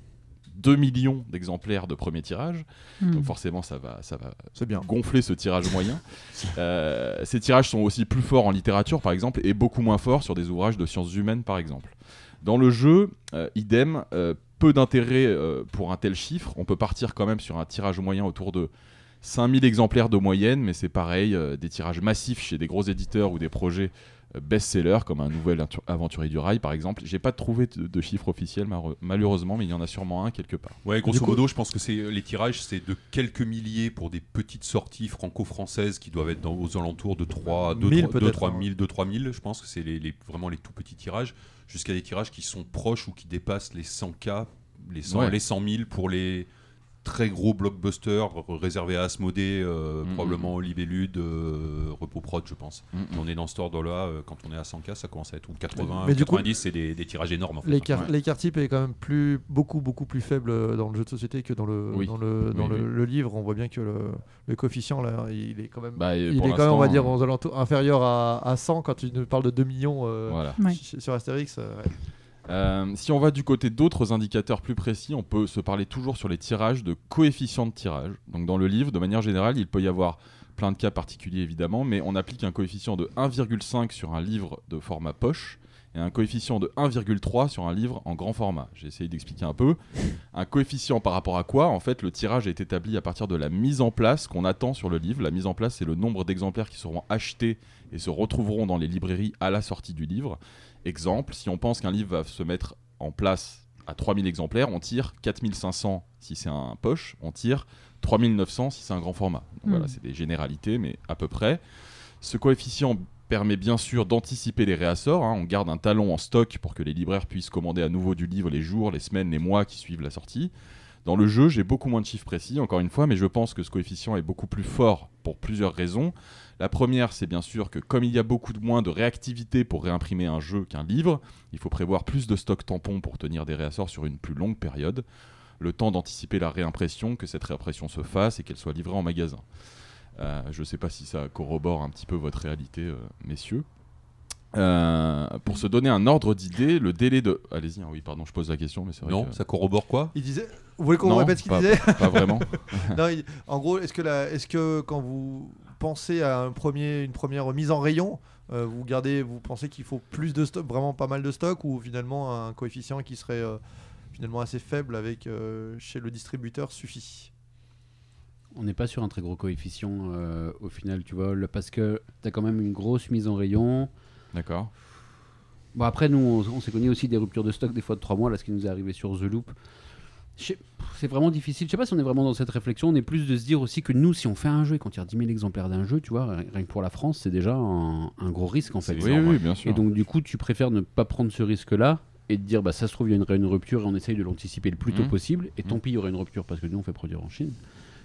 2 millions d'exemplaires de premier tirage, Hmm. donc forcément ça va, ça va C'est bien. gonfler ce tirage moyen. Euh, ces tirages sont aussi plus forts en littérature, par exemple, et beaucoup moins forts sur des ouvrages de sciences humaines, par exemple. Dans le jeu, euh, idem, euh, peu d'intérêt euh, pour un tel chiffre. On peut partir quand même sur un tirage moyen autour de 5000 exemplaires de moyenne, mais c'est pareil, euh, des tirages massifs chez des gros éditeurs ou des projets euh, best-sellers, comme un nouvel Aventu- aventurier du rail, par exemple. J'ai pas trouvé de, de chiffre officiel, malheureusement, mais il y en a sûrement un quelque part. Ouais, grosso coup- modo, je pense que c'est les tirages, c'est de quelques milliers pour des petites sorties franco-françaises qui doivent être dans, aux alentours de 3 2 1000 3 peut-être, 3 hein. 000 2 3 000, je pense que c'est les, les- vraiment les tout petits tirages jusqu'à des tirages qui sont proches ou qui dépassent les 100K, les 100 Ouais. les 100 000 pour les très gros blockbusters r- réservés à Asmodée, euh, Mhm. probablement Olive et Lude, euh, Repos Prod, je pense. Mhm. On est dans ce ordre-là, euh, quand on est à 100K, ça commence à être ou 80, Mais du coup- 90, c'est des, des tirages énormes. En fait. L'écart Ouais. type est quand même plus, beaucoup, beaucoup plus faible euh, dans le jeu de société que dans le, Oui. dans le, dans Oui, le, oui. le livre. On voit bien que le, le coefficient, là, il est quand même, Bah, il est quand même, on va dire, aux alentours inférieur à, à 100 quand tu nous parles de 2 millions euh, Voilà. Ouais. ch- sur Astérix. euh, ouais. Euh, si on va du côté d'autres indicateurs plus précis, on peut se parler toujours sur les tirages de coefficient de tirage. Donc dans le livre, de manière générale, il peut y avoir plein de cas particuliers évidemment, mais on applique un coefficient de 1,5 sur un livre de format poche et un coefficient de 1,3 sur un livre en grand format. J'ai essayé d'expliquer un peu. Un coefficient par rapport à quoi? En fait, le tirage est établi à partir de la mise en place qu'on attend sur le livre. La mise en place, c'est le nombre d'exemplaires qui seront achetés et se retrouveront dans les librairies à la sortie du livre. Exemple, si on pense qu'un livre va se mettre en place à 3000 exemplaires, on tire 4500 si c'est un poche, on tire 3900 si c'est un grand format. Donc. Voilà, c'est des généralités, mais à peu près. Ce coefficient permet bien sûr d'anticiper les réassorts. hein. On garde un talon en stock pour que les libraires puissent commander à nouveau du livre les jours, les semaines, les mois qui suivent la sortie. Dans le jeu, j'ai beaucoup moins de chiffres précis, encore une fois, mais je pense que ce coefficient est beaucoup plus fort pour plusieurs raisons. La première, c'est bien sûr que comme il y a beaucoup de moins de réactivité pour réimprimer un jeu qu'un livre, il faut prévoir plus de stock tampons pour tenir des réassorts sur une plus longue période, le temps d'anticiper la réimpression, que cette réimpression se fasse et qu'elle soit livrée en magasin. Euh, je ne sais pas si ça corrobore un petit peu votre réalité, euh, messieurs. Euh, pour se donner un ordre d'idée, le délai de... Allez-y, hein, oui, pardon, je pose la question, mais c'est vrai Non, que... ça corrobore quoi? Il disait. Vous voulez qu'on répète ce qu'il pas- disait? Pas vraiment. Non, il- En gros, est-ce que, la- est-ce que quand vous pensez à un premier, une première mise en rayon, euh, vous gardez, vous pensez qu'il faut plus de stock, vraiment pas mal de stock, ou finalement un coefficient qui serait euh, finalement assez faible avec euh, chez le distributeur suffit? On n'est pas sur un très gros coefficient euh, au final, tu vois, le- parce que tu as quand même une grosse mise en rayon. D'accord. Bon, après, nous, on, on s'est connu aussi des ruptures de stock, des fois de 3 mois, là, ce qui nous est arrivé sur The Loop. C'est vraiment difficile. Je sais pas si on est vraiment dans cette réflexion. On est plus de se dire aussi que nous, si on fait un jeu et qu'on tire 10 000 exemplaires d'un jeu, tu vois, rien que pour la France, c'est déjà un, un gros risque en fait. Oui, oui, bien sûr. Et donc, du coup, tu préfères ne pas prendre ce risque-là et te dire, bah, ça se trouve, il y a une, une rupture et on essaye de l'anticiper le plus tôt Mhm. possible. Et tant Mhm. pis, il y aura une rupture parce que nous, on fait produire en Chine.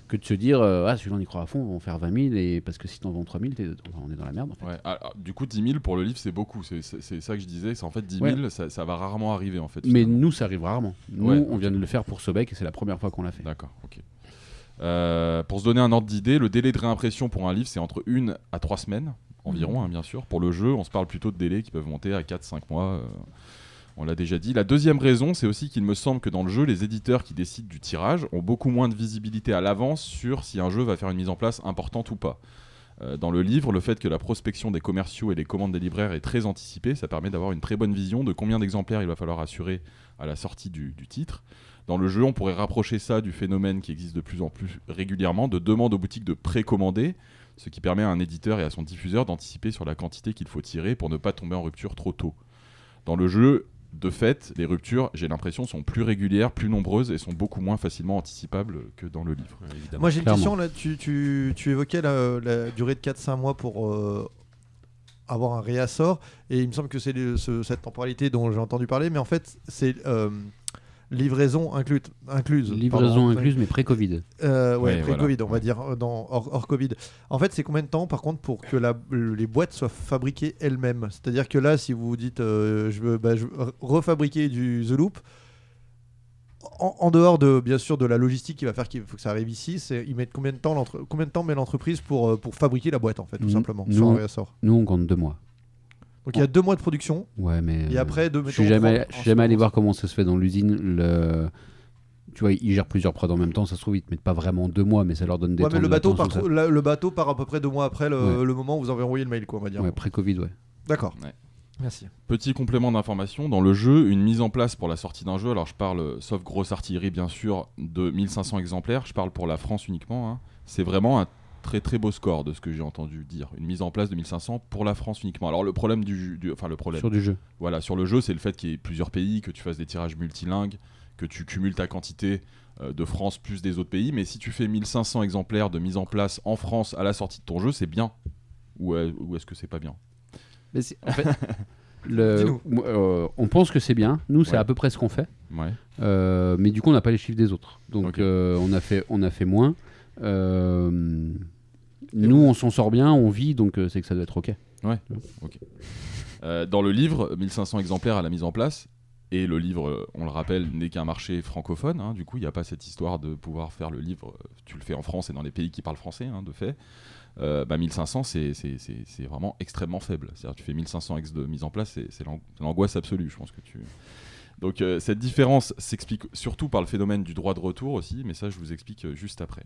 Que de se dire, euh, ah, celui-là, on y croit à fond, on va en faire 20 000 et parce que si t'en vends 3 000, t'es- on est dans la merde. En fait. Ouais, ah, ah, du coup, 10 000 pour le livre, c'est beaucoup. C'est ça que je disais. C'est en fait 10 000, Ouais. ça, ça va rarement arriver en fait. Mais nous, ça arrive rarement. Nous, Ouais, on vient de le faire pour Sobek et c'est la première fois qu'on l'a fait. D'accord, ok. Euh, pour se donner un ordre d'idée, le délai de réimpression pour un livre, c'est entre 1 à 3 semaines environ, hein, bien sûr. Pour le jeu, on se parle plutôt de délais qui peuvent monter à 4-5 mois. euh, On l'a déjà dit. La deuxième raison, c'est aussi qu'il me semble que dans le jeu, les éditeurs qui décident du tirage ont beaucoup moins de visibilité à l'avance sur si un jeu va faire une mise en place importante ou pas. Euh, dans le livre, le fait que la prospection des commerciaux et les commandes des libraires est très anticipée, ça permet d'avoir une très bonne vision de combien d'exemplaires il va falloir assurer à la sortie du, titre. Dans le jeu, on pourrait rapprocher ça du phénomène qui existe de plus en plus régulièrement de demande aux boutiques de précommander, ce qui permet à un éditeur et à son diffuseur d'anticiper sur la quantité qu'il faut tirer pour ne pas tomber en rupture trop tôt. Dans le jeu, de fait, les ruptures, j'ai l'impression, sont plus régulières, plus nombreuses et sont beaucoup moins facilement anticipables que dans le livre. évidemment. Moi j'ai une question là, tu, tu, tu évoquais la, la durée de 4-5 mois pour euh, avoir un réassort et il me semble que c'est ce- cette temporalité dont j'ai entendu parler mais en fait c'est euh, livraison incluse. incluse Livraison pardon. incluse, mais pré-Covid. Euh, ouais, Ouais, pré-Covid, voilà. on va dire, euh, dans, hors, hors Covid. En fait, c'est combien de temps, par contre, pour que la- les boîtes soient fabriquées elles-mêmes? C'est-à-dire que là, si vous vous dites, euh, je veux, bah, je veux refabriquer du The Loop, en, en dehors de, bien sûr, de la logistique qui va faire qu'il faut que ça arrive ici, c'est ils mettent combien de temps, combien de temps met l'entreprise pour, pour fabriquer la boîte, en fait, tout Nous- simplement, nous- sur un réassort Nous, on compte deux mois. Donc il y a deux mois de production, Ouais, mais. et euh, après, deux Je suis jamais, je suis jamais allé voir comment ça se fait dans l'usine. Le... Tu vois, ils gèrent plusieurs prods en même temps. Ça se trouve, ils te mettent pas vraiment deux mois, mais ça leur donne des Ouais, temps mais le de bateau, latence par ou ça. la- le bateau part à peu près deux mois après le, Ouais. le moment où vous avez envoyé le mail, quoi, on va dire. Ouais, pré-Covid, ouais. D'accord. Ouais. Merci. Petit complément d'information, dans le jeu, une mise en place pour la sortie d'un jeu, alors je parle, sauf grosse artillerie bien sûr, de 1500 exemplaires, je parle pour la France uniquement, hein. c'est vraiment un très très beau score de ce que j'ai entendu dire. Une mise en place de 1500 pour la France uniquement. Alors le problème du, du- enfin le problème, Sur du jeu. voilà, sur le jeu, c'est le fait qu'il y ait plusieurs pays, que tu fasses des tirages multilingues, que tu cumules ta quantité euh, de France plus des autres pays. Mais si tu fais 1500 exemplaires de mise en place en France à la sortie de ton jeu, c'est bien. Ou, euh, ou est-ce que c'est pas bien? Mais c'est- en fait, le- euh, on pense que c'est bien. Nous, c'est Ouais. à peu près ce qu'on fait. Ouais. Euh, mais du coup, on n'a pas les chiffres des autres. Donc, euh, on, a fait, on a fait moins. Euh, nous, on s'en sort bien, on vit, donc euh, c'est que ça doit être OK. Euh, dans le livre, 1500 exemplaires à la mise en place. Et le livre, euh, on le rappelle, n'est qu'un marché francophone. hein. du coup, il n'y a pas cette histoire de pouvoir faire le livre. Tu le fais en France et dans les pays qui parlent français, hein, de fait. Euh, bah, 1500, c'est vraiment extrêmement faible. C'est-à-dire, tu fais 1500 ex de mise en place, c'est c'est l'ang- l'angoisse absolue. Je pense que tu. Donc, euh, cette différence s'explique surtout par le phénomène du droit de retour aussi, mais ça, je vous explique euh, juste après.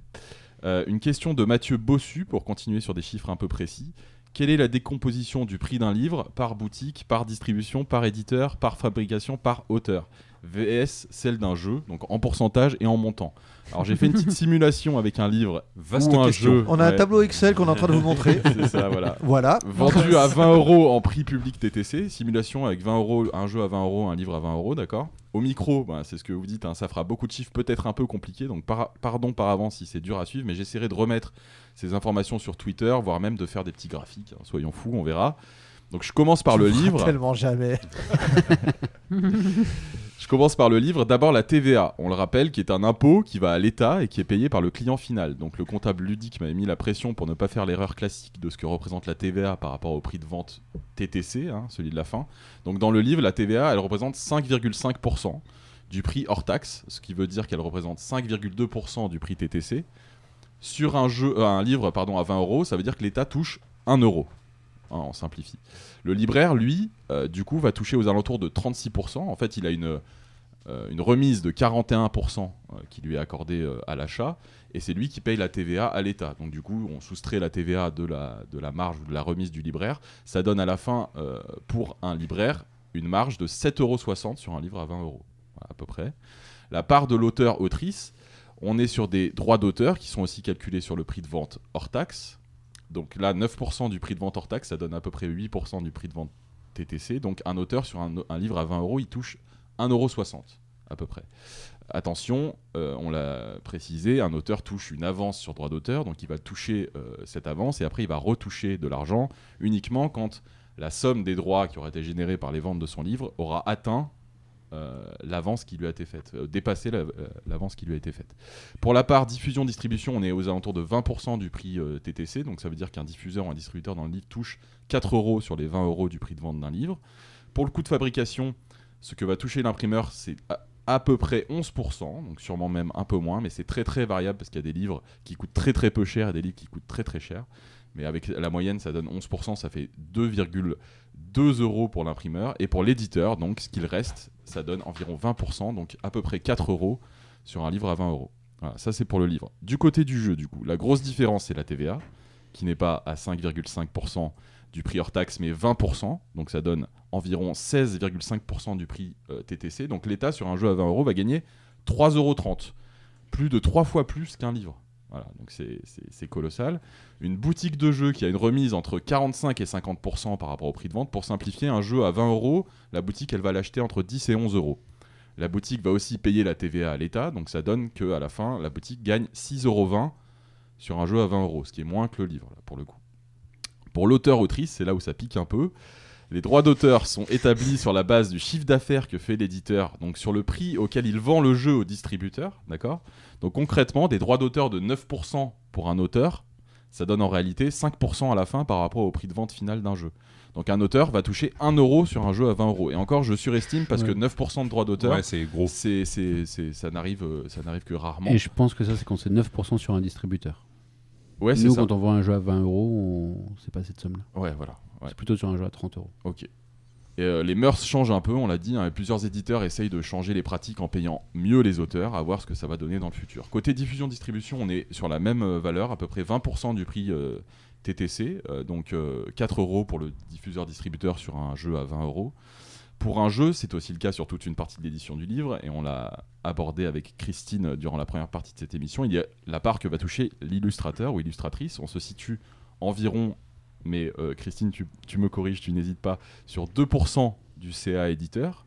Euh, une question de Mathieu Bossu pour continuer sur des chiffres un peu précis. Quelle est la décomposition du prix d'un livre par boutique, par distribution, par éditeur, par fabrication, par auteur? VS celle d'un jeu, donc en pourcentage et en montant. Alors j'ai fait une petite simulation avec un livre Vaste ou un question. jeu. On a un tableau Excel qu'on est en train de vous montrer. C'est ça, voilà. Voilà. Vendu à 20 euros en prix public TTC, simulation avec 20 euros, un jeu à 20 euros, un livre à 20 euros, d'accord Au micro, bah, c'est ce que vous dites, hein, ça fera beaucoup de chiffres, peut-être un peu compliqués, donc par- pardon par avance si c'est dur à suivre, mais j'essaierai de remettre ces informations sur Twitter, voire même de faire des petits graphiques, hein, soyons fous, on verra. Donc je commence par Tu le livre. Tellement jamais. Je commence par le livre. D'abord la TVA, on le rappelle, qui est un impôt qui va à l'État et qui est payé par le client final. Donc le comptable ludique m'avait mis la pression pour ne pas faire l'erreur classique de ce que représente la TVA par rapport au prix de vente TTC, hein, celui de la fin. Donc dans le livre, la TVA, elle représente 5,5% du prix hors taxe, ce qui veut dire qu'elle représente 5,2% du prix TTC. Sur un, jeu, euh, un livre à 20 euros, ça veut dire que l'État touche 1 euro. Hein, on simplifie. Le libraire, lui, euh, du coup, va toucher aux alentours de 36%. En fait, il a une, euh, remise de 41% euh, qui lui est accordée à l'achat, et c'est lui qui paye la TVA à l'État. Donc du coup, on soustrait la TVA de la, marge ou de la remise du libraire. Ça donne à la fin, pour un libraire, une marge de 7,60 euros sur un livre à 20 euros, Voilà, à peu près. La part de l'auteur-autrice, on est sur des droits d'auteur qui sont aussi calculés sur le prix de vente hors taxe. Donc là, 9% du prix de vente hors taxe, ça donne à peu près 8% du prix de vente TTC. Donc un auteur sur un, livre à 20 euros, il touche 1,60€ à peu près. Attention, euh, on l'a précisé, un auteur touche une avance sur droit d'auteur, donc il va toucher euh, cette avance et après il va retoucher de l'argent uniquement quand la somme des droits qui aura été générée par les ventes de son livre aura atteint l'avance qui lui a été faite, euh, dépassé la- euh, l'avance qui lui a été faite. Pour la part diffusion-distribution, on est aux alentours de 20% du prix euh, TTC, donc ça veut dire qu'un diffuseur ou un distributeur dans le livre touche 4 euros sur les 20 euros du prix de vente d'un livre. Pour le coût de fabrication, ce que va toucher l'imprimeur, c'est à peu près 11%, donc sûrement même un peu moins, mais c'est très très variable parce qu'il y a des livres qui coûtent très très peu cher et des livres qui coûtent très très cher. Mais avec la moyenne, ça donne 11%, ça fait 2,2 euros pour l'imprimeur. Et pour l'éditeur, donc ce qu'il reste, ça donne environ 20%, donc à peu près 4 euros sur un livre à 20 euros. Voilà, ça c'est pour le livre. Du côté du jeu, du coup, la grosse différence, c'est la TVA, qui n'est pas à 5,5% du prix hors taxe, mais 20%. Donc ça donne environ 16,5% du prix euh, TTC. Donc l'État, sur un jeu à 20 euros, va gagner 3,30 euros. Plus de 3 fois plus qu'un livre. Voilà, donc c'est- colossal. Une boutique de jeu qui a une remise entre 45 et 50% par rapport au prix de vente. Pour simplifier, un jeu à 20 euros, la boutique, elle va l'acheter entre 10 et 11 euros. La boutique va aussi payer la TVA à l'État, donc ça donne qu'à la fin, la boutique gagne 6,20 euros sur un jeu à 20 euros, ce qui est moins que le livre, pour le coup. Pour l'auteur-autrice, c'est là où ça pique un peu. Les droits d'auteur sont établis sur la base du chiffre d'affaires que fait l'éditeur, donc sur le prix auquel il vend le jeu au distributeur, d'accord? Donc concrètement, des droits d'auteur de 9% pour un auteur, ça donne en réalité 5% à la fin par rapport au prix de vente final d'un jeu. Donc un auteur va toucher 1 euro sur un jeu à 20 euros. Et encore, je surestime parce que Ouais. 9% de droits d'auteur, Ouais, c'est gros. c'est, c'est, c'est- ça, n'arrive, euh, ça n'arrive que rarement. Et je pense que ça, c'est quand c'est 9% sur un distributeur. Ouais, c'est Nous, ça. quand on vend un jeu à 20 euros, on... c'est pas cette somme-là. Ouais, voilà. Ouais. C'est plutôt sur un jeu à 30 euros. Ok. Et, euh, les mœurs changent un peu, on l'a dit. hein, et plusieurs éditeurs essayent de changer les pratiques en payant mieux les auteurs, à voir ce que ça va donner dans le futur. Côté diffusion-distribution, on est sur la même euh, valeur, à peu près 20% du prix euh, TTC, euh, donc euh, 4 euros pour le diffuseur-distributeur sur un jeu à 20 euros. Pour un jeu, c'est aussi le cas sur toute une partie de l'édition du livre, et on l'a abordé avec Christine durant la première partie de cette émission. Il y a la part que va toucher l'illustrateur ou illustratrice. On se situe environ, mais euh, Christine, tu, tu me corriges, tu n'hésites pas, sur 2% du CA éditeur,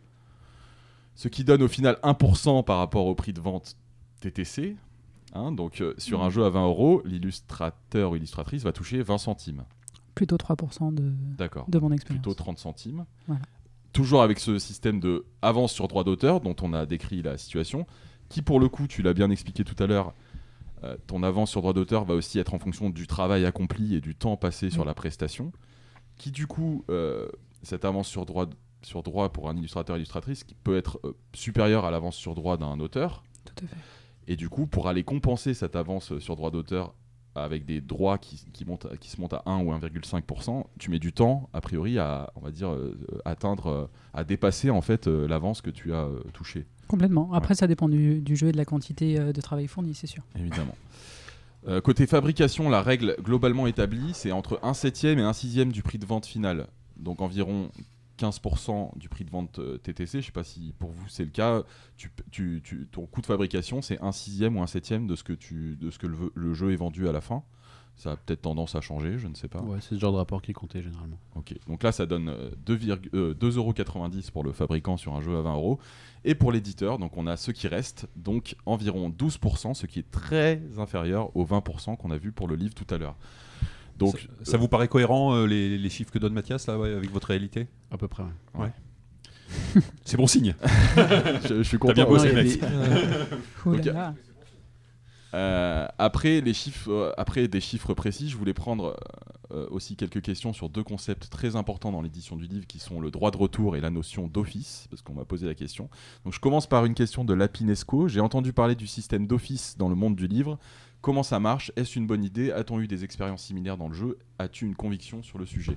ce qui donne au final 1% par rapport au prix de vente TTC. hein. donc euh, sur un jeu à 20 euros, l'illustrateur ou illustratrice va toucher 20 centimes. Plutôt 3% de, D'accord. de mon expérience. Plutôt 30 centimes. Voilà. Toujours avec ce système de avance sur droit d'auteur dont on a décrit la situation, qui pour le coup, tu l'as bien expliqué tout à l'heure, euh, ton avance sur droit d'auteur va aussi être en fonction du travail accompli et du temps passé sur Oui. la prestation, qui du coup, euh, cette avance sur droit, sur droit pour un illustrateur illustratrice qui peut être euh, supérieure à l'avance sur droit d'un auteur, Tout à fait. et du coup, pour aller compenser cette avance sur droit d'auteur avec des droits qui, qui, montent, qui se montent à 1 ou 1,5%, tu mets du temps, a priori, à on va dire, euh, atteindre, euh, à dépasser en fait euh, l'avance que tu as euh, touchée, Complètement. Après, ça dépend du, du jeu et de la quantité de travail fourni, c'est sûr. évidemment. Côté fabrication, la règle globalement établie, c'est entre 1 septième et 1 sixième du prix de vente final. Donc environ 15% du prix de vente euh, TTC. Je ne sais pas si pour vous c'est le cas. Tu, tu- tu- ton coût de fabrication, c'est 1 sixième ou 1 septième de ce que, tu, de ce que le, le jeu est vendu à la fin. Ça a peut-être tendance à changer, je ne sais pas. Ouais, c'est ce genre de rapport qui est compté généralement. Ok, donc là ça donne euh, 2,90 euh, 2,90€ pour le fabricant sur un jeu à 20 euros. Et pour l'éditeur, donc on a ce qui reste, donc environ 12%, ce qui est très inférieur aux 20% qu'on a vu pour le livre tout à l'heure. Donc ça, ça vous paraît cohérent euh, les, les chiffres que donne Mathias là, ouais, avec votre réalité À peu près, ouais. C'est bon signe. je, je suis T'as bien content. bossé, mec. là. Euh, après, les chiffres, euh, après des chiffres précis, je voulais prendre euh, aussi quelques questions sur deux concepts très importants dans l'édition du livre qui sont le droit de retour et la notion d'office, parce qu'on m'a posé la question. Donc je commence par une question de Lapinesco. J'ai entendu parler du système d'office dans le monde du livre. Comment ça marche Est-ce une bonne idée A-t-on eu des expériences similaires dans le jeu As-tu une conviction sur le sujet?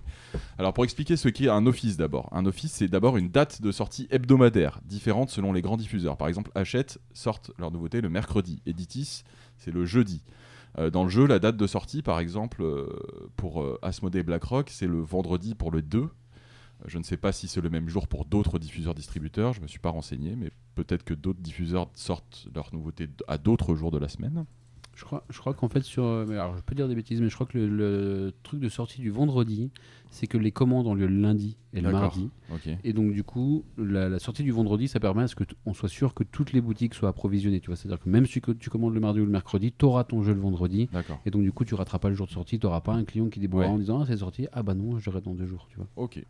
Alors pour expliquer ce qu'est un office d'abord. Un office c'est d'abord une date de sortie hebdomadaire, différente selon les grands diffuseurs. Par exemple Hachette sortent leur nouveauté le mercredi. Editis c'est le jeudi. Euh, dans le jeu, la date de sortie, par exemple, euh, pour euh, Asmodee Blackrock, c'est le vendredi pour le 2. Euh, Je ne sais pas si c'est le même jour pour d'autres diffuseurs-distributeurs, je ne me suis pas renseigné, mais peut-être que d'autres diffuseurs sortent leurs nouveautés à d'autres jours de la semaine. Je crois, je crois qu'en fait, sur. euh, Alors, je peux dire des bêtises, mais je crois que le, le truc de sortie du vendredi, c'est que les commandes ont lieu le lundi et le mardi. Et donc, du coup, la, la sortie du vendredi, ça permet à ce qu'on soit sûr que toutes les boutiques soient approvisionnées. Tu vois, c'est-à-dire que même si tu, commandes le mardi ou le mercredi, tu auras ton jeu le vendredi. Et donc, du coup, tu rateras pas le jour de sortie. Tu n'auras pas un client qui débrouille Ouais. en disant Ah, c'est sorti. Ah, bah non, je l'aurai dans deux jours. Tu vois. Ok.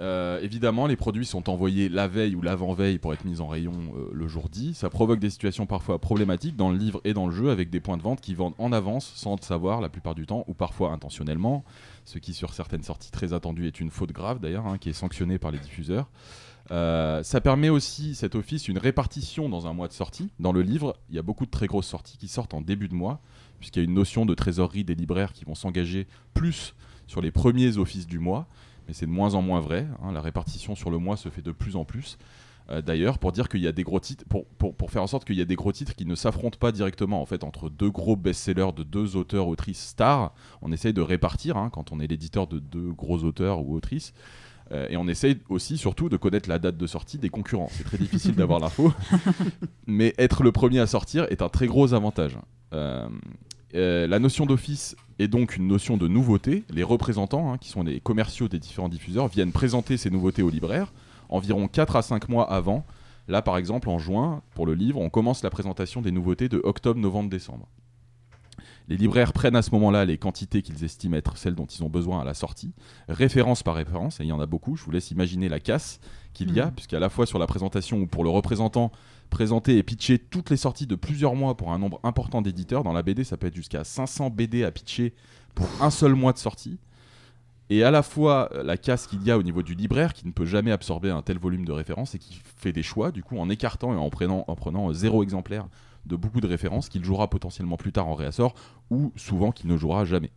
Euh, évidemment, les produits sont envoyés la veille ou l'avant-veille pour être mis en rayon euh, le jour dit. Ça provoque des situations parfois problématiques dans le livre et dans le jeu avec des points de vente qui vendent en avance sans le savoir la plupart du temps ou parfois intentionnellement, ce qui sur certaines sorties très attendues est une faute grave d'ailleurs, hein, qui est sanctionnée par les diffuseurs. Euh, ça permet aussi, cet office, une répartition dans un mois de sortie. Dans le livre, il y a beaucoup de très grosses sorties qui sortent en début de mois, puisqu'il y a une notion de trésorerie des libraires qui vont s'engager plus sur les premiers offices du mois. Mais c'est de moins en moins vrai. hein. La répartition sur le mois se fait de plus en plus. Euh, D'ailleurs, pour dire qu'il y a des gros titres, pour, pour- pour faire en sorte qu'il y a des gros titres qui ne s'affrontent pas directement en fait entre deux gros best-sellers de deux auteurs autrices stars, on essaye de répartir hein, quand on est l'éditeur de deux gros auteurs ou autrices. Euh, et on essaye aussi, surtout, de connaître la date de sortie des concurrents. C'est très difficile d'avoir l'info, mais être le premier à sortir est un très gros avantage. Euh, euh, la notion d'office est donc une notion de nouveauté. Les représentants, hein, qui sont les commerciaux des différents diffuseurs, viennent présenter ces nouveautés aux libraires environ 4 à 5 mois avant. Là, par exemple, en juin, pour le livre, on commence la présentation des nouveautés de octobre, novembre, décembre. Les libraires prennent à ce moment-là les quantités qu'ils estiment être celles dont ils ont besoin à la sortie, référence par référence, et il y en a beaucoup. Je vous laisse imaginer la casse qu'il y a, Mhm. puisqu'à la fois sur la présentation ou pour le représentant, présenter et pitcher toutes les sorties de plusieurs mois pour un nombre important d'éditeurs. Dans la BD, ça peut être jusqu'à 500 BD à pitcher pour un seul mois de sortie. Et à la fois euh, la casse qu'il y a au niveau du libraire qui ne peut jamais absorber un tel volume de références et qui fait des choix, du coup, en écartant et en prenant, en prenant euh, zéro exemplaire de beaucoup de références qu'il jouera potentiellement plus tard en réassort ou souvent qu'il ne jouera jamais.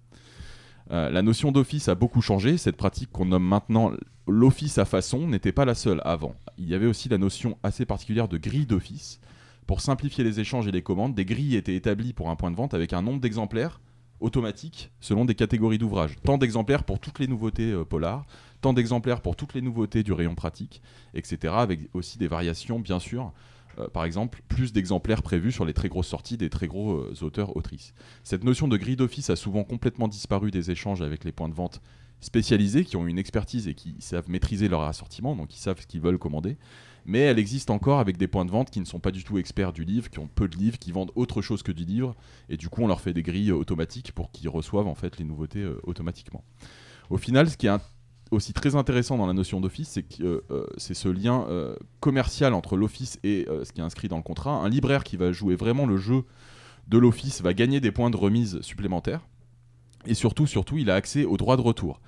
Euh, la notion d'office a beaucoup changé. Cette pratique qu'on nomme maintenant l'office à façon n'était pas la seule avant. Il y avait aussi la notion assez particulière de grille d'office. Pour simplifier les échanges et les commandes, des grilles étaient établies pour un point de vente avec un nombre d'exemplaires automatique selon des catégories d'ouvrages. Tant d'exemplaires pour toutes les nouveautés euh, polar, tant d'exemplaires pour toutes les nouveautés du rayon pratique, etc. Avec aussi des variations, bien sûr. Euh, par exemple, plus d'exemplaires prévus sur les très grosses sorties des très gros euh, auteurs-autrices. Cette notion de grille d'office a souvent complètement disparu des échanges avec les points de vente spécialisés qui ont une expertise et qui savent maîtriser leur assortiment, donc qui savent ce qu'ils veulent commander. Mais elle existe encore avec des points de vente qui ne sont pas du tout experts du livre, qui ont peu de livres, qui vendent autre chose que du livre, et du coup on leur fait des grilles automatiques pour qu'ils reçoivent en fait les nouveautés euh, automatiquement. Au final, ce qui est aussi très intéressant dans la notion d'office, c'est que euh, euh, c'est ce lien euh, commercial entre l'office et ce qui est inscrit dans le contrat. Un libraire qui va jouer vraiment le jeu de l'office va gagner des points de remise supplémentaires. Et surtout, surtout, il a accès au droit de retour.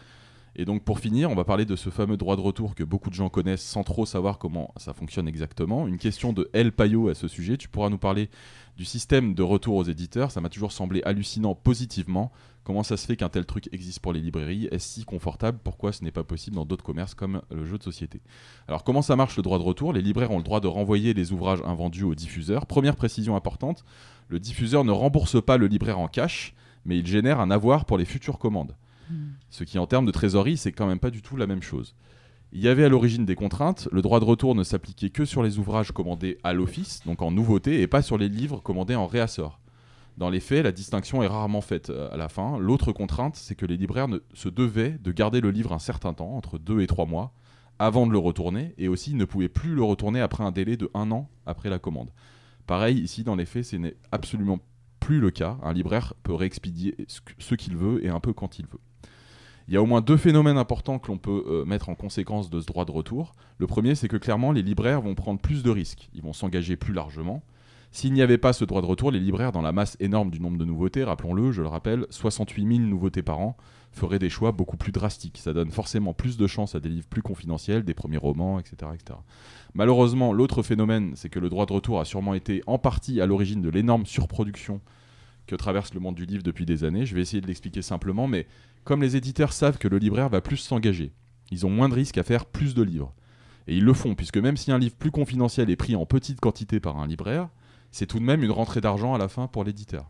Et donc pour finir, on va parler de ce fameux droit de retour que beaucoup de gens connaissent sans trop savoir comment ça fonctionne exactement. Une question de El Payot à ce sujet. Tu pourras nous parler du système de retour aux éditeurs. Ça m'a toujours semblé hallucinant positivement. Comment ça se fait qu'un tel truc existe pour les librairies? Est-ce si confortable? Pourquoi ce n'est pas possible dans d'autres commerces comme le jeu de société? Alors comment ça marche le droit de retour? Les libraires ont le droit de renvoyer les ouvrages invendus au diffuseur. Première précision importante, le diffuseur ne rembourse pas le libraire en cash, mais il génère un avoir pour les futures commandes. Ce qui en termes de trésorerie, c'est quand même pas du tout la même chose. Il y avait à l'origine des contraintes, le droit de retour ne s'appliquait que sur les ouvrages commandés à l'office, donc en nouveauté, et pas sur les livres commandés en réassort. Dans les faits, la distinction est rarement faite euh, à la fin. L'autre contrainte, c'est que les libraires ne- se devaient de garder le livre un certain temps, entre 2 et 3 mois, avant de le retourner, et aussi ne pouvaient plus le retourner après un délai de 1 an après la commande. Pareil, ici, dans les faits, ce n'est absolument plus le cas. Un libraire peut réexpédier ce qu'il veut et un peu quand il veut. Il y a au moins deux phénomènes importants que l'on peut euh, mettre en conséquence de ce droit de retour. Le premier, c'est que clairement, les libraires vont prendre plus de risques. Ils vont s'engager plus largement. S'il n'y avait pas ce droit de retour, les libraires, dans la masse énorme du nombre de nouveautés, rappelons-le, je le rappelle, 68 000 nouveautés par an, feraient des choix beaucoup plus drastiques. Ça donne forcément plus de chances à des livres plus confidentiels, des premiers romans, etc. etc. Malheureusement, l'autre phénomène, c'est que le droit de retour a sûrement été en partie à l'origine de l'énorme surproduction que traverse le monde du livre depuis des années. Je vais essayer de l'expliquer simplement, mais comme les éditeurs savent que le libraire va plus s'engager, ils ont moins de risques à faire plus de livres. Et ils le font, puisque même si un livre plus confidentiel est pris en petite quantité par un libraire, c'est tout de même une rentrée d'argent à la fin pour l'éditeur.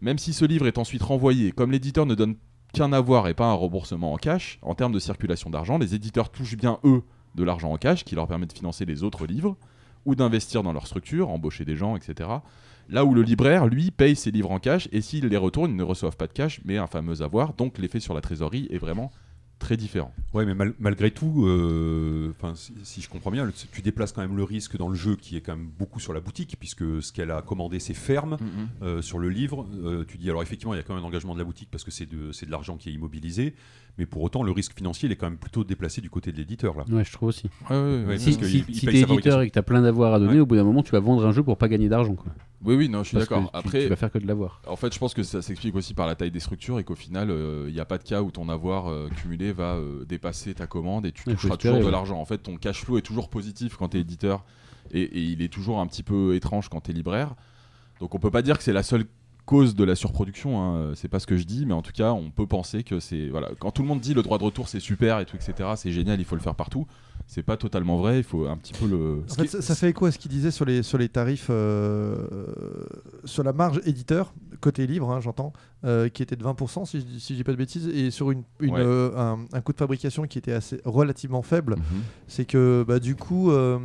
Même si ce livre est ensuite renvoyé, comme l'éditeur ne donne qu'un avoir et pas un remboursement en cash, en termes de circulation d'argent, les éditeurs touchent bien, eux, de l'argent en cash qui leur permet de financer les autres livres, ou d'investir dans leur structure, embaucher des gens, etc. Là où le libraire, lui, paye ses livres en cash, et s'il les retourne, ils ne reçoivent pas de cash, mais un fameux avoir, donc l'effet sur la trésorerie est vraiment très différent. Ouais, mais mal- malgré tout, euh, si, si je comprends bien, le- tu déplaces quand même le risque dans le jeu qui est quand même beaucoup sur la boutique, puisque ce qu'elle a commandé, c'est ferme. Euh, sur le livre, euh, tu dis alors effectivement, il y a quand même un engagement de la boutique parce que c'est de, c'est de l'argent qui est immobilisé, mais pour autant, le risque financier, il est quand même plutôt déplacé du côté de l'éditeur là. Ouais, je trouve aussi. Ouais, si si, si t'es éditeur et que t'as plein d'avoirs à donner, Ouais. au bout d'un moment, tu vas vendre un jeu pour pas gagner d'argent. quoi. Oui, oui, non, je suis d'accord. tu- Après, tu vas faire que de l'avoir. En fait, je pense que ça s'explique aussi par la taille des structures et qu'au final, euh, il n'y a pas de cas où ton avoir euh, cumulé va euh, dépasser ta commande et tu Ouais, toucheras toujours de l'argent. En fait, ton cash flow est toujours positif quand tu es éditeur et, et il est toujours un petit peu étrange quand tu es libraire. Donc on peut pas dire que c'est la seule cause de la surproduction, hein. c'est pas ce que je dis, mais en tout cas, on peut penser que c'est. Voilà. Quand tout le monde dit le droit de retour c'est super et tout, etc., c'est génial, il faut le faire partout, c'est pas totalement vrai, il faut un petit peu le. En fait, ça, ça fait écho à ce qu'il disait sur les, sur les tarifs, euh, sur la marge éditeur, côté livre, hein, j'entends, euh, qui était de 20%, si, je- si dis pas de bêtises, et sur une, une, Ouais. euh, un, un coût de fabrication qui était assez relativement faible. Mhm. C'est que bah, du coup, euh,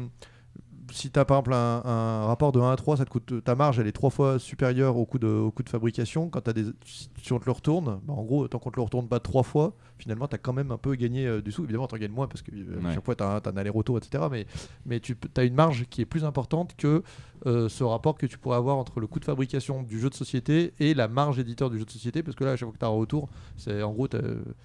si tu as par exemple un, rapport de 1 à 3, ça te coûte, ta marge elle est trois fois supérieure au coût de, au coût de fabrication. Quand as des, si on te le retourne, bah, en gros, tant qu'on te le retourne pas trois fois, finalement tu as quand même un peu gagné euh, du sou. Évidemment, tu en gagnes moins parce que euh, Ouais. chaque fois tu as, un aller-retour, etc. Mais, mais tu as une marge qui est plus importante que euh, ce rapport que tu pourrais avoir entre le coût de fabrication du jeu de société et la marge éditeur du jeu de société. Parce que là, à chaque fois que tu as un retour, c'est en gros, tu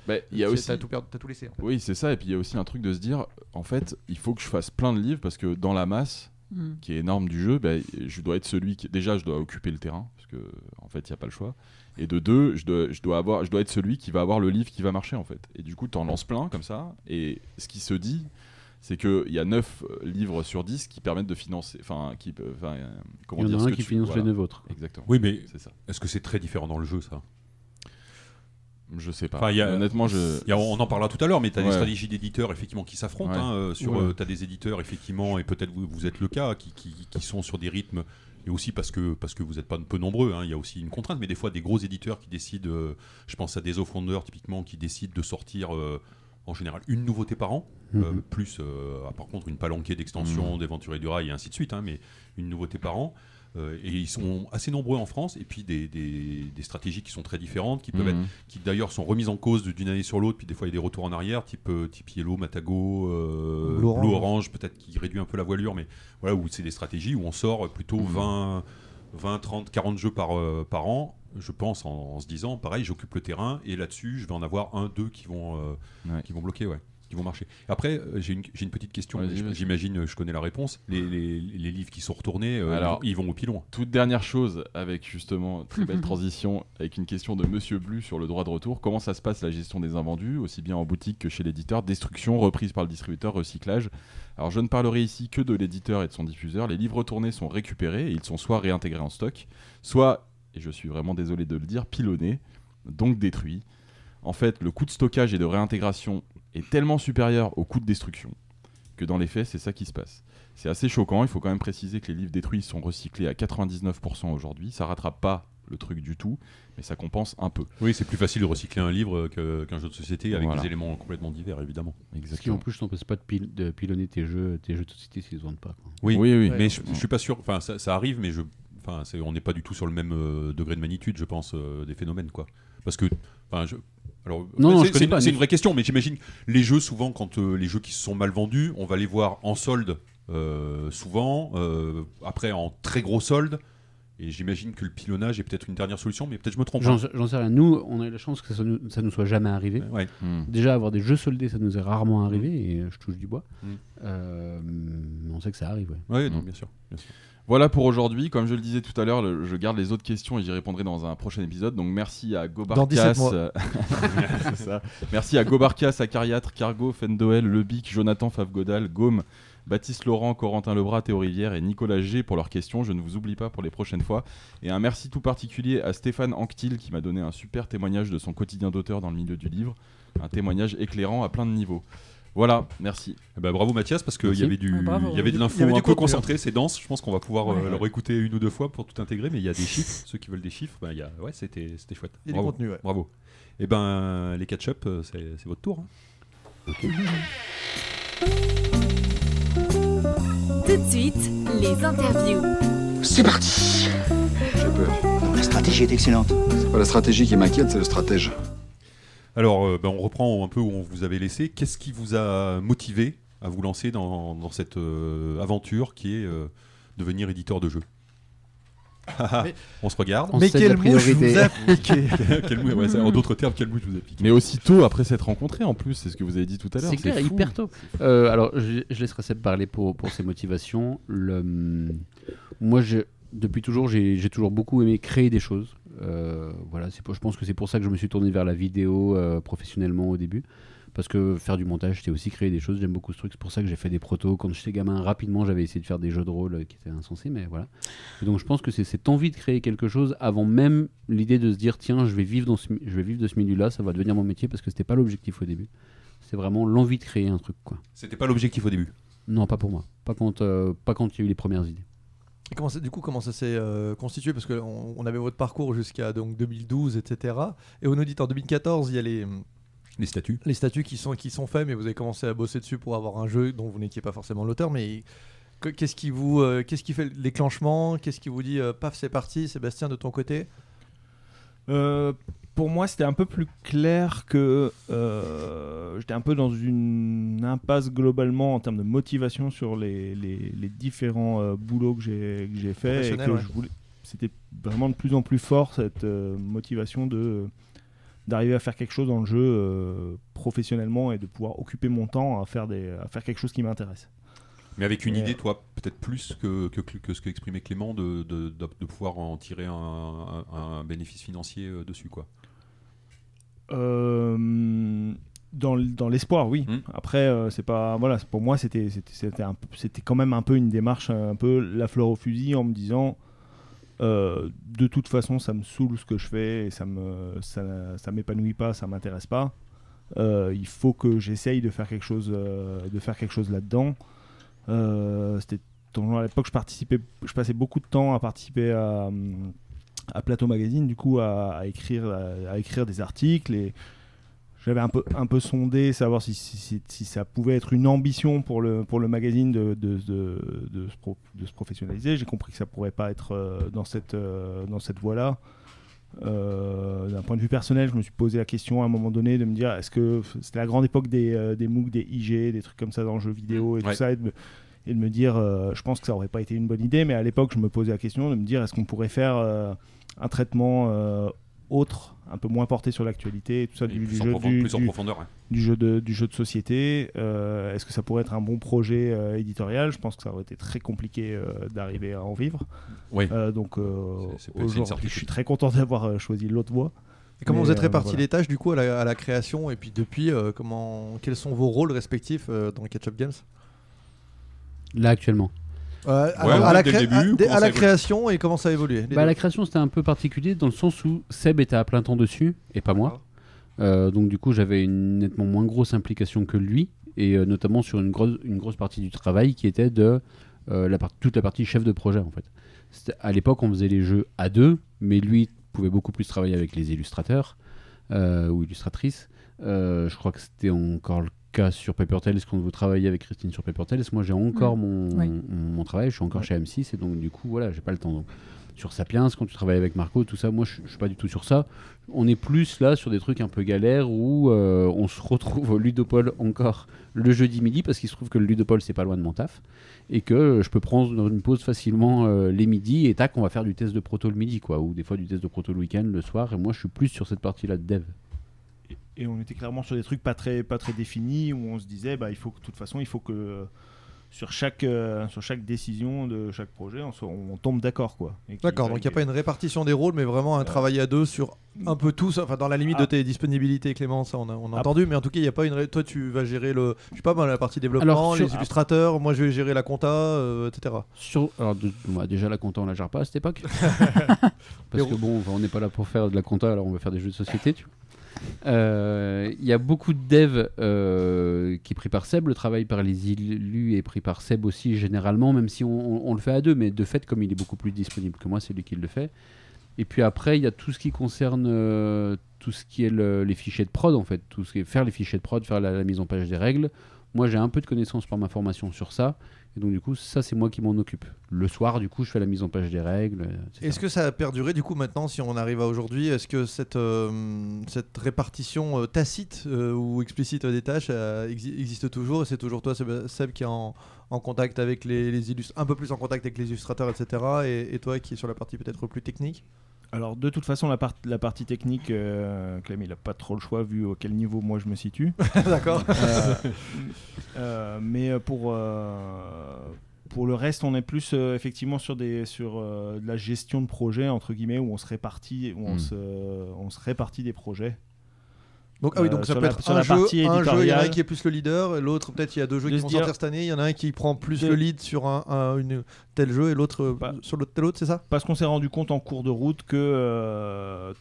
Bah, il y a aussi. as tout, perdu- t'as tout laissé. en fait. Oui, c'est ça. Et puis il y a aussi un truc de se dire, en fait, il faut que je fasse plein de livres parce que dans la masse, Mm. qui est énorme du jeu, bah, je dois être celui qui. Déjà, je dois occuper le terrain parce que, en fait, il n'y a pas le choix. Et de deux, je dois, je, dois avoir, je dois être celui qui va avoir le livre qui va marcher, en fait. Et du coup, tu en lances plein comme ça. Et ce qui se dit, c'est qu'il y a 9 livres sur 10 qui permettent de financer. Enfin, qui. peuvent- Enfin, euh, comment Il y en dire a un qui tu- finance voilà. les neuf autres. Exactement. Oui, mais C'est ça. est-ce que c'est très différent dans le jeu, ça? Je sais pas. Enfin, il y a- Honnêtement, je. Il y a- on en parlera tout à l'heure, mais tu as des stratégies d'éditeurs effectivement qui s'affrontent. Ouais. hein, euh, sur, Ouais. tu as des éditeurs effectivement, et peut-être vous, vous êtes le cas, qui, qui- qui sont sur des rythmes, et aussi parce que, parce que vous n'êtes pas peu nombreux, hein, il y a aussi une contrainte, mais des fois des gros éditeurs qui décident, euh, je pense à des Founder typiquement, qui décident de sortir euh, en général une nouveauté par an, euh, Mhm. plus ah, par contre une palanquée d'extensions, d'aventuriers du rail et ainsi de suite, hein, mais une nouveauté par an. Euh, et ils sont assez nombreux en France, et puis des, des- des stratégies qui sont très différentes, qui peuvent être Mhm. qui d'ailleurs sont remises en cause d'une année sur l'autre, puis des fois il y a des retours en arrière, type, euh, type Yellow, Matago, euh, Blue Orange. Orange, peut-être qui réduit un peu la voilure, mais voilà, où c'est des stratégies où on sort plutôt Mhm. 20, 20, 30, 40 jeux par, euh, par an, je pense, en, en se disant, pareil, j'occupe le terrain, et là-dessus, je vais en avoir un, deux qui vont, Ouais. qui vont bloquer, ouais. Qui vont marcher. Après, euh, j'ai une, j'ai une petite question. Vas-y. J'imagine, euh, je connais la réponse. Les, les- les livres qui sont retournés, euh, Alors- ils vont au pilon. Toute dernière chose, avec justement très belle transition, avec une question de Monsieur Blu sur le droit de retour. Comment ça se passe la gestion des invendus, aussi bien en boutique que chez l'éditeur? Destruction, reprise par le distributeur, recyclage. Alors je ne parlerai ici que de l'éditeur et de son diffuseur. Les livres retournés sont récupérés et ils sont soit réintégrés en stock, soit, et je suis vraiment désolé de le dire, pilonnés, donc détruits. En fait, le coût de stockage et de réintégration est tellement supérieur au coût de destruction que dans les faits, c'est ça qui se passe. C'est assez choquant, il faut quand même préciser que les livres détruits sont recyclés à 99% aujourd'hui. Ça rattrape pas le truc du tout, mais ça compense un peu. Oui, c'est plus facile de recycler un livre qu'un jeu de société avec Voilà. des éléments complètement divers, évidemment. Ce qui en Exactement. plus, je t'empêche pas de, pil- de pilonner tes jeux, tes jeux de société s'ils ne se vendent pas. quoi. Oui, oui, oui. mais je, je suis pas sûr. Enfin, ça, ça arrive, mais je, enfin, on n'est pas du tout sur le même euh, degré de magnitude, je pense, euh, des phénomènes, quoi. Parce que, enfin, je. Alors, Non, non, c'est- une- pas, c'est mais- une vraie question, mais j'imagine les jeux souvent quand euh, les jeux qui se sont mal vendus, on va les voir en solde euh, souvent, euh, après en très gros solde. Et j'imagine que le pilonnage est peut-être une dernière solution, mais peut-être je me trompe. J'en hein. sais- j'en sais rien. Nous, on a eu la chance que ça, nous, ça nous soit jamais arrivé. Ouais. Hmm. Déjà, avoir des jeux soldés, ça nous est rarement arrivé, et euh, je touche du bois. Mm. Euh, mais on sait que ça arrive, ouais. Ouais, non, bien sûr. bien sûr. Voilà pour aujourd'hui. Comme je le disais tout à l'heure, le- je garde les autres questions et j'y répondrai dans un prochain épisode. Donc merci à Gobarcas. Dans 17 mois. euh, c'est ça. Merci à Acariatre, Cargo, Fendoel, Lebic, Jonathan Favgodal, Gaume, Baptiste Laurent, Corentin Lebras, Théo Rivière et Nicolas G pour leurs questions. Je ne vous oublie pas pour les prochaines fois. Et un merci tout particulier à Stéphane Anctil qui m'a donné un super témoignage de son quotidien d'auteur dans le milieu du livre. Un témoignage éclairant à plein de niveaux. Voilà, merci. Eh ben, bravo Mathias, parce qu'il y avait du, bravo. il y avait de Il y l'info avait un du peu contenu, hein. concentré, c'est dense. Je pense qu'on va pouvoir euh, Ouais. le réécouter une ou deux fois pour tout intégrer, mais il y a des chiffres. Ceux qui veulent des chiffres, ben, il y a... ouais, c'était, c'était chouette. Il y a du Bravo. contenu, ouais. Bravo. Et ben les catch-up, euh, c'est, c'est votre tour. hein. Tout de suite, les interviews. C'est parti J'ai peur. La stratégie est excellente. C'est pas la stratégie qui m'inquiète, c'est le stratège. Alors, euh, ben, on reprend un peu où on vous avait laissé. Qu'est-ce qui vous a motivé à vous lancer dans, dans cette euh, aventure qui est euh, devenir éditeur de jeux? Mais- On se regarde. On Mais quelle mouche vous a piqué? Quel mou- ouais, ça, en d'autres termes, quel mouche vous a piqué? Mais aussitôt après s'être rencontrés en plus, c'est ce que vous avez dit tout à l'heure. C'est clair, fou. hyper tôt. Euh, alors, je, je laisserai Seb parler pour, pour ses motivations. Le, hum, moi, je, Depuis toujours, j'ai j'ai toujours beaucoup aimé créer des choses. Euh, voilà, pour- je pense que c'est pour ça que je me suis tourné vers la vidéo euh, professionnellement au début. Parce que faire du montage, c'est aussi créer des choses. J'aime beaucoup ce truc. C'est pour ça que j'ai fait des protos. Quand j'étais gamin, rapidement, j'avais essayé de faire des jeux de rôle euh, qui étaient insensés, mais voilà. Et donc je pense que c'est cette envie de créer quelque chose avant même l'idée de se dire tiens, je vais vivre, dans ce, je vais vivre de ce milieu-là, ça va devenir mon métier, parce que c'était pas l'objectif au début. C'est vraiment l'envie de créer un truc, quoi. C'était pas l'objectif au début. Non, pas pour moi. Pas quand, euh, pas quand il y a eu les premières idées. Et comment ça- du coup, comment ça s'est euh, constitué? Parce qu'on on avait votre parcours jusqu'à donc 2012, etc. Et on nous dit en 2014, il y a les, Les statuts. les statuts qui sont, qui sont faits, mais vous avez commencé à bosser dessus pour avoir un jeu dont vous n'étiez pas forcément l'auteur. Mais que- qu'est-ce qui vous, euh, qu'est-ce qui fait le déclenchement? Qu'est-ce qui vous dit euh, paf, c'est parti Sébastien, de ton côté? Euh, pour moi, c'était un peu plus clair que euh, j'étais un peu dans une impasse globalement en termes de motivation sur les, les- les différents euh, boulots que j'ai que j'ai fait et que Professionnels, ouais. je voulais. C'était vraiment de plus en plus fort cette motivation de d'arriver à faire quelque chose dans le jeu professionnellement et de pouvoir occuper mon temps à faire des à faire quelque chose qui m'intéresse. Mais avec une idée, toi, peut-être plus que, que, que ce qu'exprimait Clément, de, de, de- de pouvoir en tirer un, un- un bénéfice financier euh, dessus, quoi. Euh, dans, dans l'espoir, oui. Mm. Après, euh, c'est pas voilà, pour moi c'était c'était quand même un peu une démarche un peu la fleur au fusil en me disant euh, de toute façon ça me saoule ce que je fais et ça me ça, ça m'épanouit pas, ça m'intéresse pas. Euh, il faut que j'essaye de faire quelque chose de faire quelque chose là-dedans. Euh, c'était à l'époque je participais je passais beaucoup de temps à participer à hum, à Plateau Magazine, du coup, à, écrire, à, écrire des articles. Et j'avais un peu, un peu sondé, savoir si, si, ça pouvait être une ambition pour le, pour le magazine de, de, de, de se, professionnaliser. J'ai compris que ça pourrait pas être euh, dans cette, euh, dans cette voie-là. Euh, D'un point de vue personnel, je me suis posé la question à un moment donné de me dire est-ce que c'était la grande époque des, euh, des MOOC, des IG, des trucs comme ça dans le jeu vidéo et Ouais. tout ça, et de me, et de me dire, euh, je pense que ça aurait pas été une bonne idée, mais à l'époque, je me posais la question de me dire est-ce qu'on pourrait faire euh, un traitement autre, un peu moins porté sur l'actualité, et tout ça du, du plus, en jeu, du, en du- profondeur. ouais. du jeu de, du jeu de société. Euh, Est-ce que ça pourrait être un bon projet euh, éditorial? Je pense que ça aurait été très compliqué euh, d'arriver à en vivre. Oui. Euh, donc euh, aujourd'hui, je suis très content d'avoir euh, choisi l'autre voie. Et comment Mais, vous êtes euh, répartis voilà. les tâches du coup à la, à la création? Et puis depuis, euh, comment, quels sont vos rôles respectifs euh, dans Catch Up Games? Là, actuellement. Euh, alors, ouais, à, la cré- début, à- la création et comment ça a évolué Bah, la création, c'était un peu particulier dans le sens où Seb était à plein temps dessus et pas moi. Euh, donc, du coup, j'avais une nettement moins grosse implication que lui, et euh, notamment sur une grosse, une grosse partie du travail qui était de euh, la part- toute la partie chef de projet en fait. À l'époque, on faisait les jeux à deux, mais lui pouvait beaucoup plus travailler avec les illustrateurs euh, ou illustratrices. Euh, je crois que c'était encore le cas sur Paper Tales quand vous travaillez avec Christine sur Paper Tales. Moi, j'ai encore mon, Oui. mon, mon travail, je suis encore Ouais. chez M6 et donc du coup, voilà, j'ai pas le temps. Donc, sur Sapiens, quand tu travailles avec Marco, tout ça, moi, je, je suis pas du tout sur ça. On est plus là sur des trucs un peu galères où euh, on se retrouve au Ludopole encore le jeudi midi parce qu'il se trouve que le Ludopole c'est pas loin de mon taf et que je peux prendre une pause facilement euh, les midis et tac on va faire du test de proto le midi quoi ou des fois du test de proto le week-end le soir et moi je suis plus sur cette partie là de dev Et, on était clairement sur des trucs pas très, pas très définis où on se disait bah, il faut que, de toute façon, il faut que sur chaque, euh, sur chaque décision de chaque projet, on, soit- on tombe d'accord. quoi. D'accord, donc il n'y a pas une répartition des rôles, mais vraiment un Euh, travail à deux sur un peu tout, ça, enfin dans la limite de Ah. tes disponibilités, Clément, ça on a, on a Ah. entendu, mais en tout cas, il n'y a pas une. Toi, tu vas gérer le. Je sais pas, moi, la partie développement, Alors, sur- les illustrateurs, moi je vais gérer la compta, euh, etc. Sur, alors de- bah, déjà la compta on la gère pas à cette époque parce que bon on n'est pas là pour faire de la compta alors on va faire des jeux de société tu vois. Euh, Il y a beaucoup de devs euh, qui est pris par Seb, le travail par les élus est pris par Seb aussi généralement, même si on, le fait à deux, mais de fait comme il est beaucoup plus disponible que moi, c'est lui qui le fait. Et puis après il y a tout ce qui concerne euh, tout ce qui est le- les fichiers de prod en fait, tout ce qui est faire les fichiers de prod, faire la mise en page des règles. Moi j'ai un peu de connaissances par ma formation sur ça. Et donc du coup, ça c'est moi qui m'en occupe. Le soir, du coup, je fais la mise en page des règles. Est-ce que ça a perduré du coup maintenant, si on arrive à aujourd'hui Est-ce que cette, euh, cette répartition euh, tacite euh, ou explicite des tâches exi- existe toujours? C'est toujours toi, Seb, qui est en, contact avec les, les un peu plus en contact avec les illustrateurs, etc. Et, toi qui est sur la partie peut-être plus technique? Alors de toute façon, la, part- la partie technique, euh, Clem, il a pas trop le choix vu à quel niveau moi je me situe. D'accord. Euh, euh, mais pour, euh, pour le reste, on est plus euh, effectivement sur, des, sur euh, de la gestion de projet, entre guillemets, où on se répartit, où on, Hmm. se, on se répartit des projets. Donc, ah oui, donc Euh, ça sur peut la- être un jeu, un jeu, il y en a un qui est plus le leader, et l'autre, peut-être, il y a deux jeux De qui vont sortir cette année, il y en a un qui prend plus le lead sur un, un- une, tel jeu, et l'autre euh, sur l'autre tel autre, c'est ça? Parce qu'on s'est rendu compte en cours de route que euh,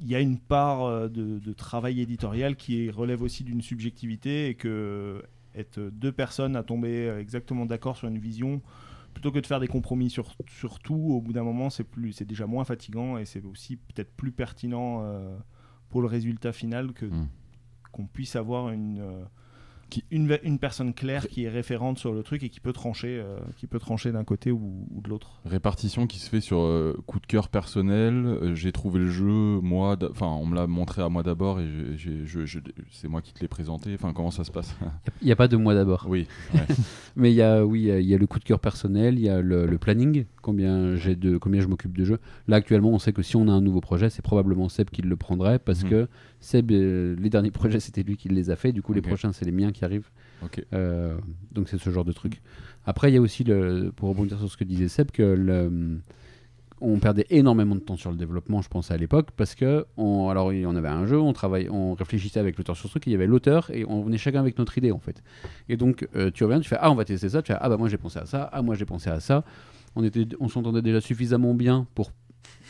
il y a une part de, de travail éditorial qui relève aussi d'une subjectivité et que être deux personnes à tomber exactement d'accord sur une vision plutôt que de faire des compromis sur, sur tout au bout d'un moment c'est plus c'est déjà moins fatigant et c'est aussi peut-être plus pertinent euh, pour le résultat final que Mm. qu'on puisse avoir une euh, qui- une, une personne claire qui est référente sur le truc et qui peut trancher euh, qui peut trancher d'un côté ou, ou de l'autre Répartition qui se fait sur euh, coup de cœur personnel. euh, j'ai trouvé le jeu, moi, enfin, on me l'a montré à moi d'abord et j'ai- j'ai- je- je- c'est moi qui te l'ai présenté. Enfin, comment ça se passe? Il n'y a pas de moi d'abord. Oui. ouais. Mais il y a, oui, il y a- il y a le coup de cœur personnel, il y a le, le planning, combien, j'ai de, combien je m'occupe de jeux. Là, actuellement, on sait que si on a un nouveau projet, c'est probablement Seb qui le prendrait parce Mhm. que Seb, euh, les derniers projets, c'était lui qui les a fait. Du coup, les prochains, c'est les miens qui arrivent. Euh, donc, c'est ce genre de truc. Après, il y a aussi, le, pour rebondir sur ce que disait Seb, que le, on perdait énormément de temps sur le développement, je pense, à l'époque, parce que on, alors, on avait un jeu, on, travaillait, on réfléchissait avec l'auteur sur ce truc, il y avait l'auteur, et on venait chacun avec notre idée, en fait. Et donc, euh, tu reviens, tu fais Ah, on va tester ça. Tu fais Ah, bah moi j'ai pensé à ça. Ah, moi j'ai pensé à ça. On, était, on s'entendait déjà suffisamment bien pour,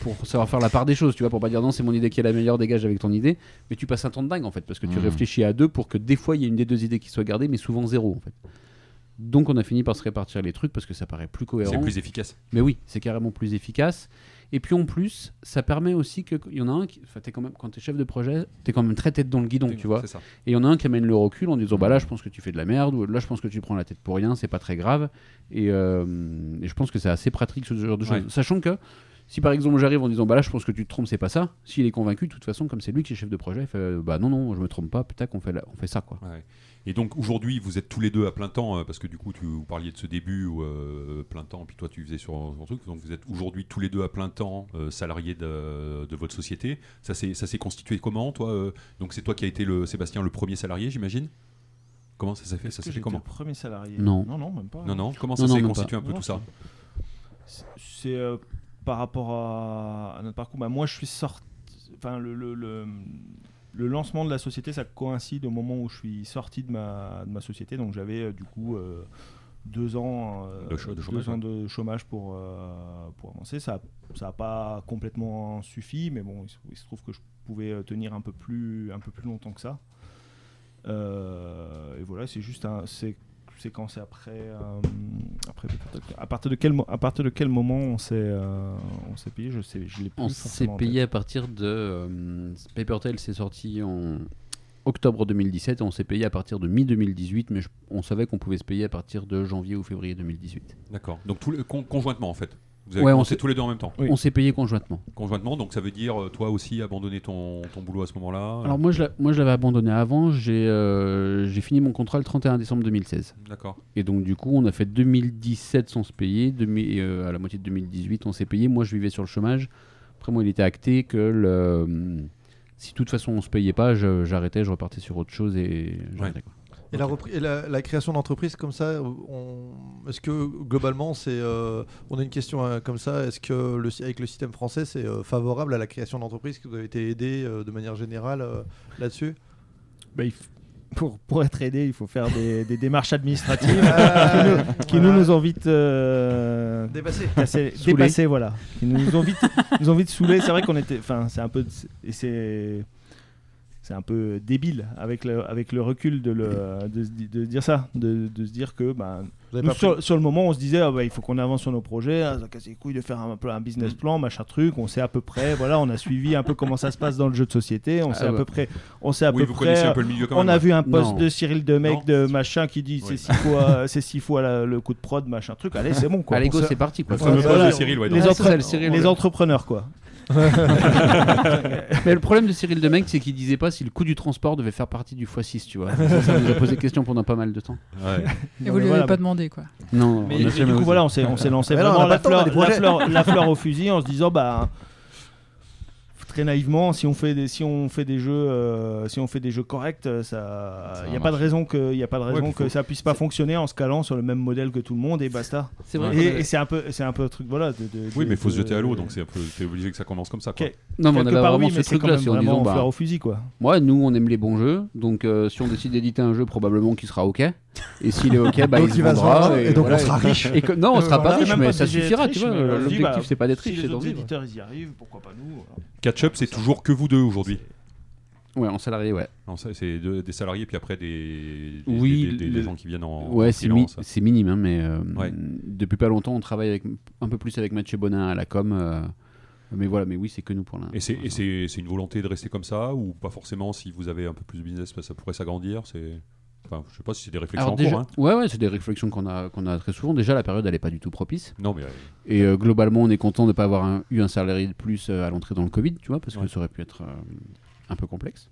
pour savoir faire la part des choses, tu vois, pour pas dire non, c'est mon idée qui est la meilleure, dégage avec ton idée. Mais tu passes un temps de dingue en fait, parce que tu Mhm. réfléchis à deux pour que des fois il y ait une des deux idées qui soit gardée, mais souvent zéro en fait. Donc on a fini par se répartir les trucs parce que ça paraît plus cohérent. C'est plus efficace. Mais oui, c'est carrément plus efficace. Et puis en plus, ça permet aussi que il y en a un qui, quand même quand t'es chef de projet, t'es quand même très tête dans le guidon, tu vois. Ça. Et il y en a un qui amène le recul en disant bah là je pense que tu fais de la merde ou là je pense que tu prends la tête pour rien, c'est pas très grave. Et, euh, et je pense que c'est assez pratique ce genre de choses. Ouais. Sachant que si par exemple j'arrive en disant bah là je pense que tu te trompes, c'est pas ça. S'il est convaincu, de toute façon comme c'est lui qui est chef de projet, il fait bah non non je me trompe pas, putain qu'on fait la- on fait ça quoi. Ouais. Et donc aujourd'hui, vous êtes tous les deux à plein temps, euh, parce que du coup, tu vous parliez de ce début où euh, plein temps, puis toi tu faisais sur un truc. Donc vous êtes aujourd'hui tous les deux à plein temps euh, salariés de, de votre société. Ça s'est ça s'est constitué comment, toi euh, Donc c'est toi qui as été le Sébastien le premier salarié, j'imagine? Comment ça s'est fait? Ça s'est fait comment le premier salarié? Non. non non même pas Non, non. Comment ça Non, s'est constitué pas. un peu Non, tout ça? C'est euh, par rapport à, à notre parcours. Bah, moi, je suis sorti. Enfin, le, le, le, le lancement de la société, ça coïncide au moment où je suis sorti de ma, de ma société. Donc, j'avais euh, du coup euh, deux ans, euh, De deux chômage, ans ouais. de chômage pour, pour avancer. Ça n'a pas complètement suffi, mais bon, il se, il se trouve que je pouvais tenir un peu plus, un peu plus longtemps que ça. Et voilà, c'est juste un. C'est c'est quand c'est après, euh, après à partir de quel mo- à partir de quel moment on s'est euh, on s'est payé? Je sais je l'ai plus On s'est payé à partir de euh, Paper Tail s'est sorti en octobre 2017 et on s'est payé à partir de mi 2018 mais je- on savait qu'on pouvait se payer à partir de janvier ou février 2018. D'accord. Donc con- conjointement en fait. Vous avez Ouais, on s'est- tous les deux en même temps. Oui. On s'est payé conjointement. Conjointement, donc ça veut dire euh, toi aussi abandonner ton, ton boulot à ce moment-là. Alors moi je l'a- moi je l'avais abandonné avant, j'ai euh, j'ai fini mon contrat le 31 décembre 2016. D'accord. Et donc du coup on a fait 2017 sans se payer, demi- euh, à la moitié de 2018 on s'est payé, moi je vivais sur le chômage. Après moi il était acté que le, si de toute façon on se payait pas, j'arrêtais, je repartais sur autre chose et j'arrêtais, quoi. Et, la, repri- et la, la création d'entreprise comme ça, on- est-ce que globalement, c'est, euh, on a une question euh, comme ça, est-ce que le, avec le système français, c'est euh, favorable à la création d'entreprise que vous avez été aidé euh, de manière générale euh, là-dessus? Bah, il f- pour, pour être aidé il faut faire des, des démarches administratives qui, nous, qui nous, nous ont vite euh, dépassé voilà. Qui nous ont vite nous ont vite saoulé. C'est vrai qu'on était enfin c'est un peu et c'est c'est un peu débile avec le, avec le recul de, le, de, dire ça, de, de se dire que bah, nous, sur, sur le moment on se disait ah, bah, il faut qu'on avance sur nos projets, ah, ça casse les couilles de faire un, peu un business plan, machin truc, on sait à peu près, voilà, on a suivi un peu comment ça se passe dans le jeu de société, on Ah sait à peu près, on sait à Oui, peu vous près, connaissez un peu le milieu quand on même. a vu un post Non. de Cyril Demec de machin qui dit c'est Oui. six fois, c'est six fois la- le coup de prod, machin truc, allez c'est bon quoi. Allez go c'est parti quoi. Le fameux Ouais, poste voilà. de Cyril, ouais. les, entre- ça, c'est le Cyril. les entrepreneurs quoi. Mais le problème de Cyril Demec, c'est qu'il disait pas si le coût du transport devait faire partie du x6, tu vois. Ça, ça nous a posé question pendant pas mal de temps. Ouais. Et vous mais lui voilà. avez pas demandé quoi. Non, Mais, on a mais jamais du coup, osé. voilà, on s'est, on s'est lancé vraiment fleur, fleur, la fleur au fusil en se disant, bah, très naïvement, si on fait des, si on fait des jeux, euh, si on fait des jeux corrects, euh, ça, il n'y a pas de raison que, il y a pas de raison que faut- ça puisse pas fonctionner en se calant sur le même modèle que tout le monde et basta. C'est vrai. Et, et c'est un peu, c'est un peu un truc, voilà. De, de- Oui, de- mais il faut se jeter à l'eau, donc c'est un peu, t'es obligé que ça commence comme ça. Quoi. Ok. Non, mais on avait part, vraiment oui, ce mais c'est quand truc-là, en vraiment disant, bah, au fusil, quoi. moi, nous, on aime les bons jeux, donc euh, si on décide d'éditer un jeu, probablement qu'il sera ok. Et s'il est ok, bah, Donc il il va se vendra. vendre, et donc on sera riche. Et que- non, on sera pas riche, mais ça suffira, tu vois. L'objectif, c'est pas d'être Si riche, les c'est d'en vivre. ils y arrivent, pourquoi pas nous. Catch-up, c'est toujours que vous deux aujourd'hui. Ouais, en salarié, ouais. C'est de- des salariés, puis après des, des, Oui, des- des- des le- gens qui viennent en, Ouais, c'est mi- minime, hein, mais euh, Ouais. depuis pas longtemps, on travaille avec, un peu plus avec Mathieu Bonin à la com. euh, mais voilà, mais oui, c'est que nous pour l'instant. Et c'est une volonté de rester comme ça ou pas forcément si vous avez un peu plus de business, ça pourrait s'agrandir c'est... Enfin, je sais pas si c'est des réflexions Alors en déjà, cours. hein. ouais, ouais, c'est des réflexions qu'on a, qu'on a très souvent. Déjà, la période, elle est pas du tout propice. Non, mais euh, Et euh, globalement, on est content de ne pas avoir un- eu un salarié de plus euh, à l'entrée dans le Covid, tu vois, parce que ça aurait pu être un peu complexe.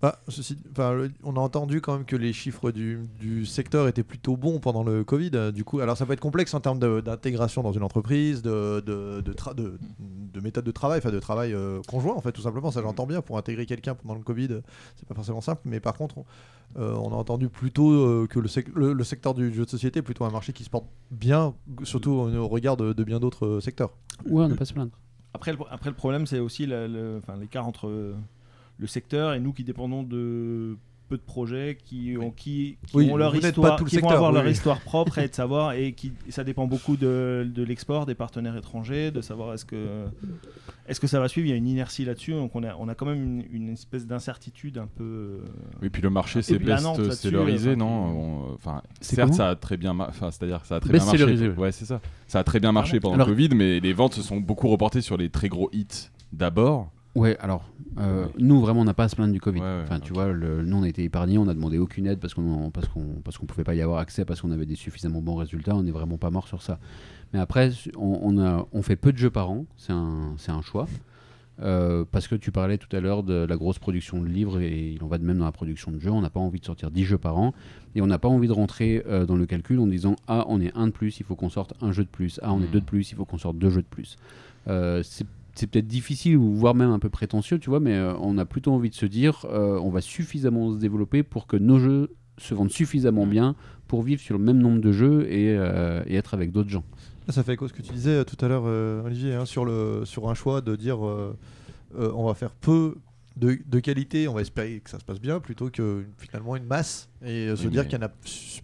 Bah, ceci, enfin, le- on a entendu quand même que les chiffres du, du secteur étaient plutôt bons pendant le Covid. Du coup, alors ça peut être complexe en termes d'intégration dans une entreprise, de, de, de, tra- de, de méthode de travail, enfin de travail euh, conjoint en fait, tout simplement. Ça j'entends bien. Pour intégrer quelqu'un pendant le Covid, c'est pas forcément simple. Mais par contre, on, euh, on a entendu plutôt euh, que le, sec- le, le secteur du jeu de société est plutôt un marché qui se porte bien, surtout au, au regard de, de bien d'autres secteurs. Ouais, on n'a pas à se plaindre. Après, le, après, le problème, c'est aussi l'écart entre euh, le secteur et nous qui dépendons de peu de projets qui ont, qui, qui Oui, ont leur histoire, qui vont avoir oui, leur histoire propre et de savoir et qui ça dépend beaucoup de, de l'export des partenaires étrangers, de savoir est-ce que est-ce que ça va suivre. Il y a une inertie là-dessus, donc on a, on a quand même une, une espèce d'incertitude un peu. euh, Oui, puis le marché planante là-dessus, célurisé, enfin, non Enfin, C'est certes, ça a très bien, enfin, c'est-à-dire, ça a très bien marché. Ouais. Ouais, c'est ça. Ça a très bien marché pendant Alors- le Covid, mais les ventes se sont beaucoup reportées sur les très gros hits d'abord. Ouais, alors, euh, nous, vraiment, on n'a pas à se plaindre du Covid. Ouais, ouais, enfin, tu vois, le, nous, on a été épargnés, on a demandé aucune aide parce qu'on parce qu'on parce qu'on pouvait pas y avoir accès, parce qu'on avait des suffisamment bons résultats, on n'est vraiment pas mort sur ça. Mais après, on, on a, on fait peu de jeux par an, c'est un, un choix. Euh, parce que tu parlais tout à l'heure de la grosse production de livres et il en va de même dans la production de jeux. On n'a pas envie de sortir 10 jeux par an et on n'a pas envie de rentrer euh, dans le calcul en disant Ah, on est un de plus, il faut qu'on sorte un jeu de plus. Ah, on est Mhm. deux de plus, il faut qu'on sorte deux jeux de plus. Euh, c'est c'est peut-être difficile ou voire même un peu prétentieux, tu vois, mais euh, on a plutôt envie de se dire euh, on va suffisamment se développer pour que nos jeux se vendent suffisamment bien pour vivre sur le même nombre de jeux et, euh, et être avec d'autres gens. Ça fait écho à ce que tu disais tout à l'heure, euh, Olivier, hein, sur, le, sur un choix de dire euh, euh, on va faire peu de, de qualité, on va espérer que ça se passe bien, plutôt que finalement une masse et euh, se Oui, dire mais- qu'il y en a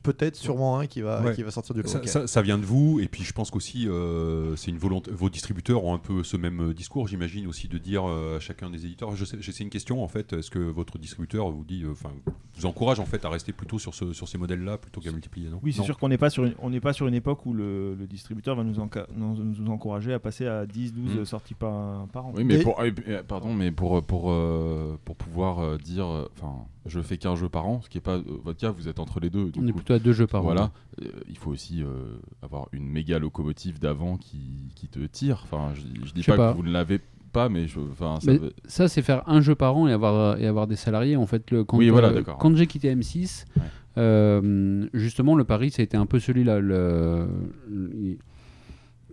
peut-être sûrement un qui va, Ouais. qui va sortir du lot. Ça, Ok. ça- ça vient de vous, et puis je pense qu'aussi, euh, c'est une volonté. Vos distributeurs ont un peu ce même euh, discours, j'imagine aussi, de dire euh, à chacun des éditeurs. Je sais, j'ai- c'est une question en fait. Est-ce que votre distributeur vous dit, euh, enfin, vous encourage en fait à rester plutôt sur, ce, sur ces modèles-là plutôt qu'à multiplier non? Oui, c'est sûr qu'on n'est pas sur une, on n'est pas sur une époque où le, le distributeur va nous, enca- nous, nous encourager à passer à 10, 12 Mm. sorties par, par an. Oui, mais Et- pour, pardon, mais pour, pour, euh, pour pouvoir euh, dire, enfin, je fais qu'un jeu par an, ce qui est pas euh, votre cas, vous êtes entre les deux. du on est plutôt à deux jeux par an. Voilà, Euh, il faut aussi euh, avoir une méga locomotive d'avant qui, qui te tire. Enfin, je, je dis pas, pas. que vous ne l'avez pas, mais je, ça Mais veut- ça, c'est faire un jeu par an et avoir, et avoir des salariés. En fait, le, quand, Oui, voilà, euh, d'accord. quand j'ai quitté M6, Ouais. euh, justement, le pari, ça a été un peu celui-là. Le, le-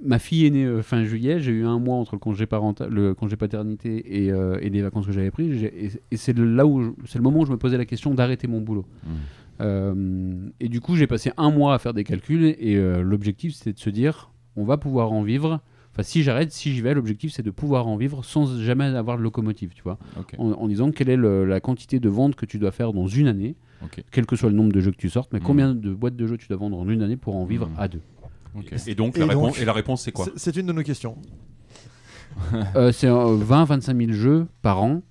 ma fille est née euh, fin juillet. J'ai eu un mois entre le congé, parental, le congé paternité et, euh, et les vacances que j'avais prises. Et, et c'est là où c'est le moment où je me posais la question d'arrêter mon boulot. Mm. Euh, et du coup, j'ai passé un mois à faire des calculs et euh, l'objectif, c'était de se dire, on va pouvoir en vivre. Enfin, si j'arrête, si j'y vais, l'objectif, c'est de pouvoir en vivre sans jamais avoir de locomotive, tu vois. En, en disant quelle est le- la quantité de ventes que tu dois faire dans une année, quel que soit le nombre de jeux que tu sortes, mais Mhm. combien de boîtes de jeux tu dois vendre en une année pour en vivre Mhm. à deux. Ok. Et donc, Et la, donc- réponse, et la réponse, c'est quoi C'est- une de nos questions. Euh, c'est 20-25 000 jeux par an,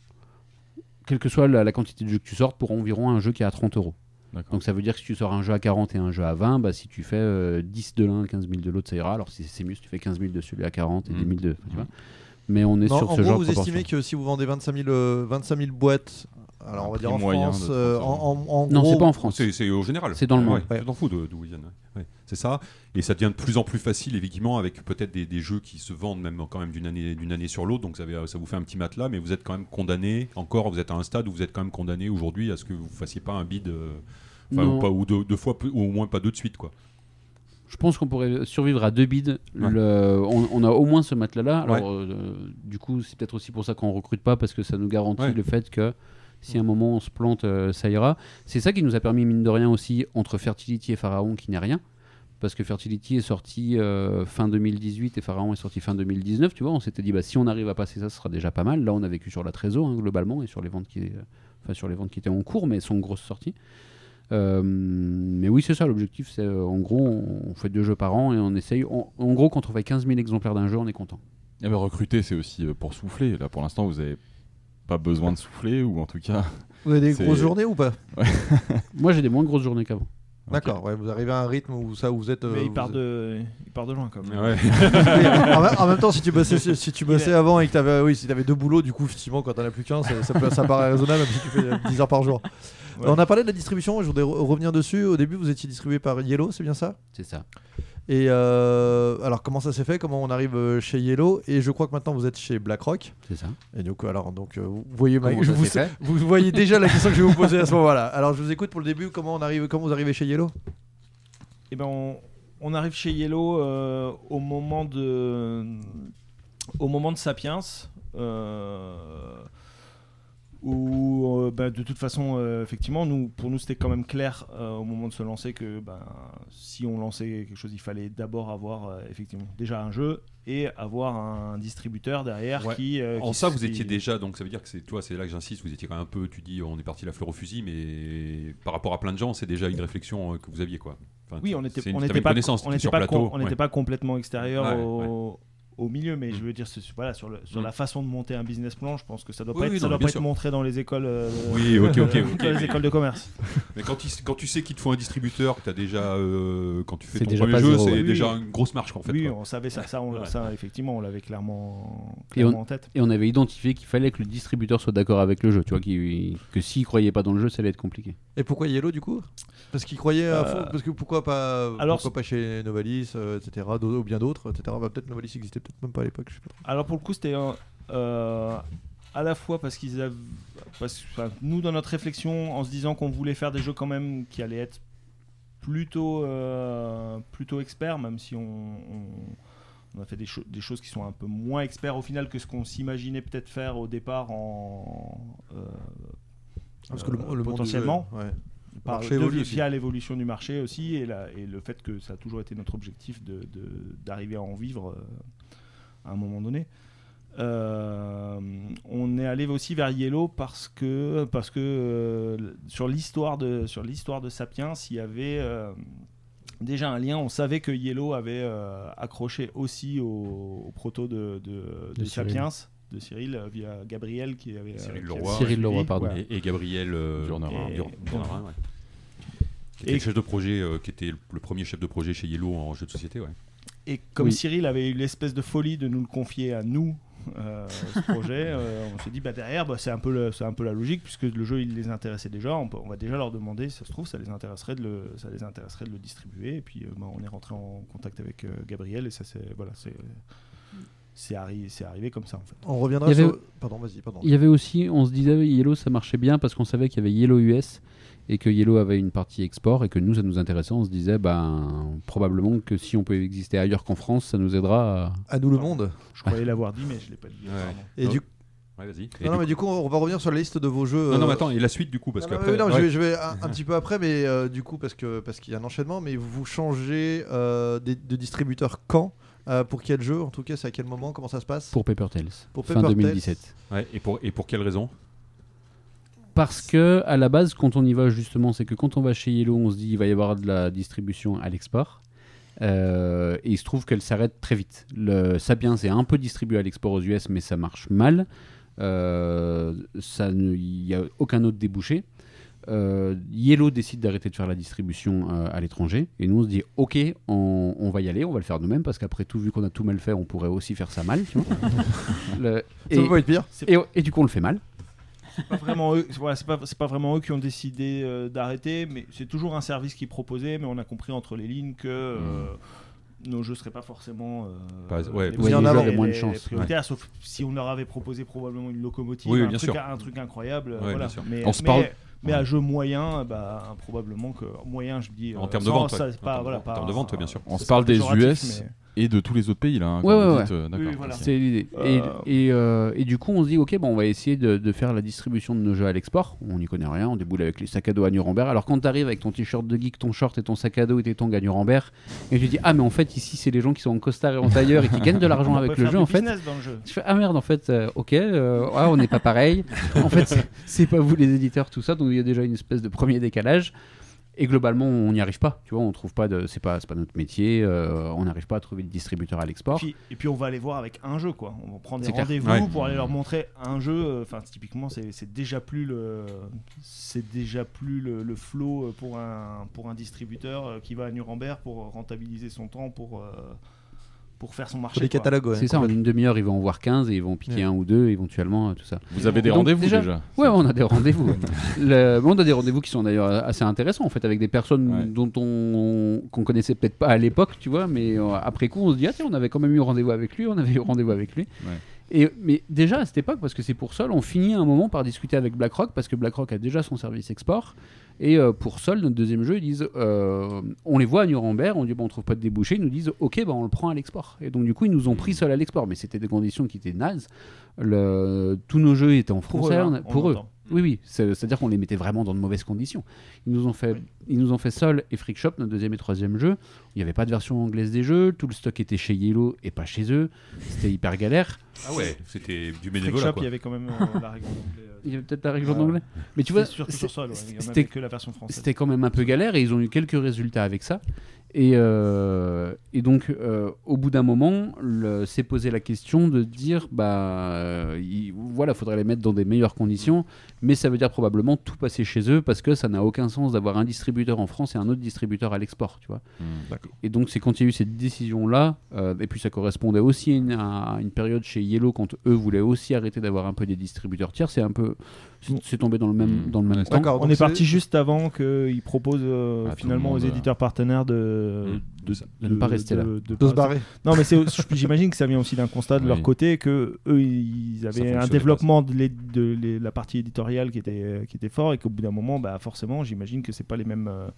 quelle que soit la, la quantité de jeux que tu sortes, pour environ un jeu qui est à 30 euros. Donc ça veut dire que si tu sors un jeu à 40 et un jeu à 20, bah, si tu fais euh, 10 de l'un, 15 000 de l'autre, ça ira. Alors si c'est mieux, si tu fais 15 000 de celui à 40 et Mhm. 10 000 de... tu vois. Mais on est Non, sur en ce gros, genre vous estimez que si vous vendez 25 000, euh, 25 000 boîtes, alors on va dire en moyen France, de euh, 30 euros. en, en- en Non, gros, c'est pas en France. C'est c'est au général. C'est dans le monde. Ouais, Tu t'en fous de- d'où ils viennent. ouais. Ouais. C'est ça. Et ça devient de plus en plus facile, effectivement, avec peut-être des, des jeux qui se vendent même quand même d'une année, d'une année sur l'autre. Donc ça, vous fait un petit matelas, mais vous êtes quand même condamné. Encore, vous êtes à un stade où vous êtes quand même condamné aujourd'hui à ce que vous fassiez pas un bid, euh, ou, pas, ou deux, deux fois, ou au moins pas deux de suite, quoi. Je pense qu'on pourrait survivre à deux bids. Ouais. Le- on, on a au moins ce matelas-là. Ouais. Alors, euh, du coup, c'est peut-être aussi pour ça qu'on recrute pas, parce que ça nous garantit Ouais. le fait que si à un moment on se plante, euh, ça ira. C'est ça qui nous a permis, mine de rien, aussi, entre Fertility et Pharaon, qui n'est rien. Parce que Fertility est sorti euh, fin 2018 et Pharaon est sorti fin 2019. Tu vois, on s'était dit, bah, si on arrive à passer ça, ce sera déjà pas mal. Là, on a vécu sur la trésor, hein, globalement, et sur les ventes qui, euh, sur les ventes qui étaient en cours, mais sont grosses sorties. Mais oui, c'est ça l'objectif. C'est en gros, on, fait deux jeux par an et on essaye. En, gros, quand on fait 15 000 exemplaires d'un jeu, on est content. Ah, mais recruter, c'est aussi pour souffler. Là, pour l'instant, vous avez pas besoin de souffler, ou en tout cas. Vous avez des grosses journées ou pas? Moi, j'ai des moins grosses journées qu'avant. D'accord, ouais, vous arrivez à un rythme où ça, où vous êtes. euh, Mais il part êtes- de, il part de loin quand même. Ouais. En, même- en même temps, si tu bossais, si, si tu bossais avant et que t'avais, oui, si t'avais deux boulots, du coup, effectivement, quand t'en as plus qu'un, ça, ça, peut- ça paraît raisonnable, même si tu fais euh, 10 heures par jour. Ouais. On a parlé de la distribution, je voudrais re- revenir dessus. Au début, vous étiez distribué par Yellow, c'est bien ça? C'est ça. Et euh, alors, comment ça s'est fait? Comment on arrive euh, chez Yellow? Et je crois que maintenant vous êtes chez BlackRock. C'est ça. Et donc, alors, donc, euh, vous voyez, ma- je vous, vous voyez déjà la question que je vais vous poser à ce moment-là. Alors, je vous écoute pour le début. Comment on arrive Comment vous arrivez chez Yellow? Eh ben, on, on arrive chez Yellow euh, au moment de, au moment de Sapiens, euh, où euh, bah, de toute façon, euh, effectivement, nous, pour nous, c'était quand même clair euh, au moment de se lancer que ben, si on lançait quelque chose, il fallait d'abord avoir euh, effectivement déjà un jeu et avoir un distributeur derrière Ouais. qui. En qui- ça, vous qui- étiez déjà, donc ça veut dire que c'est, toi, c'est là que j'insiste, vous étiez quand même un peu, tu dis, on est parti la fleur au fusil, mais par rapport à plein de gens, c'est déjà une réflexion que vous aviez, quoi. Enfin, Oui, on était, une- on n'était une pas, on n'était sur pas, com- n'était ouais. pas complètement extérieur Ouais, au, au milieu, mais Mm. je veux dire, c'est- voilà, sur, le, sur Mm. la façon de monter un business plan, je pense que ça doit Oui, pas oui, être, ça non, doit pas être montré dans les écoles, euh, Oui, ok, ok, ok. dans les écoles de commerce. Mais quand, il- quand tu sais qu'il te faut un distributeur, que as déjà, euh, quand tu fais ton déjà premier jeu, c'est ouais. déjà Oui. une grosse marche, en fait. oui, quoi. on savait ça, ça, on- Ouais. ça, effectivement, on l'avait clairement, clairement on- en tête. Et on avait identifié qu'il fallait que le distributeur soit d'accord avec le jeu. Tu vois, qu'il- que s'il croyait pas dans le jeu, ça allait être compliqué. Et pourquoi Yellow du coup? Parce qu'ils croyaient à Euh, fond. Parce que pourquoi pas alors, Pourquoi pas chez Novalis, euh, etc. Ou bien d'autres, etc. Bah, peut-être Novalis existait peut-être même pas à l'époque. Je sais pas. Alors pour le coup, c'était euh, à la fois parce qu'ils avaient, parce que enfin, nous dans notre réflexion, en se disant qu'on voulait faire des jeux quand même qui allaient être plutôt euh, plutôt experts, même si on, on- on a fait des, cho- des choses qui sont un peu moins experts au final que ce qu'on s'imaginait peut-être faire au départ en euh, Parce que le, le monde du jeu, potentiellement ouais. par, de- via l'évolution du marché aussi et, la- et le fait que ça a toujours été notre objectif de- de- d'arriver à en vivre euh, à un moment donné. Euh, on est allé aussi vers Yellow parce que, parce que euh, sur l'histoire de, sur l'histoire de Sapiens, il y avait euh, déjà un lien. On savait que Yellow avait euh, accroché aussi au, au proto de, de, de De Cyril. Sapiens, de Cyril, euh, via Gabriel qui avait. Cyril qui Leroy. avait Cyril suivi. Leroy, pardon. Et, et Gabriel euh, Durnerin. Et- Dur- Durnerin, ouais. Qui était Et- le chef de projet, euh, qui était le- le premier chef de projet chez Yellow en jeu de société, ouais. Et comme Oui. Cyril avait eu l'espèce de folie de nous le confier à nous, euh, ce projet, euh, on s'est dit bah derrière, bah, c'est un peu le- c'est un peu la logique puisque le jeu il les intéressait déjà. On, peut- on va déjà leur demander, si ça se trouve, ça les intéresserait de le, ça les intéresserait de le distribuer. Et puis euh, bah, on est rentré en contact avec euh, Gabriel et ça c'est voilà c'est c'est arri- c'est arrivé comme ça en fait. On reviendra Il y avait- sur. Pardon, vas-y, pardon. Il y avait aussi, on se disait Yellow ça marchait bien parce qu'on savait qu'il y avait Yellow US et que Yellow avait une partie export et que nous ça nous intéressait. On se disait ben probablement que si on peut exister ailleurs qu'en France, ça nous aidera. À... À nous le monde. Je croyais l'avoir dit mais je l'ai pas dit. Ouais. Et Non. du... Ouais, Non, non, mais coup- du coup, on va revenir sur la liste de vos jeux. Non, non, euh, mais attends, et la suite du coup, parce Non, non, qu'après. mais non, ouais. je vais, je vais un, un petit peu après, mais euh, du coup, parce que parce qu'il y a un enchaînement, mais vous changez euh, de distributeur quand Euh, Pour quel jeu En tout cas, c'est à quel moment Comment ça se passe? Pour Paper Tales, Pour fin Paper Tales. 2017. Ouais, et, pour, et pour quelle raison? Parce que à la base, quand on y va justement, c'est que quand on va chez Yellow, on se dit il va y avoir de la distribution à l'export. Euh, et il se trouve qu'elle s'arrête très vite. Le Sapiens est un peu distribué à l'export aux US, mais ça marche mal. Euh, Il n'y a aucun autre débouché. Euh, Yellow décide d'arrêter de faire la distribution euh, à l'étranger. Et nous, on se dit ok, on, on va y aller, on va le faire nous-mêmes, parce qu'après tout, vu qu'on a tout mal fait, on pourrait aussi faire ça mal. tu vois. Le- Ça peut pas être pire. et- et du coup, on le fait mal. C'est pas vraiment eux, voilà, c'est pas, c'est pas vraiment eux qui ont décidé euh, d'arrêter, mais c'est toujours un service qui proposait, mais on a compris entre les lignes que euh, nos jeux seraient pas forcément euh, Pas- ouais, les, Oui, en avant. moins de les chance, sauf si on leur avait proposé probablement une locomotive, Oui, un, bien truc, sûr. un truc incroyable. Ouais, voilà. bien sûr. Mais, On se mais- parle- Mais à jeu moyen, bah, probablement que moyen, je dis. En euh, termes de vente, ça, ouais. c'est En termes de voilà, vente, pas- en termes de vente, ouais, bien sûr. On se parle des US mais- et de tous les autres pays là. hein, Ouais, ouais, ouais. euh, Oui, D'accord. voilà. C'est l'idée. Euh, Et, et, euh, et du coup, on se dit, ok, bon, on va essayer de, de faire la distribution de nos jeux à l'export. On n'y connaît rien, on déboule avec les sacs à dos à Nuremberg. Alors quand tu arrives avec ton t-shirt de geek, ton short et ton sac à dos et tes tongs à Nuremberg, et tu dis, ah, mais en fait, ici, c'est les gens qui sont en costard et en tailleur et qui gagnent de l'argent avec le jeu, en fait. business dans le jeu. Je fais, ah merde, en fait, euh, ok, euh, ah, on n'est pas pareil. en fait, c'est pas vous les éditeurs, tout ça. Donc il y a déjà une espèce de premier décalage. Et globalement, on n'y arrive pas. Tu vois, on trouve pas de. C'est pas, c'est pas notre métier. euh, on n'arrive pas à trouver de distributeur à l'export. Et puis on va aller voir avec un jeu quoi. On va prendre des rendez-vous Ouais. pour aller leur montrer un jeu. euh, Enfin typiquement c'est c'est déjà plus le c'est déjà plus le, le flow euh, pour un pour un distributeur qui va à Nuremberg pour rentabiliser son temps pour euh, pour faire son marché. Sur les catalogues, ouais, c'est ça, en une demi-heure, ils vont en voir 15 et ils vont piquer Ouais. un ou deux, éventuellement, euh, tout ça. Vous avez des rendez-vous déjà- déjà. Ouais, on a des rendez-vous. Le- on a des rendez-vous qui sont d'ailleurs assez intéressants en fait, avec des personnes Ouais. dont on qu'on connaissait peut-être pas à l'époque, tu vois, mais euh, après coup, on se dit ah tiens, on avait quand même eu rendez-vous avec lui, on avait eu rendez-vous avec lui. Ouais. Et mais déjà à cette époque, parce que c'est pour Sol, on finit un moment par discuter avec BlackRock parce que BlackRock a déjà son service export. Et euh, pour Sol, notre deuxième jeu, ils disent, euh, on les voit à Nuremberg, on dit bon, on trouve pas de débouché, ils nous disent ok, bah, on le prend à l'export. Et donc du coup, ils nous ont pris Sol à l'export, mais c'était des conditions qui étaient nazes. Le- tous nos jeux étaient en Pour français, eux, hein, pour eux. entend. Oui, oui, c'est- c'est-à-dire qu'on les mettait vraiment dans de mauvaises conditions. Ils nous ont fait, ils nous ont fait Sol et Freak Shop, notre deuxième et troisième jeu. Il n'y avait pas de version anglaise des jeux, tout le stock était chez Yellow et pas chez eux. C'était hyper galère. Ah ouais, c'était du Freak bénévolat. Shop, quoi. il y avait quand même euh, la règle Il y avait peut-être la règle en anglais. Mais tu vois, ouais, c'était que la version française. c'était quand même un peu galère et ils ont eu quelques résultats avec ça. Et, euh, et donc, euh, au bout d'un moment, s'est posé la question de dire bah, euh, il- voilà, faudrait les mettre dans des meilleures conditions, mais ça veut dire probablement tout passer chez eux parce que ça n'a aucun sens d'avoir un distributeur en France et un autre distributeur à l'export, tu vois. Et donc, c'est quand il y a eu cette décision-là, euh, et puis ça correspondait aussi à une, à une période chez Yellow quand eux voulaient aussi arrêter d'avoir un peu des distributeurs tiers. C'est un peu, c'est- tombé dans le même, Mm. dans le même temps. On est parti juste avant qu'ils proposent euh, Ah, finalement le aux monde, éditeurs partenaires de, de, De ne pas rester là. de se barrer. Non, mais j'imagine que ça vient aussi d'un constat de leur côté que eux ils avaient un développement de, la partie éditoriale qui était qui était fort et qu'au bout d'un moment, bah forcément, j'imagine que c'est pas les mêmes euh,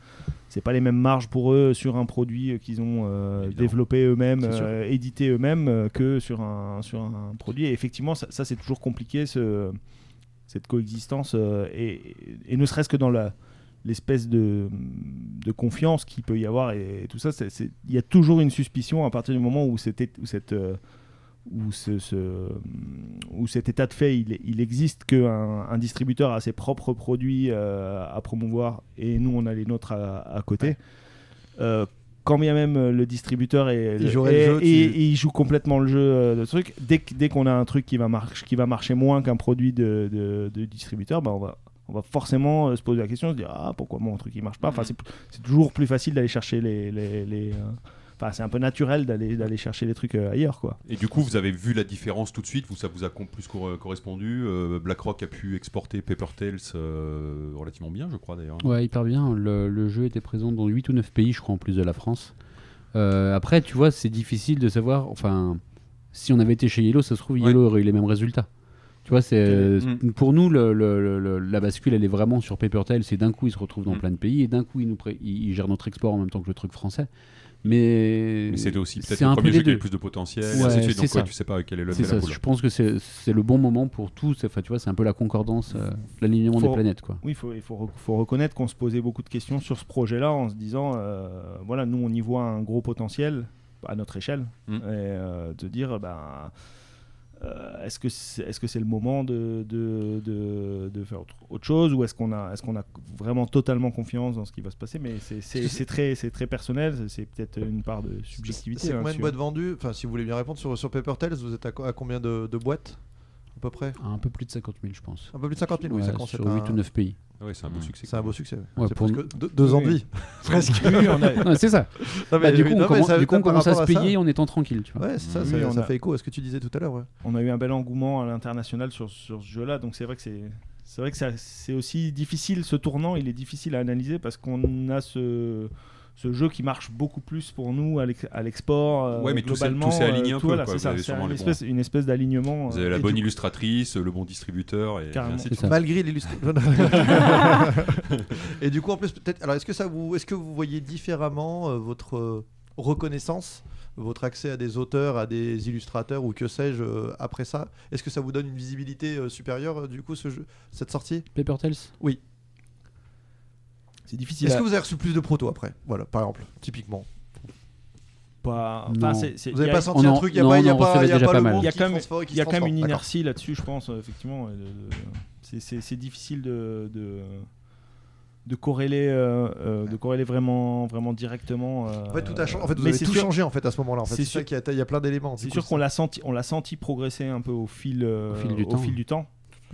c'est pas les mêmes marges pour eux sur un produit qu'ils ont euh, développé eux-mêmes, euh, édité eux-mêmes euh, que sur un sur un produit. Et effectivement, ça, ça, c'est toujours compliqué ce cette coexistence euh, et, et ne serait-ce que dans la l'espèce de, de confiance qu'il peut y avoir et, tout ça, il y a toujours une suspicion à partir du moment où, c'était, où, cette, euh, où, ce, ce- où cet état de fait il, il existe, qu'un un distributeur a ses propres produits euh, à promouvoir et nous on a les nôtres à, à côté. Euh, quand bien même euh, le distributeur est, Il le et- jeu, et- tu- et il joue complètement le jeu euh, de truc, dès, que- dès qu'on a un truc qui va, marcher qui va marcher moins qu'un produit de, de- de distributeur, bah on va, on va forcément euh, se poser la question, se dire ah pourquoi mon truc il marche pas? Enfin c'est c'est toujours plus facile d'aller chercher les, les, les, euh, Enfin, c'est un peu naturel d'aller d'aller chercher les trucs euh, ailleurs quoi. Et du coup, vous avez vu la différence tout de suite, vous, ça vous a plus cor- correspondu? euh, BlackRock a pu exporter Paper Tales euh, relativement bien, je crois d'ailleurs. Ouais, hyper bien. Le, le jeu était présent dans 8 ou 9 pays, je crois, en plus de la France. Euh, après, tu vois, c'est difficile de savoir. Enfin, si on avait été chez Yellow, ça se trouve, Ouais. Yellow aurait eu les mêmes résultats. Tu vois, c'est Mm. pour nous le- le- le- la bascule, elle est vraiment sur Paper Tail. C'est d'un coup, ils se retrouvent dans Mm. plein de pays et d'un coup, ils nous ils gèrent notre export en même temps que le truc français. Mais, Mais c'était aussi peut-être le premier jeu qui avait plus de potentiel, Ouais, et ainsi de suite. c'est Donc, ouais, tu sais pas quel est le ça. Je pense que c'est c'est le bon moment pour tout. C'est- Enfin, tu vois, c'est un peu la concordance, euh, l'alignement des planètes, quoi. Oui, il faut, il faut, faut reconnaître qu'on se posait beaucoup de questions sur ce projet-là en se disant, euh, voilà, nous on y voit un gros potentiel à notre échelle, Mm. et euh, de dire, ben, est-ce que c'est est -ce c'est le moment de, de, de, de faire autre, autre chose ou est-ce qu'on a, est qu'on a vraiment totalement confiance dans ce qui va se passer? Mais c'est- très, personnel, c'est- peut-être une part de subjectivité. C'est hein, combien de boîtes vendues? Enfin, si vous voulez bien répondre sur, sur Paper Tales, vous êtes à, co- à combien de, de boîtes? Peu près Un peu plus de 50 000, je pense. Un peu plus de 50 000, oui, Ouais, ça commence à sur être 8 un- ou 9 pays. Ah ouais, c'est un beau succès. C'est un beau succès. Ouais, c'est pour presque nous- deux, deux ans de vie. Presque. Oui, a- c'est ça. Non, Bah, du coup, on, commence, ça- du coup, on par commence à se ça- payer en étant tranquille. Tu vois. Ouais, c'est ça, Oui, ça, on ça a- fait écho à ce que tu disais tout à l'heure. Ouais. on a eu un bel engouement à l'international sur, sur ce jeu-là, donc c'est vrai que c'est c'est vrai que ça- c'est aussi difficile ce tournant, il est difficile à analyser parce qu'on a ce ce jeu qui marche beaucoup plus pour nous à l'ex- à l'export. euh, Ouais, mais tout s'est- globalement, tout s'est aligné euh, un tout, peu, voilà, quoi. c'est Vous ça, avez c'est une espèce, une espèce d'alignement. Vous avez euh, la et bonne illustratrice, le bon distributeur et Carrément. ainsi de C'est suite. ça. Malgré l'illustration. et du coup, en plus, peut-être. Alors, est-ce que ça vous, est-ce que vous voyez différemment euh, votre euh, reconnaissance, votre accès à des auteurs, à des illustrateurs ou que sais-je euh, après ça? Est-ce que ça vous donne une visibilité euh, supérieure euh, du coup ce jeu, cette sortie? Paper Tales C'est difficile. Est-ce à- que vous avez reçu plus de protos après? Voilà, par exemple, typiquement. pas. Enfin, Vous il y avez a- pas senti un truc Il a pas, y a pas, y a déjà pas pas le mal. monde Il y a qui quand même- transforme- qui Il y a se quand même une inertie là-dessus, je pense, euh, effectivement. de- C'est difficile de, de, de corréler, euh, euh, de corréler vraiment, vraiment directement. euh, En fait, tout a changé. En fait, vous mais avez c'est tout sûr- changé en fait à ce moment-là. En fait, c'est sûr- qu'il y a, y a plein d'éléments. C'est sûr qu'on l'a senti, on l'a senti progresser un peu au fil, euh, Au fil du au temps. fil du temps.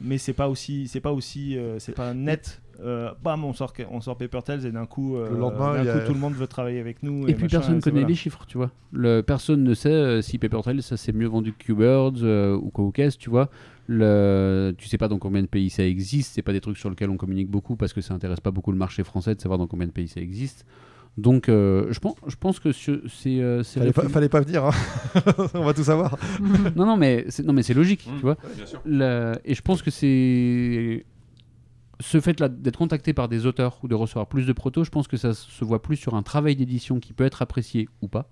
Mais c'est pas aussi, c'est pas aussi, euh, c'est pas net. Euh, bam, on sort, on sort Paper Tales et d'un coup, euh, Le lendemain, coup, a- tout le monde veut travailler avec nous. Et puis machin, personne c'est- connaît voilà. les chiffres, tu vois. Le, personne ne sait euh, si Paper Trail ça s'est mieux vendu que Q-Birds euh, ou qu'est-ce, tu vois. Le, tu sais pas dans combien de pays ça existe, c'est pas des trucs sur lesquels on communique beaucoup parce que ça intéresse pas beaucoup le marché français de savoir dans combien de pays ça existe. Donc euh, je pense, je pense que ce- c'est euh, Fallait pas, fallait pas venir. hein. On va tout savoir. non non mais c'est non mais c'est logique, Mmh. tu vois. Ouais, bien sûr. Le- et je pense que c'est ce fait-là d'être contacté par des auteurs ou de recevoir plus de protos, je pense que ça se voit plus sur un travail d'édition qui peut être apprécié ou pas.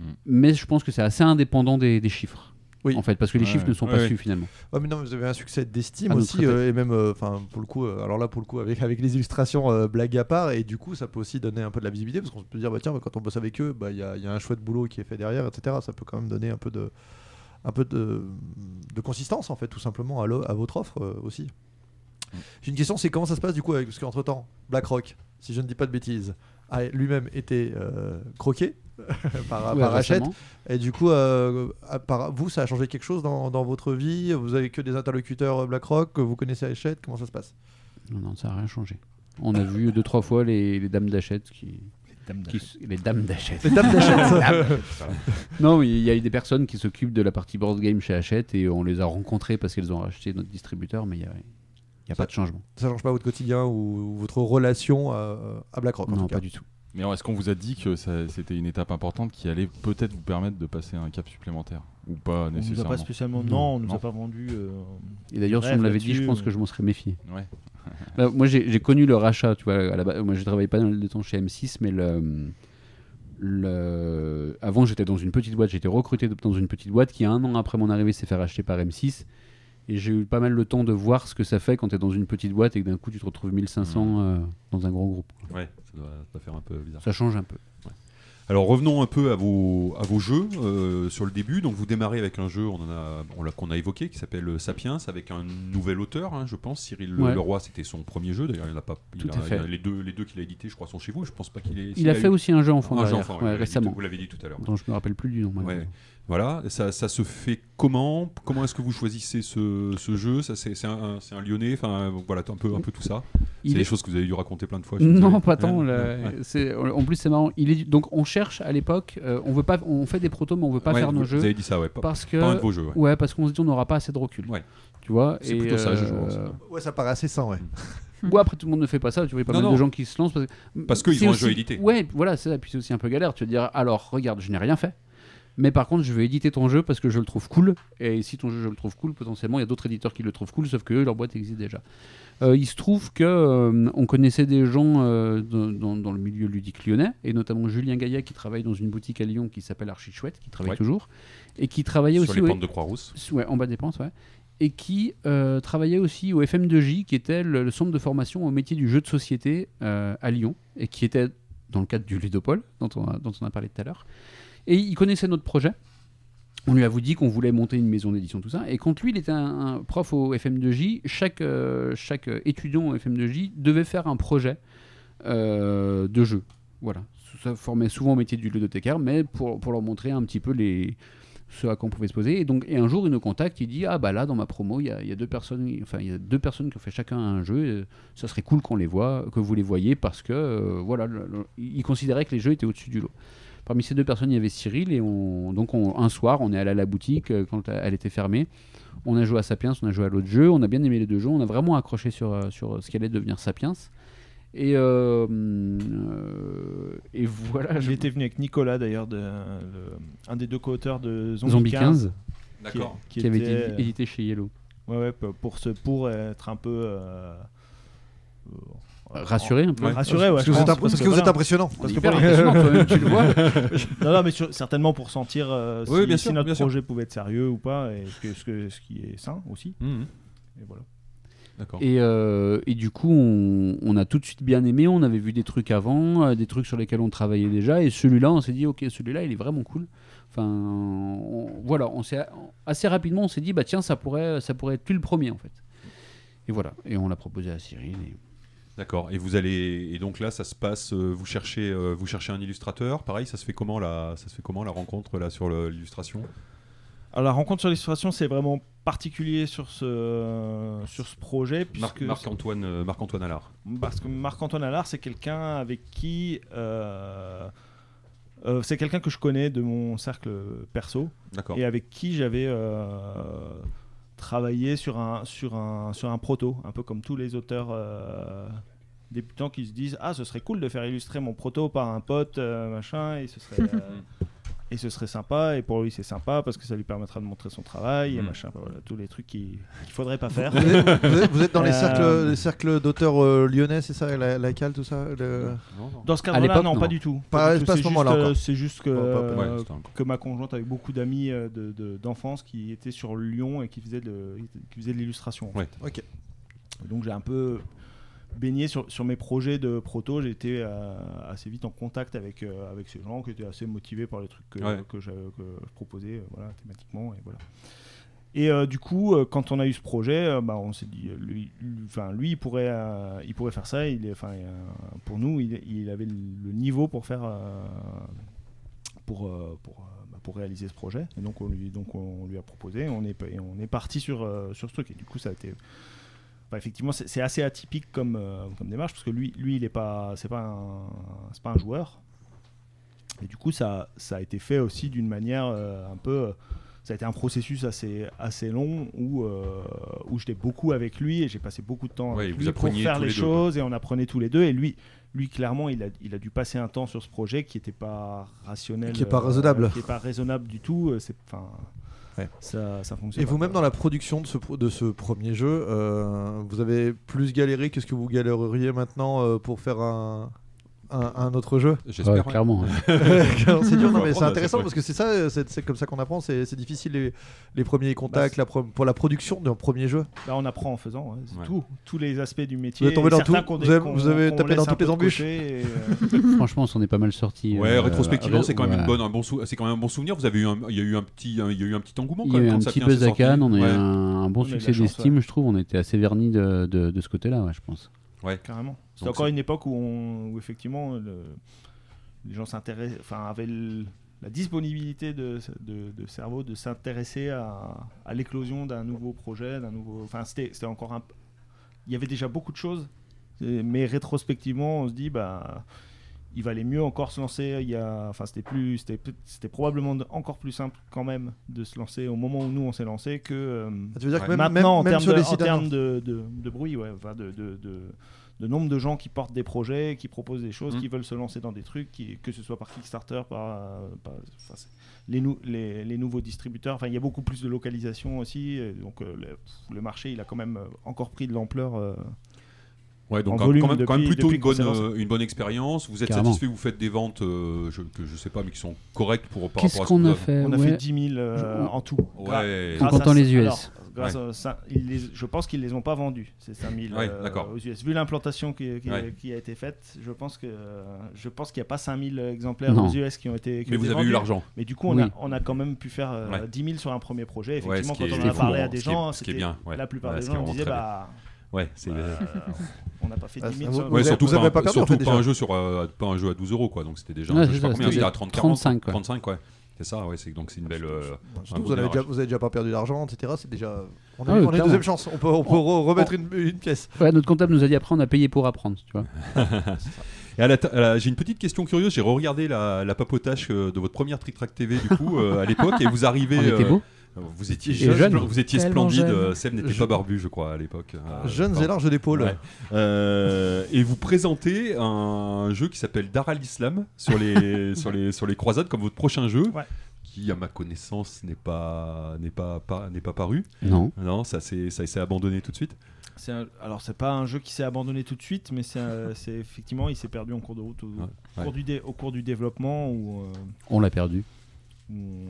Mm. Mais je pense que c'est assez indépendant des, des chiffres. Oui. En fait, parce que les chiffres ne sont pas su finalement. Mais non, vous avez un succès d'estime aussi, euh, et même, euh, enfin, pour le coup, euh, alors là, pour le coup, avec, avec les illustrations, blague à part, et du coup, ça peut aussi donner un peu de la visibilité, parce qu'on peut dire, bah tiens, quand on bosse avec eux, bah il y, a, un chouette boulot qui est fait derrière, etc. Ça peut quand même donner un peu de, un peu de, de consistance, en fait, tout simplement, à, votre offre aussi. J'ai une question, c'est comment ça se passe du coup, avec, parce qu'entre temps, BlackRock, si je ne dis pas de bêtises, a lui-même été croqué par, Ouais, par Hachette. Et du coup, euh, à part- vous, ça a changé quelque chose dans, dans votre vie? Vous avez que des interlocuteurs euh, BlackRock Vous connaissez Hachette? Comment ça se passe? Non, non, ça n'a rien changé. On a vu deux, trois fois les, les dames d'achète qui. Les dames d'achète. Les dames d'Hachette Non, mais il y a eu des personnes qui s'occupent de la partie board game chez Hachette et on les a rencontrées parce qu'elles ont racheté notre distributeur, mais il n'y a, y a pas de changement. Ça change pas votre quotidien ou, ou votre relation à, à BlackRock en Non, tout cas? pas du tout. Mais alors, est-ce qu'on vous a dit que ça- c'était une étape importante qui allait peut-être vous permettre de passer un cap supplémentaire Ou pas On nous a nécessairement pas spécialement. Non, Non, on nous non. a pas vendu. euh, Et d'ailleurs, si on me l'avait dit, je pense que je m'en serais méfié. Ouais. Bah, moi, j'ai j'ai connu le rachat, tu vois. À la base, moi, je travaillais pas dans le temps chez M6, mais le, le... avant, j'étais dans une petite boîte. Été recruté dans une petite boîte qui, un an après mon arrivée, s'est fait racheter par M6. Et j'ai eu pas mal le temps de voir ce que ça fait quand tu es dans une petite boîte et que d'un coup, tu te retrouves 1500 euh, dans un gros groupe. Ouais, ça doit, ça doit faire un peu bizarre. Ça change un peu. Alors revenons un peu à vos, à vos jeux euh, sur le début. Donc vous démarrez avec un jeu on en a, on l'a- qu'on a évoqué qui s'appelle Sapiens avec un nouvel auteur, hein, je pense. Cyril Ouais. Leroy, c'était son premier jeu. D'ailleurs, il en a pas. il Tout a- à fait. il a- les deux, les deux qu'il a édités, je crois, sont chez vous. Je pense pas qu'il ait. Il a fait eu- aussi un jeu enfant un jeu enfant, ouais, dit récemment. Vous l'avez dit tout à l'heure. Dont je me rappelle plus du nom. Ouais. Voilà, ça, ça se fait comment? Comment est-ce que vous choisissez ce, ce jeu? Ça, c'est, un, un Lyonnais. Enfin, voilà, un peu, un peu tout ça. Il c'est est- des choses que vous avez dû raconter plein de fois. Non, pas tant. Ouais, là. ouais. C'est- En plus, c'est marrant. Il est donc on cherche à l'époque. euh, on veut pas. On fait des protos, mais on veut pas Ouais, faire vous, nos jeux Vous avez dit ça, ouais. Pas, parce que pas un de vos jeux. Ouais. ouais, parce qu'on se dit on n'aura pas assez de recul. Ouais. Tu vois. C'est et, plutôt sage, je euh, pense. Ouais, ça paraît assez sain, ouais. Ouais, après tout le monde ne fait pas ça. Tu vois, il y a pas Non, mal non. de gens qui se lancent parce, Parce qu'ils c'est ont un aussi- jeu édité. Ouais, voilà, c'est ça. Et puis c'est aussi un peu galère. Tu vas dire alors, regarde, je n'ai rien fait. Mais par contre, je vais éditer ton jeu parce que je le trouve cool. Et si ton jeu, je le trouve cool, potentiellement, il y a d'autres éditeurs qui le trouvent cool, sauf que eux, leur boîte existe déjà. Euh, il se trouve que euh, on connaissait des gens euh, dans, le milieu ludique lyonnais, et notamment Julien Gaillet qui travaille dans une boutique à Lyon qui s'appelle Archi Chouette, qui travaille Ouais. toujours, et qui travaillait Sur aussi les au- pentes de Croix-Rousse. Ouais, en bas des pentes, ouais. Et qui euh, travaillait aussi au FM2J, qui était le, le centre de formation au métier du jeu de société euh, à Lyon, et qui était dans le cadre du Ludopole, dont on a, dont on a parlé tout à l'heure. Et il connaissait notre projet. On lui a dit qu'on voulait monter une maison d'édition, tout ça. Et quand lui, il était un, prof au FM2J, chaque, euh, chaque étudiant au FM2J devait faire un projet euh, de jeu. Voilà. Ça formait souvent au métier du ludothécaire, mais pour, pour leur montrer un petit peu les, ce à quoi on pouvait se poser. Et, donc, et un jour, il nous contacte, il dit Ah, bah là, dans ma promo, il y a, y a deux personnes enfin, y a deux personnes qui ont fait chacun un jeu. ça serait cool qu'on les voit, que vous les voyez, parce que, euh, voilà, le- le- considérait que les jeux étaient au-dessus du lot. Parmi ces deux personnes, il y avait Cyril, et on, donc on- un soir, on est allé à la boutique euh, quand elle était fermée. On a joué à Sapiens, on a joué à l'autre jeu, on a bien aimé les deux jeux, on a vraiment accroché sur, euh, sur ce qui allait devenir Sapiens. Et, euh, euh, et voilà. je- Il était venu avec Nicolas d'ailleurs, de- le- un des deux co-auteurs de Zombie, Zombie 15, 15, D'accord. qui, qui avait était- été édité chez Yellow. Ouais, ouais, pour- pour, se, pour être un peu. euh, euh, Rassuré un peu. Ouais. Rassuré, ouais. Parce que vous parce que vous voilà. êtes impressionnant. Parce que impressionnant, tu le vois. non, non, mais sur- certainement pour sentir euh, Oui, si, bien si sûr, notre bien sûr. projet pouvait être sérieux ou pas, et ce, que, ce, que- ce qui est sain aussi. Mhm. Et voilà. D'accord. Et, euh, et du coup, on, on a tout de suite bien aimé. On avait vu des trucs avant, euh, des trucs sur lesquels on travaillait déjà. Et celui-là, on s'est dit, ok, celui-là, il est vraiment cool. Enfin, on- voilà, on s'est assez rapidement, on s'est dit, bah tiens, ça pourrait, ça pourrait être plus le premier en fait. Et voilà, et on l'a proposé à Cyril. et- D'accord. Et vous allez et donc là, ça se passe. euh, vous cherchez, euh, vous cherchez un illustrateur. Pareil, ça se fait comment la, ça se fait comment la rencontre là sur l'illustration? Alors la rencontre sur l'illustration, c'est vraiment particulier sur ce, sur ce projet. Marc, puisque Marc-Antoine, euh, Marc-Antoine Allard. Parce que Marc-Antoine Allard, c'est quelqu'un avec qui. c'est quelqu'un que je connais de mon cercle perso D'accord. et avec qui j'avais euh, travaillé sur un, sur, un, sur un proto, un peu comme tous les auteurs euh, débutants qui se disent Ah, ce serait cool de faire illustrer mon proto par un pote, euh, machin, et ce serait. et ce serait sympa, et pour lui c'est sympa parce que ça lui permettra de montrer son travail, et Mm. machin, voilà, tous les trucs qui- qu'il faudrait pas faire. Vous êtes, vous êtes- vous êtes dans les Euh, cercles, les cercles d'auteurs euh, lyonnais, c'est ça La, la cale, tout ça le- Dans ce l'époque, non, non. pas du tout. Pas- du tout. pas à C'est ce moment-là juste, euh. C'est juste que, Ouais, euh, un- que ma conjointe avec beaucoup d'amis euh, de- de- d'enfance qui étaient sur Lyon et qui faisaient de, qui faisaient de l'illustration. en Ouais. fait. Ok. Donc j'ai un peu baigné sur, sur mes projets de proto. J'ai été euh, assez vite en contact avec, euh, avec ces gens qui étaient assez motivés par les trucs que, Ouais. que, je, que je proposais euh, voilà, thématiquement. Et, voilà. et euh, du coup, quand on a eu ce projet, bah, on s'est dit, lui, lui, il, pourrait, il pourrait faire ça. Il pour nous, il, il avait le niveau pour faire. pour, pour, bah, pour réaliser ce projet. Et donc on lui, donc on lui a proposé, on est, et on est parti sur, sur ce truc. Et du coup, ça a été. Bah, effectivement, c'est assez atypique comme, euh, comme démarche parce que lui, lui il est pas, c'est pas un, c'est pas un joueur. Et du coup, ça, ça a été fait aussi d'une manière euh, un peu. Ça a été un processus assez, assez long où, euh, où j'étais beaucoup avec lui et j'ai passé beaucoup de temps Ouais, avec vous lui pour faire les, les deux, choses et on apprenait tous les deux. Et lui, lui clairement, il a, il a dû passer un temps sur ce projet qui n'était pas rationnel. Qui est pas euh, raisonnable. qui est pas raisonnable du tout. euh, C'est, enfin, Ouais. ça, ça fonctionne. Et vous-même, dans la production de ce, de ce premier jeu, euh, vous avez plus galéré que ce que vous galéreriez maintenant euh, pour faire un, un, un autre jeu J'espère. Ouais, ouais. clairement. ouais. c'est dur, non, mais c'est intéressant parce que c'est ça, c'est c'est comme ça qu'on apprend, c'est c'est difficile les, les premiers contacts la pro- pour la production d'un premier jeu. Bah, on apprend en faisant, ouais, c'est Ouais. tout, tous les aspects du métier. Vous êtes tombé dans tout qu'on Vous dé- avez- qu'on- vous avez qu'on tapé dans toutes les embûches euh, Franchement, on s'en est pas mal sorti. Ouais, euh, rétrospectivement, euh, c'est quand même ouais. une bonne, un bon, sou- c'est quand même un bon souvenir. Vous avez eu, un, il y a eu un petit, il y a eu un petit engouement. Il y a eu un petit buzz à. Cannes, on a eu Ouais. un, bon succès d'estime, je trouve. On était assez vernis de, ce côté-là, ouais, je pense. Carrément. C'était Donc encore c'est- une époque où, on- où effectivement le- les gens enfin avaient le- la disponibilité de, de, de cerveau de s'intéresser à, à l'éclosion d'un nouveau projet, d'un nouveau. Enfin, c'était c'était encore un. Il y avait déjà beaucoup de choses, mais rétrospectivement, on se dit bah. Il valait mieux encore se lancer. Il y a, enfin, c'était plus, c'était, probablement encore plus simple quand même de se lancer au moment où nous on s'est lancé que. euh, Tu veux dire que Ouais. même, Maintenant, même- en termes, de, en termes de, de- de bruit, ouais, enfin de, de, de- de nombre de gens qui portent des projets, qui proposent des choses, Mm. qui veulent se lancer dans des trucs, qui, que ce soit par Kickstarter, par, euh, par- enfin, c'est- les, nou- les, les nouveaux distributeurs. Enfin, il y a beaucoup plus de localisation aussi. et donc, euh, le, le marché, il a quand même encore pris de l'ampleur. euh, Ouais, donc en quand, volume quand même, quand même depuis- plutôt une bonne, euh, une bonne expérience. Vous êtes Carrément. satisfait, vous faites des ventes euh, je, que je sais pas, mais qui sont correctes pour par Qu'est-ce rapport à ce qu'on a fait on a ouais. fait 10 000 euh, en tout. Ouais. grâce En comptant les US. alors, grâce à ça, ils les- je pense qu'ils les ont pas vendus, ces 5000 Ouais, euh, d'accord. aux US. Vu l'implantation qui, qui- Ouais. qui a été faite, je pense que je pense qu'il n'y a pas 5000 exemplaires Non. aux US qui ont été. qui Mais ont vous été avez eu vendus. l'argent. Mais du coup, on, Oui. a, on a quand même pu faire euh, Ouais. 10 000 sur un premier projet. Effectivement, quand on en a parlé à des qui est- gens, la plupart des gens très bah, Ouais, c'est. euh, on n'a pas fait Ah, 10 000 vous- Ouais, surtout, vous avez pas, pas un- perdu, en surtout fait, pas un jeu sur euh, pas un jeu à 12 euros quoi donc c'était déjà Ouais, un jeu, je sais pas combien c'était c'était à 30 40 35, quoi. 35 ouais c'est ça ouais c'est donc c'est une belle euh, Surtout, un vous, avez déjà, vous avez déjà pas perdu d'argent, etc. C'est déjà. On a, Ah oui, on a une deuxième chance. On peut, on peut re- remettre une, une pièce. Ouais, notre comptable nous a dit après, on a payé pour apprendre, tu vois. Et à la ta- à la- j'ai une petite question curieuse. J'ai re-regardé la, la papotage euh, de votre première Trick Track TV du coup euh, à l'époque et vous arrivez. On était euh, beau? Vous étiez, jeune. vous étiez splendide. jeune. euh, Seb n'était Je- pas barbu, je crois, à l'époque. Euh, Jeunes pardon. et larges d'épaules. Ouais. Euh, et vous présentez un jeu qui s'appelle Dar al-Islam sur les, sur, les, sur les croisades comme votre prochain jeu. Ouais. Qui, à ma connaissance, n'est pas, n'est pas, pas- n'est pas paru. Non. Non, ça s'est ça s'est abandonné tout de suite. C'est un- alors c'est pas un jeu qui s'est abandonné tout de suite, mais c'est un- c'est effectivement il s'est perdu en cours de route au, Ouais, au cours, du dé- au cours du développement ou On l'a perdu.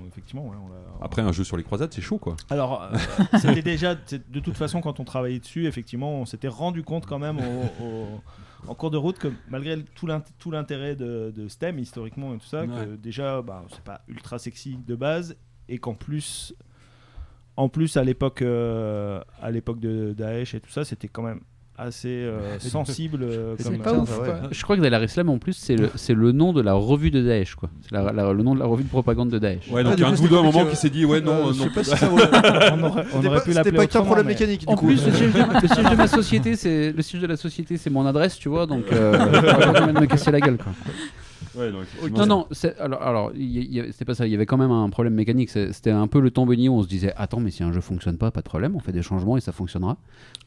Effectivement ouais, on l'a- Après, un jeu sur les croisades, c'est chaud, quoi. Alors, euh, c'était déjà, c'est- de toute façon, quand on travaillait dessus, effectivement, on s'était rendu compte quand même au- au- en cours de route que malgré le- tout l'int- tout l'intérêt de, thème, historiquement et tout ça, que Ouais. déjà, bah, c'est pas ultra sexy de base, et qu'en plus, en plus à l'époque, euh, à l'époque de Daesh et tout ça, c'était quand même assez euh, sensible. euh, comme- pas ouf. ouais. Je crois que Dar al-Islam, en plus, c'est le, c'est le nom de la revue de Daesh. quoi. C'est la- la- le nom de la revue de propagande de Daesh. Ouais, Ah, donc il y a un coup, moment que- qui s'est dit Ouais, non, Euh, euh, je non. sais pas si ça vaut- on aurait, on C'était aurait pas- pu C'était l'appeler pas qu'un autrement, problème mais- mécanique du En coup. plus, le siège, de, le siège de ma société, c'est le siège de la société, c'est mon adresse, tu vois, donc euh, pas me casser la gueule. Quoi. Ouais, donc, effectivement, Non, non, c'est- alors, alors c'était pas ça. Il y avait quand même un problème mécanique. c'est- C'était un peu le tomboni où on se disait Attends, mais si un jeu fonctionne pas, pas de problème, on fait des changements et ça fonctionnera.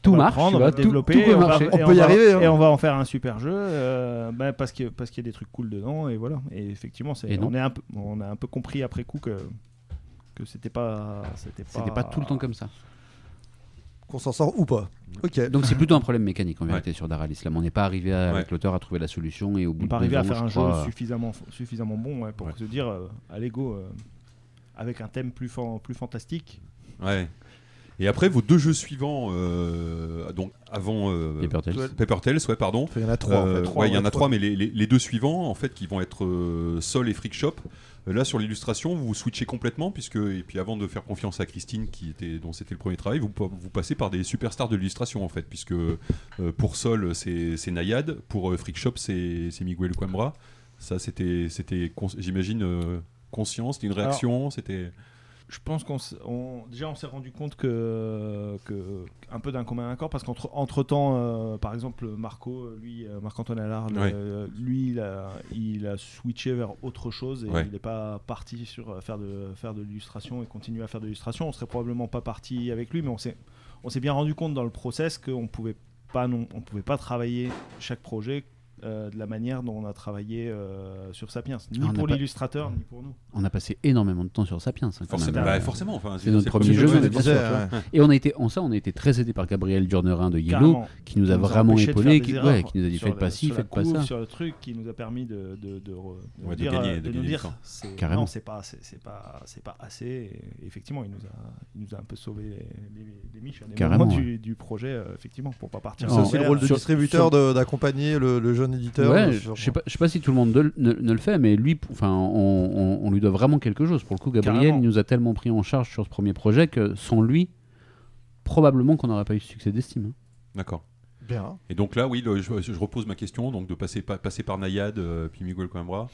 Tout on marche, prendre, on tout, développer, tout peut on va- marcher. On peut y va- arriver, hein. Et on va en faire un super jeu euh, bah, parce que parce qu'il y a des trucs cool dedans et voilà. Et effectivement, c'est Et on est un peu on a un peu compris après coup que que c'était pas c'était pas C'était pas tout le temps comme ça. Qu'on s'en sort ou pas. Ok. Donc c'est plutôt un problème mécanique en Ouais. vérité sur Dar al-Islam. On n'est pas arrivé à- avec l'auteur à trouver la solution et au bout on de pas arriver à faire je un crois, jeu suffisamment suffisamment bon ouais, pour Ouais. se dire euh, allez go euh, avec un thème plus fan- plus fantastique. Ouais. Et après, vos deux jeux suivants, euh, donc avant euh, Paper Tales. Paper Tales, ouais, pardon. Il y en a trois en Euh, ouais, il y en a trois. trois, mais les, les- les deux suivants, en fait, qui vont être euh, Sol et Freak Shop. Là, sur l'illustration, vous switchez complètement, puisque et puis avant de faire confiance à Christine, qui était dont c'était le premier travail, vous, vous passez par des superstars de l'illustration, en fait, puisque euh, pour Sol, c'est Nayad, pour euh, Freak Shop, c'est Miguel Coimbra. Ça, c'était, j'imagine, euh, conscient, c'était une réaction, c'était. Je pense qu'on on- déjà on s'est rendu compte que, que un peu d'un commun accord parce qu'entre entre temps par exemple Marco lui euh, Marc-Antoine Allard le- Ouais. euh, lui il a, il a switché vers autre chose et il n'est pas parti sur euh, faire de faire de l'illustration et continuer à faire de l'illustration on serait probablement pas parti avec lui mais on s'est on s'est bien rendu compte dans le process qu'on pouvait pas non on pouvait pas travailler chaque projet euh, de la manière dont on a travaillé euh, sur Sapiens ni on pour pas- l'illustrateur ni pour nous On a passé énormément de temps sur Sapiens. hein, Forcément, même. bah, forcément, enfin, C'est notre premier jeu, disais, sûr, ouais. Et on a été, en ça, on a été très aidé par Gabriel Durnerin de Yellow, Carrément. qui nous a Qui nous a vraiment épaulé, qui, ouais, nous a dit faites pas ci, faites pas ça. sur le truc qui nous a permis de de, de, de Ouais, de dire, gagner- euh, de de nous dire non c'est pas c'est pas c'est pas assez et effectivement il nous a il nous a un peu sauvé les, les, les miches du, projet effectivement pour pas partir C'est aussi le rôle de distributeur d'accompagner le, le éditeur. Ouais, euh, je je sais pas, je sais pas si tout le monde de- ne, ne le fait, mais lui, enfin, on, on- on lui doit vraiment quelque chose. Pour le coup, Gabriel Carrément. il nous a tellement pris en charge sur ce premier projet que sans lui, probablement qu'on n'aurait pas eu ce succès d'estime. hein. D'accord. Bien. Et donc là, oui, le- je, je repose ma question, donc de passer, pa- passer par Nayad, euh, puis Miguel Coimbra.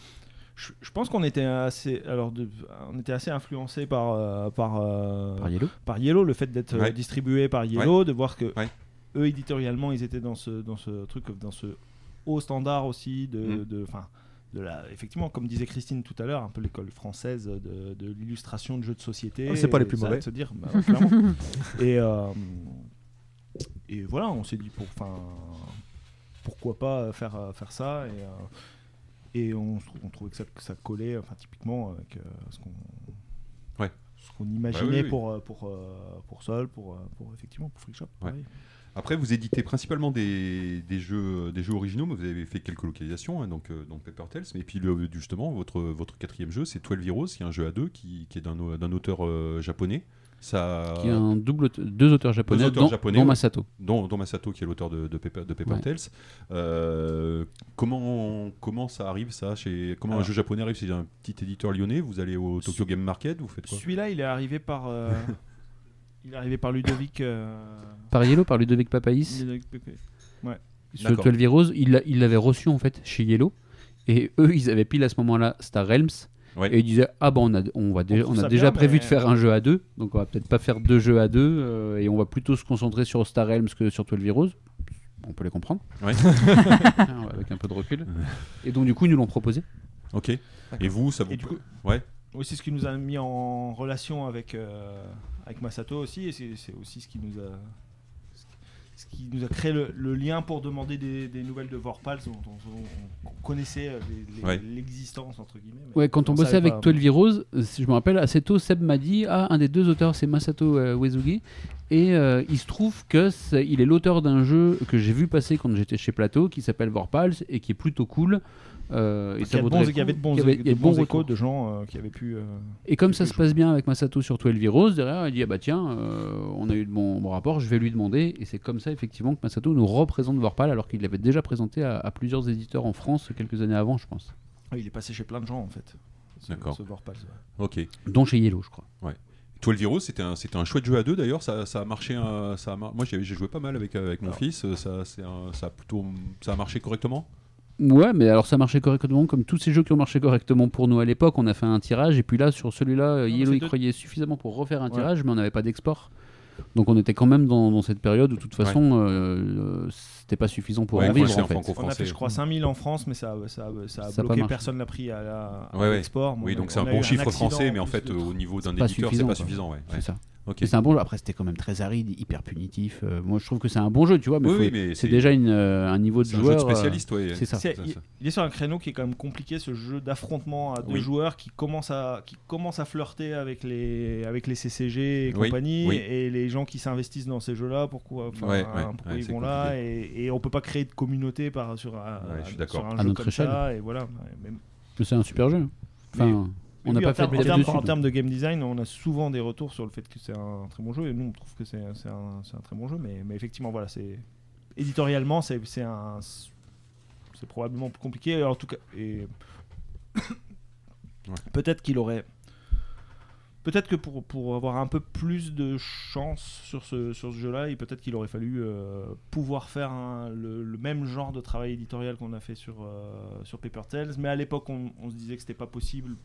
je, je pense qu'on était assez alors de, on était assez influencé par euh, par euh, Par Yellow. par Yellow, le fait d'être Ouais. distribué par Yellow, de voir que Ouais. eux éditorialement ils étaient dans ce dans ce truc dans ce haut standard aussi de Mm. de de la effectivement comme disait Christine tout à l'heure un peu l'école française de, de l'illustration de jeux de société Ah, c'est pas les plus mauvais. se dire bah, et euh, et voilà on s'est dit pour pourquoi pas faire euh, faire ça et euh, et on, on trouvait que ça, que ça collait enfin typiquement avec euh, ce qu'on Ouais. ce qu'on imaginait oui, oui. pour pour pour Sol pour pour effectivement pour Freak Shop Ouais. Après, vous éditez principalement des, des jeux, des jeux originaux, mais vous avez fait quelques localisations, hein, donc, euh, donc Paper Tales. Mais puis, le- justement, votre, votre quatrième jeu, c'est 12 Heroes, qui est un jeu à deux, qui, qui est d'un au- d'un auteur euh, japonais. Ça, Qui a un double, deux auteurs japonais, auteurs dont, japonais, dont. Masato. dont, dont Masato, qui est l'auteur de, de Paper, de Paper Ouais. Tales. Euh, comment, comment ça arrive, ça chez, Comment un jeu japonais arrive chez un petit éditeur lyonnais? Vous allez au Tokyo Game Market Vous faites quoi? Celui-là, il est arrivé par euh, il est arrivé par Ludovic euh, Par Yellow, par Ludovic Papaïs. Ludovic. Sur D'accord. 12 Heroes, il l'a- il l'avait reçu en fait chez Yellow. Et eux, ils avaient pile à ce moment-là Star Realms. Ouais. Et ils disaient Ah bon, on a, on va dé- trouve on a ça déjà bien, prévu mais- de faire un jeu à deux. Donc on va peut-être pas faire deux jeux à deux. euh, et on va plutôt se concentrer sur Star Realms que sur 12 Heroes. On peut les comprendre. Ouais. Avec un peu de recul. Et donc du coup, ils nous l'ont proposé. Ok. Et vous, ça vous. Et du coup- Ouais. Oui, c'est ce qui nous a mis en relation avec, euh, avec Masato aussi, et c'est aussi ce qui nous a, ce qui nous a créé le, le lien pour demander des, des nouvelles de Vorpals dont on, on- on connaissait euh, les- Ouais. l'existence entre guillemets. mais Ouais, quand on, bossait savait avec. 12 Heroes, euh, si je me rappelle, assez tôt, Seb m'a dit Ah, un des deux auteurs, c'est Masato euh. Et euh, il se trouve que il est l'auteur d'un jeu que j'ai vu passer quand j'étais chez Plateau, qui s'appelle Vorpals et qui est plutôt cool. Euh, et Il y, ça a de vaudrait bons- le il y avait de bons, il y avait- de bons bons échos de gens euh, qui avaient pu. euh, Et comme ça se passe bien avec Masato sur 12 Heroes, derrière, il dit Ah bah tiens, euh, on a eu de bons, bons rapports, je vais lui demander. Et c'est comme ça, effectivement, que Masato nous représente Vorpal, alors qu'il l'avait déjà présenté à, à plusieurs éditeurs en France quelques années avant, je pense. il est passé chez plein de gens en fait. D'accord. ce ouais. Ok. Dont chez Yellow, je crois. 12 Heroes, c'était un, c'était un chouette jeu à deux d'ailleurs. Ça, ça a marché. un- ça a mar- Moi, j'ai joué pas mal avec, avec mon Alors. fils. Ça, c'est un- ça, a plutôt, ça a marché correctement? Ouais, mais alors ça marchait correctement, comme tous ces jeux qui ont marché correctement pour nous à l'époque. On a fait un tirage, et puis là, sur celui-là, Yellow y croyait suffisamment pour refaire un Ouais. tirage, mais on n'avait pas d'export. Donc on était quand même dans, dans cette période où, de toute façon, euh, euh, c'était pas suffisant pour Ouais, en vivre en fait. On a fait, je crois, 5000 en France, mais ça, ça, ça a Ça a pas bloqué. Personne l'a pris à Ouais, ouais. l'export. Bon, Oui, on- donc c'est un bon chiffre accident français, mais en fait, au niveau d'un éditeur, c'est pas suffisant. Ouais. C'est Ouais. ça. C'est un bon jeu. Après, c'était quand même très aride, hyper punitif. Euh, moi, je trouve que c'est un bon jeu, tu vois, mais, Oui, mais c'est déjà une, euh, un niveau de C'est un jeu joueur. de euh, spécialiste, ouais. c'est ça. Il, est sur un créneau qui est quand même compliqué, ce jeu d'affrontement à deux Oui. joueurs qui commence à, qui commence à flirter avec les, avec les CCG et Oui, compagnie, oui. et les gens qui s'investissent dans ces jeux-là, pourquoi, enfin, Ouais, ouais, pourquoi ouais, ils vont là, et, et on peut pas créer de communauté par, sur, un- je suis sur d'accord. un À jeu notre comme échelle. ça, et voilà. Mais c'est un super jeu. Enfin, on n'a Oui, pas en fait termes- de en termes-. En de game design, on a souvent des retours sur le fait que c'est un très bon jeu, et nous on trouve que c'est un, très bon jeu, mais, mais effectivement, voilà, c'est éditorialement, c'est un, c'est probablement plus compliqué. En tout cas, et Ouais. peut-être qu'il aurait, peut-être que pour, pour avoir un peu plus de chance sur ce, sur ce jeu-là, et peut-être qu'il aurait fallu euh, pouvoir faire un- le, le même genre de travail éditorial qu'on a fait sur, euh, sur Paper Tales. Mais à l'époque, on, on se disait que c'était pas possible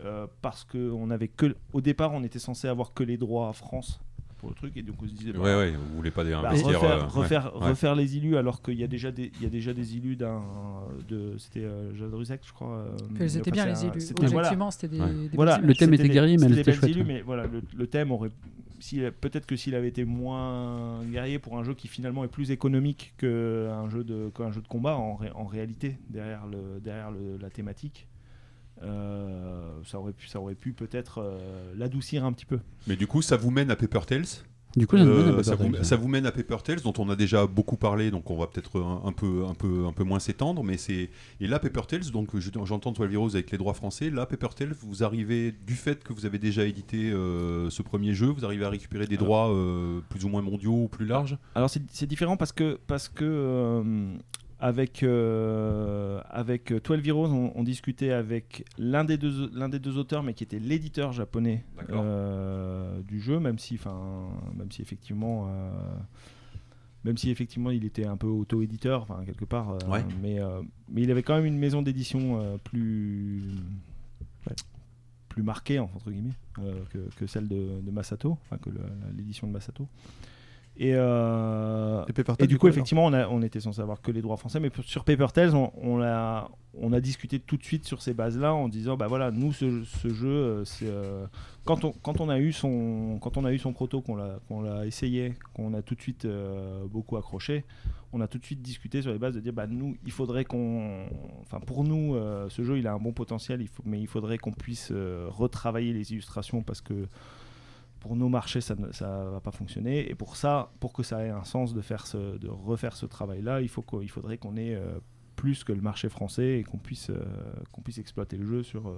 euh, parce que on avait que, au départ, on était censé avoir que les droits à France pour le truc, et donc on se disait. bah, Ouais, ouais, vous voulez pas des bah, refaire, euh, ouais, refaire, ouais. refaire les illus alors qu'il y a déjà des il y a déjà des illus d'un de c'était euh, je crois euh, mais C'était enfin, bien les élus. Objectivement, c'était des, Ouais. des Voilà, Le thème était guerrier, mais était chouette, ouais. mais voilà le, le thème aurait s'il- peut-être que s'il avait été moins guerrier pour un jeu qui finalement est plus économique qu'un jeu de qu'un jeu de combat en, ré- en réalité derrière le derrière le- la thématique euh, ça aurait pu ça aurait pu peut-être euh, l'adoucir un petit peu Mais du coup, ça vous mène à Paper Tales. Du coup, Euh, ça, vous, Tales. ça vous mène à Paper Tales, dont on a déjà beaucoup parlé, donc on va peut-être un, un peu, un, peu, un peu moins s'étendre. Mais c'est et là, Paper Tales, donc je- j'entends 12 Heroes avec les droits français. Là, Paper Tales, vous arrivez du fait que vous avez déjà édité euh, ce premier jeu, vous arrivez à récupérer des Alors- droits euh, plus ou moins mondiaux ou plus larges? Alors c'est c'est différent parce que parce que euh, avec euh, avec 12 Heroes on, on discutait avec l'un des deux l'un des deux auteurs mais qui était l'éditeur japonais euh, du jeu même si enfin même si effectivement euh, même si effectivement il était un peu auto-éditeur enfin quelque part euh, Ouais. mais euh, mais il avait quand même une maison d'édition euh, plus plus marquée entre guillemets euh, que, que celle de, de Masato enfin que le- l'édition de Masato et, euh, Et du coup, effectivement, on, a- on était censé avoir que les droits français, mais sur Paper Tales, on, on, a, on a discuté tout de suite sur ces bases-là en disant, bah voilà, nous, ce, ce jeu, euh, euh, quand on quand on a eu son quand on a eu son proto, qu'on l'a qu'on l'a essayé, qu'on a tout de suite euh, beaucoup accroché, on a tout de suite discuté sur les bases de dire, bah nous, il faudrait qu'on, enfin pour nous, ce jeu, il a un bon potentiel, il faut, mais il faudrait qu'on puisse retravailler les illustrations parce que pour nos marchés, ça ne ça va pas fonctionner. Et pour ça, pour que ça ait un sens de, faire ce, de refaire ce travail-là, il, faut il faudrait qu'on ait euh, plus que le marché français et qu'on puisse, euh, qu'on puisse exploiter le jeu sur, euh,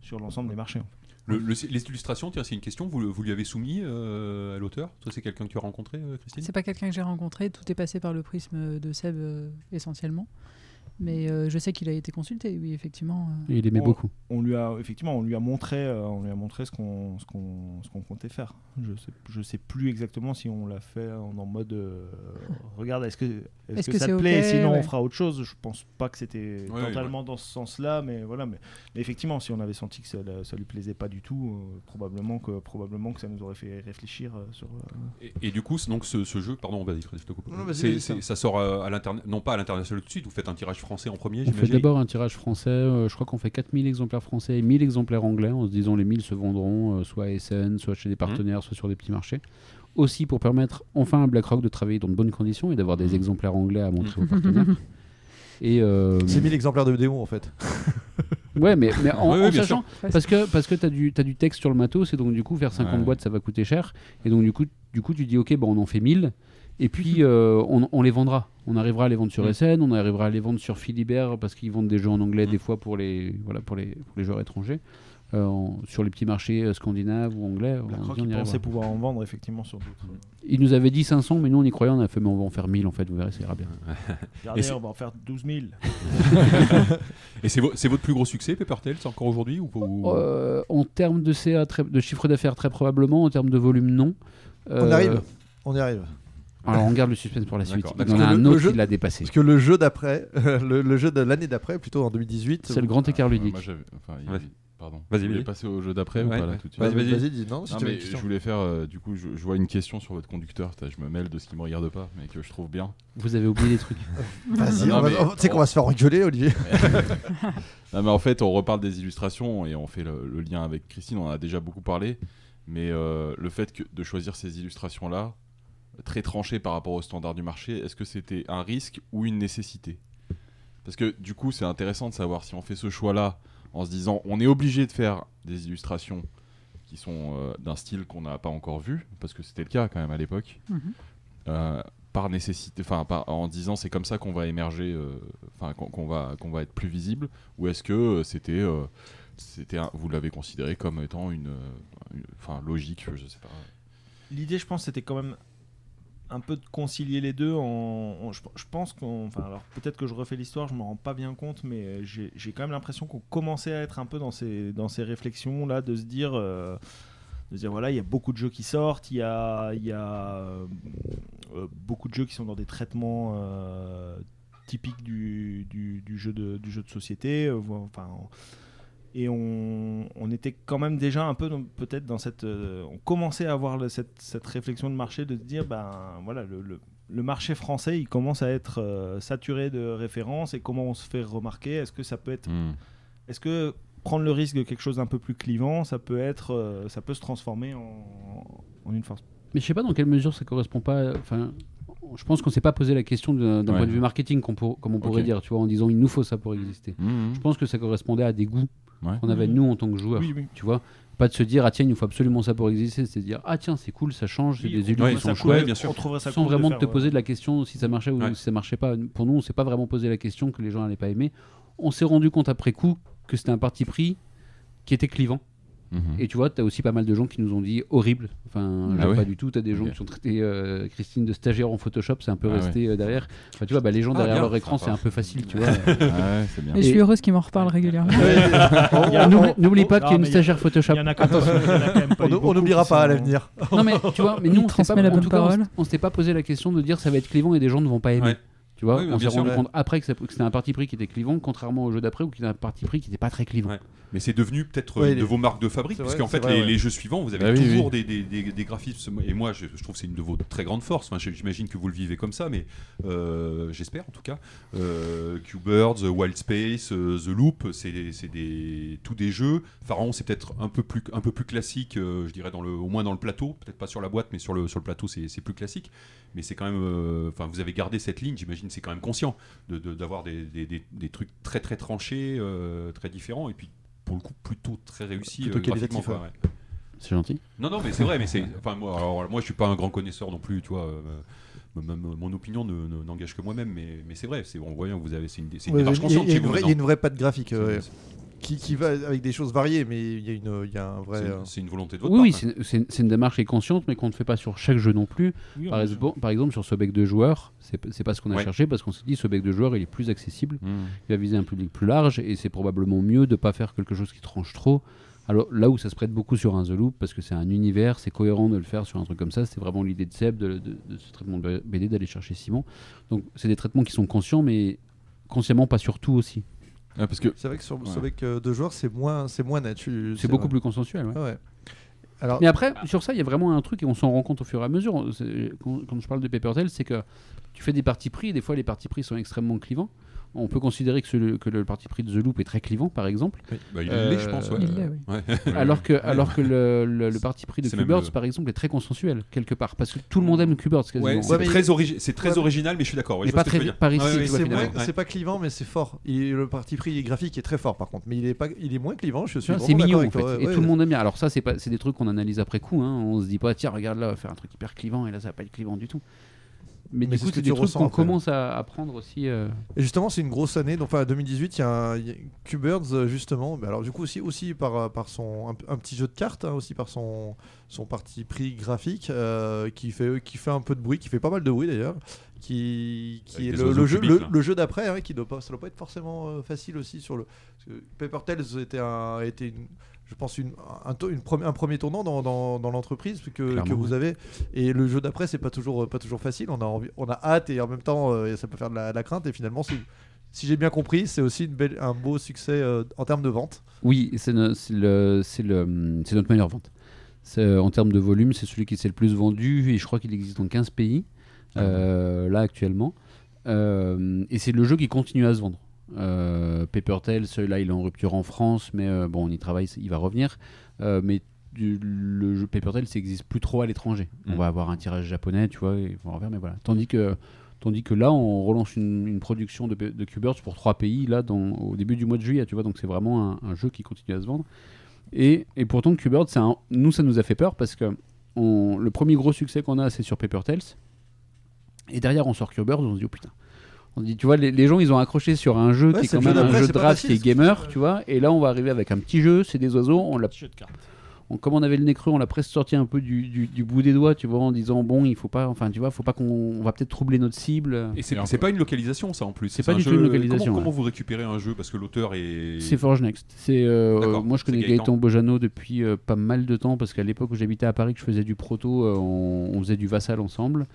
sur l'ensemble des marchés. en fait. Le- le- les illustrations, tiens, c'est une question, vous, vous lui avez soumis euh, à l'auteur? Toi, c'est quelqu'un que tu as rencontré, Christine? C'est pas quelqu'un que j'ai rencontré, tout est passé par le prisme de Seb euh, essentiellement. Mais euh, je sais qu'il a été consulté, oui, effectivement. euh. Et il aimait beaucoup. On lui a effectivement, on lui a montré, euh, on lui a montré ce qu'on, ce qu'on, ce qu'on comptait faire. Je sais, je sais plus exactement si on l'a fait en, en mode, euh, regarde, est-ce que, Est-ce que, que ça te plaît ok Sinon, Ouais. on fera autre chose? Je pense pas que c'était Ouais, totalement dans ce sens-là, mais voilà. Mais, mais effectivement, si on avait senti que ça, ça lui plaisait pas du tout, euh, probablement que probablement que ça nous aurait fait réfléchir euh, sur. euh, Et, et du coup, donc ce, ce jeu, pardon, vas-y, Fred, je te coupe. Non, vas-y, C'est- vas-y, c'est- ça. ça sort euh, à l'international, non pas à l'international tout de suite. Vous faites un tirage français en premier, On fait d'abord un tirage français, euh, je crois qu'on fait 4000 exemplaires français et 1000 exemplaires anglais, en se disant les 1000 se vendront euh, soit à SN, soit chez des partenaires, soit sur des petits marchés. Aussi pour permettre enfin à BlackRock de travailler dans de bonnes conditions et d'avoir des Mhm. exemplaires anglais à montrer aux partenaires. Et euh, C'est 1000 exemplaires de démo en fait. ouais, mais, mais en, sachant, parce que, parce que tu as, du t'as du texte sur le matos et donc du coup faire 50 Ouais. boîtes ça va coûter cher. Et donc du coup, du coup tu dis ok, bon, on en fait 1000 et puis euh, on, on les vendra. On arrivera à les vendre sur Mm. SN, on arrivera à les vendre sur Philibert parce qu'ils vendent des jeux en anglais Mm. des fois pour les, voilà, pour les, pour les joueurs étrangers. Euh, sur les petits marchés euh, scandinaves ou anglais. on dit, on pensaient voir. pouvoir en vendre effectivement sur d'autres. Il nous avait dit 500, mais nous on y croyait, on a fait, mais on va en faire 1000 en fait, vous verrez, ça ira bien. Regardez, on va en faire 12 000. Et c'est vo- c'est votre plus gros succès, Peppertail, c'est encore aujourd'hui ou, ou- Euh, en termes de CA, très- de chiffre d'affaires, très probablement. En termes de volume, non. On Euh, y arrive. On y arrive. Alors on garde le suspense pour la suite. Il y en a Parce que un le- le autre jeu- qui l'a dépassé. Parce que le jeu d'après, le, le jeu de l'année d'après, plutôt en 2018. C'est le grand écart Euh, ludique. moi, j'avais- enfin, il- Vas-y. Pardon. Vas-y, vas-y. passer au jeu d'après Ouais, ou pas là ouais. tout de suite Vas-y, vas-y. Dis non. Si mais je voulais faire, euh, du coup, je, je vois une question sur votre conducteur. Je me mêle de ce qui me regarde pas, mais que je trouve bien. Vous avez oublié des trucs. Vas-y, tu sais qu'on va se faire engueuler, Olivier. Non, mais en fait, on reparle des illustrations et on fait le, le lien avec Christine. On en a déjà beaucoup parlé, mais euh, le fait que, de choisir ces illustrations-là, très tranchées par rapport aux standards du marché, est-ce que c'était un risque ou une nécessité? Parce que du coup, c'est intéressant de savoir si on fait ce choix-là en se disant on est obligé de faire des illustrations qui sont euh, d'un style qu'on n'a pas encore vu, parce que c'était le cas quand même à l'époque. Mhm. Euh, par nécessité, enfin en disant c'est comme ça qu'on va émerger, euh, enfin qu'on va qu'on va être plus visible, ou est-ce que euh, c'était euh, vous l'avez considéré comme étant une, une- enfin logique, je sais pas. L'idée, je pense, c'était quand même un peu de concilier les deux. En, je, pense qu'on. Alors peut-être que je refais l'histoire, je me rends pas bien compte, mais euh, j'ai quand même l'impression qu'on commençait à être un peu dans ces, dans ces réflexions là, de se dire. euh, dire voilà, il y a beaucoup de jeux qui sortent, il y a, euh, beaucoup de jeux qui sont dans des traitements typiques du, jeu de, du jeu société. enfin, en- et on, on était quand même déjà un peu peut-être dans cette euh, on commençait à avoir le- cette, cette réflexion de marché de se dire ben voilà le, le- le marché français il commence à être euh, saturé de références et comment on se fait remarquer? Est-ce que ça peut être Hmm. est-ce que prendre le risque de quelque chose d'un peu plus clivant ça peut être euh, ça peut se transformer en, en une force? Mais je sais pas dans quelle mesure ça correspond pas. Enfin, je pense qu'on s'est pas posé la question d'un Ouais. point de vue marketing, pour- comme on pourrait dire, tu vois, en disant il nous faut ça pour exister. Mhm. Je pense que ça correspondait à des goûts Ouais. qu'on avait nous en tant que joueurs. oui oui Tu vois, pas de se dire ah tiens il nous faut absolument ça pour exister, c'est de dire ah tiens c'est cool, ça change, c'est Oui, des trouverait qui sont chouettes. bien sûr. on trouverait ça sans cool vraiment faire, te poser de la question si ça marchait ou Ouais. si ça marchait pas. Pour nous, on s'est pas vraiment posé la question que les gens n'allaient pas aimer. On s'est rendu compte après coup que c'était un parti pris qui était clivant. Mhm. Et tu vois, tu as aussi pas mal de gens qui nous ont dit horrible. Enfin, Ah ouais pas du tout. Tu as des gens qui ont traité euh, Christine de stagiaire en Photoshop, c'est un peu Ah resté euh, derrière. Enfin, tu vois, bah, les gens Ah, derrière bien, leur écran, c'est un peu facile, tu vois. Ah ouais, c'est bien. Et je suis heureuse qu'il m'en reparle régulièrement. N'oublie- pas qu'il y a une stagiaire Photoshop. On n'oubliera pas à l'avenir. Non, mais tu vois, mais nous, on s'était pas posé la question de dire ça va être clivant et des gens ne vont pas aimer. Tu vois, Oui, on bien s'est sûr, rendu ouais. compte après que, c'était un parti pris qui était clivant, contrairement au jeu d'après où qui était un parti pris qui n'était pas très clivant. Ouais. Mais c'est devenu peut-être Ouais, une les- de vos marques de fabrique, C'est puisque vrai, en fait, vrai, les, ouais. les jeux suivants, vous avez Bah toujours oui. Des, des, des, des graphismes. Et moi, je, je trouve que c'est une de vos très grandes forces. Enfin, J'imagine que vous le vivez comme ça, mais euh, j'espère en tout cas. Euh, Q-Birds, Wild Space, euh, The Loop, c'est tous des jeux. Pharaon, c'est peut-être un peu plus, un peu plus classique, euh, je dirais, dans le, au moins dans le plateau. Peut-être pas sur la boîte, mais sur le, sur le plateau, c'est plus classique. Mais c'est quand même. euh, Enfin, vous avez gardé cette ligne, j'imagine, c'est quand même conscient de- de- d'avoir des, des, des- des trucs très très tranchés, euh, très différents, et puis pour le coup plutôt très réussi Plutôt euh, graphiquement, quoi, ouais. ouais. C'est gentil. Non, non, mais c'est vrai, mais c'est. Enfin, moi, alors, moi, je suis pas un grand connaisseur non plus, tu vois. euh, m- m- mon opinion ne- ne- n'engage que moi-même, mais, mais c'est vrai. C'est on voit bien que vous avez. C'est une, c'est une Ouais, démarche Il y a- consciente il y, a une vraie- il y a maintenant. une vraie patte graphique C'est- qui, qui va avec des choses variées, mais il y a, une, il y a un vrai. C'est euh, c'est une volonté de votre Oui, oui, part. hein. c'est c'est une, c'est démarche qui est consciente, mais qu'on ne fait pas sur chaque jeu non plus. Oui, Par on- exemple, par exemple, sur ce bec de joueurs, c'est c'est pas ce qu'on a Ouais. cherché parce qu'on s'est dit ce bec de joueurs il est plus accessible, Mhm. il va viser un public plus large et c'est probablement mieux de pas faire quelque chose qui tranche trop Alors là où ça se prête beaucoup sur un The Loop, parce que c'est un univers, c'est cohérent de le faire sur un truc comme ça, c'était vraiment l'idée de Seb, de, de- de ce traitement de BD, d'aller chercher Simon. Donc c'est des traitements qui sont conscients, mais consciemment pas sur tout aussi. Ah, parce que C'est vrai que sur, Ouais. avec euh, deux joueurs, c'est moins, c'est moins C'est beaucoup vrai. plus consensuel. ouais. Alors, Mais après, sur ça, il y a vraiment un truc et on s'en rend compte au fur et à mesure. Quand, quand je parle de Paper c'est que tu fais des partis pris et des fois les partis pris sont extrêmement clivants. On peut considérer que, ce- que le parti pris de The Loop est très clivant, par exemple. Bah, il Euh, l'est, je pense. Ouais. il l'est, oui. Ouais. Alors que, alors que le, le- le parti pris de Q-Birds, le- par exemple, est très consensuel, quelque part. Parce que tout le monde aime Q-Birds, quasiment. C'est très, origi- c'est très Ouais, mais- original, mais je suis d'accord. ouais, pas très c'est pas clivant, mais c'est fort. Il- le parti pris graphique est très fort, par contre. Mais il est, pas, il est, moins clivant, je suis vraiment C'est mignon en fait, et tout le monde aime bien. Alors ça, c'est des trucs qu'on analyse après coup. Hein. On se dit pas, tiens, regarde là, on va faire un truc hyper clivant, et là, ça va pas être clivant du tout. Mais, Mais du coup, c'est des trucs qu'on commence à, à prendre aussi. euh, Et justement, c'est une grosse année. Donc, enfin, 2018, il y a, un, y a Q-Birds, euh, justement. Mais alors, du coup, aussi, aussi par, euh, par son, un, un petit jeu de cartes, hein, aussi par son, son parti pris graphique, euh, qui, fait, qui fait un peu de bruit, qui fait pas mal de bruit d'ailleurs. Qui, qui est le, jeu, cubiques, le, jeu d'après, hein, qui doit pas, ça doit pas être forcément euh, facile aussi sur le. parce que Paper Tales était, un, était une, je pense, une, un, une premier tournant dans, dans, dans l'entreprise que, vous avez. Et le jeu d'après, c'est pas toujours, pas toujours facile. On a, envie, on a hâte et en même temps, euh, ça peut faire de la, de la crainte. Et finalement, si j'ai bien compris, c'est aussi une belle, un beau succès euh, en termes de vente. Oui, c'est notre meilleure vente. Euh, En termes de volume, c'est celui qui s'est le plus vendu et je crois qu'il existe dans 15 pays euh, là actuellement. Et c'est le jeu qui continue à se vendre. Euh, Paper Tales, là il est en rupture en France, mais euh, bon, on y travaille, il va revenir. Euh, mais du- le jeu Paper Tales, n'existe plus trop à l'étranger. On Mm. va avoir un tirage japonais, tu vois, et on va revenir, mais voilà. Tandis que, tandis que là, on relance une, une production de, de Q-Birds pour trois pays, là, dans, au début du mois de juillet, tu vois, donc c'est vraiment un, un jeu qui continue à se vendre. Et, et pourtant, Q-Birds, un- nous, ça nous a fait peur parce que on- le premier gros succès qu'on a, c'est sur Paper Tales. Et derrière, on sort Q-Birds, on se dit, oh putain. On dit, tu vois, les, les gens, ils ont accroché sur un jeu Ouais, qui est quand même un jeu c'est de draft facile, qui est gamer, tu vois. Et là, on va arriver avec un petit jeu, c'est des oiseaux, on l'a on- comme on avait le nez creux, on l'a presque sorti un peu du, du- du bout des doigts, tu vois, en disant bon, il faut pas, enfin, tu vois, faut pas qu'on, on va peut-être troubler notre cible. Et c'est pas une localisation, ça en plus. C'est pas un du tout une localisation, Comment, ouais. comment vous récupérez un jeu Parce que l'auteur est. C'est Forge Next. C'est euh, moi je connais Gaëtan. Bojano depuis euh, pas mal de temps parce qu'à l'époque où j'habitais à Paris, que je faisais du proto, euh, on, on faisait du Vassal ensemble.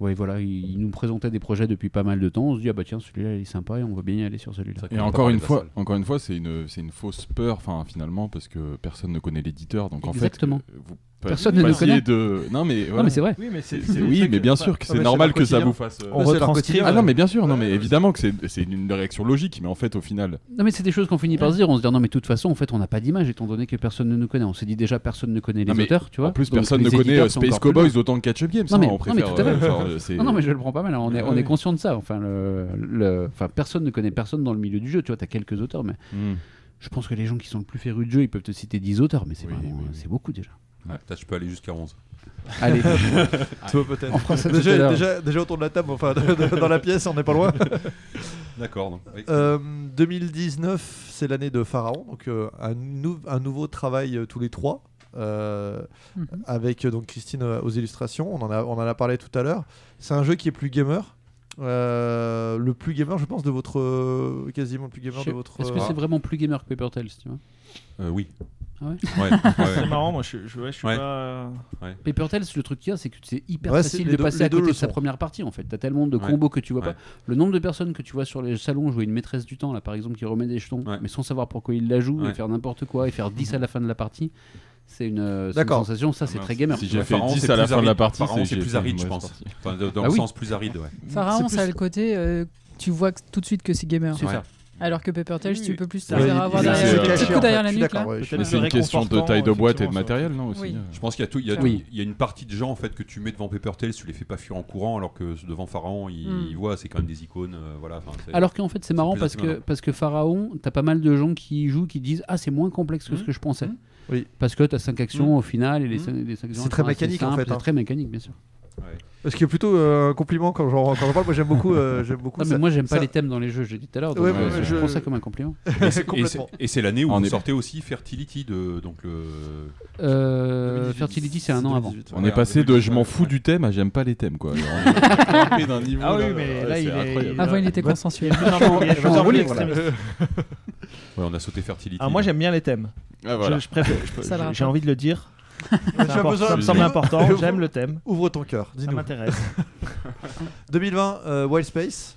Ouais, voilà, il, il nous présentait des projets depuis pas mal de temps. On se dit ah bah tiens celui-là il est sympa et on va bien y aller sur celui-là. Et encore une fois, encore une fois, c'est une, c'est une fausse peur, enfin finalement, parce que personne ne connaît l'éditeur, donc Exactement. en fait, euh, vous Personne ne nous passiez connaît. de. Non mais Non voilà. mais c'est vrai. Oui, mais c'est. C'est- oui, mais bien sûr que c'est normal que ça vous fasse. euh, On retranscrit. Ah non mais bien sûr, non mais évidemment que c'est c'est une réaction logique, mais en fait au final, Non mais c'est des choses qu'on finit par se dire. On se dit non mais de toute façon en fait on n'a pas d'image étant donné que personne ne nous connaît. On s'est dit déjà personne ne connaît les Non, auteurs, tu vois. en plus Donc, personne ne connaît euh, Space Cowboys autant que Catch Up Games. Non, hein, mais- on non, mais tout à fait. euh, c'est- Non, non, mais je le prends pas mal. hein. On est, on est conscient de ça. Enfin, le, le- enfin, personne ne connaît personne dans le milieu du jeu. Tu vois, t'as quelques auteurs, mais Hmm. je pense que les gens qui sont le plus férus de jeu, ils peuvent te citer 10 auteurs, mais c'est beaucoup déjà. Ouais, Peut-être je peux aller jusqu'à 11. Allez, Toi, peut-être. on fera ça tout à Déjà, l'heure. déjà, déjà autour de la table, enfin de- de- dans la pièce, on n'est pas loin. D'accord. donc, oui. Euh, 2019, c'est l'année de Pharaon, donc euh, un, nou- un nouveau travail euh, tous les trois, euh, Mhm. avec euh, donc Christine euh, aux illustrations. On en a, on en a parlé tout à l'heure. C'est un jeu qui est plus gamer. Euh, le plus gamer, je pense, de votre euh, quasiment le plus gamer Je- de votre. Est-ce que euh, c'est vraiment plus gamer que Paper Tales, tu vois? Euh, oui. Ah ouais Ouais, C'est ouais. marrant, moi je, je, ouais, je suis Ouais. pas. Paper Tales, le truc qu'il y a, c'est que c'est hyper Ouais, c'est- facile de deux- passer à côté de sa première partie en fait. T'as tellement de Ouais. combos que tu vois Ouais. pas. Le nombre de personnes que tu vois sur les salons jouer une maîtresse du temps, là par exemple, qui remet des jetons, Ouais. mais sans savoir pourquoi il la joue, Ouais. et faire n'importe quoi, et faire 10 à la fin de la partie, c'est une, euh, c'est une sensation, ça c'est Ah, très mince. gamer. Si j'ai fait Pharaon, 10 c'est à la fin de la partie, c'est c'est plus aride, je pense. dans Ah le oui. sens plus aride, ouais. Pharaon, C'est ça a le côté, euh, tu vois que- tout de suite que c'est gamer. C'est ça. Alors que Paper Tales, Oui, tu peux plus te faire avoir derrière caché, derrière la nuque. Mais c'est une question de taille de boîte et de matériel, non aussi Oui. euh. Je pense qu'il y a, tout- il y, a, Oui. il y a une partie de gens en fait que tu mets devant Paper Tales, tu les fais pas fuir en courant, alors que devant Pharaon, ils, Mm. ils voient, c'est quand même des icônes. euh, voilà, Alors qu'en fait c'est marrant parce que, parce que Pharaon, t'as pas mal de gens qui jouent qui disent Ah c'est moins complexe que ce Mhm. que je pensais. Oui. Parce que t'as 5 actions au final et les Mhm. 5 les cinq actions C'est très mécanique, en fait, hein. C'est très mécanique bien sûr. Ce qui est plutôt euh, un compliment quand j'en quand j'en parle. Moi, j'aime beaucoup. euh, j'aime beaucoup Non, mais ça. moi j'aime pas ça- les thèmes dans les jeux, j'ai dit tout à l'heure. donc, Ouais, euh, ouais, je je- prends ça comme un compliment. Et c'est- et c'est- Complètement. Et c'est l'année où On vous est- sortez aussi Fertility, de, donc le. Euh, 2018. Fertility c'est un an avant. 2018, On ouais. est passé de 2018, je m'en ouais. fous du thème à j'aime pas les thèmes quoi. Alors, on est grimpé d'un niveau, Ah oui, là, mais ouais, là, c'est il est- incroyable. Avant, il était Ouais. consensuel. Il y a plusieurs Oui, extrémistes. Ouais, on a sauté Fertility. Ah, moi j'aime bien les thèmes. Ah, voilà. Je, je préfère- je peux- Ça le j'ai- rappelle. J'ai envie de le dire. Ça me semble important. J'aime le thème. Ouvre ton cœur, Ça dis-nous. m'intéresse. 2020, euh, Wild Space.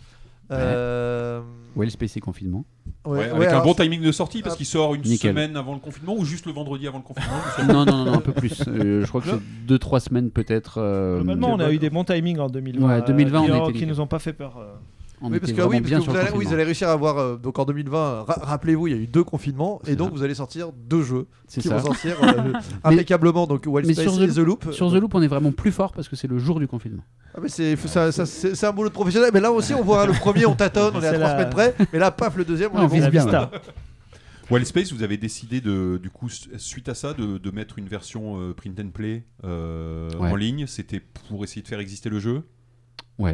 Euh, Wild Space et confinement. ouais, Ouais, ouais, avec un alors, bon timing de sortie parce qu'il sort une Nickel. semaine avant le confinement ou juste le vendredi avant le confinement non, non, non, non, un peu plus. Euh, je crois que c'est 2-3 semaines peut-être. euh, Globalement, on a eu des bons timings en 2020. Ouais, 2020, on qui, était qui nous ont pas fait peur. On Oui, parce que, oui, parce bien que vous le allez, oui, vous confinement. allez réussir à avoir. euh, donc en 2020, ra- rappelez-vous, il y a eu deux confinements. Et donc ça. vous allez sortir deux jeux qui ça. vont sortir euh, impeccablement. Donc Wild mais Space sur et The- The Loop. Sur The Loop, on est vraiment plus fort parce que c'est le jour du confinement. Ah, mais c'est ça- ça- c'est c'est un boulot de professionnel. Mais là aussi, on voit le premier, on tâtonne, on est à C'est trois la- semaines près. Mais là, paf, le deuxième, on vise bien. Wild Space, vous avez décidé de, du coup, su- suite à ça, de, de mettre une version euh, print and play euh, Ouais. en ligne. C'était pour essayer de faire exister le jeu? Oui,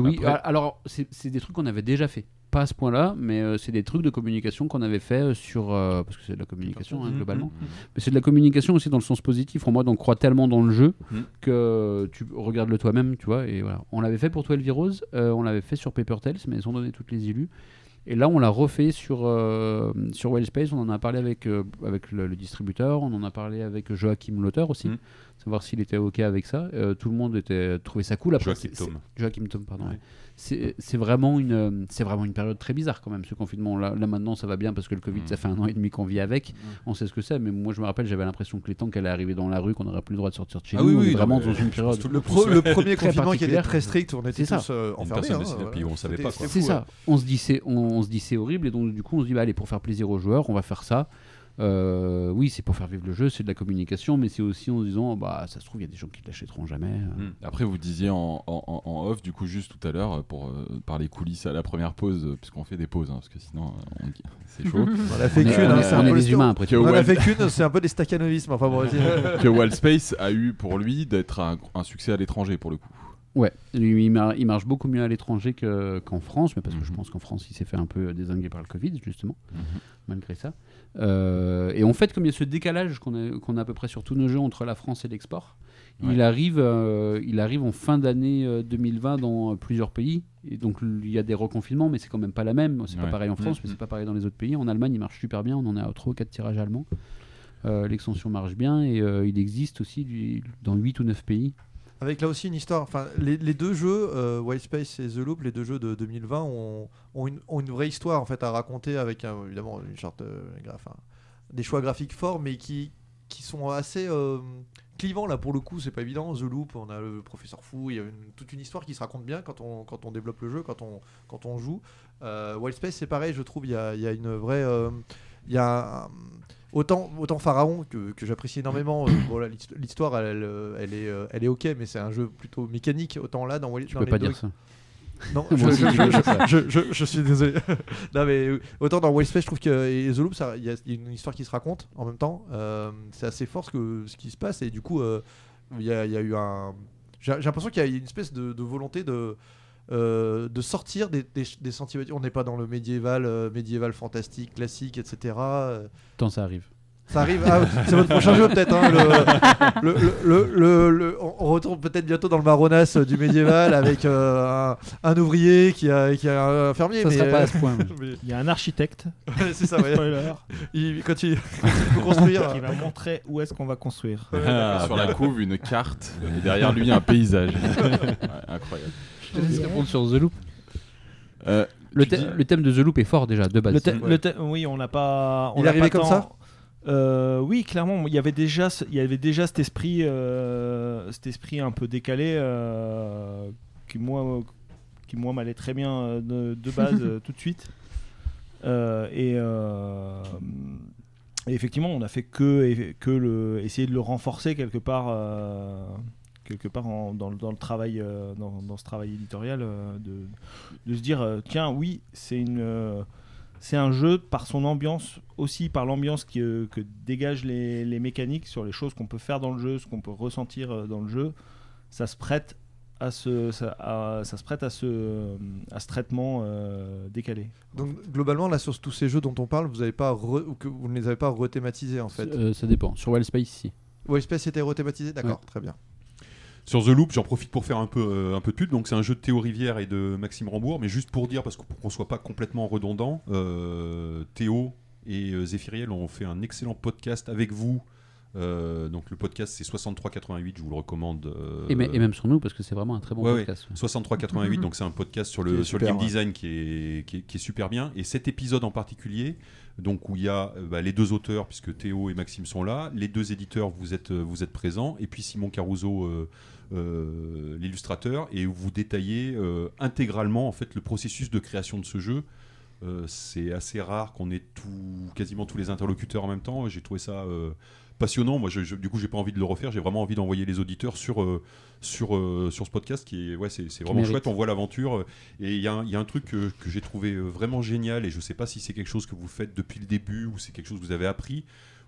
oui. Après- Ah, Alors, c'est des trucs qu'on avait déjà fait. Pas à ce point-là, mais euh, c'est des trucs de communication qu'on avait fait euh, sur. euh, parce que c'est de la communication, hein, globalement. mhm. Mais c'est de la communication aussi dans le sens positif. En mode, on croit tellement dans le jeu que tu regardes le toi-même, tu vois. Et voilà. On l'avait fait pour 12 Heroes, euh, on l'avait fait sur Paper Tales, mais ils ont donné toutes les illus. Et là, on l'a refait sur, euh, sur Wild Space. On en a parlé avec, euh, avec le, le distributeur, on en a parlé avec Joachim, l'auteur aussi, Mhm. savoir s'il était OK avec ça. Euh, tout le monde était, trouvait ça cool. Après, Joachim Tom. Joachim Tom, pardon. Ouais. ouais. C'est c'est vraiment, une, euh, c'est vraiment une période très bizarre quand même, ce confinement. Là, là maintenant, ça va bien parce que le Covid, ça fait un an et demi qu'on vit avec. On sait ce que c'est, mais moi, je me rappelle, j'avais l'impression que les tanks allaient arriver dans la rue, qu'on n'aurait plus le droit de sortir de chez Ah nous. oui, on oui, est non, vraiment dans une période. Le, pro- le premier confinement qui était très strict, on était tous euh, enfermés. personne hein, puis on savait pas. C'est ça. On se dit c'est on, on se dit c'est horrible et donc du coup on se dit bah allez pour faire plaisir aux joueurs on va faire ça. Euh, oui c'est pour faire vivre le jeu c'est de la communication mais c'est aussi en se disant bah ça se trouve il y a des gens qui l'achèteront jamais. euh. Mm. Après, vous disiez en, en- off, du coup, juste tout à l'heure, euh, pour euh, parler coulisses à la première pause, puisqu'on fait des pauses, hein, parce que sinon, euh, on- c'est chaud. On a fait qu'une, hein, c'est un peu des humains après. On a fait qu'une, c'est un peu des staccanovismes. Enfin bon, vas-y. que Wild Space a eu pour lui d'être un, un succès à l'étranger, pour le coup. Ouais, lui, il, mar- il marche beaucoup mieux à l'étranger que- qu'en France, mais parce que je Mhm. pense qu'en France, il s'est fait un peu désinguer par le Covid, justement, Mhm. malgré ça. Euh, et en fait, comme il y a ce décalage qu'on a, qu'on a à peu près sur tous nos jeux entre la France et l'export, Ouais. il, arrive, euh, il arrive en fin d'année euh, 2020 dans euh, plusieurs pays. Et donc, il y a des reconfinements, mais c'est quand même pas la même. C'est pas Ouais. pareil en France, Mhm. mais c'est pas pareil dans les autres pays. En Allemagne, il marche super bien. On en est à 3 ou 4 tirages allemands. Euh, L'extension marche bien et il existe aussi dans 8 ou 9 pays. Avec là aussi une histoire. Enfin, les, deux jeux, euh, Space et The Loop, les deux jeux de 2020, ont, une, vraie histoire en fait à raconter avec un- évidemment une enfin, des choix graphiques forts, mais qui, sont assez euh, clivants là pour le coup. C'est pas évident. The Loop, on a le professeur fou, il y a une- toute une histoire qui se raconte bien quand on, développe le jeu, quand on, joue. Euh, Wild Space, c'est pareil, je trouve. Il y a, il y a une vraie, euh, il y a Autant, autant Pharaon que, que j'apprécie énormément. euh, bon, l'histoire, elle, elle, euh, est, euh, elle est ok, mais c'est un jeu plutôt mécanique. Autant là, dans, Wild- Tu dans peux les pas dire ça. Non, je, je- je je- suis désolé. non, mais autant dans Wild Space, je trouve que et The Loop, il y, a une histoire qui se raconte en même temps. Euh, c'est assez fort ce, que, ce qui se passe et du coup, euh, il y, a, il y a eu un. J'ai j'ai l'impression qu'il y a une espèce de, de volonté de. Euh, de sortir des, des, des sentiers battus. On n'est pas dans le médiéval, euh, médiéval fantastique, classique, etc. Euh, Tant ça arrive. ça arrive. Ah, c'est votre prochain jeu peut-être. hein, le, le- le- le- le- on on retourne peut-être bientôt dans le marronasse euh, du médiéval avec euh, un, un ouvrier qui a, qui a un fermier. Ça mais, sera pas à ce point. mais- Il y a un architecte c'est ça. ouais. spoiler, Il, quand il, quand il faut construire. qui va montrer où est-ce qu'on va construire. Ah, sur la couve, une carte, et derrière lui, un paysage. Ouais, incroyable. Je te laisse répondre sur The Loop. Euh, Le, dis- thème de The Loop est fort déjà, de base. Le le oui, on n'a pas. On Il est arrivé pas comme tant- ça Euh, Oui, clairement. Il y avait déjà, il y avait déjà cet esprit, euh, cet esprit un peu décalé euh, qui moi, qui moi m'allait très bien de, de base tout de suite. Euh, et, euh, et effectivement, on a fait que, que le, essayer de le renforcer quelque part. Quelque part en- dans, le- dans le travail euh, dans, dans ce travail éditorial euh, de, de se dire euh, tiens oui c'est une euh, c'est un jeu par son ambiance aussi par l'ambiance qui, euh, que dégagent les, les mécaniques sur les choses qu'on peut faire dans le jeu ce qu'on peut ressentir euh, dans le jeu ça se prête à ce ça, à- ça se prête à ce à ce traitement euh, décalé Donc globalement, là sur tous ces jeux dont on parle, vous avez pas re- ou que vous ne les avez pas rethématisés en fait? Euh, ça dépend. Sur Wild Space, si. Wild Space était rethématisé, d'accord, très bien. Sur The Loop, j'en profite pour faire un peu, euh, un peu de pub. Donc, c'est un jeu de Théo Rivière et de Maxime Rambourg. Mais juste pour dire, parce qu'on soit pas complètement redondant, euh, Théo et euh, Zéphiriel ont fait un excellent podcast avec vous. Euh, donc le podcast c'est 6388, je vous le recommande. euh, Et, me- et même sur nous, parce que c'est vraiment un très bon Ouais, ouais. podcast. 6388, donc c'est un podcast sur le, sur le game ouais. design qui est, qui, est, qui est super bien. Et cet épisode en particulier, donc où il y a bah, les deux auteurs, puisque Théo et Maxime sont là, les deux éditeurs, vous êtes, vous êtes présents, et puis Simon Caruso, euh, l'illustrateur, et où vous détaillez euh, intégralement en fait le processus de création de ce jeu. Euh, c'est assez rare qu'on ait tout, quasiment tous les interlocuteurs en même temps. J'ai trouvé ça euh, passionnant. Moi, je, je- du coup, j'ai pas envie de le refaire. J'ai vraiment envie d'envoyer les auditeurs sur euh, sur euh, sur ce podcast qui est ouais, c'est vraiment mérite. chouette. On voit l'aventure euh, et il y, a un- il y a un truc que, que j'ai trouvé euh, vraiment génial et je sais pas si c'est quelque chose que vous faites depuis le début ou c'est quelque chose que vous avez appris.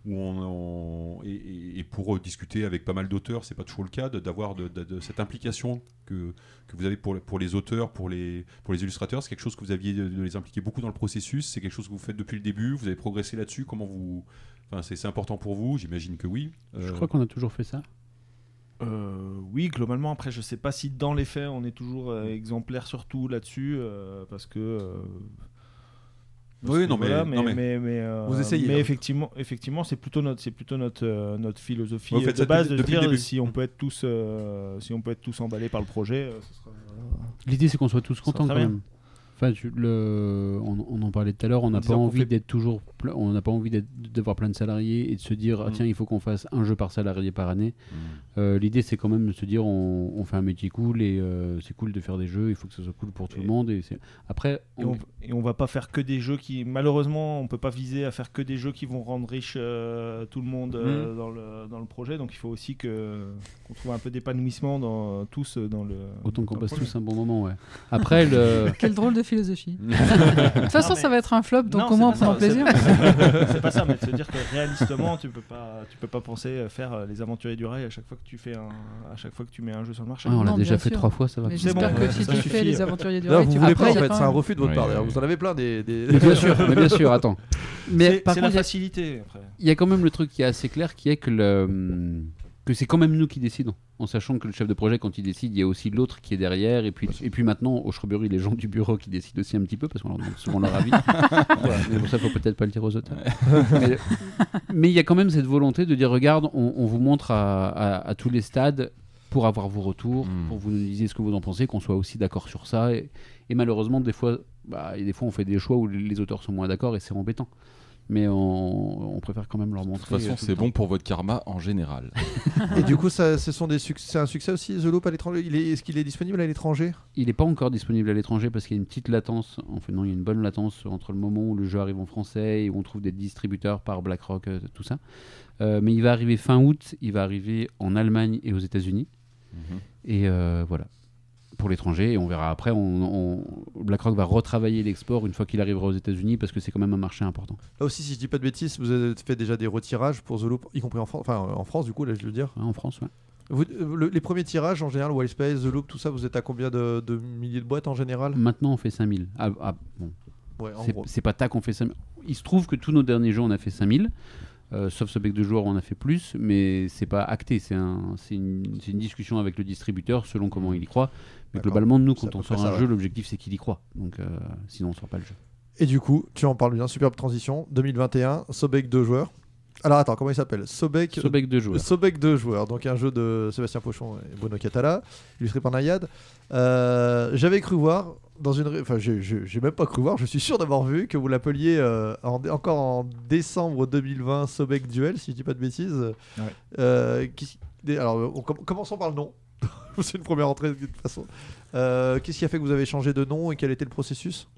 Où on, on- et, pour discuter avec pas mal d'auteurs, c'est pas toujours le cas de- d'avoir de, de- de cette implication que, que vous avez pour, pour les auteurs, pour les, pour les illustrateurs. C'est quelque chose que vous aviez de, les impliquer beaucoup dans le processus. C'est quelque chose que vous faites depuis le début. Vous avez progressé là-dessus. Comment vous, enfin, c'est important pour vous. J'imagine que oui. Je Euh, crois qu'on a toujours fait ça. Euh, oui, globalement, après, je sais pas si dans les faits, on est toujours euh, exemplaire surtout là-dessus, euh, parce que. Euh, Oui, non, mais- voilà, non, mais- mais, mais, euh, Vous essayez, Mais hein. effectivement, effectivement, c'est plutôt notre, c'est plutôt notre, euh, notre philosophie Ouais, euh, de base depuis- de dire si on peut être tous, euh, si on peut être tous emballés par le projet, euh, ce sera. L'idée, c'est qu'on soit tous contents quand bien. même. Enfin, tu- le, on, on en parlait tout à l'heure, on n'a pas envie fait- d'être toujours, on n'a pas envie d'avoir plein de salariés et de se dire ah, Mm. tiens il faut qu'on fasse un jeu par salarié par année. Mm. Euh, L'idée c'est quand même de se dire on, on fait un métier cool et euh, c'est cool de faire des jeux, il faut que ce soit cool pour tout Et- le monde et après Et on- et on va pas faire que des jeux qui, malheureusement, on peut pas viser à faire que des jeux qui vont rendre riche euh, tout le monde euh, Mm. dans, le, dans le projet. Donc il faut aussi que qu'on trouve un peu d'épanouissement dans tous dans le. autant qu'on passe projet. tous un bon moment ouais. Après le Quelle drôle de philosophie. de toute façon, Non, mais- ça va être un flop, donc Non, au moins on c'est pas prend ça, plaisir. c'est- pas ça, mais de se dire que réalistement, tu peux pas, tu peux pas penser faire euh, les aventuriers du rail à chaque fois que tu fais un, à chaque fois que tu mets un jeu sur le marché. Ouais, on l'a déjà fait sûr. trois fois ça va. J'espère bon, que ouais, si ça tu suffit. fais les aventuriers du rail, vous tu voulez après, pas en fait, c'est un refus de votre part. Vous en avez plein des. bien sûr, mais bien sûr, attends. Mais par contre, il y a- facilité après. il y a quand même le truc qui est assez clair qui est que le que c'est quand même nous qui décidons en sachant que le chef de projet quand il décide il y a aussi l'autre qui est derrière et puis et puis maintenant au Shrubbery les gens du bureau qui décident aussi un petit peu parce qu'on leur demande souvent leur avis Voilà. mais bon ça faut peut-être pas le dire aux auteurs mais mais il y a quand même cette volonté de dire regarde on, on vous montre à, à- à tous les stades pour avoir vos retours Mm. pour vous nous disiez ce que vous en pensez qu'on soit aussi d'accord sur ça et, et malheureusement des fois bah, et des fois on fait des choix où les auteurs sont moins d'accord et c'est embêtant mais on, on préfère quand même leur De montrer toute façon, euh, c'est bon pour votre karma en général. Et du coup, ça, ce sont des suc- c'est un succès aussi, The Loop à l'étranger? Il est, est-ce qu'il est disponible à l'étranger? Il n'est pas encore disponible à l'étranger parce qu'il y a une petite latence. Enfin, non, il y a une bonne latence entre le moment où le jeu arrive en français et où on trouve des distributeurs par BlackRock, euh, tout ça. Euh, mais il va arriver fin août. Il va arriver en Allemagne et aux États-Unis. Mhm. Et euh, voilà. Pour l'étranger. Et on verra après. On, on- BlackRock va retravailler l'export une fois qu'il arrivera aux États-Unis parce que c'est quand même un marché important. Là aussi, si je dis pas de bêtises, vous avez fait déjà des retirages pour The Loop, y compris en France, enfin en France du coup, là je veux dire. Hein, en France, ouais. Vous- euh, le- les premiers tirages en général, Wild Space, The Loop, tout ça, vous êtes à combien de, de milliers de boîtes en général? Maintenant, on fait 5000. Ah, ah, bon. Ouais, en C'est- pas tac qu'on fait 5000. Il se trouve que tous nos derniers jeux, on a fait 5000. Euh, sauf ce bec de joueur, on a fait plus, mais c'est pas acté. C'est un, une discussion avec le distributeur selon comment il y croit. Mais globalement, nous, quand on sort ça, un ouais. jeu, l'objectif c'est qu'il y croit. Donc, euh, sinon, on sort pas le jeu. Et du coup, tu en parles bien, superbe transition, 2021, Sobek 2 joueurs. Alors attends, comment il s'appelle? Sobek Ce bec de joueur. Sobek 2 joueurs, donc un jeu de Sébastien Pochon et Bruno Catala, illustré par Nayad. Euh, J'avais cru voir dans une, enfin j'ai- même pas cru voir, je suis sûr d'avoir vu que vous l'appeliez euh, en- encore en décembre 2020 Sobek Duel, si je dis pas de bêtises. Ouais. Euh, qui- des- alors on com- commençons par le nom. C'est une première entrée de toute façon. Euh, Qu'est-ce qui a fait que vous avez changé de nom et quel était le processus?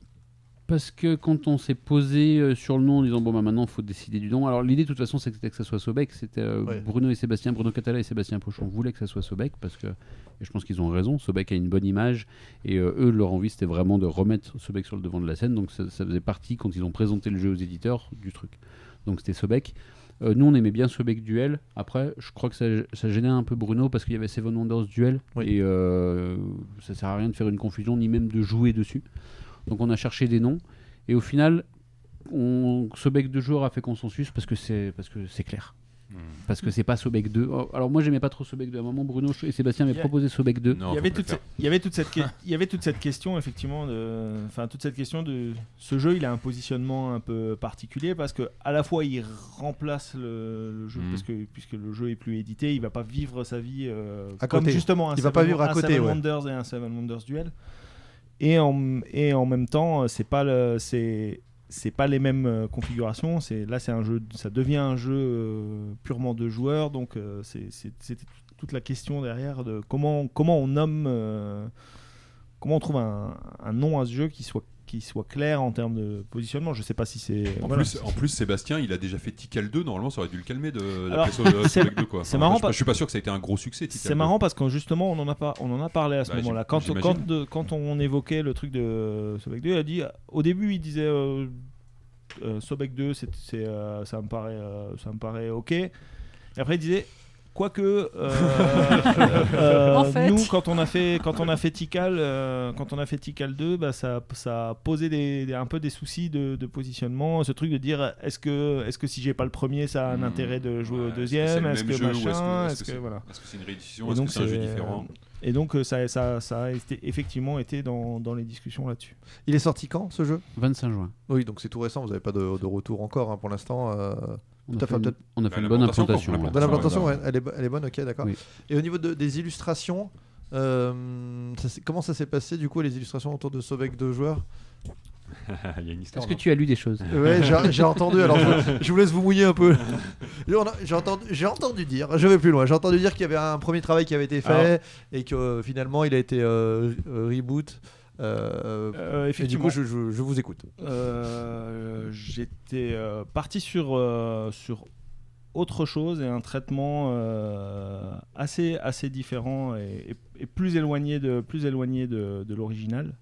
Parce que quand on s'est posé euh, sur le nom en disant bon bah maintenant il faut décider du nom. Alors l'idée de toute façon c'était que ça soit Sobek. C'était euh, Ouais. Bruno et Sébastien, Bruno Catala et Sébastien Pochon voulaient que ça soit Sobek parce que et je pense qu'ils ont raison. Sobek a une bonne image et euh, eux leur envie c'était vraiment de remettre Sobek sur le devant de la scène. Donc ça, ça faisait partie quand ils ont présenté le jeu aux éditeurs du truc. Donc c'était Sobek. Euh, nous on aimait bien Sobek Duel. Après je crois que ça, ça gênait un peu Bruno parce qu'il y avait Seven Wonders Duel Oui. et euh, ça sert à rien de faire une confusion ni même de jouer dessus. Donc on a cherché des noms. Et au final, on, ce bec de joueur a fait consensus parce que c'est parce que c'est clair. Parce que c'est pas Sobek 2. Oh, Alors moi j'aimais pas trop Sobek 2. À un moment Bruno et Sébastien m'avaient proposé Sobek 2. Non, il y avait toute cette, il y avait toute cette que- il y avait toute cette question effectivement de enfin toute cette question de ce jeu il a un positionnement un peu particulier parce que à la fois il remplace le, le jeu parce que puisque le jeu est plus édité il va pas vivre sa vie euh, À comme côté. justement un Il va pas Seven- vivre à un côté, Seven ouais. Wonders et un Seven Wonders Duel et en et en même temps c'est pas le c'est c'est pas les mêmes euh, configurations là c'est un jeu ça devient un jeu euh, purement de joueurs donc euh, c'est toute la question derrière de comment comment on nomme comment on trouve un nom à ce jeu qui soit qui soit clair en termes de positionnement je sais pas si c'est En, voilà. plus, en plus, Sébastien, il a déjà fait Tikal 2. Normalement, ça aurait dû le calmer de l'appeler so- euh, c'est- Sobek 2. quoi. c'est Enfin, marrant je, parce- je suis pas sûr que ça a été un gros succès. C'est 2. marrant parce que justement on en a pas on en a parlé à ce Bah, moment-là. Quand, quand, de- quand on évoquait le truc de Sobek 2, il a dit au début il disait euh, euh, Sobek 2 c'est, euh, ça me paraît euh, ça me paraît ok. Et après il disait quoique euh, euh, En fait. nous quand on a fait quand on a fait Tikal euh, quand on a fait Tikal 2 bah, ça, ça a posé des, des- un peu des soucis de, de positionnement ce truc de dire est-ce que est-ce que si j'ai pas le premier ça a un Hmm. intérêt de jouer Ouais, au deuxième? est-ce que est-ce c'est- voilà Est-ce que c'est une réédition? Et Est-ce que donc, c'est un jeu différent? et donc ça, ça, ça a été- effectivement été dans, dans les discussions là-dessus. Il est sorti quand ce jeu? 25 juin. Oui, donc c'est tout récent, vous n'avez pas de, de retour encore hein, pour l'instant. euh, On Tout a fait, fait, une, peut-être- on a fait Bah, une bonne implantation. l'implantation, l'implantation, ouais, elle, est, elle est bonne, ok, d'accord. Oui. Et au niveau de- des illustrations, euh, ça comment ça s'est passé du coup les illustrations autour de Sobek de joueurs? Il y a une histoire. Est-ce que tu as lu des choses? Ouais, j'ai entendu. Alors, je, je vous laisse vous mouiller un peu. J'ai entendu, dire. Je vais plus loin. J'ai entendu dire qu'il y avait un premier travail qui avait été fait Alors. et que finalement il a été euh, reboot. Euh, Euh, et du coup, je, je- je vous écoute. euh, j'étais euh, parti sur, sur autre chose et un traitement assez, assez différent et, et- et plus éloigné de, plus éloigné de, de l'original.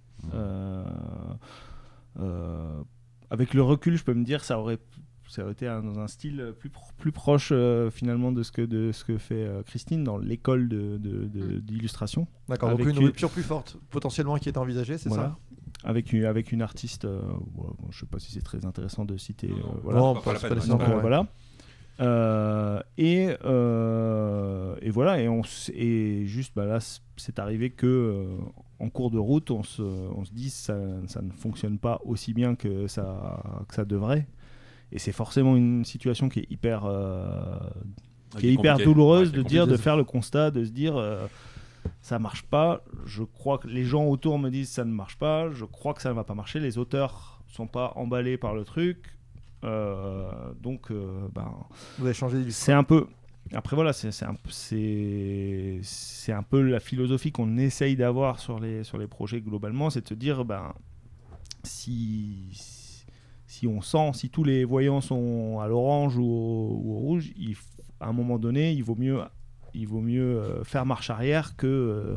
Euh, avec le recul, je peux me dire ça aurait ça aurait été un- dans un style plus, pro- plus proche euh, finalement de ce que, de ce que fait euh, Christine dans l'école de- de- de- d'illustration. D'accord. Donc une rupture plus forte potentiellement qui est envisagée, c'est Voilà. Avec une, avec une artiste, euh, bon, je sais pas si c'est très intéressant de citer. Non, non, voilà. Non, pas- pas, pas voilà. Euh, et, euh, et voilà, et, on, et juste bah là, c'est arrivé que euh, en cours de route, on se, on se dit ça, ça ne fonctionne pas aussi bien que ça, que ça devrait. Et c'est forcément une situation qui est hyper, euh, qui est hyper douloureuse Ouais, de dire, de faire le constat, de se dire euh, ça marche pas. Je crois que les gens autour me disent ça ne marche pas. Je crois que ça ne va pas marcher. Les auteurs sont pas emballés par le truc. Euh, donc, euh, ben, Vous avez changé c'est un peu. Après voilà, c'est un, c'est c'est un peu la philosophie qu'on essaye d'avoir sur les sur les projets globalement, c'est de se dire ben si si on sent si tous les voyants sont à l'orange ou, au- ou au rouge, il, à un moment donné, il vaut mieux il vaut mieux euh, faire marche arrière que euh,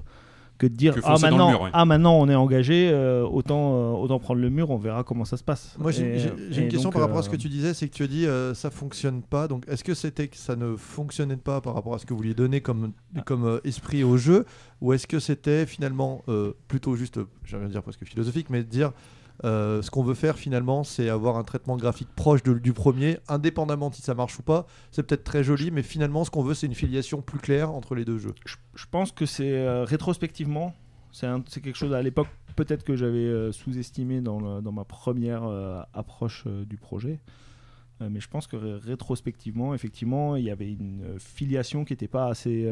que de dire Que ah maintenant mur, ouais. ah maintenant on est engagé euh, autant euh, autant prendre le mur on verra comment ça se passe Moi, j'ai j'ai- j'ai une question donc, par rapport à ce que tu disais, c'est que tu as dit euh, ça fonctionne pas. Donc, est-ce que c'était que ça ne fonctionnait pas par rapport à ce que vous lui donnez comme, Ah. comme euh, esprit au jeu, ou est-ce que c'était finalement euh, plutôt juste, j'allais dire presque philosophique, mais de dire euh, ce qu'on veut faire finalement, c'est avoir un traitement graphique proche du premier, indépendamment si ça marche ou pas. C'est peut-être très joli, mais finalement, ce qu'on veut, c'est une filiation plus claire entre les deux jeux. je, pense que c'est euh, rétrospectivement, c'est quelque chose à l'époque peut-être que j'avais euh, sous-estimé dans, ma première approche du projet. Mais je pense que ré- rétrospectivement, effectivement, il y avait une filiation qui n'était pas, assez,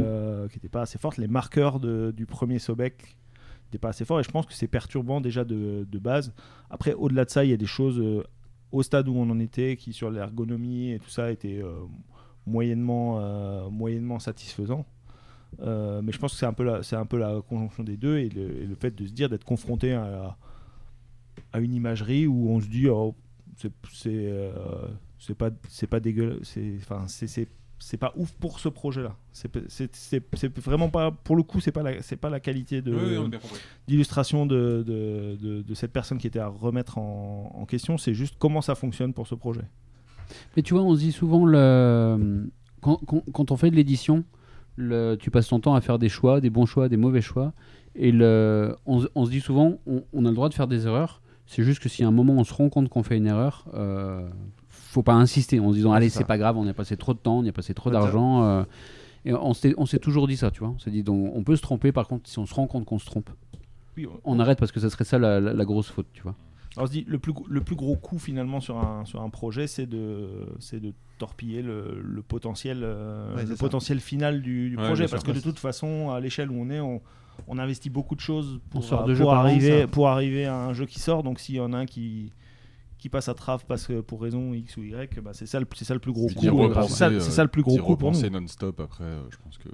pas assez forte. Les marqueurs du premier Sobek pas assez forts et je pense que c'est perturbant déjà de, de base. Après, au-delà de ça, il y a des choses euh, au stade où on en était qui, sur l'ergonomie et tout ça, étaient euh, moyennement, euh, moyennement satisfaisants. Mais je pense que c'est un peu la, un peu la conjonction des deux et le, le fait de se dire d'être confronté à, à une imagerie où on se dit oh, c'est c'est pas pas dégueulasse c'est pas ouf pour ce projet là c'est vraiment pas pour le coup c'est pas la c'est pas la qualité de Oui, oui, d'illustration de, de, de, de cette personne qui était à remettre en, en question c'est juste comment ça fonctionne pour ce projet Mais tu vois, on se dit souvent, le... quand, quand- quand on fait de l'édition, le... tu passes ton temps à faire des choix, des bons choix, des mauvais choix. Et le... on, se- on se dit souvent, on, on a le droit de faire des erreurs. C'est juste que si à un moment on se rend compte qu'on fait une erreur, euh, faut pas insister en se disant allez c'est pas grave, on y a passé trop de temps, on y a passé trop d'argent. euh, et on s'est on s'est toujours dit ça, tu vois. On s'est dit donc on peut se tromper, par contre si on se rend compte qu'on se trompe, Oui, on arrête parce que ça serait ça la, la- la grosse faute, tu vois. Alors, je dis, le plus, gros- le plus gros coût finalement sur un, sur un projet, c'est de, c'est de torpiller le, le potentiel, euh, Ouais, le ça. potentiel final du, du Ouais, projet. Parce sûr. que de toute façon, à l'échelle où on est, on, on investit beaucoup de choses pour, On sort euh, pour arriver, pour arriver à un jeu qui sort. Donc s'il y en a un qui, qui passe à trave parce que pour raison X ou Y, bah, c'est ça, le- c'est ça le plus gros repenser, C'est ça, le plus gros coût pour nous. non-stop après, euh, je pense que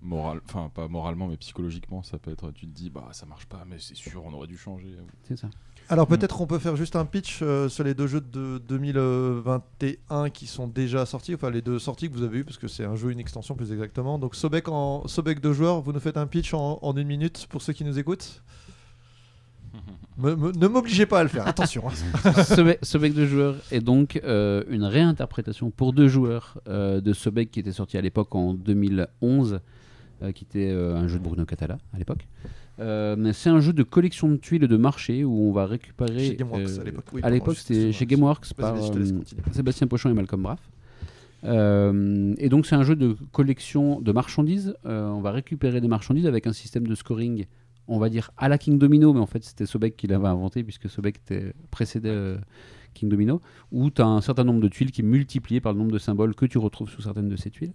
moral, enfin pas moralement mais psychologiquement ça peut être, tu te dis bah ça marche pas mais c'est sûr on aurait dû changer. C'est ça. Alors peut-être on peut faire juste un pitch euh, sur les deux jeux de 2021 qui sont déjà sortis, enfin les deux sorties que vous avez eu parce que c'est un jeu, une extension plus exactement. Donc Sobek en Sobek de joueurs, vous nous faites un pitch en, en une minute pour ceux qui nous écoutent. Me- me- ne m'obligez pas à le faire, attention. hein. Sobek, Sobek de joueurs est donc euh, une réinterprétation pour deux joueurs euh, de Sobek qui était sorti à l'époque en 2011, euh, qui était un jeu de Bruno Catala à l'époque. C'est un jeu de collection de tuiles de marché où on va récupérer. Chez Gameworks, à l'époque. Oui, à l'époque, c'était chez. Gameworks par. Sébastien Pochon et Malcolm Braff. Euh, et donc c'est un jeu de collection de marchandises. Euh, on va récupérer des marchandises avec un système de scoring, on va dire à la King Domino, mais en fait c'était Sobek qui l'avait inventé puisque Sobek était précédé euh, King Domino, où tu as un certain nombre de tuiles qui est multiplié par le nombre de symboles que tu retrouves sous certaines de ces tuiles.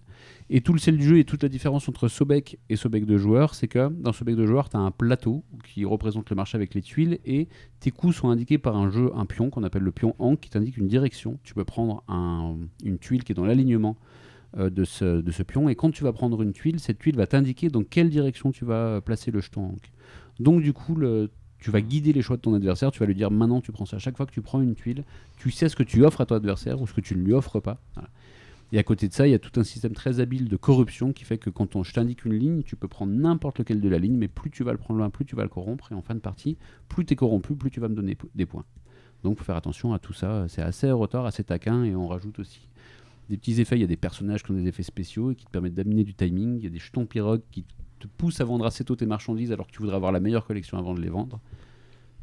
Et tout le sel du jeu et toute la différence entre Sobek et Sobek de joueur, c'est que dans Sobek de joueur, tu as un plateau qui représente le marché avec les tuiles et tes coups sont indiqués par un jeu, un pion qu'on appelle le pion Ankh qui t'indique une direction. Tu peux prendre un- une tuile qui est dans l'alignement euh, de, ce, de ce pion et quand tu vas prendre une tuile, cette tuile va t'indiquer dans quelle direction tu vas euh, placer le jeton Ankh. Donc du coup, tu vas guider les choix de ton adversaire, tu vas lui dire maintenant tu prends ça. À chaque fois que tu prends une tuile, tu sais ce que tu offres à ton adversaire ou ce que tu ne lui offres pas. Et à côté de ça, il y a tout un système très habile de corruption qui fait que quand on, je t'indique une ligne, tu peux prendre n'importe lequel de la ligne, mais plus tu vas le prendre loin, plus tu vas le corrompre. Et en fin de partie, plus tu es corrompu, plus tu vas me donner des points. Donc faut faire attention à tout ça. C'est assez retard, assez taquin. Et on rajoute aussi des petits effets. Il y a des personnages qui ont des effets spéciaux et qui te permettent d'amener du timing. Il y a des jetons pirogues qui te poussent à vendre assez tôt tes marchandises alors que tu voudrais avoir la meilleure collection avant de les vendre.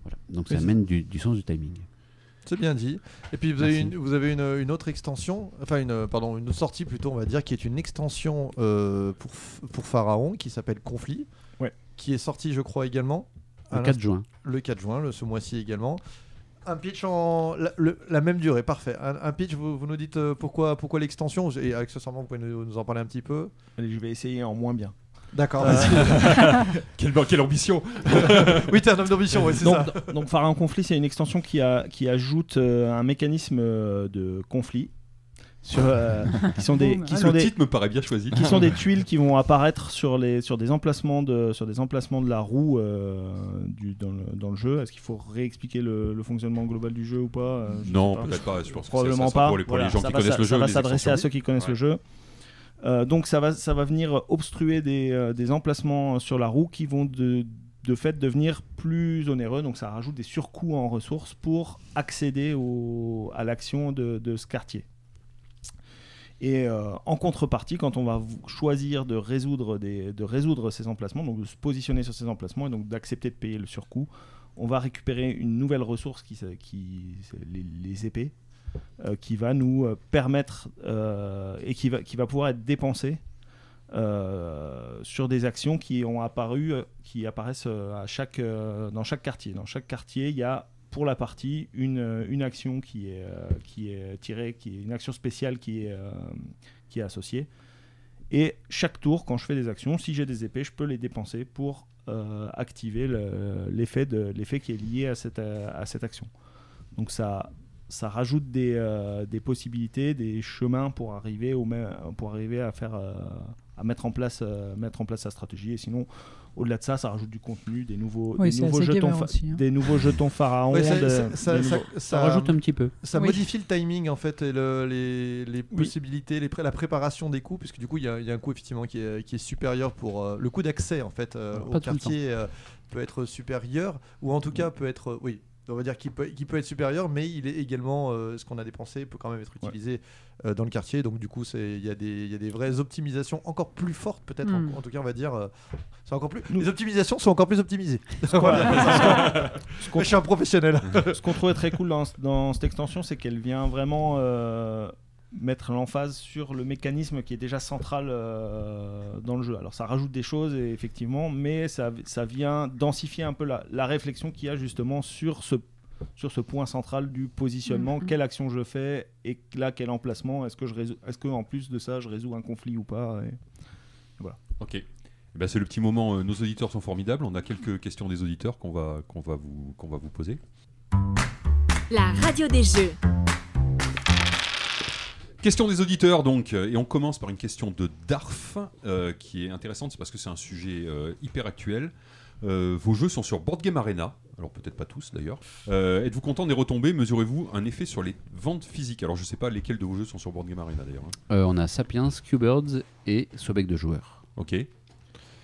Voilà. Donc ça Oui, amène du, du sens du timing. C'est bien dit. Et puis vous avez, une, vous avez une, une autre extension, enfin une, pardon, une sortie plutôt, on va dire, qui est une extension euh, pour, pour Pharaon qui s'appelle Conflit, Ouais. qui est sortie, je crois, également Le 4 juin. le 4 juin, le, ce mois-ci également. Un pitch en la, le- la même durée, parfait. Un, un pitch, vous, vous nous dites euh, pourquoi, pourquoi l'extension? Et accessoirement, vous pouvez nous, nous en parler un petit peu. Allez, je vais essayer en moins bien. D'accord, Euh, vas-y. Quelle, quelle ambition oui, t'es un homme d'ambition, ouais, c'est donc, ça. donc Pharaon Conflit, c'est une extension qui, a, qui ajoute euh, un mécanisme euh, de conflit. Sur, euh, qui sont des, qui Ah, sont Le des, titre me paraît bien choisi. qui sont des tuiles qui vont apparaître sur, les, sur, des, emplacements de, sur des emplacements de la roue euh, du, dans, le, dans le jeu. Est-ce qu'il faut réexpliquer le, le fonctionnement global du jeu ou pas Euh, je Non, pas. peut-être pas. Je pense que Probablement ça sera pas. pour les, pour Voilà, les gens ça qui va connaissent le jeu. Ça va s'adresser à ceux qui connaissent Ouais. le jeu. Euh, donc ça va, ça va venir obstruer des, euh, des emplacements sur la roue qui vont de, de fait devenir plus onéreux. Donc ça rajoute des surcoûts en ressources pour accéder à l'action de, ce quartier. Et euh, en contrepartie, quand on va choisir de résoudre, des, de résoudre ces emplacements, donc de se positionner sur ces emplacements et donc d'accepter de payer le surcoût, on va récupérer une nouvelle ressource qui, qui les épées, euh, qui va nous euh, permettre euh, et qui va, qui va pouvoir être dépensée euh, sur des actions qui ont apparu, qui apparaissent à chaque, dans chaque quartier. Dans chaque quartier, il y a pour la partie une, une action qui est, qui est tirée, qui est une action spéciale qui est, qui est associée. Et chaque tour, quand je fais des actions, si j'ai des épées, je peux les dépenser pour activer le- l'effet l'effet qui est lié à cette, à cette action. Donc ça, ça rajoute des, euh, des possibilités, des chemins pour arriver, au même, pour arriver à, faire, euh, à mettre, en place, euh, mettre en place sa stratégie. Et sinon, au-delà de ça, ça rajoute du contenu, des nouveaux, Oui, des c'est nouveaux jetons, aussi, hein. des nouveaux jetons pharaons. Ouais, ça- de- ça- ça- des ça- nouveaux- Ça rajoute un petit peu. Ça Oui. modifie le timing en fait et le- les, les possibilités, les pré- la préparation des coups, puisque du coup il y, y a un coup effectivement qui est, qui est supérieur pour euh, le coup d'accès en fait euh, au quartier euh, peut être supérieur ou en tout cas peut être euh, oui on va dire qui peut, qui peut être supérieur, mais il est également euh, ce qu'on a dépensé peut quand même être utilisé euh, dans le quartier. Donc du coup, c'est il y, a des- il y a des vraies optimisations encore plus fortes peut-être. Hmm. En, en tout cas, on va dire, euh, c'est encore plus. Les optimisations sont encore plus optimisées. Je suis un professionnel. Ce qu'on trouvait très cool dans, dans cette extension, c'est qu'elle vient vraiment euh, mettre l'emphase sur le mécanisme qui est déjà central euh, dans le jeu. Alors ça rajoute des choses, et effectivement, mais ça, ça vient densifier un peu la, la réflexion qu'il y a justement sur ce, sur ce point central du positionnement. Mhm. Quelle action je fais et là quel emplacement? Est-ce que, je résous- est-ce que en plus de ça, je résous un conflit ou pas? Et Voilà. Ok. Eh ben, c'est le petit moment. euh, nos auditeurs sont formidables. On a quelques questions des auditeurs qu'on va, qu'on va, vous, qu'on va vous poser. La radio des jeux. Question des auditeurs donc, euh, et on commence par une question de Darf euh, qui est intéressante, c'est parce que c'est un sujet euh, hyper actuel. Euh, vos jeux sont sur Board Game Arena, alors peut-être pas tous d'ailleurs. Êtes-vous content des retombées Mesurez-vous un effet sur les ventes physiques? Alors je sais pas lesquels de vos jeux sont sur Board Game Arena d'ailleurs. hein. On a Sapiens, Q-Birds et Sobek de joueurs. Ok. Et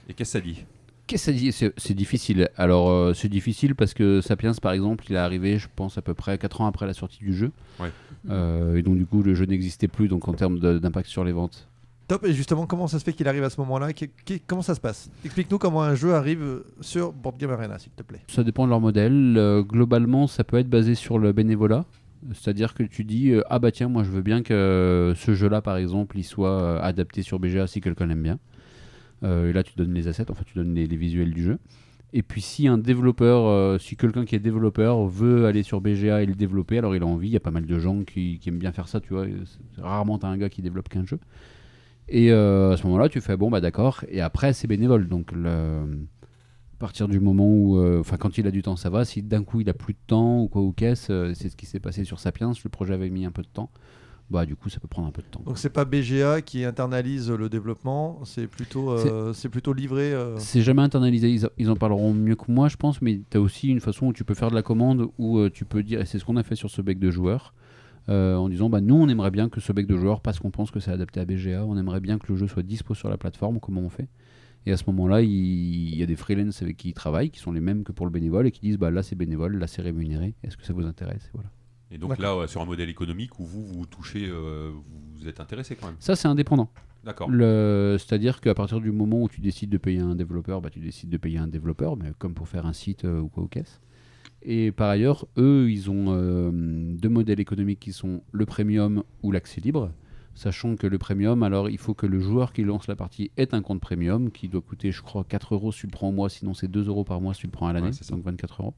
qu'est-ce que ça dit Qu'est-ce que ça dit C'est c'est difficile. Alors, euh, c'est difficile parce que Sapiens, par exemple, il est arrivé, je pense, à peu près 4 ans après la sortie du jeu. Ouais. Euh, et donc, du coup, le jeu n'existait plus, donc en termes d'impact sur les ventes. Top. Et justement, comment ça se fait qu'il arrive à ce moment-là? Comment ça se passe? Explique-nous comment un jeu arrive euh, sur Board Game Arena, s'il te plaît. Ça dépend de leur modèle. Euh, globalement, ça peut être basé sur le bénévolat. C'est-à-dire que tu dis euh, ah bah tiens moi je veux bien que euh, ce jeu-là par exemple il soit adapté sur BGA si quelqu'un l'aime bien. Et là tu donnes les assets, enfin tu donnes les, les visuels du jeu. Et puis si un développeur, euh, si quelqu'un qui est développeur veut aller sur BGA et le développer, alors il a envie. Il y a pas mal de gens qui, aiment bien faire ça, tu vois. Rarement t'as un gars qui développe qu'un jeu. Et euh, à ce moment-là, tu fais bon bah d'accord. Et après c'est bénévole, donc à partir du moment où, euh, enfin, quand il a du temps, ça va. Si d'un coup il a plus de temps ou quoi ou qu'est-ce, c'est ce qui s'est passé sur Sapiens. Le projet avait mis un peu de temps. Bah, du coup, ça peut prendre un peu de temps. Donc c'est pas BGA qui internalise le développement, c'est plutôt, euh, c'est plutôt livré. euh, C'est jamais internalisé, ils, ils en parleront mieux que moi, je pense, mais tu as aussi une façon où tu peux faire de la commande où euh, tu peux dire, et c'est ce qu'on a fait sur ce bec de joueur, euh, en disant bah, nous on aimerait bien que ce bec de joueur, parce qu'on pense que c'est adapté à BGA, on aimerait bien que le jeu soit dispo sur la plateforme, comment on fait? Et à ce moment-là, il, y a des freelances avec qui ils travaillent, qui sont les mêmes que pour le bénévole, et qui disent bah, là c'est bénévole, là c'est rémunéré, est-ce que ça vous intéresse? Voilà. Et donc là, ouais, sur un modèle économique où vous vous touchez, euh, vous êtes intéressé quand même. Ça c'est indépendant. D'accord. Le- C'est-à-dire qu'à partir du moment où tu décides de payer un développeur, bah, tu décides de payer un développeur, mais comme pour faire un site euh, ou quoi ou qu'est-ce. Et par ailleurs, eux, ils ont euh, deux modèles économiques qui sont le premium ou l'accès libre. Sachant que le premium, alors il faut que le joueur qui lance la partie ait un compte premium qui doit coûter, je crois, 4 euros si tu le prends au mois, sinon c'est 2 euros par mois si tu le prends à l'année, Ouais, donc 24 euros.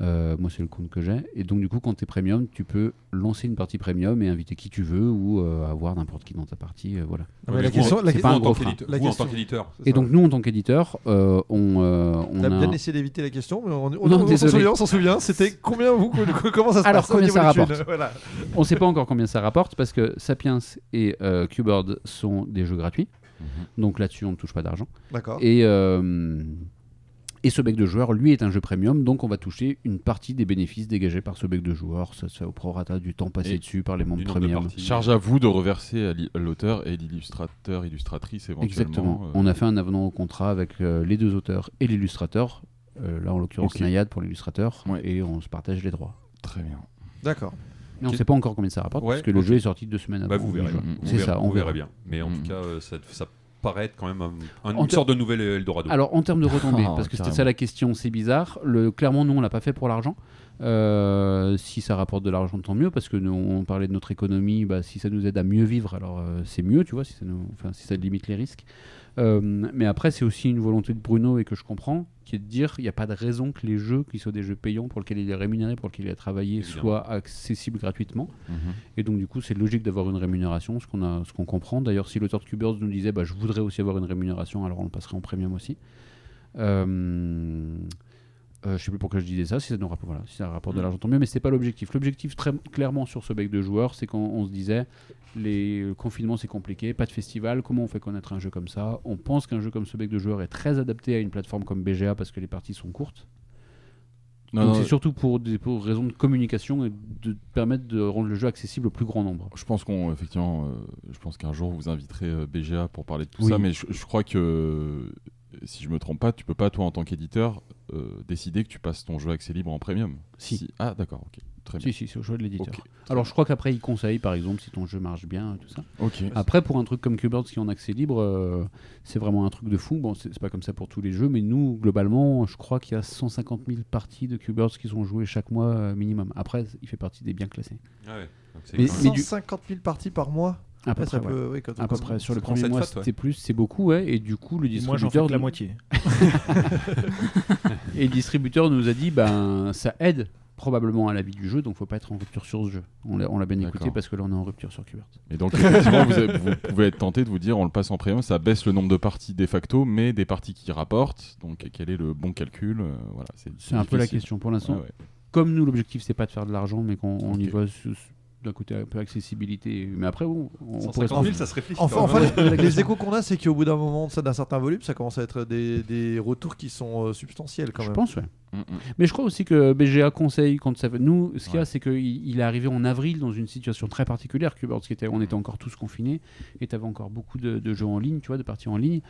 Euh, moi, c'est le compte que j'ai. Et donc, du coup, quand tu es premium, tu peux lancer une partie premium et inviter qui tu veux ou euh, avoir n'importe qui dans ta partie. euh, voilà. Ah, la question- en- la tant frein. qu'éditeur- La vous, en question- tant qu'éditeur. c'est Et donc, nous, en tant qu'éditeur, euh, on, euh, on On a a. bien essayé d'éviter la question, mais on, on- Non, on s'en souvient, on s'en souvient. C'était combien vous Comment ça se Alors, passe combien ça rapporte Voilà. On ne sait pas encore combien ça rapporte parce que Sapiens et euh, Qbird sont des jeux gratuits. Donc là-dessus, on ne touche pas d'argent. D'accord. Et, euh, et ce bec de joueur, lui, est un jeu premium. Donc on va toucher une partie des bénéfices dégagés par ce bec de joueur. Ça se fait au prorata du temps passé Et dessus par les membres de premium. parties. Charge à vous de reverser à l'auteur et l'illustrateur, illustratrice éventuellement. Exactement. euh, On a fait un avenant au contrat avec euh, les deux auteurs et l'illustrateur. Euh, là, en l'occurrence, Ok. Nayad pour l'illustrateur. Ouais. Et on se partage les droits. Très bien. D'accord. Mais on ne sait pas encore combien ça rapporte Ouais, parce que le jeu est sorti deux semaines avant. Bah, vous verrez. C'est ça, on verra. bien. Mais en Mm. tout cas, euh, ça, ça paraît être quand même un- un- En une sorte de nouvel Eldorado. Alors en termes de retombées, parce que c'était ça la question, c'est bizarre. Le, clairement, nous on l'a pas fait pour l'argent. Euh, si ça rapporte de l'argent, tant mieux, parce que nous on parlait de notre économie. Bah, si ça nous aide à mieux vivre, alors euh, c'est mieux, tu vois, si ça, nous, enfin, si ça limite les risques. Euh, mais après, c'est aussi une volonté de Bruno et que je comprends, qui est de dire il n'y a pas de raison que les jeux qui sont des jeux payants pour lesquels il est rémunéré, pour lesquels il a travaillé, Évidemment. soient accessibles gratuitement. Mhm. Et donc, du coup, c'est logique d'avoir une rémunération, ce qu'on a, ce qu'on comprend. D'ailleurs, si l'auteur de Cubers nous disait, bah, je voudrais aussi avoir une rémunération, alors on le passerait en premium aussi. Euh, euh, je sais plus pourquoi je disais ça. Si ça nous rapporte, voilà, si ça rapporte de Mm. l'argent, tant mieux. Mais c'est pas l'objectif. L'objectif, très clairement, sur ce bec de joueurs, c'est qu'on on se disait, les le confinement, c'est compliqué, pas de festival. Comment on fait connaître un jeu comme ça? On pense qu'un jeu comme ce bec de joueurs est très adapté à une plateforme comme BGA parce que les parties sont courtes. Non, donc c'est surtout pour des pour raisons de communication et de permettre de rendre le jeu accessible au plus grand nombre. Je pense qu'on effectivement, euh, je pense qu'un jour vous inviterez euh, BGA pour parler de tout Oui. ça, mais je, je crois que si je me trompe pas, tu peux pas toi en tant qu'éditeur euh, décider que tu passes ton jeu accès libre en premium. Si. Ah d'accord, ok, très bien. Si, si, c'est au choix de l'éditeur. Ok. Alors je crois qu'après ils conseillent par exemple si ton jeu marche bien et tout ça. Ok. Après pour un truc comme Qbirds qui est en accès libre, euh, c'est vraiment un truc de fou. Bon c'est pas comme ça pour tous les jeux, mais nous globalement je crois qu'il y a 150 000 parties de Qbirds qui sont jouées chaque mois euh, minimum. Après il fait partie des bien classés. Ah ouais, donc c'est Mais- quand même- mais du- 150 000 parties par mois? À peu près, ouais. peut- oui, quand on À peu commence- près. Sur le premier mois c'était plus, c'est beaucoup ouais. Et du coup le moi, distributeur que la moitié. et le distributeur nous a dit ben ça aide probablement à la vie du jeu, donc faut pas être en rupture sur ce jeu. On l'a bien écouté parce que là on est en rupture sur Qbirds. Et donc effectivement, vous, avez- vous pouvez être tenté de vous dire, on le passe en premium, ça baisse le nombre de parties de facto, mais des parties qui rapportent. Donc quel est le bon calcul euh, Voilà, c'est C'est un peu la question pour l'instant. Ouais, ouais. Comme nous, l'objectif c'est pas de faire de l'argent, mais qu'on on y va sous- sous- d'un côté un peu accessibilité. Mais après, bon, on pourrait 150 000, se- ça se réfléchit. Enfin, enfin, les, les échos qu'on a, c'est qu'au bout d'un moment, ça d'un certain volume, ça commence à être des, des retours qui sont euh, substantiels quand Je même. pense, ouais. Mm, mm. Mais je crois aussi que BGA conseille quand ça fait. Nous, ce qu'il y a, c'est qu'il il est arrivé en avril dans une situation très particulière. Qbirds, qui était, on était encore tous confinés et tu avais encore beaucoup de, de jeux en ligne, tu vois, de parties en ligne.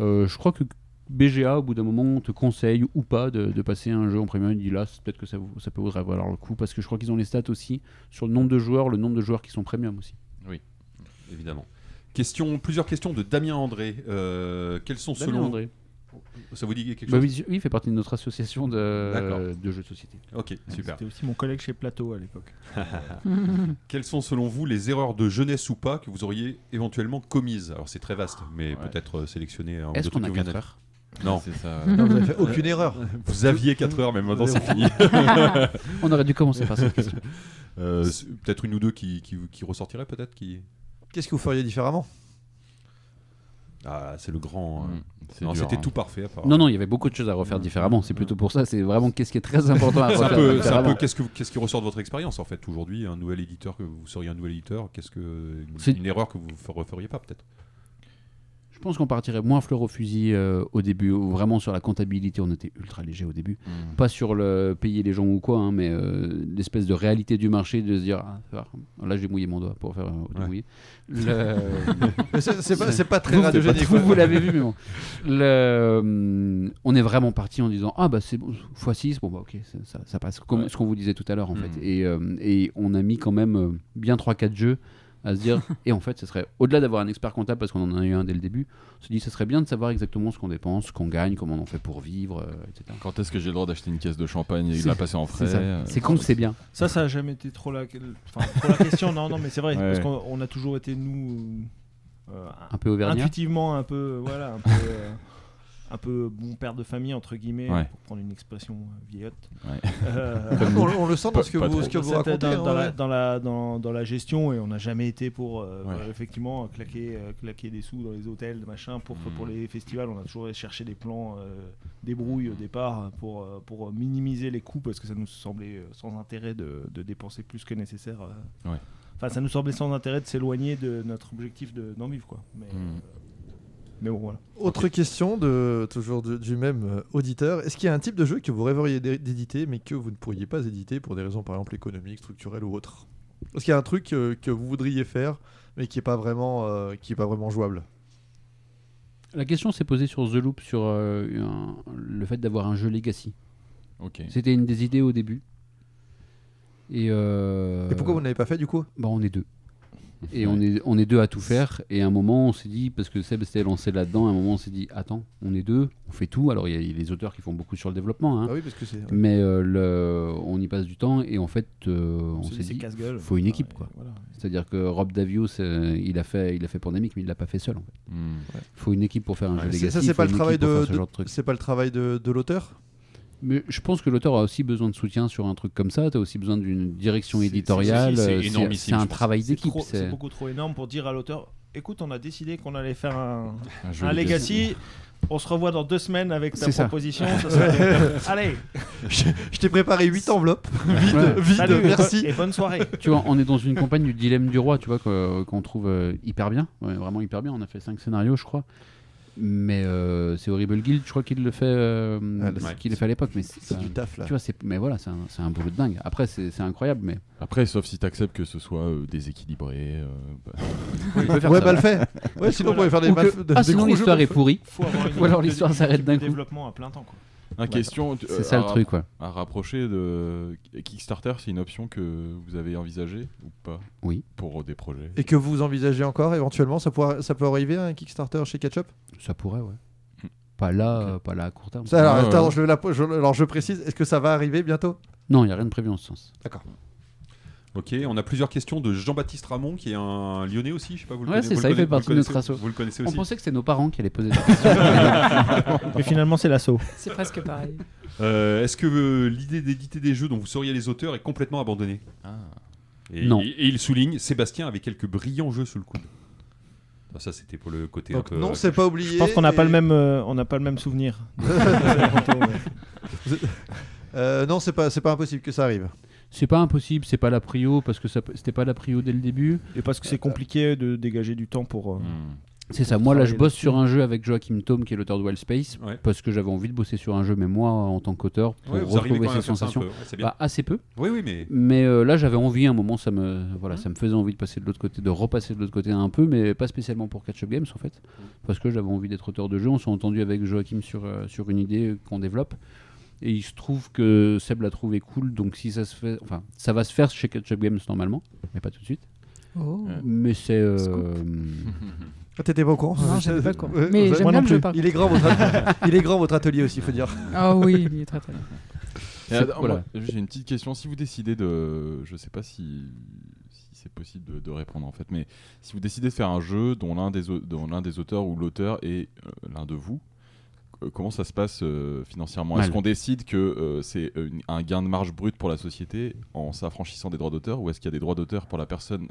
Euh, je crois que BGA, au bout d'un moment, te conseille ou pas de, de passer un jeu en premium. Il dit là, peut-être que ça, vous- ça peut valoir le coup parce que je crois qu'ils ont les stats aussi sur le nombre de joueurs, le nombre de joueurs qui sont premium aussi. Évidemment. Question, plusieurs questions de Damien André. Euh, quels sont Damien selon André. Ça vous dit quelque Bah chose oui, oui, il fait partie de notre association de, jeux de société. Ok, super. C'était aussi mon collègue chez Plateau à l'époque. Quelles sont selon vous les erreurs de jeunesse ou pas que vous auriez éventuellement commises? Alors c'est très vaste, mais Ouais. peut-être euh, sélectionner un ou Est-ce deux trucs qu'on a que vous 4 venez- heures? Non, C'est ça. Non, vous avez fait aucune erreur. vous aviez 4 heures, mais maintenant c'est fini. On aurait dû commencer par cette question. Euh, peut-être une ou deux qui, qui, qui ressortiraient, peut-être qui... Qu'est-ce que vous feriez différemment? Ah, c'est le grand. euh, Mm, Non, dur, c'était hein. tout parfait. Non, non, il y avait beaucoup de choses à refaire différemment. C'est plutôt pour ça. C'est vraiment qu'est-ce qui est très important à C'est un refaire peu, c'est un peu qu'est-ce, que, qu'est-ce qui ressort de votre expérience en fait aujourd'hui Un nouvel éditeur, que vous seriez un nouvel éditeur, qu'est-ce que C'est- une erreur que vous ne referiez pas peut-être? Je pense qu'on partirait moins fleur au fusil euh, au début. Vraiment sur la comptabilité, on était ultra léger au début. Mm. Pas sur le payer les gens ou quoi, hein, mais euh, l'espèce de réalité du marché de se dire ah, là j'ai mouillé mon doigt pour faire euh, Ouais. mouiller. Le- c'est pas, pas très radiogénique. vous, vous l'avez vu, mais bon. Le, hum, on est vraiment parti en disant Ah, bah c'est bon, x6, bon, bah ok, ça, passe. Comme Ouais. ce qu'on vous disait tout à l'heure, en fait. Et, euh, et on a mis quand même bien 3-4 jeux à se dire Et en fait, ce serait, au-delà d'avoir un expert comptable, parce qu'on en a eu un dès le début, on se dit Ce serait bien de savoir exactement ce qu'on dépense, ce qu'on gagne, comment on fait pour vivre, euh, etc. Quand est-ce que j'ai le droit d'acheter une caisse de champagne et de la passer en frais C'est euh, C'est con, c'est bien. Ça, ça a jamais été trop la, enfin, trop la question. Non, non, mais c'est vrai, Ouais. parce qu'on on a toujours été, nous, euh, Un peu auvergnat. intuitivement un peu, voilà, un peu, euh, un peu bon père de famille, entre guillemets, Ouais. pour prendre une expression euh, vieillotte. Ouais. Euh, on, on le sent dans ce que vous, ce que vous Cette- racontez. dans, dans hein, la, dans, la, dans, dans la gestion et on n'a jamais été pour euh, Ouais. euh, effectivement claquer, euh, claquer des sous dans les hôtels machin pour, Mm. pour les festivals on a toujours cherché des plans euh, débrouilles au départ pour, euh, pour minimiser les coûts parce que ça nous semblait sans intérêt de, de dépenser plus que nécessaire euh. Ouais. enfin ça nous semblait sans intérêt de s'éloigner de notre objectif de- d'en vivre quoi mais, Mm. Mais bon voilà Autre question de toujours de- du même euh, auditeur. Est-ce qu'il y a un type de jeu que vous rêveriez d'é- d'éditer mais que vous ne pourriez pas éditer pour des raisons par exemple économiques, structurelles ou autres? Est-ce qu'il y a un truc euh, que vous voudriez faire mais qui est pas vraiment euh, qui est pas vraiment jouable? La question s'est posée sur The Loop, sur euh, un- le fait d'avoir un jeu Legacy. Ok. C'était une des idées au début. Et, euh, Et pourquoi vous n'avez pas fait du coup? Bah, On est deux. Et on est, on est deux à tout faire. Et à un moment, on s'est dit, parce que Seb s'était lancé là-dedans, à un moment, on s'est dit, attends, on est deux, on fait tout. Alors, il y a les auteurs qui font beaucoup sur le développement, hein. Ah oui parce que c'est mais euh, le, on y passe du temps. Et en fait, euh, on s'est s'est dit, casse-gueule. faut une équipe, et quoi. voilà. c'est-à-dire que Rob Davius, euh, il, a fait, il a fait Pandemic, mais il l'a pas fait seul. En fait. Mm. Il faut une équipe pour faire un Ouais, jeu c'est- Legacy. ça il c'est pas le travail de, de- c'est pas le travail de, de l'auteur? Mais je pense que l'auteur a aussi besoin de soutien sur un truc comme ça. Tu as aussi besoin d'une direction éditoriale. c'est- euh, un travail d'équipe. c'est- beaucoup trop énorme pour dire à l'auteur écoute, on a décidé qu'on allait faire un, Un jeu un Legacy. On se revoit dans deux semaines avec ta ça. proposition. ça serait- Allez, je, je t'ai préparé 8 enveloppes Ouais. salut, merci. et bonne soirée. Tu vois, on est dans une campagne du dilemme du roi, tu vois, que- qu'on trouve euh, hyper bien, ouais, vraiment hyper bien. On a fait cinq scénarios, je crois. Mais euh, c'est Horrible Guild, je crois qu'il le fait, euh, Ah, qu'il le fait à l'époque. Mais c'est C'est du taf là. Tu vois, c'est, mais voilà, c'est un, c'est un boulot de dingue. Après, c'est, c'est incroyable, mais Après, sauf si tu acceptes que ce soit euh, déséquilibré. euh, bah, faire Ouais, ça. mal fait. Ouais, sinon on pourrait faire des que- de- ah, des sinon l'histoire est pourrie. Ou alors l'histoire s'arrête d'un coup. développement à plein temps. Quoi. Un question. tu- C'est euh, ça le à- truc, quoi. À rapprocher de Kickstarter, c'est une option que vous avez envisagée ou pas Oui. Pour des projets? Et que vous envisagez encore éventuellement ça, pourra- ça peut arriver un Kickstarter chez Ketchup? Ça pourrait, ouais. Pas là, euh, pas là à court terme. Ça, alors, attends, ouais. je, la- je- alors je précise, est-ce que ça va arriver bientôt? Non, il n'y a rien de prévu en ce sens. D'accord. Ok, on a plusieurs questions de Jean-Baptiste Ramon, qui est un Lyonnais aussi. Je sais pas, vous le Ouais, connaissez- c'est ça, il fait partie vous de le notre connaissez- asso. Vous le connaissez On aussi. pensait que c'était nos parents qui allaient poser des questions. Mais finalement, c'est l'assaut. C'est presque pareil. Euh, Est-ce que euh, l'idée d'éditer des jeux dont vous seriez les auteurs est complètement abandonnée Ah. et, Non. Et, et il souligne Sébastien avec quelques brillants jeux sous le coude. Ah, ça, c'était pour le côté Donc, un peu. Non, c'est pas oublié. Je pense qu'on n'a pas et- le même, euh, on n'a pas le même souvenir. Euh, non, c'est pas, c'est pas impossible que ça arrive. C'est pas impossible, c'est pas la prio, parce que c'était pas la prio dès le début. Et parce que c'est compliqué de dégager du temps pour. euh, Hmm. C'est ça, moi là je bosse sur un jeu avec Joachim Tome qui est l'auteur de Wild Space, Ouais. parce que j'avais envie de bosser sur un jeu, mais moi en tant qu'auteur, pour ouais, retrouver ces sensations. peu. Ouais. Bah, assez peu. oui, oui, mais. Mais euh, là, j'avais envie, à un moment, ça me, voilà, ça me faisait envie de passer de l'autre côté, de repasser de l'autre côté un peu, mais pas spécialement pour Catch Up Games en fait, parce que j'avais envie d'être auteur de jeu. On s'est entendu avec Joachim sur, euh, sur une idée qu'on développe, et il se trouve que Seb l'a trouvé cool, donc si ça se fait, enfin, ça va se faire chez Catch Up Games normalement, mais pas tout de suite. Oh. Mais c'est. euh, Ah, T'étais pas au courant Non, j'étais pas au courant. Ouais, Mais j'aime bien non le jeu, par Il est grand votre, il est grand votre atelier aussi, faut dire. Ah oui, il est très très bien. Voilà. J'ai une petite question. Si vous décidez de. Je sais pas si, si c'est possible de, de répondre en fait, mais si vous décidez de faire un jeu dont l'un des, dont auteurs ou l'auteur est euh, l'un de vous, euh, comment ça se passe euh, financièrement. Est-ce qu'on décide que euh, c'est euh, un gain de marge brut pour la société en s'affranchissant des droits d'auteur ou est-ce qu'il y a des droits d'auteur pour la personne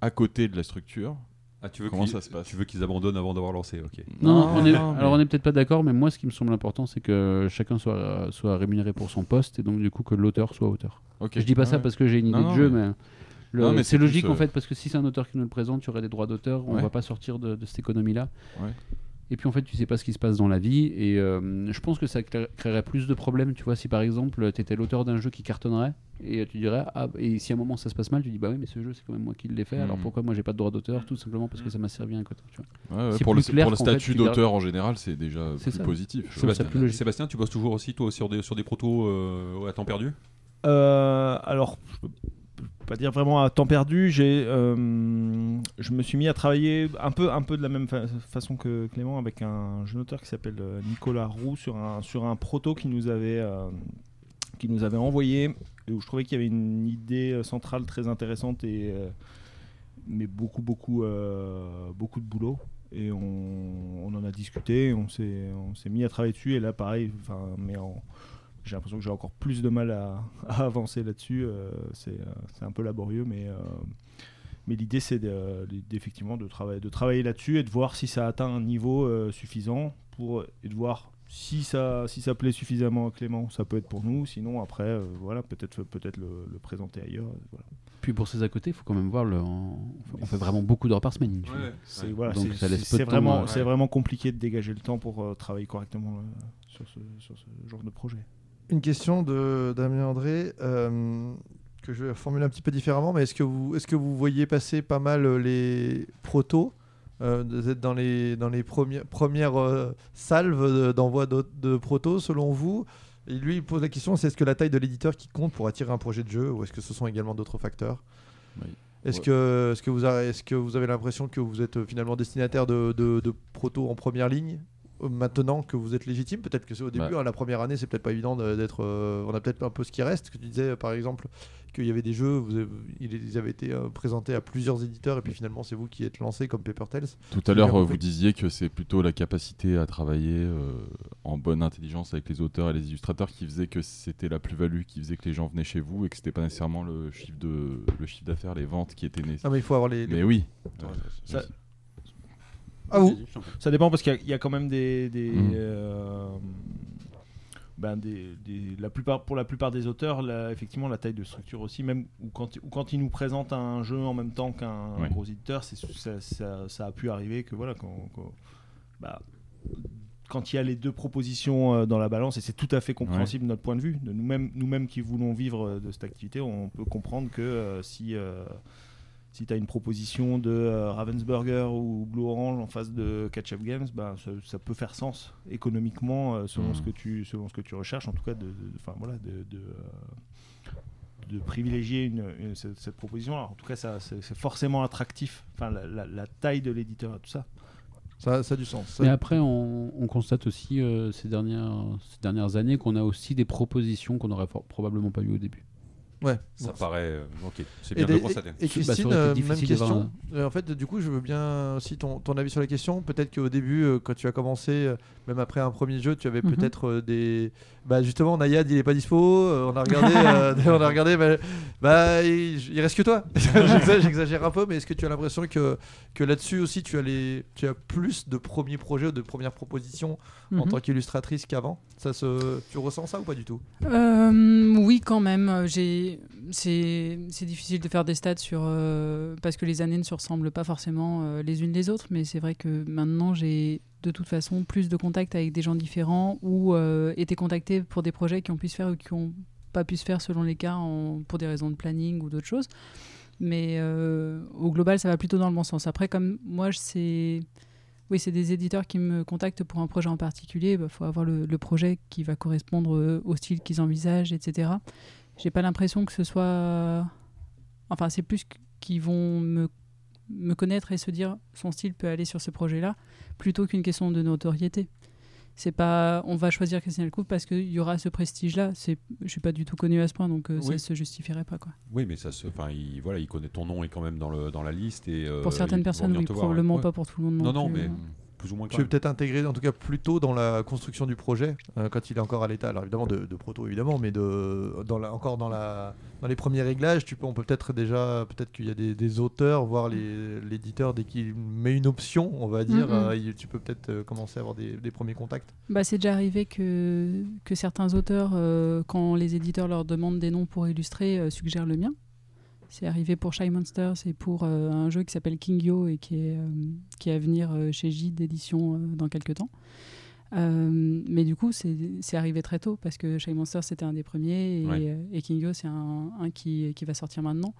à côté de la structure? Ah, tu veux Comment qu'ils- ça se passe? Tu veux qu'ils abandonnent avant d'avoir lancé, ok. Non, Non, on est, non, mais- alors on est peut-être pas d'accord, mais moi ce qui me semble important c'est que chacun soit, soit rémunéré pour son poste et donc du coup que l'auteur soit auteur. Ok. Je dis pas ça Ouais. parce que j'ai une idée Non, de jeu, mais- c'est logique en euh, fait parce que si c'est un auteur qui nous le présente, tu aurais des droits d'auteur, on Ouais. va pas sortir de, de cette économie-là. Ouais. Et puis en fait, tu sais pas ce qui se passe dans la vie et euh, je pense que ça cré- créerait plus de problèmes. Tu vois, si par exemple tu étais l'auteur d'un jeu qui cartonnerait et tu dirais, ah, et si à un moment ça se passe mal, tu dis, bah oui, mais ce jeu c'est quand même moi qui l'ai fait, alors Mhm. pourquoi moi j'ai pas de droit d'auteur Tout simplement parce que ça m'a servi un côté. Tu vois. Ouais, pour, le, pour statut d'auteur en général, c'est déjà C'est plus ça. positif. Je Sébastien, plus logique. Sébastien, tu bosses toujours aussi, toi, sur des, sur des protos euh, à temps perdu? Euh, alors, je peux pas dire vraiment à temps perdu. J'ai, euh, je me suis mis à travailler un peu, un peu de la même fa- façon que Clément avec un jeune auteur qui s'appelle euh, Nicolas Roux sur un, sur un proto qui nous avait, euh, qui nous avait envoyé et où je trouvais qu'il y avait une idée centrale très intéressante et mais beaucoup, beaucoup, beaucoup de boulot. Et on, on en a discuté, on s'est, on s'est mis à travailler dessus. Et là, pareil, enfin, mais en, j'ai l'impression que j'ai encore plus de mal à, à avancer là-dessus. euh, c'est, euh, c'est un peu laborieux, mais, euh, mais l'idée c'est d'effectivement de, travailler, de travailler là-dessus et de voir si ça atteint un niveau euh, suffisant pour, et de voir si ça, si ça plaît suffisamment à Clément, ça peut être pour nous. Sinon, après, euh, voilà, peut-être le, le présenter ailleurs. Voilà. Puis pour ces à côté, il faut quand même voir, le, on, on fait vraiment beaucoup d'heures par semaine. C'est voilà, vraiment, ouais. c'est vraiment compliqué de dégager le temps pour euh, travailler correctement euh, sur, ce, sur ce genre de projet. Une question de Damien André euh, que je vais formuler un petit peu différemment, mais est-ce que vous, est-ce que vous voyez passer pas mal euh, les protos euh, Vous êtes dans les, dans les premières, premières euh, salves de- d'envoi de, de protos selon vous? Et lui, il pose la question c'est est-ce que la taille de l'éditeur qui compte pour attirer un projet de jeu ou est-ce que ce sont également d'autres facteurs? Oui. Est-ce Ouais. que, est-ce que, vous avez, est-ce que vous avez l'impression que vous êtes euh, finalement destinataire de, de, de protos en première ligne? euh, maintenant que vous êtes légitime Peut-être que c'est au début, Bah. hein, la première année, c'est peut-être pas évident de- d'être. euh, on a peut-être un peu ce qui reste. Que tu disais euh, par exemple qu'il y avait des jeux, vous avez- ils avaient été euh, présentés à plusieurs éditeurs et puis finalement c'est vous qui êtes lancé comme Paper Tales. Tout à l'heure, euh, vous disiez que c'est plutôt la capacité à travailler euh, en bonne intelligence avec les auteurs et les illustrateurs qui faisait que c'était la plus-value, qui faisait que les gens venaient chez vous et que c'était pas nécessairement le chiffre de le chiffre d'affaires, les ventes qui étaient Non nécessaires. mais il faut avoir les. les- Mais oui. Ça- À vous. Ça dépend parce qu'il y a- il y, a quand même des. des, Mm. euh, ben des, des- la plupart, pour la plupart des auteurs, la- effectivement, la taille de structure aussi, même ou quand, ou quand ils nous présentent un jeu en même temps qu'un Ouais. gros éditeur, ça, ça- ça a pu arriver que voilà, quand, quand- bah, quand il y a les deux propositions euh, dans la balance, et c'est tout à fait compréhensible de notre point de vue, de nous-mêmes nous-mêmes qui voulons vivre euh, de cette activité, on peut comprendre que euh, si, euh, si tu as une proposition de euh, Ravensburger ou Blue Orange en face de Catch Up Games, ben, ça, ça peut faire sens économiquement euh, selon, ce que tu, selon ce que tu recherches, en tout cas de, de- de- enfin, voilà, de, de, euh, de privilégier une, une- cette, cette proposition. Alors, en tout cas, ça, c'est, c'est forcément attractif, enfin, la, la- la taille de l'éditeur et tout ça. Ça, ça a du sens. Ça- Mais après, on, on constate aussi euh, ces, dernières, ces dernières années qu'on a aussi des propositions qu'on n'aurait for- probablement pas eues au début. Ouais. Ça Bon. paraît. euh, ok, c'est Et, bien de des- le constater. et- et Bah, Christine, euh, même question. Euh, en fait, du coup, je veux bien aussi ton, ton avis sur la question. Peut-être qu'au début, quand tu as commencé, même après un premier jeu, tu avais Mhm. peut-être des. Bah, justement, Nayad, il est pas dispo. euh, on a regardé. euh, on a regardé. Bah, bah, il, il reste que toi. J'exa- J'exagère un peu, mais est-ce que tu as l'impression que, que là-dessus aussi, tu as, les, tu as plus de premiers projets ou de premières propositions en Mhm. tant qu'illustratrice qu'avant? Ça se... Tu ressens ça ou pas du tout? Euh, oui, quand même. J'ai, c'est, difficile de faire des stats sur euh, parce que les années ne se ressemblent pas forcément les unes les autres, mais c'est vrai que maintenant j'ai de toute façon plus de contacts avec des gens différents ou euh, été contacté pour des projets qui ont pu se faire ou qui n'ont pas pu se faire selon les cas pour des raisons de planning ou d'autres choses. Mais euh, au global, ça va plutôt dans le bon sens. Après, comme moi, sais oui, c'est des éditeurs qui me contactent pour un projet en particulier. Il faut avoir le, projet qui va correspondre euh, au style qu'ils envisagent, etc. J'ai pas l'impression que ce soit. Enfin, c'est plus qu- qu'ils vont me, me connaître et se dire son style peut aller sur ce projet-là, plutôt qu'une question de notoriété. C'est pas, on va choisir Christian Elcouf parce qu'il y aura ce prestige-là. C'est, je suis pas du tout connu à ce point, donc euh, ça Oui. se justifierait pas, quoi. Oui, mais ça se, enfin, il, voilà, il connaît ton nom est quand même dans le dans la liste et. euh, pour il certaines personnes, oui, voir, probablement ouais. pas pour tout le monde. Non, non, plus, mais euh. Plus ou moins. Tu même. peut-être intégrer, en tout cas, plus tôt dans la construction du projet, euh, quand il est encore à l'état. Alors évidemment de, de proto, évidemment, mais de dans la, encore dans la dans les premiers réglages, tu peux, on peut peut-être déjà, peut-être qu'il y a des, des auteurs, voire les- l'éditeur dès qu'il met une option, on va dire, Mhm. euh, il- tu peux peut-être euh, commencer à avoir des, des premiers contacts. Bah, c'est déjà arrivé que, que certains auteurs, euh, quand les éditeurs leur demandent des noms pour illustrer, euh, suggèrent le mien. C'est arrivé pour Shy Monsters et pour euh, un jeu qui s'appelle King Yo et qui est, euh, qui est à venir euh, chez J d'édition euh, dans quelques temps. Mais du coup, c'est arrivé très tôt parce que Shy Monsters c'était un des premiers et, Ouais. et King Yo c'est un, un qui, qui va sortir maintenant.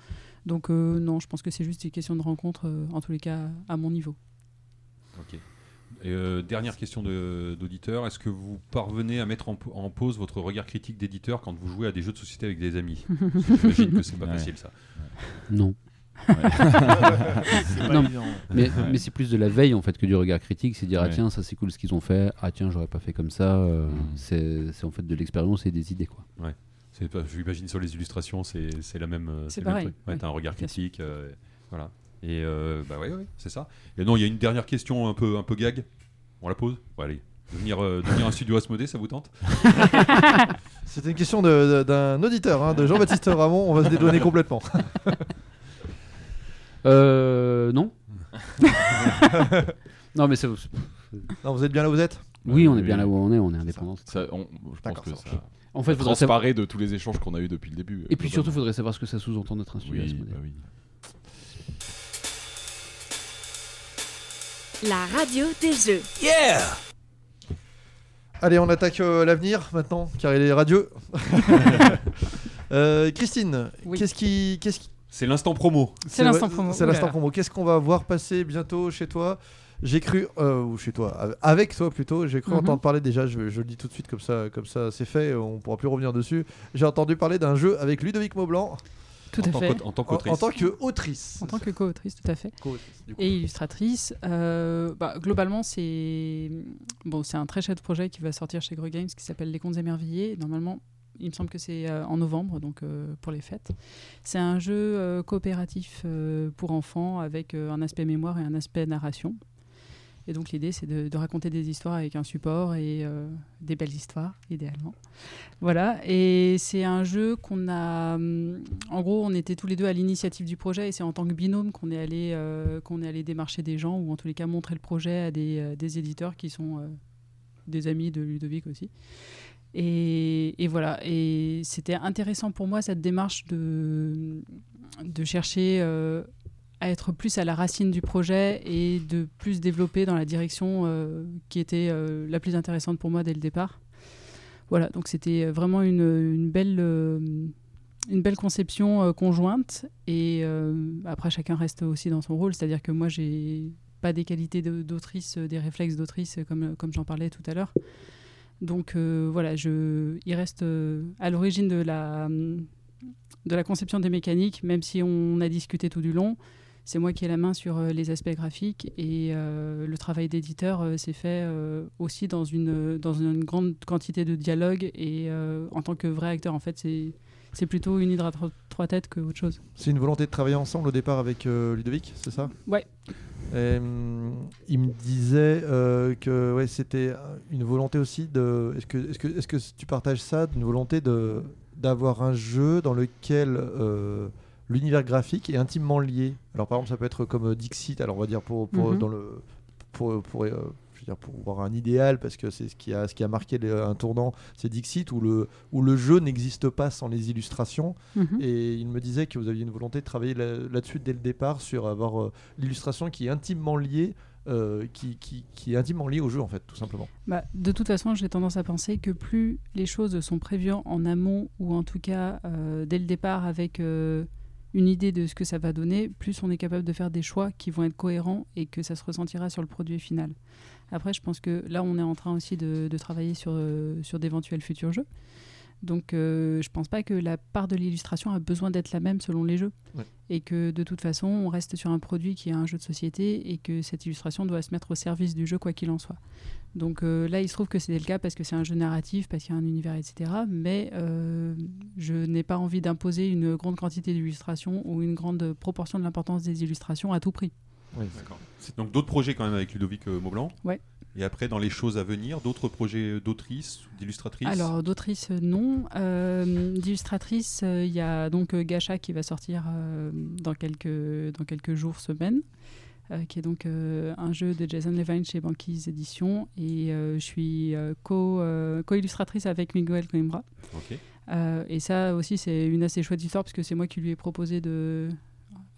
Donc, non, je pense que c'est juste une question de rencontre, en tous les cas, à mon niveau. Ok. Et, euh, dernière question de- d'auditeur est-ce que vous parvenez à mettre en, pa- en pause votre regard critique d'éditeur quand vous jouez à des jeux de société avec des amis? J'imagine que c'est pas Ouais. facile ça. Non. Mais, Ouais. mais c'est plus de la veille en fait que du regard critique, c'est dire ah Ouais. tiens ça c'est cool ce qu'ils ont fait, ah tiens j'aurais pas fait comme ça. euh, Mm. c'est en fait de l'expérience et des idées quoi. Pas- J'imagine sur les illustrations, c'est la même. euh, C'est le même pareil, truc. Ouais, t'as un regard critique, euh, voilà. Et euh, bah ouais, ouais, c'est ça. Et non, il y a une dernière question un peu, un peu gag. On la pose? Bon, allez. Devenir, euh, devenir un studio Asmodée, ça vous tente? C'était une question de- de- d'un auditeur, hein, de Jean-Baptiste Ramon, on va se dédouaner complètement. Euh non. non mais c'est Non, vous êtes bien là où vous êtes? Oui on est bien là où on est, on est indépendant. Ça, on- je pense que ça En fait faudrait savoir... de tous les échanges qu'on a eu depuis le début. Et puis surtout globalement. faudrait savoir ce que ça sous-entend d'être un studio Oui, bah oui. La radio des jeux. Yeah! Allez, on attaque euh, l'avenir maintenant, car il est radieux. Euh, Christine, Oui. qu'est-ce qui, qu'est-ce qui- C'est l'instant promo. C'est l'instant promo. C'est l'instant promo. Qu'est-ce qu'on va voir passer bientôt chez toi? J'ai cru, euh, ou chez toi, avec toi plutôt. J'ai cru Mhm. entendre parler déjà. Je, je le dis tout de suite comme ça, comme ça, c'est fait. On pourra plus revenir dessus. J'ai entendu parler d'un jeu avec Ludovic Maublanc Tout en à tant fait. qu'aut- En tant en, qu'autrice. en tant qu'autrice. En tant que co-autrice, tout à fait. Co-autrice, du coup. Et illustratrice. Euh, bah, globalement, c'est bon, c'est un très chouette projet qui va sortir chez Gru Games qui s'appelle Les Contes émerveillés. Normalement, il me semble que c'est euh, en novembre, donc euh, pour les fêtes. C'est un jeu euh, coopératif euh, pour enfants avec euh, un aspect mémoire et un aspect narration. Et donc l'idée, c'est de, raconter des histoires avec un support et euh, des belles histoires, idéalement. Voilà. Et c'est un jeu qu'on a. hum, En gros, on était tous les deux à l'initiative du projet et c'est en tant que binôme qu'on est allé euh, qu'on est allé démarcher des gens ou en tous les cas montrer le projet à des, euh, des éditeurs qui sont des amis de Ludovic aussi. Et, et voilà. Et c'était intéressant pour moi cette démarche de de chercher à être plus à la racine du projet et de plus développer dans la direction euh, qui était euh, la plus intéressante pour moi dès le départ. Voilà, donc c'était vraiment une, belle, euh, une belle conception conjointe et après chacun reste aussi dans son rôle, c'est-à-dire que moi j'ai pas des qualités d'autrice, des réflexes d'autrice comme, comme j'en parlais tout à l'heure. Donc voilà, il reste à l'origine de la, de la conception des mécaniques, même si on a discuté tout du long. C'est moi qui ai la main sur euh, les aspects graphiques et euh, le travail d'éditeur euh, s'est fait euh, aussi dans une, dans une grande quantité de dialogue et en tant que vrai acteur, en fait, c'est c'est plutôt une hydre à tro- trois têtes que autre chose. C'est une volonté de travailler ensemble au départ avec Ludovic, c'est ça? Ouais. Et, il me disait que ouais, c'était une volonté aussi de. Est-ce que, est que, est que tu partages ça D'une volonté de d'avoir un jeu dans lequel l'univers graphique est intimement lié. Alors par exemple, ça peut être comme euh, Dixit. Alors on va dire pour, pour dans le pour, pour, euh, je veux dire, pour voir un idéal parce que c'est ce qui a ce qui a marqué un tournant, c'est Dixit où le où le jeu n'existe pas sans les illustrations. Mhm. Et il me disait que vous aviez une volonté de travailler là- là-dessus dès le départ, sur avoir euh, l'illustration qui est intimement liée, euh, qui, qui, qui est intimement liée au jeu, en fait, tout simplement. Bah, de toute façon, j'ai tendance à penser que plus les choses sont prévues en amont, ou en tout cas dès le départ avec une idée de ce que ça va donner, plus on est capable de faire des choix qui vont être cohérents et que ça se ressentira sur le produit final. Après, je pense que là, on est en train aussi de, travailler sur, euh, sur d'éventuels futurs jeux. Donc, euh, je pense pas que la part de l'illustration a besoin d'être la même selon les jeux. Ouais. Et que de toute façon, on reste sur un produit qui est un jeu de société et que cette illustration doit se mettre au service du jeu, quoi qu'il en soit. Donc euh, là, il se trouve que c'était le cas parce que c'est un jeu narratif, parce qu'il y a un univers, etc. Mais euh, je n'ai pas envie d'imposer une grande quantité d'illustrations ou une grande proportion de l'importance des illustrations à tout prix. Oui. Donc d'autres projets quand même avec Ludovic euh, Maublanc. Ouais. Et après, dans les choses à venir, d'autres projets d'autrices, d'illustratrices? Alors, d'autrice, euh, non. Euh, D'illustratrice, euh, il y a donc Gacha qui va sortir euh, dans, quelques, dans quelques jours, semaines, euh, qui est donc euh, un jeu de Jason Levine chez Banquise Éditions. Et euh, je suis euh, co, euh, co-illustratrice avec Miguel Coimbra. Ok. Euh, et ça aussi, c'est une assez chouette histoire parce que c'est moi qui lui ai proposé de,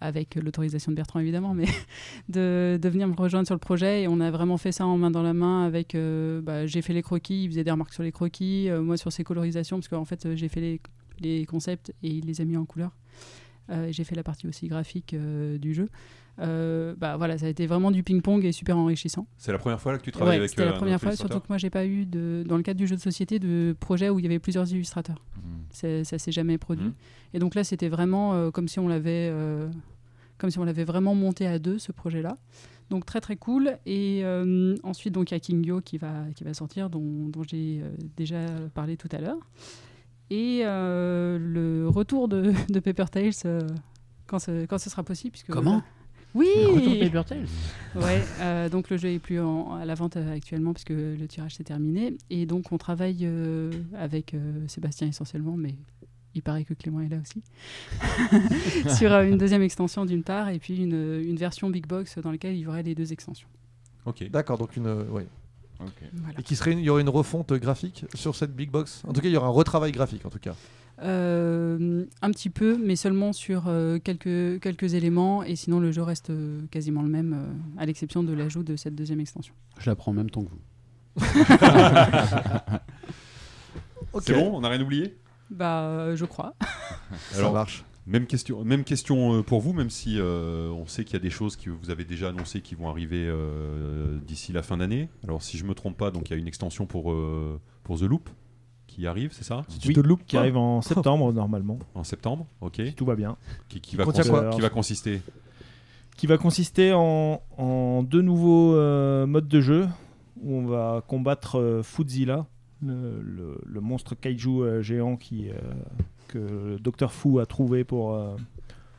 avec l'autorisation de Bertrand évidemment, mais de, venir me rejoindre sur le projet. Et on a vraiment fait ça en main dans la main avec. euh, bah, j'ai fait les croquis, il faisait des remarques sur les croquis, euh, moi sur ses colorisations, parce qu'en fait, euh, j'ai fait les concepts et il les a mis en couleur. Euh, j'ai fait la partie aussi graphique euh, du jeu. Euh, bah voilà, ça a été vraiment du ping-pong et super enrichissant. C'est la première fois là que tu travailles Ouais, avec c'était la première fois, surtout que moi j'ai pas eu de, dans le cadre du jeu de société de projet où il y avait plusieurs illustrateurs. C'est- Ça s'est jamais produit. Mhm. Et donc là c'était vraiment comme si on l'avait comme si on l'avait vraiment monté à deux ce projet-là. Donc très très cool. Et euh, ensuite donc il y a Kingyo qui va qui va sortir dont, dont j'ai euh, déjà parlé tout à l'heure. Et euh, le retour de, de Paper Tales euh, quand, ce, quand ce sera possible puisque Comment? oui Le retour de Paper Tales? Ouais, euh, donc le jeu est plus en- à la vente euh, actuellement puisque le tirage s'est terminé. Et donc on travaille euh, avec euh, Sébastien essentiellement, mais il paraît que Clément est là aussi, sur euh, une deuxième extension d'une part et puis une, une version big box dans laquelle il y aurait les deux extensions. Ok. D'accord, donc une. euh, Voilà. Et qui serait une- il y aurait une refonte graphique sur cette big box? En tout cas, il y aura un retravail graphique, en tout cas. Euh, un petit peu, mais seulement sur euh, quelques, quelques éléments, et sinon le jeu reste euh, quasiment le même, euh, à l'exception de l'ajout de cette deuxième extension. Je la prends en même temps que vous. C'est bon On n'a rien oublié? Bah, euh, je crois. Ça Alors, marche. Même question, même question euh, pour vous, même si euh, on sait qu'il y a des choses que vous avez déjà annoncées qui vont arriver euh, d'ici la fin d'année. Alors si je me trompe pas, donc il y a une extension pour, euh, pour The Loop qui arrive, c'est ça? Oui, qui arrive en septembre normalement, En septembre, ok. si tout va bien. Qui, qui va, contient cons- quoi qui va consister? Qui va consister en, en deux nouveaux modes de jeu où on va combattre Foodzilla, le, le- le monstre kaiju géant qui, que Dr Fu a trouvé pour, euh,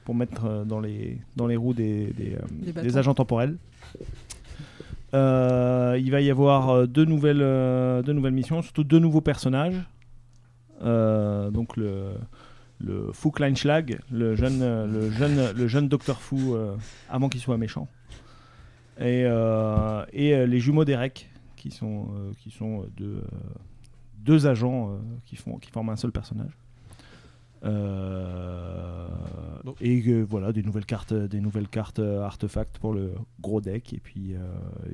pour mettre euh, dans, les, dans les roues des, des, euh, Des des bâtons. agents temporels. Euh, il va y avoir deux nouvelles, euh, deux nouvelles missions, surtout deux nouveaux personnages. Euh, donc le, le Fu Kleinschlag, le jeune, le jeune, le jeune Docteur Fu euh, avant qu'il soit méchant. Et, et les jumeaux d'Erek, qui sont, qui sont deux, deux agents qui, font, qui forment un seul personnage. Euh, Et euh, voilà, des nouvelles cartes, des nouvelles cartes euh, artefacts pour le gros deck et puis euh,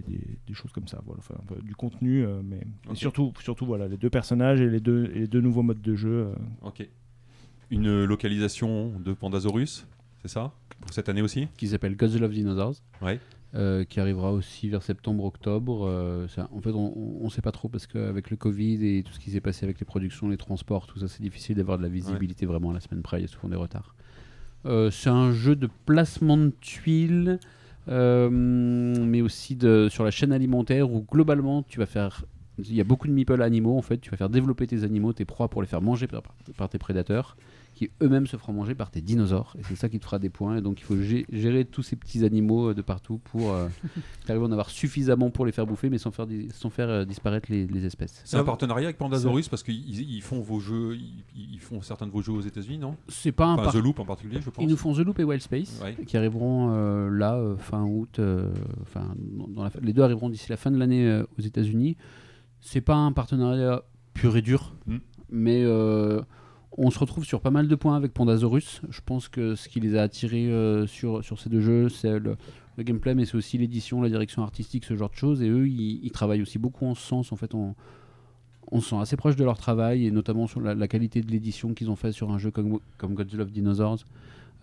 des, des choses comme ça. Voilà, enfin, un peu du contenu, euh, mais et surtout, surtout voilà, les deux personnages et les deux, et les deux nouveaux modes de jeu. euh, Ok. Une localisation de Pandasaurus, c'est ça? Pour cette année aussi? Qui s'appelle Gods Love Dinosaurs. Ouais. Euh, qui arrivera aussi vers septembre-octobre. Euh, en fait, on ne sait pas trop parce qu'avec le Covid et tout ce qui s'est passé avec les productions, les transports, tout ça, c'est difficile d'avoir de la visibilité vraiment à la semaine près. Il y a souvent des retards. Euh, c'est un jeu de placement de tuiles, mais aussi de, sur la chaîne alimentaire où globalement tu vas faire. Il y a beaucoup de meeple animaux en fait. Tu vas faire développer tes animaux, tes proies pour les faire manger par tes prédateurs, qui eux-mêmes se feront manger par tes dinosaures. Et c'est ça qui te fera des points. Et donc il faut gé- gérer tous ces petits animaux euh, de partout pour euh, arriver à en avoir suffisamment pour les faire bouffer, mais sans faire, di- sans faire euh, disparaître les, les espèces. C'est un partenariat avec Pandasaurus parce qu'ils ils font vos jeux, ils, ils font certains de vos jeux aux États-Unis, non? C'est pas un Enfin, par- The Loop en particulier, je pense. Ils nous font The Loop et Wild Space Ouais. qui arriveront euh, là euh, fin août. Enfin, dans- dans la fin- les deux arriveront d'ici la fin de l'année euh, aux États-Unis. C'est pas un partenariat pur et dur, Mm. mais euh, on se retrouve sur pas mal de points avec Pandasaurus. Je pense que ce qui les a attirés euh, sur, ces deux jeux, c'est le, gameplay, mais c'est aussi l'édition, la direction artistique, ce genre de choses. Et eux, ils, travaillent aussi beaucoup en ce sens. En fait, on, on se sent assez proche de leur travail, et notamment sur la, qualité de l'édition qu'ils ont fait sur un jeu comme, comme Gods Love Dinosaurs.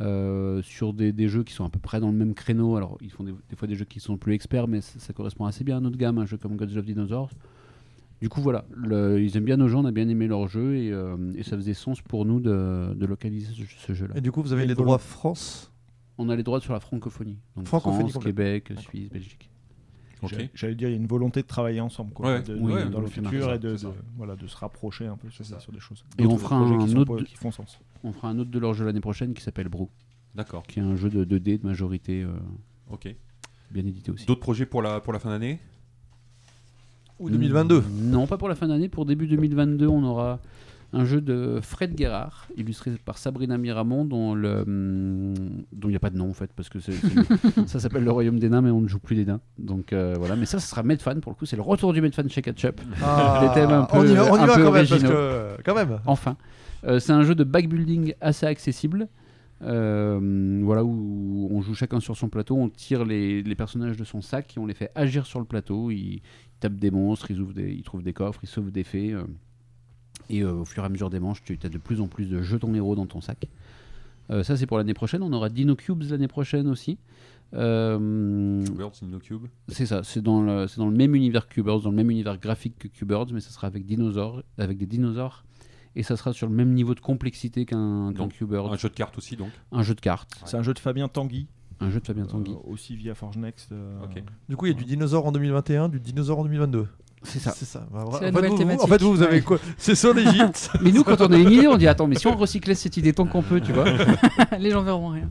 euh, sur des, jeux qui sont à peu près dans le même créneau. Alors, ils font des, fois des jeux qui sont plus experts, mais ça, ça correspond assez bien à notre gamme, un jeu comme Gods Love Dinosaurs. Du coup, voilà, le- ils aiment bien nos jeux, on a bien aimé leur jeu, et, euh, et ça faisait sens pour nous de, de localiser ce, ce jeu-là. Et du coup, vous avez Et les droits France On a les droits sur la francophonie. Donc Francophonie France. Québec, Suisse, Belgique. Ok. J'allais- dire, il y a une volonté de travailler ensemble, quoi, Ouais, de- oui, de- oui, dans le oui, futur et de, c'est ça. de- voilà, de se rapprocher un peu sur, ça. sur des choses. Et on fera un autre de- qui font sens. On fera un autre de leur jeu l'année prochaine qui s'appelle Brew, D'accord. qui est un jeu de 2D de majorité, euh, Ok. bien édité aussi. D'autres projets pour la, pour la fin d'année? Ou 2022 Non, pas pour la fin d'année. Pour début 2022, on aura un jeu de Fred Guérard, illustré par Sabrina Miramont, dont le dont il n'y a pas de nom en fait, parce que c'est- c'est- ça s'appelle le Royaume des Nains, mais on ne joue plus des nains. Donc euh, voilà, mais ça, ce sera Medfan pour le coup, c'est le retour du Medfan chez Ketchup. Ah, Des thèmes un peu- on y va, on y un va peu quand même, parce originaux. que quand même. Enfin, Euh, c'est un jeu de backbuilding assez accessible. euh, voilà où on joue chacun sur son plateau, on tire les, les personnages de son sac et on les fait agir sur le plateau. Ils tapent des monstres, ils, ouvrent des, ils trouvent des coffres, ils sauvent des fées. euh, et euh, au fur et à mesure des manches, tu as de plus en plus de jetons héros dans ton sac. Euh, ça, c'est pour l'année prochaine. On aura Dino Cubes l'année prochaine aussi. Euh, Cube. c'est ça, c'est dans, le, c'est dans le même univers que Q-Birds, dans le même univers graphique que Q-Birds, mais ça sera avec, dinosaures, avec des dinosaures. Et ça sera sur le même niveau de complexité qu'un, qu'un Q-Birds. Un jeu de cartes aussi, donc. Un jeu de cartes, C'est un jeu de Fabien Tanguy, un jeu de Fabien Tanguy. euh, aussi via Forge Next. euh. Du coup, il y a du dinosaure en 2021, du dinosaure en 2022. c'est ça. C'est ça. Bah, C'est en, la fait, vous, en fait, vous, vous avez quoi C'est sur l'Égypte. Mais nous, quand on a une idée, on dit attends, mais si on recyclait cette idée tant qu'on peut, tu vois. Les gens verront rien.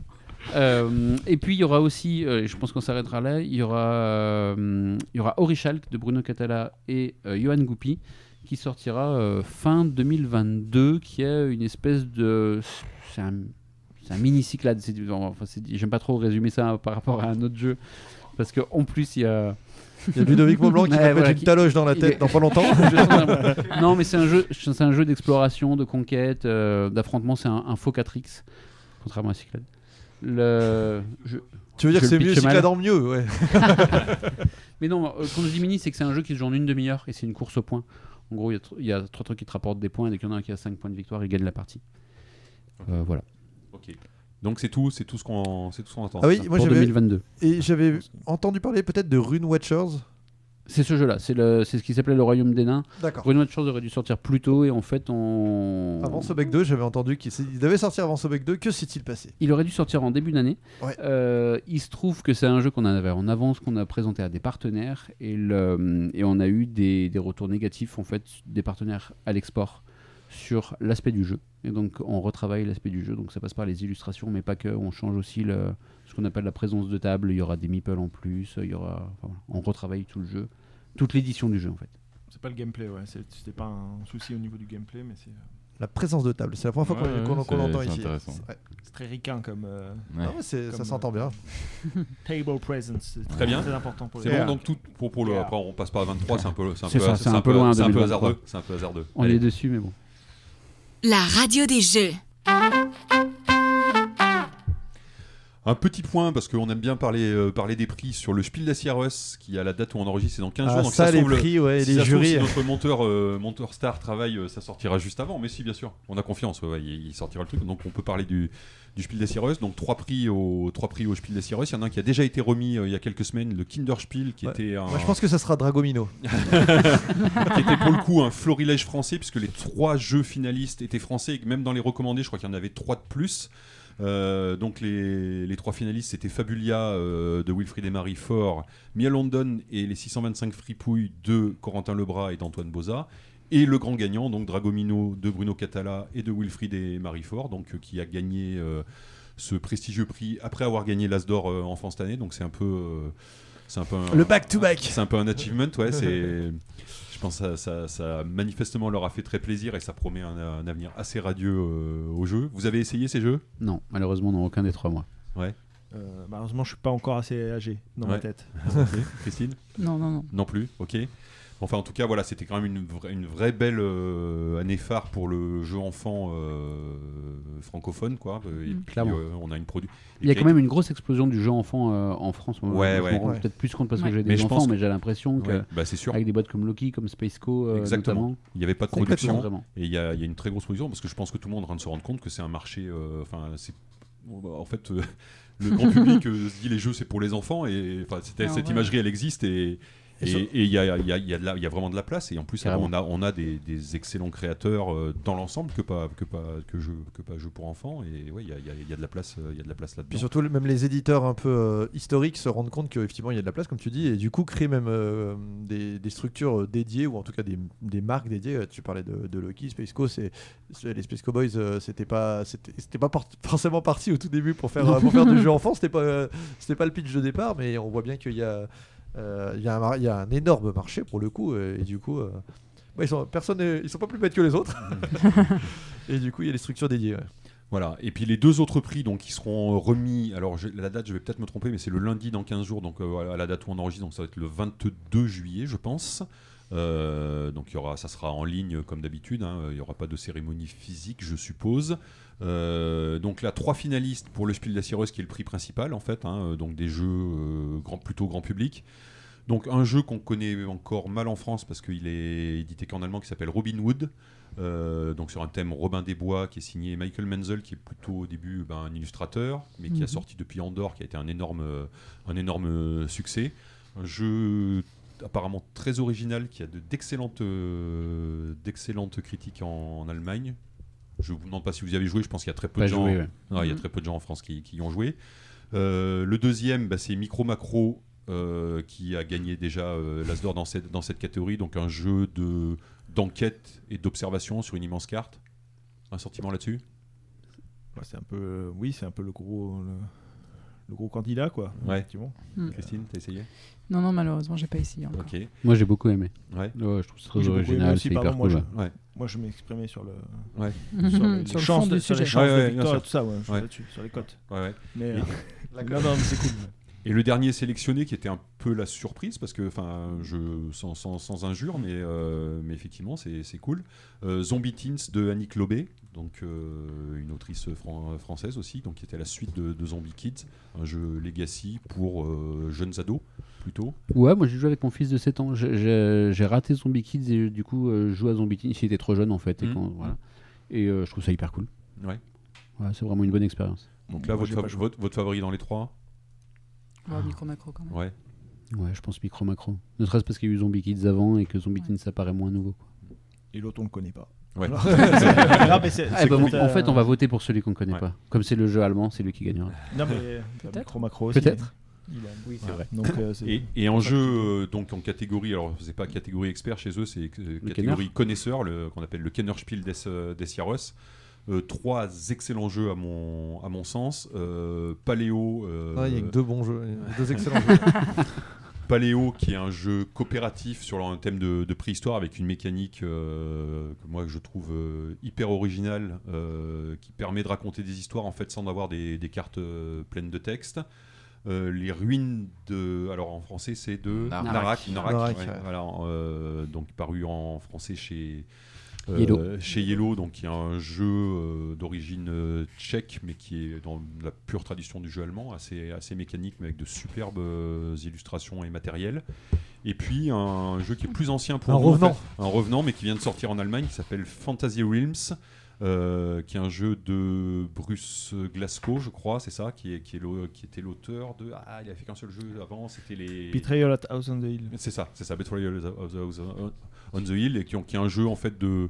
Euh, et puis il y aura aussi, euh, je pense qu'on s'arrêtera là, il y aura, euh, il y aura Orichalk de Bruno Catala et euh, Johan Goupy qui sortira euh, fin 2022, qui est une espèce de. C'est un, c'est un mini cyclade. c'est Enfin, J'aime pas trop résumer ça par rapport à un autre jeu. Parce qu'en plus, il y a. Il y a Ludovic Maublanc qui Ouais, va mettre une qui- taloche dans la tête est- dans pas longtemps. non, mais c'est un jeu, c'est un jeu d'exploration, de conquête, euh, d'affrontement. C'est un, un faux 4X, contrairement à Cyclade. Le, je- tu veux dire Je que c'est mieux. Cyclade en mieux, ouais. Mais non, euh, quand je dis mini, c'est que c'est un jeu qui se joue en une demi-heure et c'est une course au point. En gros, il y a tr- il y, a trois trucs qui te rapportent des points et dès qu'il y en a un qui a 5 points de victoire, il gagne la partie. Euh, voilà. Ok. Donc c'est tout, c'est tout ce qu'on, c'est tout ce qu'on attend. Ah oui, moi Pour j'avais 2022. et j'avais entendu parler peut-être de Rune Watchers. C'est ce jeu-là, c'est le- c'est ce qui s'appelait le Royaume des Nains. D'accord. Rune Watchers aurait dû sortir plus tôt et en fait, on. Avant Sobek 2, j'avais entendu qu'il il devait sortir avant Sobek 2. Que s'est-il passé? Il aurait dû sortir en début d'année. Ouais. Euh, il se trouve que c'est un jeu qu'on avait en avance, qu'on a présenté à des partenaires, et, le- et on a eu des, des retours négatifs en fait des partenaires à l'export sur l'aspect du jeu. Et donc on retravaille l'aspect du jeu. Donc ça passe par les illustrations, mais pas que. On change aussi le, ce qu'on appelle la présence de table. Il y aura des meeples en plus. Il y aura, enfin, voilà. on retravaille tout le jeu, toute l'édition du jeu en fait. C'est pas le gameplay, ouais. c'est- C'était pas un souci au niveau du gameplay, mais c'est euh, La présence de table. C'est la première fois qu'on Ouais, qu'on- ouais, qu'on c'est- l'entend c'est ici. Ouais. c'est très ricain comme euh, Ouais. Ah c'est- ça Comme, s'entend bien. table presence. C'est Très bien. Très important pour les C'est bon, donc tout pour, pour le. Après, on passe pas à 23, c'est un peu, c'est un C'est peu, ça, c'est un peu loin, c'est un peu 2023. hasardeux, c'est un peu hasardeux. On Allez. est dessus, mais bon. La radio des jeux. Un petit point, parce qu'on aime bien parler, euh, parler des prix sur le Spiel des Jahres, qui a la date où on enregistre, c'est dans 15 Ah, jours. Donc ça, les le- prix, ouais, si les ça se trouve, jurys. si notre monteur, euh, monteur star travaille, euh, ça sortira juste avant. Mais si, bien sûr, on a confiance, ouais, ouais, il, sortira le truc. Donc on peut parler du, du Spiel des Jahres. Donc trois prix, au, trois prix au Spiel des Jahres. Il y en a un qui a déjà été remis il y a quelques semaines, le Kinderspiel, qui était un, Moi, je pense que ça sera Dragomino. qui était pour le coup un florilège français, puisque les trois jeux finalistes étaient français, et que même dans les recommandés, je crois qu'il y en avait trois de plus. Euh, donc les, les trois finalistes, c'était Fabulia euh, de Wilfried et Marie Fort, Mia London et les 625 fripouilles de Corentin Lebras et d'Antoine Boza. Et le grand gagnant, donc Dragomino de Bruno Catala et de Wilfried et Marie Fort, donc, euh, qui a gagné ce prestigieux prix après avoir gagné l'As d'Or en France cette année. Donc c'est un peu... c'est un peu un- Le back-to-back. c'est un peu un achievement, ouais. C'est, pense que ça, ça, ça, manifestement leur a fait très plaisir et ça promet un, un avenir assez radieux euh, au jeu. Vous avez essayé ces jeux? Non, malheureusement, non, aucun des trois mois. Ouais. Euh, malheureusement, je suis pas encore assez âgé dans ma tête. Christine? Non, non, non. Non plus. Ok. Enfin, en tout cas, voilà, c'était quand même une, vraie- une vraie belle euh, année phare pour le jeu enfant euh, francophone, quoi. Et Mm. puis, euh, on a une produit. Il y a quand même une grosse explosion du jeu enfant euh, en France. Moi, Ouais, je ouais. Ouais. peut-être plus compte parce que Ouais. j'ai Mais des pense enfants, que- mais j'ai l'impression que bah, c'est sûr. avec des boîtes comme Loki, comme Spaceco, euh, Exactement. notamment, Il n'y avait pas de production. vraiment. Et il y, a il y a une très grosse production parce que je pense que tout le monde est en train de se rendre compte que c'est un marché. euh, Enfin, c'est en fait euh, le grand public euh, se dit les jeux c'est pour les enfants et cette ouais. imagerie elle existe et Et il y a, il y a- il y a de la- il y a vraiment de la place. Et en plus Carrément. on a on a des, des excellents créateurs euh, dans l'ensemble que pas que pas que jeux que pas jeux pour enfants et ouais il y a, de la place euh, il y a de la place là Puis surtout, même les éditeurs un peu euh, historiques se rendent compte qu'effectivement il y a de la place, comme tu dis, et du coup créent même euh, des, des structures dédiées, ou en tout cas des, des marques dédiées. Tu parlais de, de Loki, Spaceco, c'est, c'est- les Space Cowboys, euh, c'était pas, c'était, pas por- forcément parti au tout début pour faire, pour faire du jeu enfant, c'était pas, c'était pas le pitch de départ, mais on voit bien qu'il y a, il y a, un, mar- il y a un énorme marché pour le coup, euh, et du coup. euh, ouais, ils sont, personne ils sont pas plus bêtes que les autres. et du coup, il y a des structures dédiées. ouais. Voilà, et puis les deux autres prix donc, qui seront euh, remis, alors je- la date je vais peut-être me tromper, mais c'est le lundi dans 15 jours, donc euh, à la date où on enregistre, donc ça va être le 22 juillet je pense. Euh, donc il y aura, ça sera en ligne comme d'habitude, hein, il n'y aura pas de cérémonie physique je suppose. Euh, donc là, trois finalistes pour le Spiel des Jahres qui est le prix principal en fait, hein, euh, donc des jeux euh, grand, plutôt grand public. Donc un jeu qu'on connaît encore mal en France parce qu'il est édité qu'en allemand qui s'appelle Robin Hood. Euh, donc sur un thème Robin des Bois qui est signé Michael Menzel qui est plutôt au début ben, un illustrateur mais qui a Mhm. sorti depuis Andorre qui a été un énorme, euh, un énorme euh, succès. Un jeu apparemment très original qui a de- d'excellentes euh, d'excellentes critiques en, en Allemagne. Je vous demande pas si vous y avez joué, je pense qu'il y a très peu Pas de gens. joué, ouais. Non, il y a Mhm. très peu de gens en France qui, qui y ont joué. Euh, le deuxième, bah, c'est Micro Macro euh, qui a gagné déjà euh, l'As d'or dans cette, dans cette catégorie, donc un jeu de d'enquête et d'observation sur une immense carte. Un sentiment là-dessus? Ouais, c'est un peu, euh, oui, c'est un peu le gros, le, le gros candidat, quoi. Ouais. Effectivement. Mm. Christine, t'as essayé? Non, non, malheureusement, j'ai pas essayé encore. Moi, j'ai beaucoup aimé. Ouais. Ouais, je trouve ça très original, aussi, c'est pardon, hyper moi, cool. je- Ouais. Moi, je m'exprimais sur le, Ouais. sur les, Sur le chances fond de, du sur les chances Ouais, de victoire et tout ça, je suis sur les cotes. Ouais, ouais. Mais Et- euh, non, non, mais c'est cool. Et le dernier sélectionné qui était un peu la surprise, parce que, enfin, je sans, sans, sans injure, mais, euh, mais effectivement, c'est c'est cool. Euh, Zombie Teens de Annick Lobé, donc euh, une autrice fran- française aussi, donc qui était la suite de, de Zombie Kids, un jeu Legacy pour euh, jeunes ados plutôt. Ouais, moi j'ai joué avec mon fils de 7 ans. J'ai- raté Zombie Kids et du coup, euh, je joue à Zombie Teens. Il était trop jeune en fait. Et, Mhm. quand- voilà. et euh, je trouve ça hyper cool. Ouais. Ouais, c'est vraiment une bonne expérience. Donc là, Moi, votre, fa- votre, votre favori dans les trois? Ouais, micro macro quand même. Ouais. Ouais, je pense micro macro. Ne serait-ce parce qu'il y a eu Zombie Kids avant et que Zombie Ouais. Teens ça paraît moins nouveau. quoi. Et l'autre, on le connaît pas. Ouais. Non, mais Ah, bah, en fait, on va voter pour celui qu'on connaît Ouais. pas. Comme c'est le jeu allemand, c'est lui qui gagnera. Non, mais Peut-être. Micro Macro aussi. Peut-être. Il Oui, c'est vrai. Donc, euh, Et, et en jeu, euh, donc en catégorie, alors c'est pas catégorie expert chez eux, c'est euh, catégorie connaisseur, qu'on appelle le Kennerspiel des, des. Euh, trois excellents jeux à mon, à mon sens. Euh, Paléo. euh, Ah, Il y a que deux bons jeux, deux excellents jeux. Paléo, qui est un jeu coopératif sur un thème de, de préhistoire avec une mécanique euh, que moi je trouve euh, hyper originale, euh, qui permet de raconter des histoires en fait sans avoir des, des cartes euh, pleines de texte. Euh, les ruines de, alors en français c'est de Narak. Narak, Narak, Narak, ouais, ouais. voilà, euh, donc paru en français chez euh, Yellow. chez Yellow, donc qui est un jeu euh, d'origine euh, tchèque, mais qui est dans la pure tradition du jeu allemand, assez, assez mécanique, mais avec de superbes euh, illustrations et matériel. Et puis un jeu qui est plus ancien pour Un nous, en revenant. fait. un revenant, mais qui vient de sortir en Allemagne, qui s'appelle Fantasy Realms. Euh, qui est un jeu de Bruce Glasgow, je crois, c'est ça, qui, est, qui, est l'au- qui était l'auteur de. Ah, il a fait qu'un seul jeu avant, c'était les. Betrayal at House on the Hill. C'est ça, c'est ça, Betrayal the House on the Hill, et qui, ont- qui est un jeu en fait de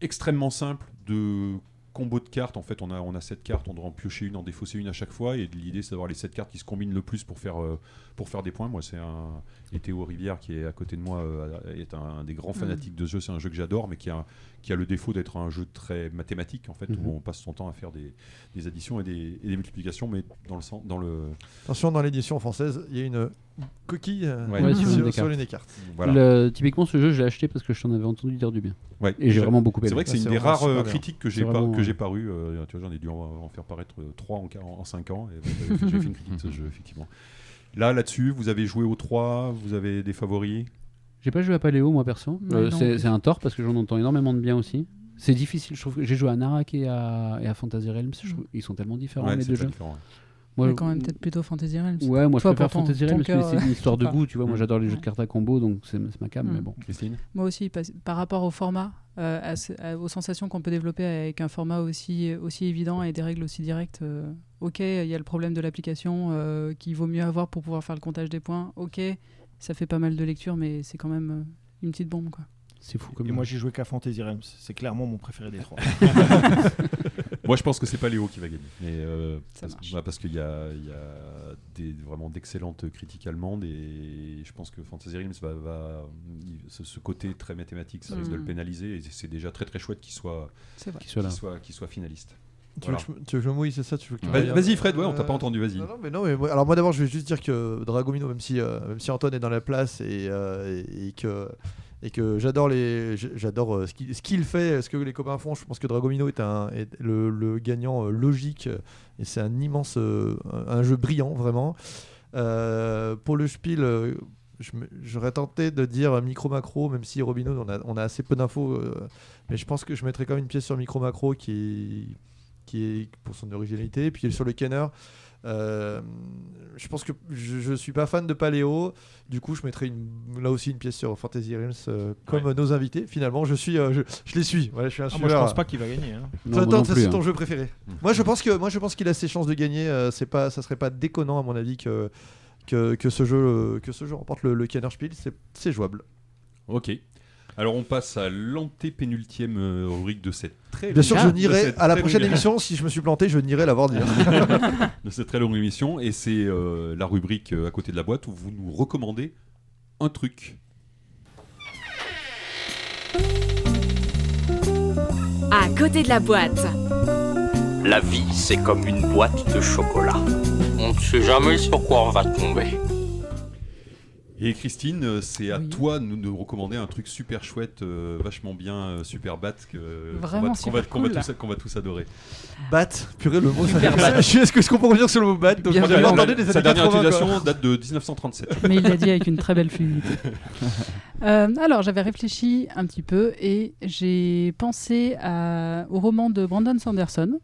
extrêmement simple de combo de cartes. En fait, on a on a sept cartes, on doit en piocher une, en défausser une à chaque fois, et l'idée c'est d'avoir les sept cartes qui se combinent le plus pour faire euh, pour faire des points. Moi, c'est un et Théo Rivière qui est à côté de moi euh, est un, des grands fanatiques de ce jeu. C'est un jeu que j'adore, mais qui a qui a le défaut d'être un jeu très mathématique en fait, où on passe son temps à faire des, des additions et des, et des multiplications, mais dans le sens dans le Attention, dans l'édition française, il y a une coquille euh, Ouais. Sur, sur sur cartes. l'une des cartes. voilà. Le- typiquement, ce jeu, je l'ai acheté parce que je t'en avais entendu dire du bien. Ouais. Et j'ai vraiment beaucoup aimé. C'est vrai que c'est une des rares euh, critiques que j'ai pas vraiment, que j'ai euh, paru. euh, tu vois, j'en ai dû en, en faire paraître 3 en, quar- en 5 ans. J'ai fait une critique de ce jeu, effectivement. Là, là-dessus, vous avez joué aux 3, vous avez des favoris? J'ai pas joué à Paléo, moi perso. Euh, c'est un tort parce que j'en entends énormément de bien aussi. C'est difficile, je trouve. que J'ai joué à Narak et à, et à Fantasy Realms. Je trouve, ils sont tellement différents Ouais, les deux jeux. différent. Moi, Mais quand même peut-être plutôt Fantasy Realms. Ouais, moi Toi, je préfère ton- Fantasy Realms, mais cœur, c'est une histoire de goût, tu vois. Moi Mm. j'adore les jeux de cartes à combo, donc c'est c'est ma cam, Mm. mais bon. Christine Moi aussi, parce- par rapport au format, euh, à ce- à- aux sensations qu'on peut développer avec un format aussi, aussi évident et des règles aussi directes. euh, ok, il y a le problème de l'application euh, qu'il vaut mieux avoir pour pouvoir faire le comptage des points. Ok, ça fait pas mal de lecture, mais c'est quand même euh, une petite bombe. Quoi. C'est fou comme Et moi j'ai joué qu'à Fantasy Realms. C'est clairement mon préféré des trois. Moi, je pense que c'est pas Léo qui va gagner. Mais, euh, Ça parce, marche. bah, parce qu'il y a, il y a des, vraiment d'excellentes critiques allemandes et je pense que Fantasy Realms va. ce, ce côté très mathématique, ça risque de le Mm. pénaliser et c'est déjà très très chouette qu'il soit. Qu'il soit finaliste. Tu, Voilà. veux que je, tu veux que je mouille, c'est ça Vas-y, Fred, ouais, on t'a Euh, pas entendu, vas-y. Non, non, mais non, mais moi- alors moi d'abord, je vais juste dire que Dragomino, même si, euh, même si Antoine est dans la place et, euh, et, et que et que j'adore les, j'adore euh, ce qu'il fait, ce que les copains font. Je pense que Dragomino est un est le, gagnant euh, logique euh, et c'est un immense, un, jeu brillant vraiment. Pour le Spiel. J'aurais tenté de dire micro macro, même si Robino, on a, on a assez peu d'infos, mais je pense que je mettrais quand même une pièce sur micro macro qui, qui est pour son originalité. Et puis sur le Kenner, euh, je pense que je, je suis pas fan de Paléo. Du coup, je mettrai une, là aussi une pièce sur Fantasy Realms, euh, comme Ouais. nos invités. Finalement, je suis, euh, je, je les suis. Voilà, je suis un Ah, moi je pense pas qu'il va gagner. hein. C'est hein. ton jeu préféré. Moi, je pense que moi, je pense qu'il a ses chances de gagner. euh, c'est pas, ça serait pas déconnant à mon avis que que, que ce jeu, que ce jeu remporte le, le Kenner Spiel. C'est c'est jouable. Ok. Alors on passe à l'antépénultième euh, rubrique de cette très Bien sûr, longue- je cette à la très prochaine longue- émission. Si je me suis planté, je nierai l'avoir dit. de cette très longue émission et c'est euh, la rubrique euh, à côté de la boîte où vous nous recommandez un truc. À côté de la boîte. La vie, c'est comme une boîte de chocolat. On ne sait jamais sur quoi on va tomber. Et Christine, euh, c'est à Oui. toi de nous, nous recommander un truc super chouette, euh, vachement bien, euh, super bat, que, qu'on va, super tous, qu'on va tous adorer. Bat, purée, le mot. ça- Est-ce que- est-ce qu'on peut revenir sur le mot bat? Donc, Bien entendu des Sa dernière 80, quoi. utilisation date de 1937. Mais il l'a dit avec une très belle fluidité. Euh, alors, j'avais réfléchi un petit peu et j'ai pensé à- au roman de Brandon Sanderson,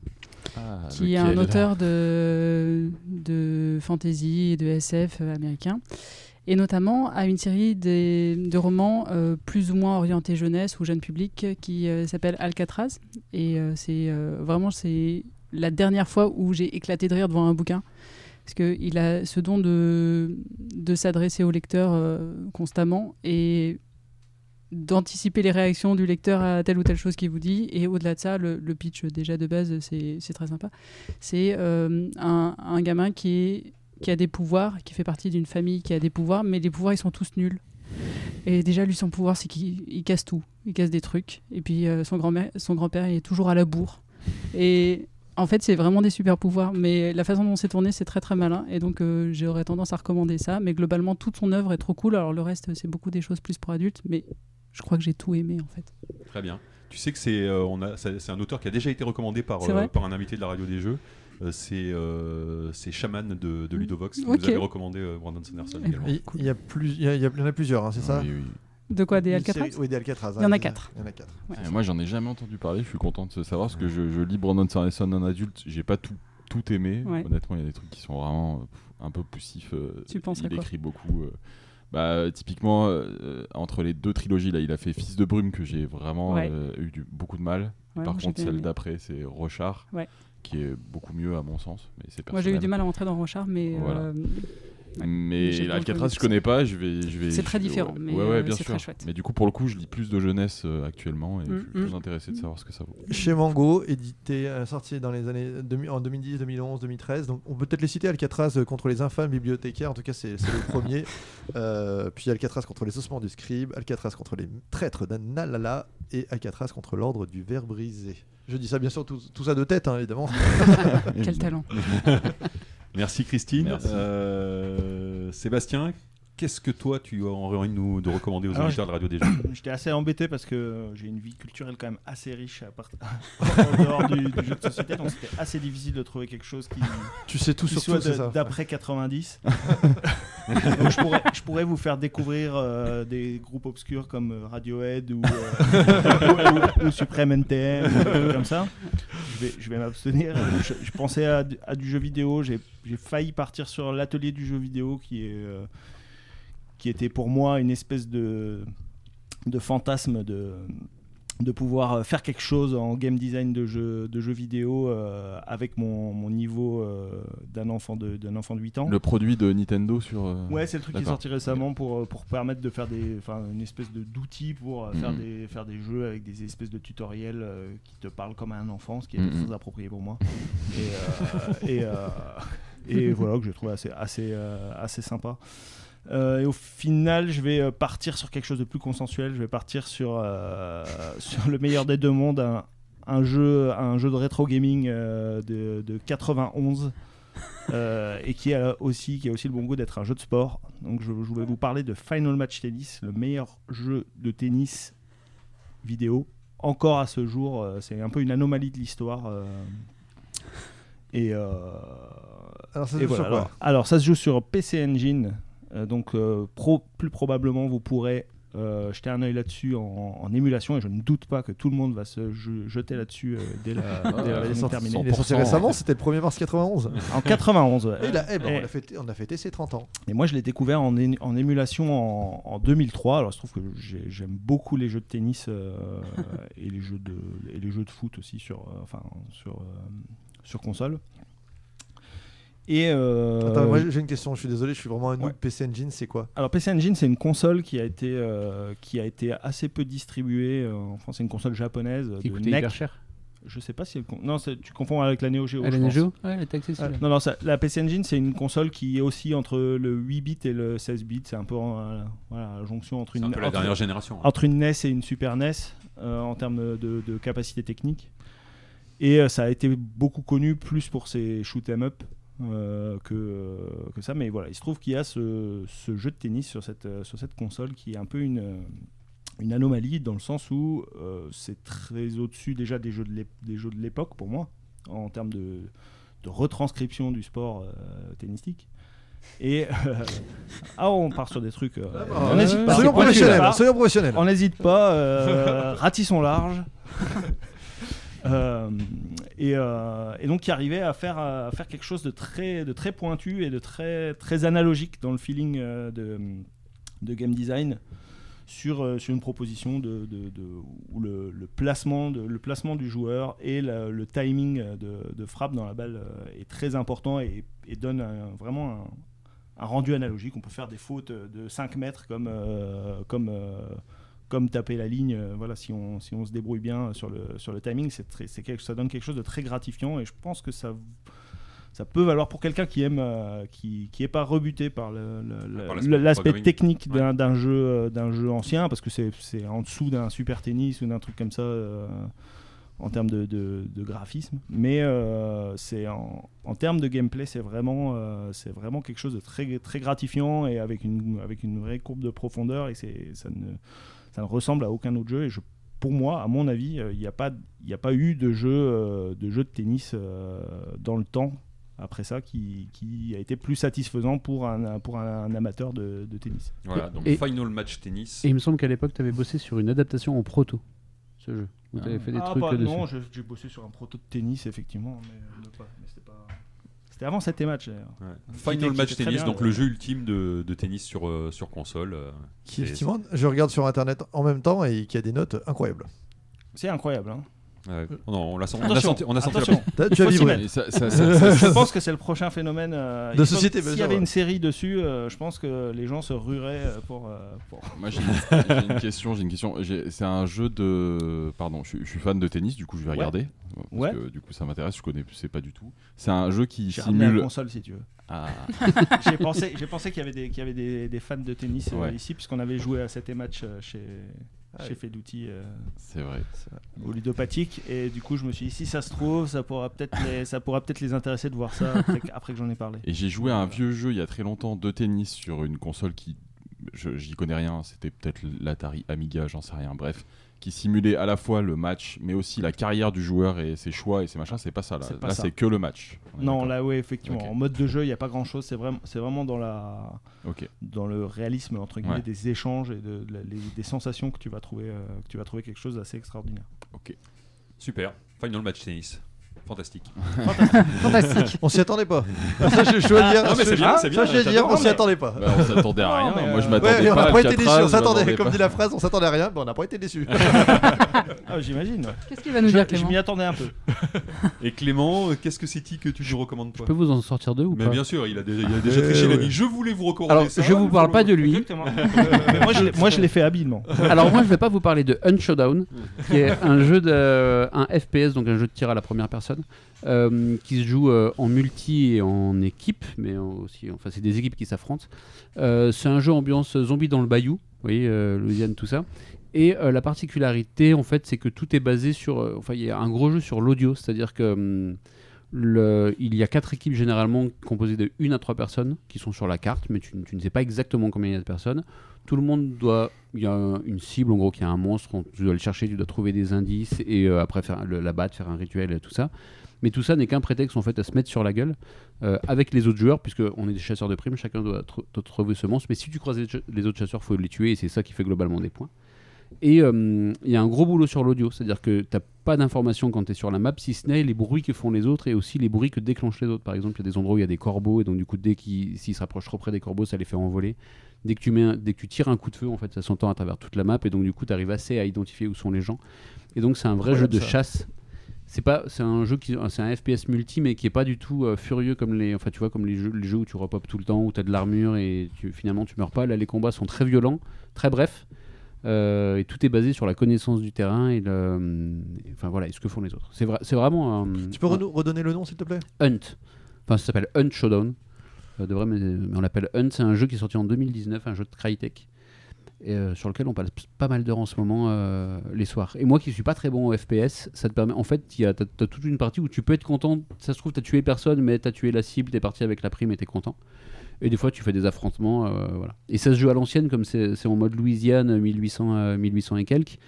Ah, qui est un auteur de, de fantasy et de SF américain, et notamment à une série de romans euh, plus ou moins orientés jeunesse ou jeune public qui euh, s'appelle Alcatraz. Et euh, c'est euh, vraiment c'est la dernière fois où j'ai éclaté de rire devant un bouquin. Parce qu'il a ce don de, de s'adresser au lecteur euh, constamment et d'anticiper les réactions du lecteur à telle ou telle chose qu'il vous dit. Et au-delà de ça, le, pitch déjà de base, c'est très sympa. C'est euh, un, un gamin qui, est, qui a des pouvoirs, qui fait partie d'une famille qui a des pouvoirs, mais les pouvoirs, ils sont tous nuls. Et déjà, lui, son pouvoir, c'est qu'il il casse tout. Il casse des trucs. Et puis, euh, son grand-mère- son grand-père, il est toujours à la bourre. Et en fait, c'est vraiment des super pouvoirs. Mais la façon dont c'est tourné, c'est très très malin. Et donc, euh, j'aurais tendance à recommander ça. Mais globalement, toute son œuvre est trop cool. Alors, le reste, c'est beaucoup des choses plus pour adultes. Mais je crois que j'ai tout aimé, en fait. Très bien. Tu sais que c'est euh, on a- c'est c'est un auteur qui a déjà été recommandé par, par un invité de la radio des jeux. Euh, c'est euh, c'est Shaman de, de Ludovox qui Ok. nous avait recommandé euh, Brandon Sanderson également. Il il y, a plus, il y, a- il y en a plusieurs, hein, c'est ça Oui, oui. De quoi Des Alcatraz série- Oui, des Alcatraz. Il y en a quatre. Il y en a quatre. Ouais. Moi, j'en ai jamais entendu parler. Je suis content de savoir parce que je, je lis Brandon Sanderson en adulte. J'ai pas tout, tout aimé. Ouais. Honnêtement, il y a des trucs qui sont vraiment un peu poussifs. Tu penserais il quoi écrit beaucoup. euh, bah, typiquement, euh, entre les deux trilogies, là, il a fait Fils de brume que j'ai vraiment Ouais. euh, eu du- beaucoup de mal. Ouais, Par contre, celle d'après, c'est Rochard, Ouais. Qui est beaucoup mieux à mon sens. Mais c'est Moi, j'ai eu du mal à rentrer dans Rochard, mais. Voilà. Ouais. Mais Alcatraz, je connais pas. Je vais, je vais. C'est très différent, ouais, mais, ouais, ouais, euh, bien c'est sûr. très chouette. Mais du coup, pour le coup, je lis plus de jeunesse euh, actuellement et je Mm, suis plus mm. intéressé de savoir ce que ça vaut. Chez Mango, édité, euh, sorti dans les années 2000 en 2010, 2011, 2013. Donc, on peut peut-être les citer Alcatraz euh, contre les infâmes bibliothécaires. En tout cas, c'est c'est le premier. Euh, puis Alcatraz contre les ossements du scribe, Alcatraz contre les traîtres d'Analala et Alcatraz contre l'ordre du verre brisé. Je dis ça bien sûr tout, tout ça de tête, hein, évidemment. Quel talent. Merci Christine. Merci. Euh, Sébastien, qu'est-ce que toi tu aurais envie de nous de recommander aux Alors, auditeurs de Radio des Jeux J'étais assez embêté parce que j'ai une vie culturelle quand même assez riche à part... en dehors du, du jeu de société, donc c'était assez difficile de trouver quelque chose qui, tu sais tout qui sur soit d'après 90. je pourrais, vous faire découvrir euh, des groupes obscurs comme euh, Radiohead ou, euh, ou, ou Supreme NTM, ou comme ça. Je vais, m'abstenir. Je, pensais à, du- jeu vidéo. J'ai failli partir sur l'atelier du jeu vidéo qui était pour moi une espèce de de fantasme de de pouvoir euh, faire quelque chose en game design de jeux de jeux vidéo euh, avec mon, mon niveau euh, d'un enfant de d'un enfant de 8 ans. Le produit de Nintendo sur. euh, Ouais, c'est le truc qui est sorti récemment pour, pour permettre de faire des, enfin, une espèce de d'outil pour faire, Mhm. des, faire des jeux avec des espèces de tutoriels qui te parlent comme à un enfant, ce qui est Mhm. très approprié pour moi. et, et, et voilà, que j'ai trouvé assez, assez, assez sympa. Euh, et au final, je vais euh, partir sur quelque chose de plus consensuel. Je vais partir sur, euh, sur le meilleur des deux mondes, un, un jeu, un jeu de rétro gaming euh, de, de 91. euh, et qui a aussi qui a aussi le bon goût d'être un jeu de sport. Donc je, je voulais vous parler de Final Match Tennis, le meilleur jeu de tennis vidéo encore à ce jour. c'est un peu une anomalie de l'histoire. et Alors, ça se joue sur quoi? Alors, alors, ça se joue sur PC Engine. Euh, donc euh, pro- plus probablement vous pourrez euh, jeter un œil là-dessus en, en émulation et je ne doute pas que tout le monde va se je- jeter là-dessus euh, dès la, dès la Il est version sorti- terminée. il est sorti récemment, c'était le 1er mars 91. En 91. ouais. Et là, eh ben, Et- on, a fêté, on a fêté ses 30 ans. et moi, je l'ai découvert en, en émulation en, en 2003. Alors, il se trouve que j'ai- j'aime beaucoup les jeux de tennis euh, et, les jeux de, et les jeux de foot aussi sur, euh, enfin, sur, euh, sur console. Et euh, Attends, moi j'ai une question, je suis désolé, je suis vraiment un noob. Ouais. PC Engine, c'est quoi? Alors PC Engine, c'est une console qui a été euh, qui a été assez peu distribuée. euh, enfin, c'est une console japonaise Qui de coûtait NEC. hyper cher. Je sais pas si elle non, tu confonds avec la Neo Geo. Ah, la. Neo Geo? Ouais, elle est accessible. Ah, non, non, ça- la PC Engine, c'est une console qui est aussi entre le 8 bits et le 16 bits. C'est un peu euh, voilà, la jonction entre une, un peu la entre- dernière génération. hein. entre une NES et une Super NES euh, en termes de, de capacité technique. Et euh, ça a été beaucoup connu plus pour ses shoot 'em up euh, que, euh, que ça. Mais voilà, il se trouve qu'il y a ce, ce jeu de tennis sur cette, euh, sur cette console qui est un peu une, une anomalie dans le sens où euh, c'est très au-dessus déjà des jeux de l'époque pour moi en termes de, de retranscription du sport euh, tennistique. Et euh, ah, on part sur des trucs. euh, on Euh, n'hésite pas. Soyons professionnels, soyons professionnels. On n'hésite pas, ratissons large. Euh, et, euh, et donc qui arrivait à faire, quelque chose de très, pointu et de très, analogique dans le feeling euh, de, game design sur, une proposition où le, placement du joueur et le timing de, frappe dans la balle est très important et, donne vraiment un, rendu analogique. On peut faire des fautes de 5 mètres comme, comme taper la ligne. euh, voilà, si on, si on se débrouille bien sur le, sur le timing, c'est très- c'est quelque, ça donne quelque chose de très gratifiant et je pense que ça, ça peut valoir pour quelqu'un qui aime, euh, qui, qui est pas rebuté par Par l'aspect technique d'un d'un jeu, euh, d'un jeu ancien parce que c'est c'est en dessous d'un super tennis ou d'un truc comme ça. euh, en termes de, de- de graphisme, mais euh, c'est en, en termes de gameplay, c'est vraiment, euh, c'est vraiment quelque chose de très, très gratifiant et avec une, avec une vraie courbe de profondeur et c'est, ça, ne, ça ne ressemble à aucun autre jeu. Et je, pour moi, à mon avis, euh, il n'y a, pas- a eu de jeu, euh, de jeu de tennis euh, dans le temps après ça qui, qui a été plus satisfaisant pour un, pour un, un amateur de, de tennis. Voilà, donc Et- final match tennis. Et il me semble qu'à l'époque, tu avais bossé sur une adaptation en proto, ce jeu. Où tu avais fait des Ah, trucs bah, dessus. non, j'ai bossé sur un proto de tennis effectivement, mais, euh, pas- mais c'était avant cette match d'ailleurs. Ouais. Qui Final match tennis, bien, donc ouais. le jeu ultime de, de tennis sur, euh, sur console. euh, Qui, effectivement, je regarde sur internet en même temps et qui a des notes incroyables. C'est incroyable. Hein. Ouais. Non, on l'a senti- on a senti, on a senti la tu as vibré. mettre. Et ça- ça- ça- je pense que c'est le prochain phénomène euh, De société, S'il y avait ouais. une série dessus, euh, je pense que les gens se rueraient euh, pour. euh, pour- Moi j'ai une, question, j'ai une question. C'est un jeu de, pardon, je, suis- je suis fan de tennis, du coup je vais Ouais. regarder parce que du coup ça m'intéresse. Je connais, sais pas du tout. C'est un jeu qui ramené la simule. console si tu veux. Ah. j'ai pensé, j'ai pensé qu'il y avait des, qu'il y avait des, des fans de tennis Ouais. ici, puisqu'on avait joué à cet match chez, Ah chez oui. Feduti euh, C'est vrai. au ludopathique. Et du coup, je me suis dit, si ça se trouve, ça pourra peut-être les, ça pourra peut-être les intéresser de voir ça après, que- après que j'en ai parlé. Et j'ai joué à un vieux jeu il y a très longtemps de tennis sur une console qui, j'y connais rien. C'était peut-être l'Atari Amiga, j'en sais rien. Bref, qui simulait à la fois le match, mais aussi la carrière du joueur et ses choix et ses machins. C'est pas ça là. C'est pas là ça. c'est que le match. Non, là, oui, effectivement. En mode de jeu, il n'y a pas grand chose. C'est vraiment, c'est vraiment dans, la, dans le réalisme entre guillemets Ouais. des échanges et de, de la- les- des sensations que tu vas trouver, euh, que tu vas trouver quelque chose d'assez extraordinaire. Ok. Super. Final match tennis. Fantastique. Fantastique. On s'y attendait pas. Ça, je, je dois dire. Non, mais c'est je- bien, ah, c'est bien, ça, je dire, on s'y mais- attendait pas. Bah, on s'attendait à Non, rien. mais, Moi je euh, m'attendais Ouais, on pas. n'a à pas été déçus, on je s'attendait, comme pas. dit la phrase, on s'attendait à rien, mais on n'a pas été déçus. Ah, j'imagine. Qu'est-ce qu'il va nous Je, dire, je Clément m'y attendais un peu. Et Clément, euh, qu'est-ce que c'est-il que tu nous recommandes Je toi peux vous en sortir deux ou Mais pas bien sûr, il a déjà, il a déjà Euh, triché, il a ouais. dit je voulais vous recommander Alors, ça. je vous parle pas de lui. Exactement. Mais moi, je l'ai- je fait habilement. Alors moi je vais pas vous parler de Hunt Showdown, qui est un jeu de un FPS, donc un jeu de tir à la première personne, euh, qui se joue euh, en multi et en équipe, mais aussi, enfin c'est des équipes qui s'affrontent. Euh, c'est un jeu ambiance zombie dans le bayou, vous voyez, Louisiane, tout ça. Et la particularité, en fait, c'est que tout est basé sur, enfin il y a un gros jeu sur l'audio, c'est-à-dire que hum, il y a quatre équipes généralement composées de une à trois personnes qui sont sur la carte, mais tu, ne sais pas exactement combien il y a de personnes. Tout le monde doit. Il y a un- une cible, en gros, qui a un monstre, on- tu dois le chercher, tu dois trouver des indices et euh, après faire le, la battre, faire un rituel et tout ça. Mais tout ça n'est qu'un prétexte en fait à se mettre sur la gueule euh, avec les autres joueurs, puisque on est des chasseurs de primes, chacun doit, tr- doit trouver ce monstre. Mais si tu croises les, autres chasseurs, faut les tuer et c'est ça qui fait globalement des points. Et euh, il y a un gros boulot sur l'audio, c'est-à-dire que tu n'as pas d'informations quand tu es sur la map, si ce n'est les bruits que font les autres et aussi les bruits que déclenchent les autres. Par exemple, il y a des endroits où il y a des corbeaux, et donc du coup, dès qu'ils s'ils se rapprochent trop près des corbeaux, ça les fait envoler. Dès que, tu mets un- dès que tu tires un coup de feu, en fait, ça s'entend à travers toute la map, et donc du coup, tu arrives assez à identifier où sont les gens. Et donc, c'est un vrai jeu de ça. chasse. C'est pas, c'est un jeu qui, c'est un FPS multi, mais qui est pas du tout euh, furieux comme les, enfin, tu vois, comme les jeux, les jeux où tu repopes tout le temps, où tu as de l'armure et tu, finalement tu meurs pas. Là, les combats sont très violents, très brefs. Euh, et tout est basé sur la connaissance du terrain et le, et, enfin voilà, et ce que font les autres. C'est vrai, c'est vraiment un, Tu peux un redonner le nom, s'il te plaît? Hunt. Enfin, ça s'appelle Hunt Showdown. Euh, de vrai, mais, mais on l'appelle Hunt. C'est un jeu qui est sorti en 2019, un jeu de Crytek, et, euh, sur lequel on passe pas mal d'heures en ce moment euh, les soirs. Et moi qui suis pas très bon au FPS, ça te permet. En fait, tu as, toute une partie où tu peux être content. Ça se trouve, tu as tué personne, mais tu as tué la cible, tu es parti avec la prime et tu es content. Et des fois, tu fais des affrontements. euh, voilà. Et ça se joue à l'ancienne, comme c'est en mode Louisiane, 1800, euh, 1800 et quelques.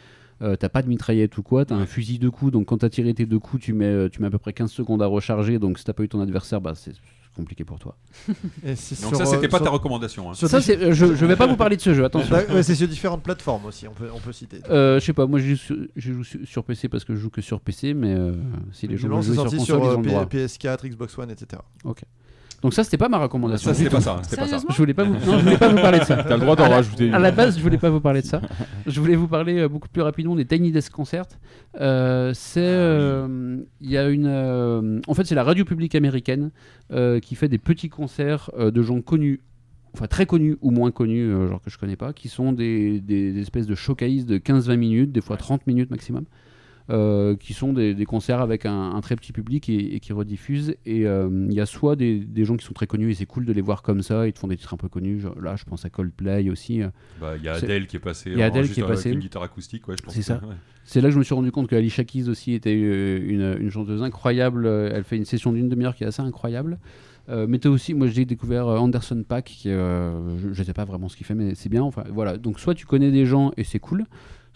Euh, t'as pas de mitraillette ou quoi, t'as un fusil de coups, donc quand t'as tiré tes deux coups, tu mets, euh, tu mets à peu près 15 secondes à recharger, donc si t'as pas eu ton adversaire, bah, c'est compliqué pour toi. Et Donc sur, ça, c'était euh, pas sur- ta recommandation. hein. sur Ça, euh, je, je vais pas vous parler de ce jeu, attention. Ouais, c'est sur différentes plateformes aussi, on peut, on peut citer. Euh, je sais pas, moi je joue, sur, je joue sur- sur PC parce que je joue que sur PC, mais euh, si les gens veulent jouer sur console, sur ils euh, ont le P- droit. PS4, Xbox One, etc. Donc ça, c'était pas ma recommandation. Ça, c'était pas ça. C'était pas ça. Sérieusement Je voulais pas vous, non, je voulais pas vous parler de ça. T'as le droit d'en rajouter une. À la base, je voulais pas vous parler de ça. Je voulais vous parler euh, beaucoup plus rapidement des Tiny Desk Concert. Euh, c'est, euh, il y a une, euh, en fait, c'est la radio publique américaine euh, qui fait des petits concerts euh, de gens connus. Enfin, très connus ou moins connus, euh, genre que je connais pas, qui sont des, des- des espèces de showcase de 15-20 minutes, des fois 30 minutes maximum, euh, qui sont des, des concerts avec un, un très petit public et, et qui rediffusent. Et euh, il y a soit des, des gens qui sont très connus et c'est cool de les voir comme ça, ils te font des titres un peu connus. genre, là, je pense à Coldplay aussi. Bah, Il y a Adele qui est passée. Il y a en- Adele qui est passée. Une guitare acoustique, ouais. C'est ça. ouais. C'est là que je me suis rendu compte que Alicia Keys aussi était euh, une, une chanteuse incroyable. Elle fait une session d'une demi-heure qui est assez incroyable. Euh, mais t'as aussi, moi j'ai découvert Anderson Pack, qui, euh, je ne sais pas vraiment ce qu'il fait, mais c'est bien. Enfin voilà, donc soit tu connais des gens et c'est cool,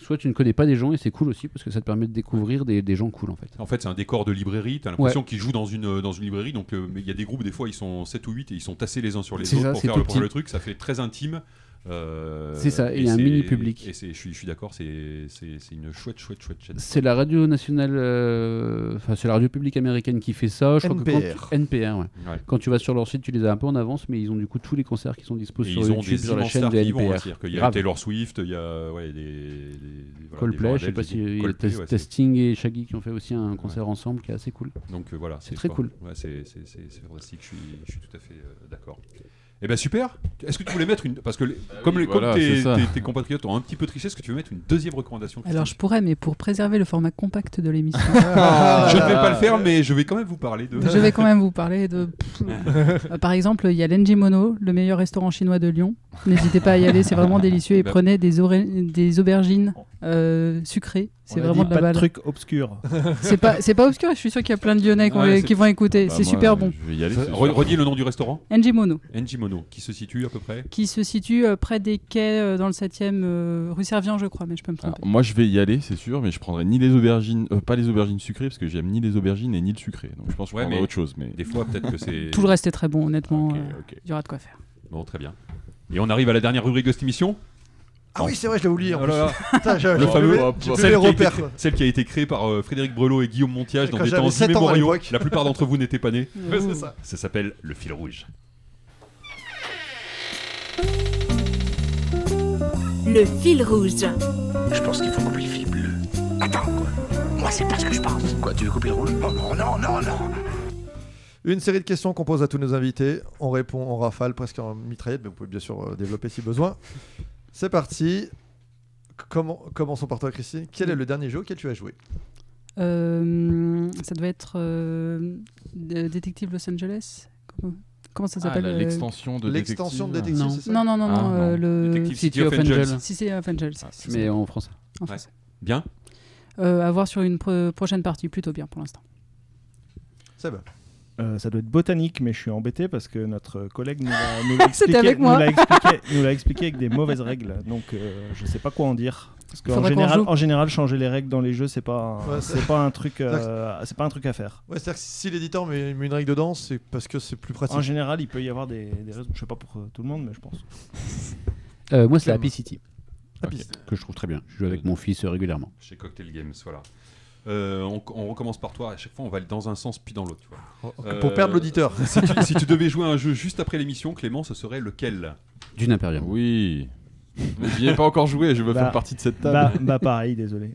soit tu ne connais pas des gens et c'est cool aussi parce que ça te permet de découvrir des, des gens cool en fait. En fait, c'est un décor de librairie. T'as l'impression qu'ils jouent dans une, euh, dans une librairie. Donc, euh, mais il y a des groupes, des fois, ils sont 7 ou 8 et ils sont tassés les uns sur les autres ça, pour faire le, le truc. Ça fait très intime. Euh, C'est ça, il y a un mini public. Et je suis, je suis d'accord, c'est une chouette, chouette, chouette chaîne. C'est la radio nationale, euh, enfin c'est la radio publique américaine qui fait ça. Je crois que NPR. quand, NPR, ouais. Ouais. Quand tu vas sur leur site, tu les as un peu en avance, mais ils ont du coup tous les concerts qui sont dispo Et sur ils ont YouTube des sur la chaîne de vont, NPR. qu'il y a Grave. Taylor Swift, il y a ouais, des, des- des- voilà, Coldplay, je sais pas Bordel, s'il y a Testing et Shaggy qui ont fait aussi un concert ensemble qui est assez cool. Donc euh, voilà, C'est très cool. C'est fantastique, je suis, tout à fait d'accord. Eh ben super. Est-ce que tu voulais mettre une parce que les- comme, oui, les, voilà, comme tes, c'est ça. tes- tes compatriotes ont un petit peu triché, est-ce que tu veux mettre une deuxième recommandation Alors je pourrais, mais pour préserver le format compact de l'émission, Ah, Je ne vais pas le faire, mais je vais quand même vous parler de. je vais quand même vous parler de. Euh, Par exemple, il y a l'Enji Mono, le meilleur restaurant chinois de Lyon. N'hésitez pas à y aller, c'est vraiment délicieux. Et Bah. prenez des, aubergines euh, sucrées. On C'est a vraiment dit de la pas de balle. trucs obscurs. C'est pas, c'est pas obscur, je suis sûr qu'il y a plein de Lyonnais qui, Ouais, vont- c'est- qui vont écouter. Bah, c'est moi, super bon. Je vais y aller. c'est Re- sûr. Redis le nom du restaurant Enji Mono, Enji Qui se situe à peu près. qui se situe euh, près des quais euh, dans le 7ème, euh, rue Servian, je crois, mais je peux me Alors, tromper. moi, je vais y aller, c'est sûr, mais je prendrai ni les aubergines, euh, pas les aubergines sucrées, parce que j'aime ni les aubergines et ni le sucré. Donc je pense que je Ouais, prendrai mais autre chose. Mais Des fois, peut-être que c'est. Tout le reste est très bon, honnêtement. Il y aura de quoi faire. Bon, très bien. Et on arrive à la dernière rubrique de cette émission? Ah oui, c'est vrai, je l'ai oublié. Oh là Le fameux. plus celle, qui a été repères. cré- celle qui a été créée par euh, Frédéric Brelot et Guillaume Montiage dans des temps 7 ans à immémoriaux. La plupart d'entre vous n'étaient pas nés. Ouais, c'est ça. Ça s'appelle le fil rouge. Le fil rouge. Je pense qu'il faut couper le fil bleu. Attends, quoi. Moi, c'est pas ce que je pense. Quoi, tu veux couper le rouge? Oh non, non, non, non. Une série de questions qu'on pose à tous nos invités. On répond en rafale, presque en mitraillette, mais vous pouvez bien sûr euh, développer si besoin. C'est parti. Comment, commençons par toi, Christine. Quel est le dernier jeu auquel tu as joué? Euh, ça doit être euh, Détective Los Angeles? Comment, ça Ah, s'appelle euh, l'extension de L'extension de détective. détective, Non. ça Non, non, non, Ah, non, euh, non. le Détective City of Angels. Si c'est of Angels, Ah, Mais ça, en français. en Ouais. français. Bien Euh, à voir sur une pro- prochaine partie, plutôt bien pour l'instant. C'est bon. Euh, ça doit être botanique, mais je suis embêté parce que notre collègue nous l'a expliqué, avec expliqué, expliqué des mauvaises règles. Donc euh, je sais pas quoi en dire. Parce qu'en général, en général, changer les règles dans les jeux, c'est pas, Ouais, c'est- c'est pas un truc, euh, c'est pas un truc à faire. Ouais, c'est-à-dire que si l'éditeur met, met une règle dedans, c'est parce que c'est plus pratique. En général, il peut y avoir des, des raisons. Je sais pas pour euh, tout le monde, mais je pense. Euh, moi, c'est Clem. Happy City, Happy Ok. City. que je trouve très bien. Je joue avec mon fils euh, régulièrement. Chez Cocktail Games, voilà. Euh, on, on recommence par toi. À chaque fois, on va aller dans un sens puis dans l'autre. vois. Pour Euh, perdre l'auditeur. si, tu, si tu devais jouer à un jeu juste après l'émission, Clément, ce serait lequel? Dune Imperium. Oui. Mais J'y ai pas encore joué, je veux Bah, faire partie de cette table. Bah, bah pareil, désolé.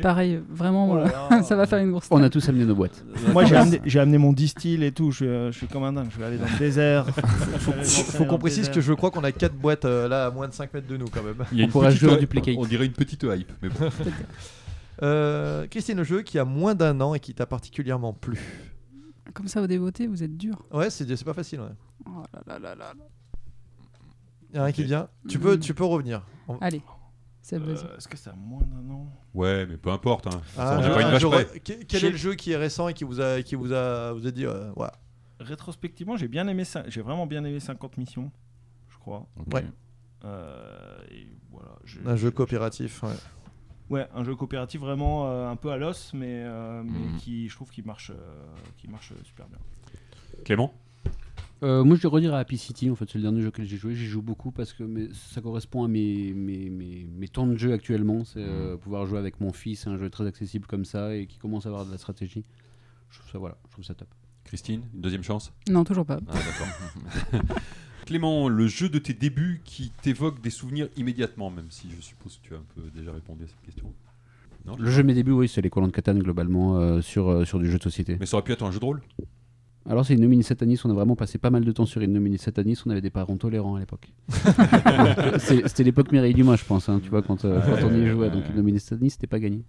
Pareil, vraiment, Oh là ça va faire une grosse. On a tous amené nos boîtes. Moi, j'ai amené, j'ai amené mon distill et tout. Je, suis, je suis comme un dingue. Je vais aller dans le désert. Faut, faut qu'on précise que je crois qu'on a 4 boîtes euh, là à moins de 5 mètres de nous quand même. Il y a On jouer duplicate. On dirait une petite hype, mais bon. Euh, Christine, le jeu qui a moins d'un an et qui t'a particulièrement plu. Comme ça, au dévoté, vous êtes dur. Ouais, c'est c'est pas facile. Ouais. Oh là là là là. Y a rien qui vient. Tu peux, Mm. tu peux revenir. On- Allez, c'est vas-y. Euh, Est-ce que c'est à moins d'un an Ouais, mais peu importe. Hein. Ah, on je- n'est pas une vache je près. re- que- Quel est le jeu qui est récent et qui vous a, qui vous a, vous a dit, euh, ouais. Rétrospectivement, j'ai bien aimé ça. J'ai vraiment bien aimé 50 missions, je crois. Ok. Ouais. Euh, et voilà. j'ai- un jeu coopératif. Ouais. Ouais, un jeu coopératif vraiment euh, un peu à l'os, mais, euh, mais Mhm. qui, je trouve, qui marche, euh, qui marche euh, super bien. Clément? Euh, moi, je vais redire à Happy City. En fait, c'est le dernier jeu que j'ai joué. J'y joue beaucoup parce que ça correspond à mes, mes, mes, mes temps de jeu actuellement. C'est euh, pouvoir jouer avec mon fils. Un jeu très accessible comme ça et qui commence à avoir de la stratégie. Je trouve ça, voilà, je trouve ça top. Christine, une deuxième chance? Non, toujours pas. Ah, d'accord. Clément, le jeu de tes débuts qui t'évoque des souvenirs immédiatement, même si je suppose que tu as un peu déjà répondu à cette question. Non Le jeu de mes débuts, oui, c'est les colons de Catane globalement euh, sur, euh, sur du jeu de société. Mais ça aurait pu être un jeu de rôle Alors, c'est Innomini Satanis. On a vraiment passé pas mal de temps sur Innomini Satanis. On avait des parents tolérants à l'époque. C'est- c'était l'époque Mireille Dumas, je pense. hein, tu vois, quand, euh, quand on y jouait. Donc, Innomini Satanis, c'était pas gagné.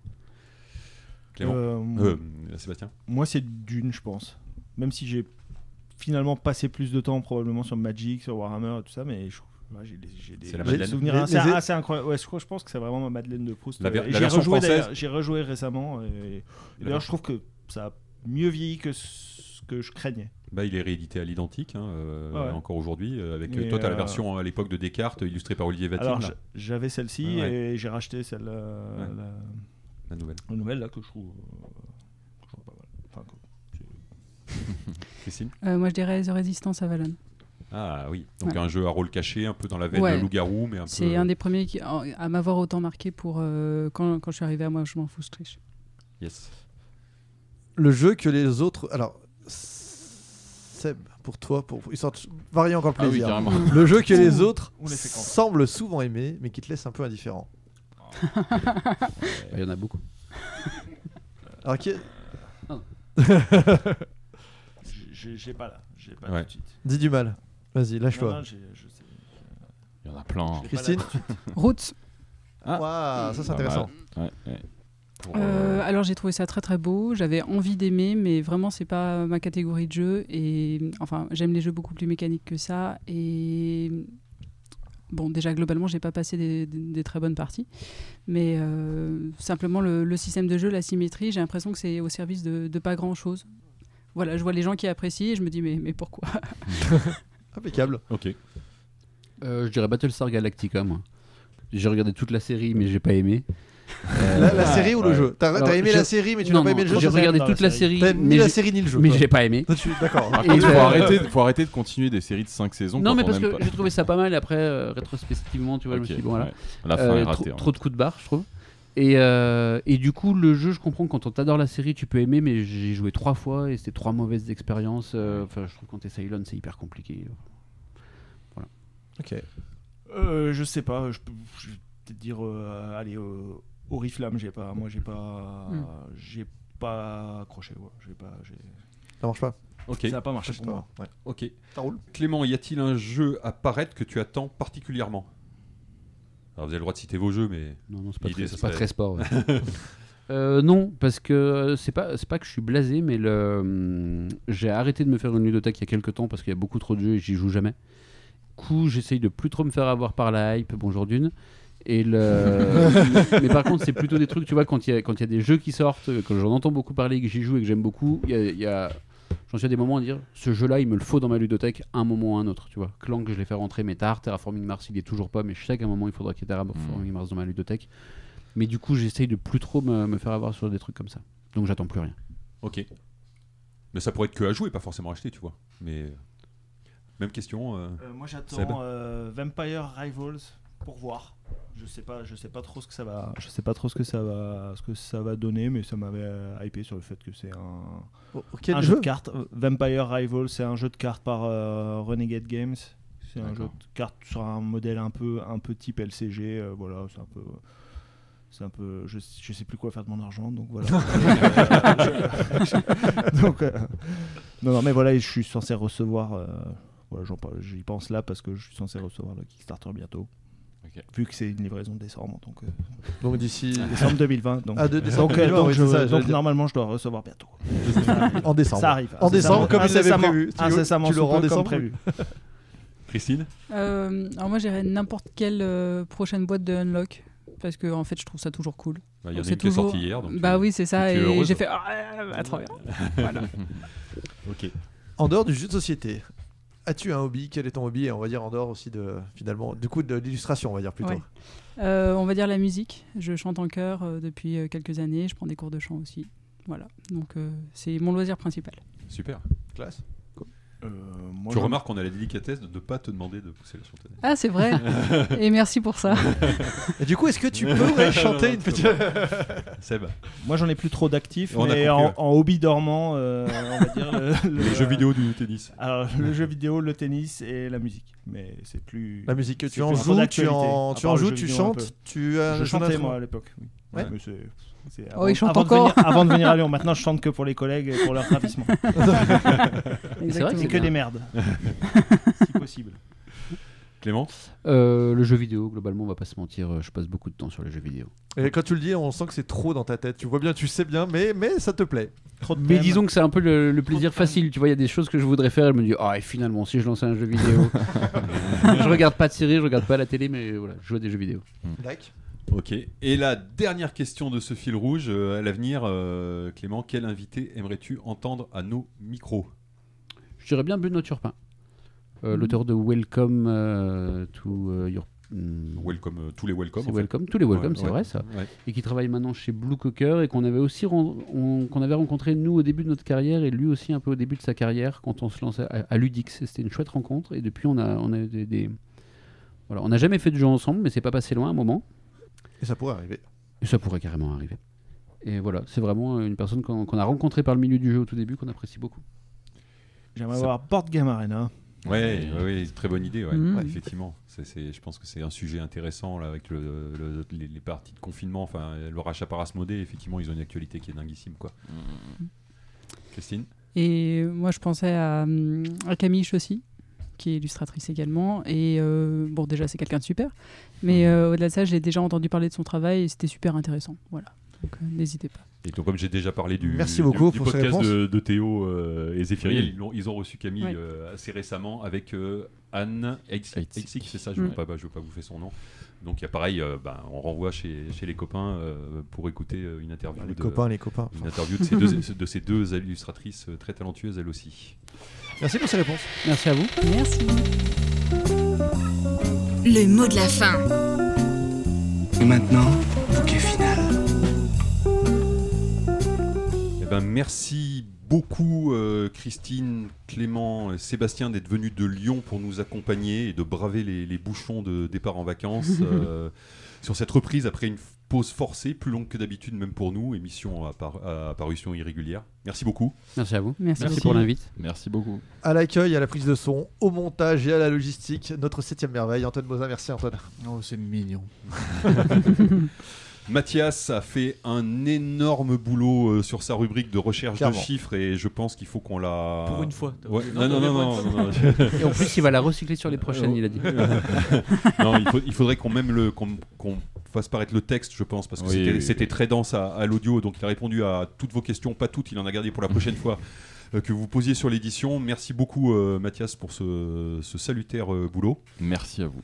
Clément Euh, Euh, Sébastien Moi, c'est Dune, je pense. Même si j'ai finalement passé plus de temps probablement sur Magic, sur Warhammer et tout ça, mais je trouve- ouais, j'ai des, souvenirs Les- assez, les- assez incroyables. Ouais, je, crois, je pense que c'est vraiment ma Madeleine de Proust. J'ai version rejoué, française d'ailleurs- J'ai rejoué récemment. Et, et d'ailleurs, je trouve que ça a mieux vieilli que que je craignais. Bah, il est réédité à l'identique, hein, euh, Ouais. encore aujourd'hui. euh, avec Et, toi, tu as la euh, version à l'époque de Descartes, illustrée par Olivier Vatine. Alors j'avais celle-ci Ouais. et j'ai racheté celle euh, Ouais. la, La nouvelle. la nouvelle là que je trouve, je trouve pas mal. Enfin, que- Christine Euh, moi, je dirais The Resistance Avalon. Ah oui, donc Ouais. un jeu à rôle caché, un peu dans la veine Ouais. de loup-garou, mais un peu. C'est un des premiers qui, à m'avoir autant marqué pour euh, quand, quand je suis arrivé à moi, je m'en fous, je triche. Yes. Le jeu que les autres. Alors, Seb, pour toi, pour histoire de varier encore le Ah oui, plaisir. le jeu que les autres semblent souvent aimer, mais qui te laisse un peu indifférent. Il y en a beaucoup. Alors, qui... J'ai pas là, j'ai pas Ouais. tout de suite. dis du mal. Vas-y, lâche-toi. Il y en a plein. Christine. Roots. Ah. Waouh, ça c'est intéressant. Ouais, ouais. Pour, Euh, euh, alors j'ai trouvé ça très très beau. J'avais envie d'aimer, mais vraiment c'est pas ma catégorie de jeu. Et enfin, j'aime les jeux beaucoup plus mécaniques que ça. Et bon, déjà globalement, j'ai pas passé des, des- des très bonnes parties, mais euh, simplement le, le système de jeu, la symétrie, j'ai l'impression que c'est au service de, de pas grand chose. Voilà, je vois les gens qui apprécient et je me dis mais, mais pourquoi? Impeccable. Ok. Euh, je dirais Battlestar Galactica, moi. J'ai regardé toute la série, mais j'ai pas aimé. Euh, La, la série ou le jeu T'as Alors, t'as aimé je- la série, mais tu non, n'as pas non, aimé le jeu J'ai ça, regardé toute la série. T'as mais la j'ai- série ni le jeu. mais toi. j'ai pas aimé. Toi, tu- D'accord. Par contre, faut arrêter, faut arrêter de continuer des séries de 5 saisons. Non, quand mais on parce aime que pas. j'ai trouvé ça pas mal. Et après, euh, rétrospectivement, tu vois, je me Ok, suis dit, bon, voilà. ouais. La fin Euh, est trop, ratée. hein. trop de coups de barre, je trouve. Et, euh, et du coup, le jeu, je comprends que quand on t'adore la série, tu peux aimer, mais j'ai joué trois fois et c'était trois mauvaises expériences. euh, Enfin, je trouve que quand t'es Cylon, c'est hyper compliqué. Ok. Euh, je sais pas, je, peux- je vais peut-être dire, euh, allez, euh, Oriflamme, j'ai pas, moi j'ai pas, Hmm. j'ai pas accroché, ouais, j'ai pas, j'ai, Ça marche pas. Ok. ça a pas marché pour moi. Ouais. Ok. Ça roule. Clément, y a-t-il un jeu à paraître que tu attends particulièrement? Alors vous avez le droit de citer vos jeux, mais Non, non, c'est pas, très, ça c'est pas serait- très sport. ouais. Euh, non, parce que c'est pas, c'est pas que je suis blasé, mais le, hum, j'ai arrêté de me faire une ludothèque il y a quelques temps parce qu'il y a beaucoup trop de jeux et j'y joue jamais. Du coup, j'essaye de plus trop me faire avoir par la hype, bonjour d'une. Et le... mais par contre, c'est plutôt des trucs, tu vois, quand il y, a- quand il y a des jeux qui sortent, quand j'en entends beaucoup parler, que j'y joue et que j'aime beaucoup, il y a, il y a- j'en suis à des moments à dire, ce jeu-là, il me le faut dans ma ludothèque un moment ou un autre, tu vois. Clank, je l'ai fait rentrer, mais tard, Terraforming Mars, il est toujours pas, mais je sais qu'à un moment, il faudra qu'il y ait Terraforming Mars dans ma ludothèque. Mais du coup, j'essaye de plus trop me, me faire avoir sur des trucs comme ça. Donc j'attends plus rien. ok. Mais ça pourrait être que à jouer, pas forcément acheter, tu vois. Mais même question. euh, Euh, moi j'attends euh, Vampire Rivals pour voir. Je sais pas, je sais pas trop ce que ça va, je sais pas trop ce que ça va, ce que ça va donner, mais ça m'avait euh, hypé sur le fait que c'est un, Oh, un jeu jeu de cartes. Vampire Rivals, c'est un jeu de cartes par euh, Renegade Games. C'est un jeu de cartes sur un modèle un peu, un peu type LCG. euh, voilà, c'est un peu. C'est un peu. Je, je sais plus quoi faire de mon argent, donc voilà. donc, euh, non, non, mais voilà, je suis censé recevoir. euh, voilà, j'en parle- j'y pense là parce que je suis censé recevoir le Kickstarter bientôt. Vu que c'est une livraison de décembre, donc euh, Donc d'ici. décembre 2020. Donc, Ah, de décembre donc, euh, 2020, donc oui, je- c'est ça, j'allais donc dire. normalement, je dois recevoir bientôt. En décembre. Ça arrive. En décembre, comme il l'avait Incessamment- prévu. Incessamment tu peu, comme décembre prévu. Christine Euh, Alors moi, j'irais n'importe quelle euh, prochaine boîte de Unlock. Parce que en fait, je trouve ça toujours cool. Bah, Il y en a C'est une qui est toujours- sortie hier. donc, bah oui, c'est ça. Et j'ai fait. Ah, bah, trop bien. Voilà. Ok. En dehors du jeu de société, as-tu un hobby? Quel est ton hobby? Et on va dire en dehors aussi de finalement, du coup, de l'illustration, on va dire plutôt. Ouais. Euh, on va dire la musique. Je chante en chœur euh, depuis euh, quelques années. Je prends des cours de chant aussi. Voilà. Donc euh, c'est mon loisir principal. Super. Classe. Euh, moi, Tu je- remarques qu'on a la délicatesse de ne pas te demander de pousser la chanteuse. Ah, c'est vrai. Et merci pour ça. Et du coup, est-ce que tu pourrais chanter une petite. Seb, Moi, j'en ai plus trop d'actifs, mais en, en hobby dormant, euh, on va dire le, le- les jeux vidéo du tennis. Alors, le jeu vidéo, le tennis et la musique. Mais c'est plus. La musique, c'est tu en joues, tu en, tu en joues, jeu tu chantes, tu as Je chantais moi à l'époque. Oui. Ouais. Mais c'est Oh, il chante avant de encore. venir- avant de venir à Lyon, maintenant je chante que pour les collègues et pour leur ravissement. C'est vrai que c'est que bien. des merdes. si possible. Clément Euh, le jeu vidéo, globalement, on va pas se mentir, euh, je passe beaucoup de temps sur les jeux vidéo. Et quand tu le dis, on sent que c'est trop dans ta tête. Tu vois bien, tu sais bien, mais, mais ça te plaît. Trop de Mais disons que c'est un peu le, plaisir de facile. Tu vois, il y a des choses que je voudrais faire. Je me dis, ah, et finalement, si je lançais un jeu vidéo, je regarde pas de série, je regarde pas la télé, mais voilà, je joue à des jeux vidéo. D'accord. Ok. Et la dernière question de ce fil rouge, euh, à l'avenir, euh, Clément, quel invité aimerais-tu entendre à nos micros? Je dirais bien Benoît Turpin, euh, l'auteur de Welcome to Your. hmm, Welcome, tous les welcome. c'est. Welcome, tous les Welcome, Ouais, c'est ouais, vrai ça. ouais. Et qui travaille maintenant chez Blue Cocker et qu'on avait aussi qu'on avait rencontré nous au début de notre carrière et lui aussi un peu au début de sa carrière quand on se lançait à, à Ludix. C'était une chouette rencontre et depuis on a on a des- voilà, on n'a jamais fait de jeu ensemble, mais c'est pas passé loin à un moment. Et ça pourrait arriver. Et ça pourrait carrément arriver. Et voilà, c'est vraiment une personne qu'on a rencontrée par le milieu du jeu au tout début, qu'on apprécie beaucoup. J'aimerais Ça- voir Board Game Arena. Ouais, ouais, ouais, très bonne idée, ouais. Mhm. Ouais, effectivement. Je pense que c'est un sujet intéressant là, avec le, le- les, les parties de confinement, enfin le rachat par Asmodée, effectivement, ils ont une actualité qui est dinguissime. Quoi. Christine? Et moi, je pensais à, hum, à Camille aussi, qui est illustratrice également. Et euh, bon, déjà, c'est quelqu'un de super. Mais euh, au-delà de ça, j'ai déjà entendu parler de son travail et c'était super intéressant. Voilà. Donc, euh, n'hésitez pas. Et donc, comme j'ai déjà parlé du, Merci du- beaucoup du pour ces podcast de, de Théo euh, et Zéphiri, Oui. ils, ont, ils ont reçu Camille Ouais. euh, assez récemment avec euh, Anne. Heitzig, c'est ça, je ne Mm. veux, pas- je veux pas vous faire son nom. Donc, il y a pareil, euh, ben, on renvoie chez, chez les copains euh, pour écouter une interview, Les de, copains, les copains. une interview de, ces deux, de ces deux illustratrices très talentueuses, elles aussi. Merci pour ces réponses. Merci à vous. Merci. Le mot de la fin. Et maintenant, bouquet final. Eh ben, merci beaucoup euh, Christine, Clément, et Sébastien d'être venus de Lyon pour nous accompagner et de braver les, les bouchons de départ en vacances euh, sur cette reprise après une pause forcée, plus longue que d'habitude même pour nous, émission à, par- à parution irrégulière. Merci beaucoup. Merci à vous. Merci, pour l'invite. Merci beaucoup. À l'accueil, à la prise de son, au montage et à la logistique, notre septième merveille, Antoine Bozin. Merci Antoine. Oh, c'est mignon. Mathias a fait un énorme boulot euh, sur sa rubrique de recherche Clairement. de chiffres et je pense qu'il faut qu'on la... Pour une fois. Ouais. Non, Non, non, non, pour non, une fois. non, non. Et en plus, il va la recycler sur les prochaines, il a dit. non, il, faut- il faudrait qu'on même le qu'on qu'on fasse paraître le texte, je pense, parce que Oui, c'était oui, c'était oui. très dense à, à l'audio, donc il a répondu à toutes vos questions, pas toutes, il en a gardé pour la prochaine fois euh, que vous posiez sur l'édition. Merci beaucoup, euh, Mathias, pour ce, ce salutaire euh, boulot. Merci à vous.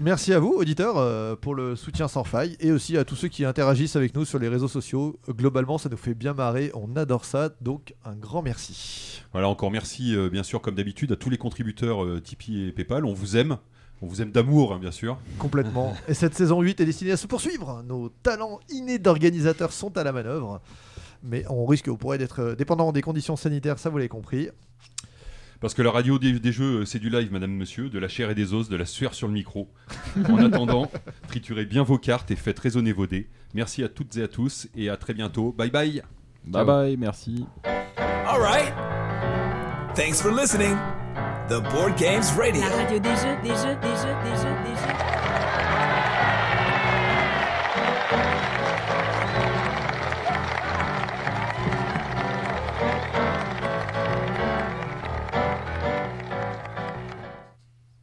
Merci à vous, auditeurs, euh, pour le soutien sans faille et aussi à tous ceux qui interagissent avec nous sur les réseaux sociaux. Globalement, ça nous fait bien marrer, on adore ça, donc un grand merci. Voilà, encore merci, euh, bien sûr, comme d'habitude, à tous les contributeurs euh, Tipeee et PayPal. On vous aime. On vous aime d'amour, hein, bien sûr. Complètement. et cette saison 8 est destinée à se poursuivre. Nos talents innés d'organisateurs sont à la manœuvre. Mais on risque au pourrait d'être euh, dépendant des conditions sanitaires, ça vous l'avez compris. Parce que la radio des, des jeux, euh, c'est du live, madame, monsieur, de la chair et des os, de la sueur sur le micro. En attendant, triturez bien vos cartes et faites résonner vos dés. Merci à toutes et à tous et à très bientôt. Bye bye. Bye bye, merci. All right. Thanks for listening. The Board Games Radio. La radio des jeux, des jeux, des jeux, des jeux, des jeux.